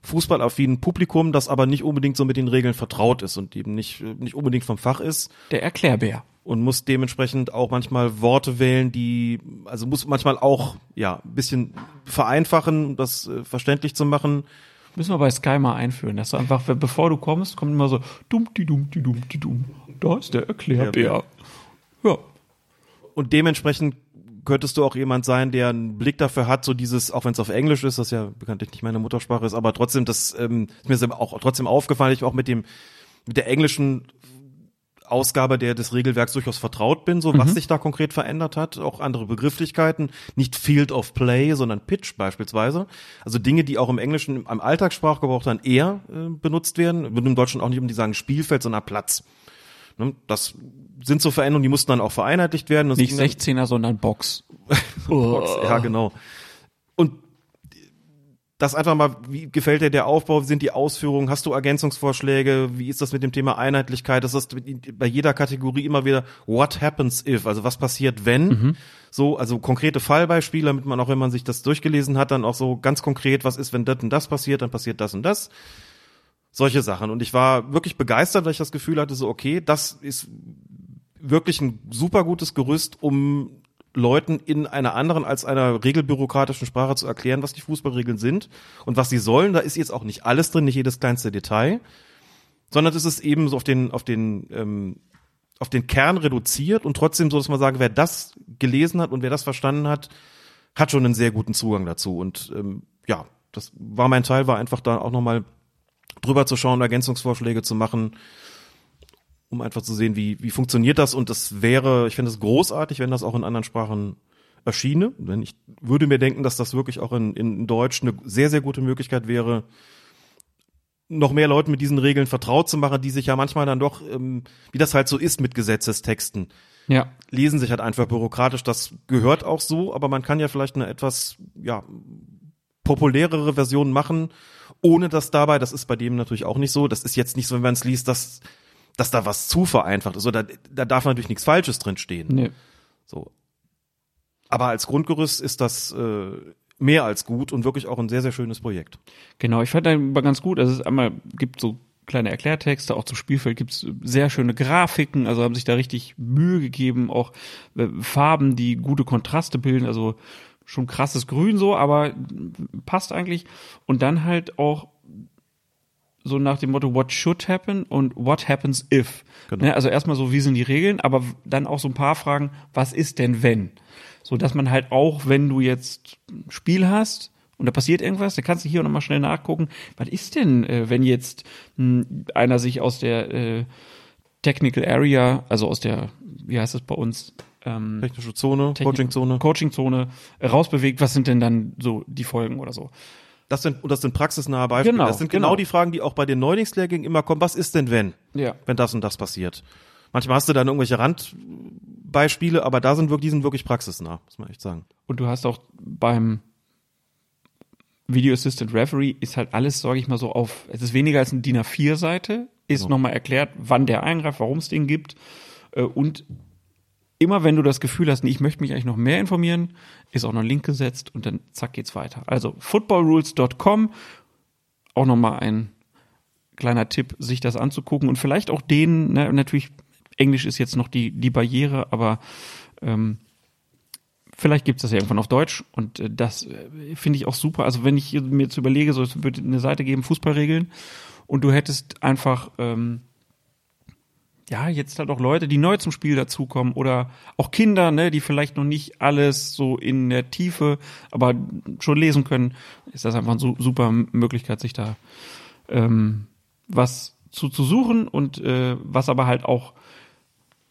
Speaker 4: fußballaffinen Publikum, das aber nicht unbedingt so mit den Regeln vertraut ist und eben nicht nicht unbedingt vom Fach ist.
Speaker 3: Der Erklärbär
Speaker 4: und muss dementsprechend auch manchmal Worte wählen, die, also muss manchmal auch, ja, ein bisschen vereinfachen, um das äh, verständlich zu machen.
Speaker 3: Müssen wir bei Sky mal einführen, dass du einfach, bevor du kommst, kommt immer so, dumm, die dumm, die dumm, die dumm. Da ist der Erklärbär. Ja.
Speaker 4: Und dementsprechend könntest du auch jemand sein, der einen Blick dafür hat, so dieses, auch wenn es auf Englisch ist, das ja bekanntlich nicht meine Muttersprache ist, aber trotzdem, das ähm, ist mir auch trotzdem aufgefallen, ich auch mit dem, mit der englischen Ausgabe der des Regelwerks durchaus vertraut bin, so was mhm. sich da konkret verändert hat, auch andere Begrifflichkeiten, nicht Field of Play, sondern Pitch beispielsweise. Also Dinge, die auch im Englischen im Alltagssprachgebrauch dann eher äh, benutzt werden, wird im Deutschen auch nicht um die sagen Spielfeld, sondern Platz. Ne? Das sind so Veränderungen, die mussten dann auch vereinheitlicht werden. Das
Speaker 3: nicht 16er, sondern Box.
Speaker 4: Box. Ja, genau. Und das einfach mal, wie gefällt dir der Aufbau, wie sind die Ausführungen, hast du Ergänzungsvorschläge, wie ist das mit dem Thema Einheitlichkeit, das ist bei jeder Kategorie immer wieder what happens if, also was passiert wenn, mhm. so, also konkrete Fallbeispiele, damit man auch, wenn man sich das durchgelesen hat, dann auch so ganz konkret, was ist, wenn das und das passiert, dann passiert das und das, solche Sachen und ich war wirklich begeistert, weil ich das Gefühl hatte, so okay, das ist wirklich ein super gutes Gerüst, um Leuten in einer anderen als einer regelbürokratischen Sprache zu erklären, was die Fußballregeln sind und was sie sollen. Da ist jetzt auch nicht alles drin, nicht jedes kleinste Detail, sondern es ist eben so auf den, auf den, ähm, auf den Kern reduziert und trotzdem so, dass man sagen, wer das gelesen hat und wer das verstanden hat, hat schon einen sehr guten Zugang dazu. Und ähm, ja, das war mein Teil, war einfach da auch nochmal drüber zu schauen, Ergänzungsvorschläge zu machen um einfach zu sehen, wie, wie funktioniert das. Und das wäre, ich finde es großartig, wenn das auch in anderen Sprachen erschiene. Denn ich würde mir denken, dass das wirklich auch in, in Deutsch eine sehr, sehr gute Möglichkeit wäre, noch mehr Leuten mit diesen Regeln vertraut zu machen, die sich ja manchmal dann doch, ähm, wie das halt so ist mit Gesetzestexten,
Speaker 3: ja.
Speaker 4: lesen sich halt einfach bürokratisch. Das gehört auch so, aber man kann ja vielleicht eine etwas, ja, populärere Version machen, ohne dass dabei, das ist bei dem natürlich auch nicht so, das ist jetzt nicht so, wenn man es liest, dass dass da was zu vereinfacht ist. Oder da darf natürlich nichts Falsches drin stehen.
Speaker 3: Nee.
Speaker 4: So. Aber als Grundgerüst ist das äh, mehr als gut und wirklich auch ein sehr, sehr schönes Projekt.
Speaker 3: Genau, ich fand da ganz gut. Also es einmal gibt so kleine Erklärtexte, auch zum Spielfeld gibt es sehr schöne Grafiken, also haben sich da richtig Mühe gegeben, auch äh, Farben, die gute Kontraste bilden, also schon krasses Grün so, aber passt eigentlich. Und dann halt auch so nach dem Motto, what should happen und what happens if. Genau. Ne, also erstmal so, wie sind die Regeln, aber dann auch so ein paar Fragen, was ist denn wenn? So dass man halt auch, wenn du jetzt ein Spiel hast, und da passiert irgendwas, da kannst du hier nochmal schnell nachgucken, was ist denn, äh, wenn jetzt mh, hm, einer sich aus der äh, Technical Area, also aus der, wie heißt das bei uns?
Speaker 4: Ähm, Technische Zone, Coaching-Zone.
Speaker 3: Coaching-Zone rausbewegt, was sind denn dann so die Folgen oder so?
Speaker 4: Das sind, und das sind praxisnahe Beispiele.
Speaker 3: Genau,
Speaker 4: das sind genau. genau die Fragen, die auch bei den Neulingslehrgängen immer kommen. Was ist denn, wenn?
Speaker 3: Ja.
Speaker 4: Wenn das und das passiert? Manchmal hast du dann irgendwelche Randbeispiele, aber da sind wirklich, die sind wirklich praxisnah, muss man echt sagen.
Speaker 3: Und du hast auch beim Video Assistant Referee ist halt alles, sage ich mal so, auf, es ist weniger als eine DIN A4-Seite, ist genau. nochmal erklärt, wann der eingreift, warum es den gibt. Äh, und immer wenn du das Gefühl hast, ich möchte mich eigentlich noch mehr informieren, ist auch noch ein Link gesetzt und dann zack geht's weiter. Also footballrules.com, auch nochmal ein kleiner Tipp, sich das anzugucken und vielleicht auch denen, ne, natürlich, Englisch ist jetzt noch die, die Barriere, aber ähm, vielleicht gibt's das ja irgendwann auf Deutsch und äh, das äh, finde ich auch super. Also wenn ich mir jetzt überlege, so es würde eine Seite geben, Fußballregeln, und du hättest einfach ähm, ja, jetzt halt auch Leute, die neu zum Spiel dazukommen oder auch Kinder, ne, die vielleicht noch nicht alles so in der Tiefe, aber schon lesen können, ist das einfach eine super Möglichkeit, sich da ähm, was zu, zu suchen und äh, was aber halt auch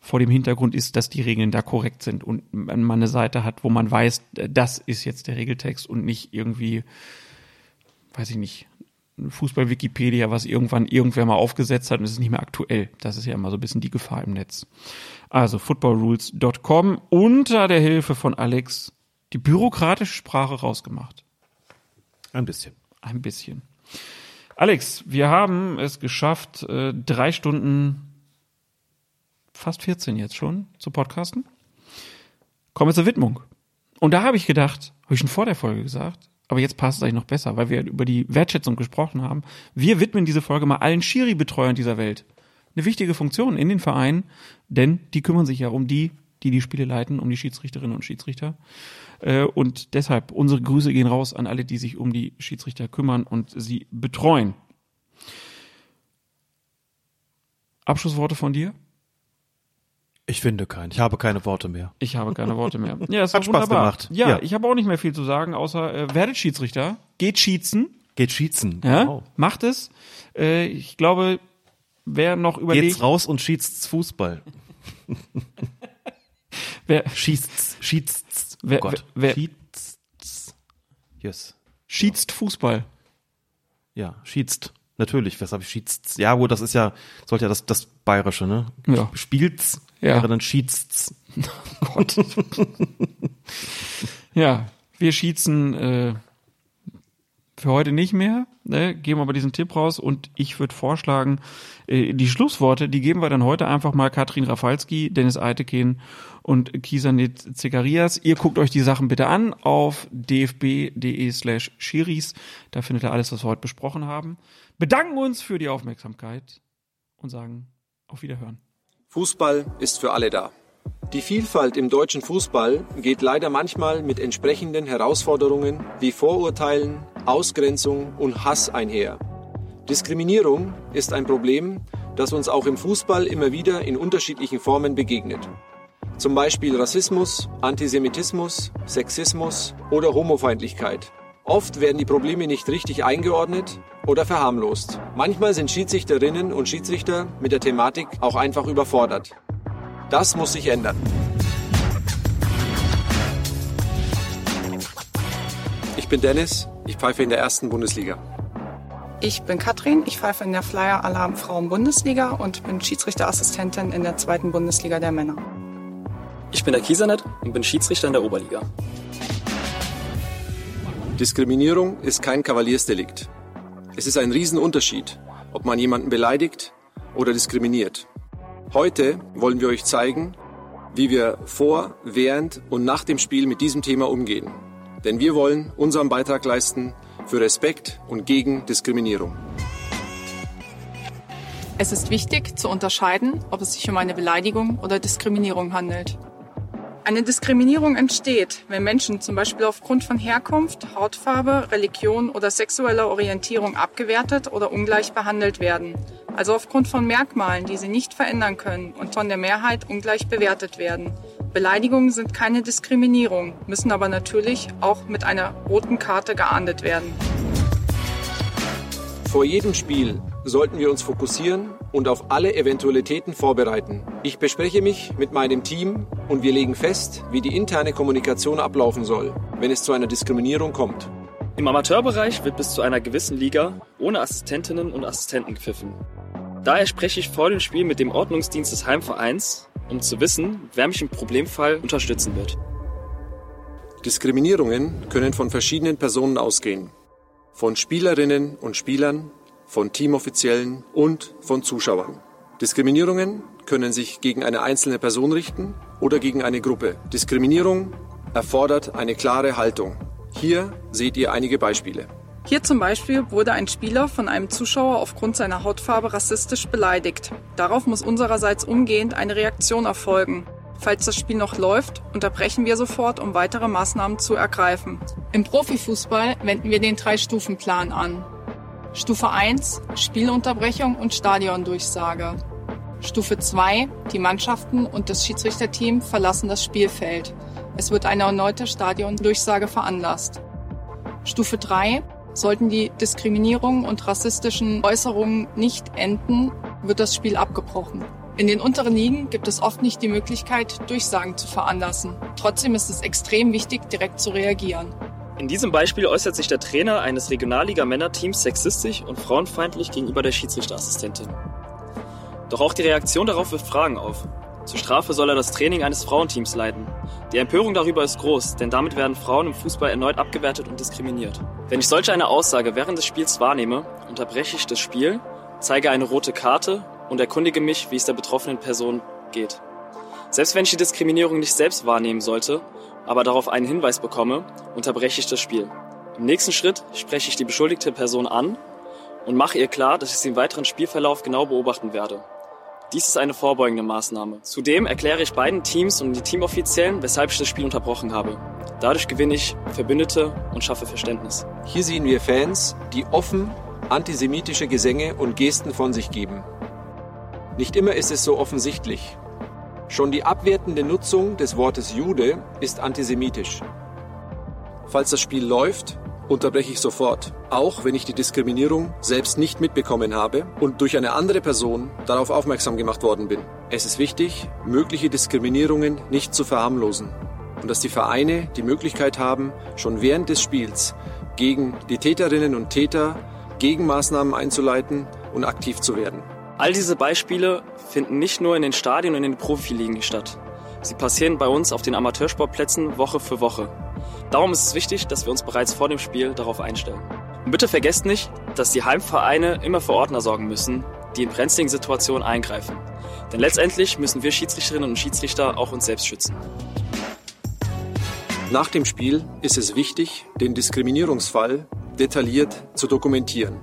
Speaker 3: vor dem Hintergrund ist, dass die Regeln da korrekt sind und man eine Seite hat, wo man weiß, das ist jetzt der Regeltext und nicht irgendwie, weiß ich nicht, Fußball-Wikipedia, was irgendwann irgendwer mal aufgesetzt hat und es ist nicht mehr aktuell. Das ist ja immer so ein bisschen die Gefahr im Netz. Also footballrules.com unter der Hilfe von Alex die bürokratische Sprache rausgemacht.
Speaker 4: Ein bisschen.
Speaker 3: Ein bisschen. Alex, wir haben es geschafft, äh, drei Stunden, fast 14 jetzt schon, zu podcasten. Kommen wir zur Widmung. Und da habe ich gedacht, habe ich schon vor der Folge gesagt, aber jetzt passt es eigentlich noch besser, weil wir über die Wertschätzung gesprochen haben. Wir widmen diese Folge mal allen Schiri-Betreuern dieser Welt. Eine wichtige Funktion in den Vereinen, denn die kümmern sich ja um die, die die Spiele leiten, um die Schiedsrichterinnen und Schiedsrichter. Äh, und deshalb unsere Grüße gehen raus an alle, die sich um die Schiedsrichter kümmern und sie betreuen. Abschlussworte von dir?
Speaker 4: Ich finde keinen. Ich habe keine Worte mehr.
Speaker 3: Ich habe keine Worte mehr. Ja, es
Speaker 4: Hat Spaß
Speaker 3: wunderbar.
Speaker 4: gemacht.
Speaker 3: Ja,
Speaker 4: Ja.
Speaker 3: ich habe auch nicht mehr viel zu sagen, außer äh, werdet Schiedsrichter, geht schießen,
Speaker 4: Geht schießen.
Speaker 3: ja,
Speaker 4: Wow.
Speaker 3: macht es. Äh, ich glaube, wer noch überlegt,
Speaker 4: Geht's raus und schießt's Fußball.
Speaker 3: wer
Speaker 4: Schießt's, schießt's.
Speaker 3: Wer-
Speaker 4: oh Gott.
Speaker 3: wer-
Speaker 4: schießt's. Yes.
Speaker 3: schießt Fußball.
Speaker 4: Ja, schießt. Natürlich, was habe ich schießt's? Ja, wo das ist ja, sollte ja das, das Bayerische, ne?
Speaker 3: Ja.
Speaker 4: Spielt's,
Speaker 3: Ja.
Speaker 4: wäre dann schießt's.
Speaker 3: Gott. ja, wir schießen äh, für heute nicht mehr. Ne? Geben aber diesen Tipp raus und ich würde vorschlagen, äh, die Schlussworte, die geben wir dann heute einfach mal Katrin Rafalski, Dennis Eitekin und Kisanet Zekarias. Ihr guckt euch die Sachen bitte an auf dfb.de slash Schiris. Da findet ihr alles, was wir heute besprochen haben. Bedanken uns für die Aufmerksamkeit und sagen auf Wiederhören.
Speaker 6: Fußball ist für alle da. Die Vielfalt im deutschen Fußball geht leider manchmal mit entsprechenden Herausforderungen wie Vorurteilen, Ausgrenzung und Hass einher. Diskriminierung ist ein Problem, das uns auch im Fußball immer wieder in unterschiedlichen Formen begegnet. Zum Beispiel Rassismus, Antisemitismus, Sexismus oder Homofeindlichkeit. Oft werden die Probleme nicht richtig eingeordnet oder verharmlost. Manchmal sind Schiedsrichterinnen und Schiedsrichter mit der Thematik auch einfach überfordert. Das muss sich ändern. Ich bin Dennis, ich pfeife in der ersten Bundesliga.
Speaker 9: Ich bin Katrin, ich pfeife in der Flyer Alarm Frauen Bundesliga und bin Schiedsrichterassistentin in der zweiten Bundesliga der Männer.
Speaker 10: Ich bin der Kiesernet und bin Schiedsrichter in der Oberliga.
Speaker 6: Diskriminierung ist kein Kavaliersdelikt. Es ist ein Riesenunterschied, ob man jemanden beleidigt oder diskriminiert. Heute wollen wir euch zeigen, wie wir vor, während und nach dem Spiel mit diesem Thema umgehen. Denn wir wollen unseren Beitrag leisten für Respekt und gegen Diskriminierung.
Speaker 9: Es ist wichtig zu unterscheiden, ob es sich um eine Beleidigung oder Diskriminierung handelt. Eine Diskriminierung entsteht, wenn Menschen zum Beispiel aufgrund von Herkunft, Hautfarbe, Religion oder sexueller Orientierung abgewertet oder ungleich behandelt werden. Also aufgrund von Merkmalen, die sie nicht verändern können und von der Mehrheit ungleich bewertet werden. Beleidigungen sind keine Diskriminierung, müssen aber natürlich auch mit einer roten Karte geahndet werden.
Speaker 6: Vor jedem Spiel sollten wir uns fokussieren und auf alle Eventualitäten vorbereiten. Ich bespreche mich mit meinem Team und wir legen fest, wie die interne Kommunikation ablaufen soll, wenn es zu einer Diskriminierung kommt.
Speaker 10: Im Amateurbereich wird bis zu einer gewissen Liga ohne Assistentinnen und Assistenten gepfiffen. Daher spreche ich vor dem Spiel mit dem Ordnungsdienst des Heimvereins, um zu wissen, wer mich im Problemfall unterstützen wird.
Speaker 6: Diskriminierungen können von verschiedenen Personen ausgehen. Von Spielerinnen und Spielern, von Teamoffiziellen und von Zuschauern. Diskriminierungen können sich gegen eine einzelne Person richten oder gegen eine Gruppe. Diskriminierung erfordert eine klare Haltung. Hier seht ihr einige Beispiele.
Speaker 9: Hier zum Beispiel wurde ein Spieler von einem Zuschauer aufgrund seiner Hautfarbe rassistisch beleidigt. Darauf muss unsererseits umgehend eine Reaktion erfolgen. Falls das Spiel noch läuft, unterbrechen wir sofort, um weitere Maßnahmen zu ergreifen. Im Profifußball wenden wir den Drei-Stufen-Plan an. Stufe 1, Spielunterbrechung und Stadiondurchsage. Stufe 2, die Mannschaften und das Schiedsrichterteam verlassen das Spielfeld. Es wird eine erneute Stadiondurchsage veranlasst. Stufe 3, Sollten die Diskriminierung und rassistischen Äußerungen nicht enden, wird das Spiel abgebrochen. In den unteren Ligen gibt es oft nicht die Möglichkeit, Durchsagen zu veranlassen. Trotzdem ist es extrem wichtig, direkt zu reagieren.
Speaker 10: In diesem Beispiel äußert sich der Trainer eines Regionalliga-Männerteams sexistisch und frauenfeindlich gegenüber der Schiedsrichterassistentin. Doch auch die Reaktion darauf wirft Fragen auf. Zur Strafe soll er das Training eines Frauenteams leiten. Die Empörung darüber ist groß, denn damit werden Frauen im Fußball erneut abgewertet und diskriminiert. Wenn ich solch eine Aussage während des Spiels wahrnehme, unterbreche ich das Spiel, zeige eine rote Karte und erkundige mich, wie es der betroffenen Person geht. Selbst wenn ich die Diskriminierung nicht selbst wahrnehmen sollte, aber darauf einen Hinweis bekomme, unterbreche ich das Spiel. Im nächsten Schritt spreche ich die beschuldigte Person an und mache ihr klar, dass ich sie im weiteren Spielverlauf genau beobachten werde. Dies ist eine vorbeugende Maßnahme. Zudem erkläre ich beiden Teams und die Teamoffiziellen, weshalb ich das Spiel unterbrochen habe. Dadurch gewinne ich Verbündete und schaffe Verständnis.
Speaker 6: Hier sehen wir Fans, die offen antisemitische Gesänge und Gesten von sich geben. Nicht immer ist es so offensichtlich. Schon die abwertende Nutzung des Wortes Jude ist antisemitisch. Falls das Spiel läuft, unterbreche ich sofort, auch wenn ich die Diskriminierung selbst nicht mitbekommen habe und durch eine andere Person darauf aufmerksam gemacht worden bin. Es ist wichtig, mögliche Diskriminierungen nicht zu verharmlosen und dass die Vereine die Möglichkeit haben, schon während des Spiels gegen die Täterinnen und Täter Gegenmaßnahmen einzuleiten und aktiv zu werden.
Speaker 10: All diese Beispiele finden nicht nur in den Stadien und in den Profiligen statt. Sie passieren bei uns auf den Amateursportplätzen Woche für Woche. Darum ist es wichtig, dass wir uns bereits vor dem Spiel darauf einstellen. Und bitte vergesst nicht, dass die Heimvereine immer für Ordner sorgen müssen, die in brenzligen Situationen eingreifen. Denn letztendlich müssen wir Schiedsrichterinnen und Schiedsrichter auch uns selbst schützen.
Speaker 6: Nach dem Spiel ist es wichtig, den Diskriminierungsfall detailliert zu dokumentieren.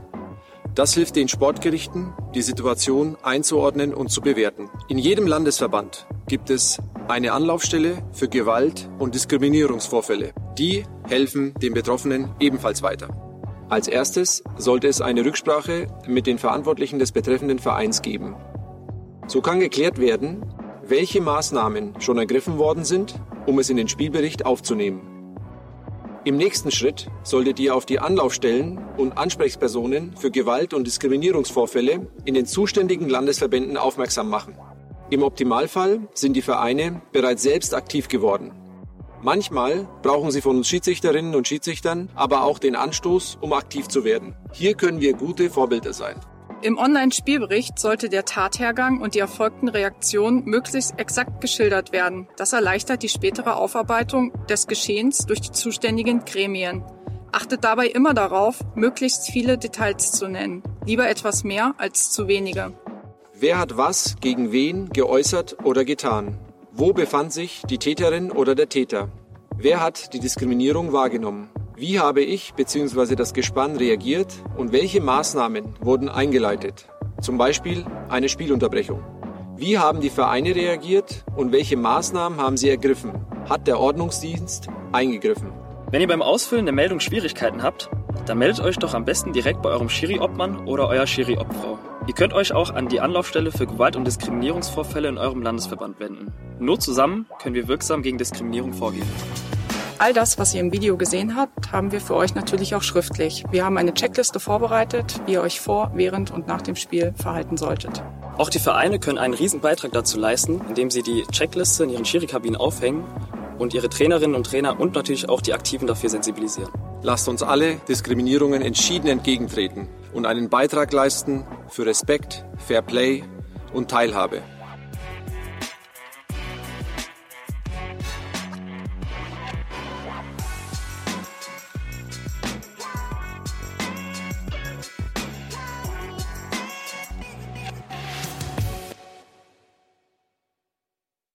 Speaker 6: Das hilft den Sportgerichten, die Situation einzuordnen und zu bewerten. In jedem Landesverband gibt es eine Anlaufstelle für Gewalt- und Diskriminierungsvorfälle. Die helfen den Betroffenen ebenfalls weiter. Als erstes sollte es eine Rücksprache mit den Verantwortlichen des betreffenden Vereins geben. So kann geklärt werden, welche Maßnahmen schon ergriffen worden sind, um es in den Spielbericht aufzunehmen. Im nächsten Schritt solltet ihr auf die Anlaufstellen und Ansprechpersonen für Gewalt- und Diskriminierungsvorfälle in den zuständigen Landesverbänden aufmerksam machen. Im Optimalfall sind die Vereine bereits selbst aktiv geworden. Manchmal brauchen sie von uns Schiedsrichterinnen und Schiedsrichtern aber auch den Anstoß, um aktiv zu werden. Hier können wir gute Vorbilder sein.
Speaker 9: Im Online-Spielbericht sollte der Tathergang und die erfolgten Reaktionen möglichst exakt geschildert werden. Das erleichtert die spätere Aufarbeitung des Geschehens durch die zuständigen Gremien. Achtet dabei immer darauf, möglichst viele Details zu nennen. Lieber etwas mehr als zu wenige.
Speaker 6: Wer hat was gegen wen geäußert oder getan? Wo befand sich die Täterin oder der Täter? Wer hat die Diskriminierung wahrgenommen? Wie habe ich bzw. das Gespann reagiert und welche Maßnahmen wurden eingeleitet? Zum Beispiel eine Spielunterbrechung. Wie haben die Vereine reagiert und welche Maßnahmen haben sie ergriffen? Hat der Ordnungsdienst eingegriffen?
Speaker 10: Wenn ihr beim Ausfüllen der Meldung Schwierigkeiten habt, dann meldet euch doch am besten direkt bei eurem Schiri-Obmann oder eurer Schiri-Obfrau. Ihr könnt euch auch an die Anlaufstelle für Gewalt- und Diskriminierungsvorfälle in eurem Landesverband wenden. Nur zusammen können wir wirksam gegen Diskriminierung vorgehen.
Speaker 9: All das, was ihr im Video gesehen habt, haben wir für euch natürlich auch schriftlich. Wir haben eine Checkliste vorbereitet, wie ihr euch vor, während und nach dem Spiel verhalten solltet.
Speaker 10: Auch die Vereine können einen riesen Beitrag dazu leisten, indem sie die Checkliste in ihren Schiri-Kabinen aufhängen und ihre Trainerinnen und Trainer und natürlich auch die Aktiven dafür sensibilisieren.
Speaker 6: Lasst uns alle Diskriminierungen entschieden entgegentreten und einen Beitrag leisten für Respekt, Fair Play und Teilhabe.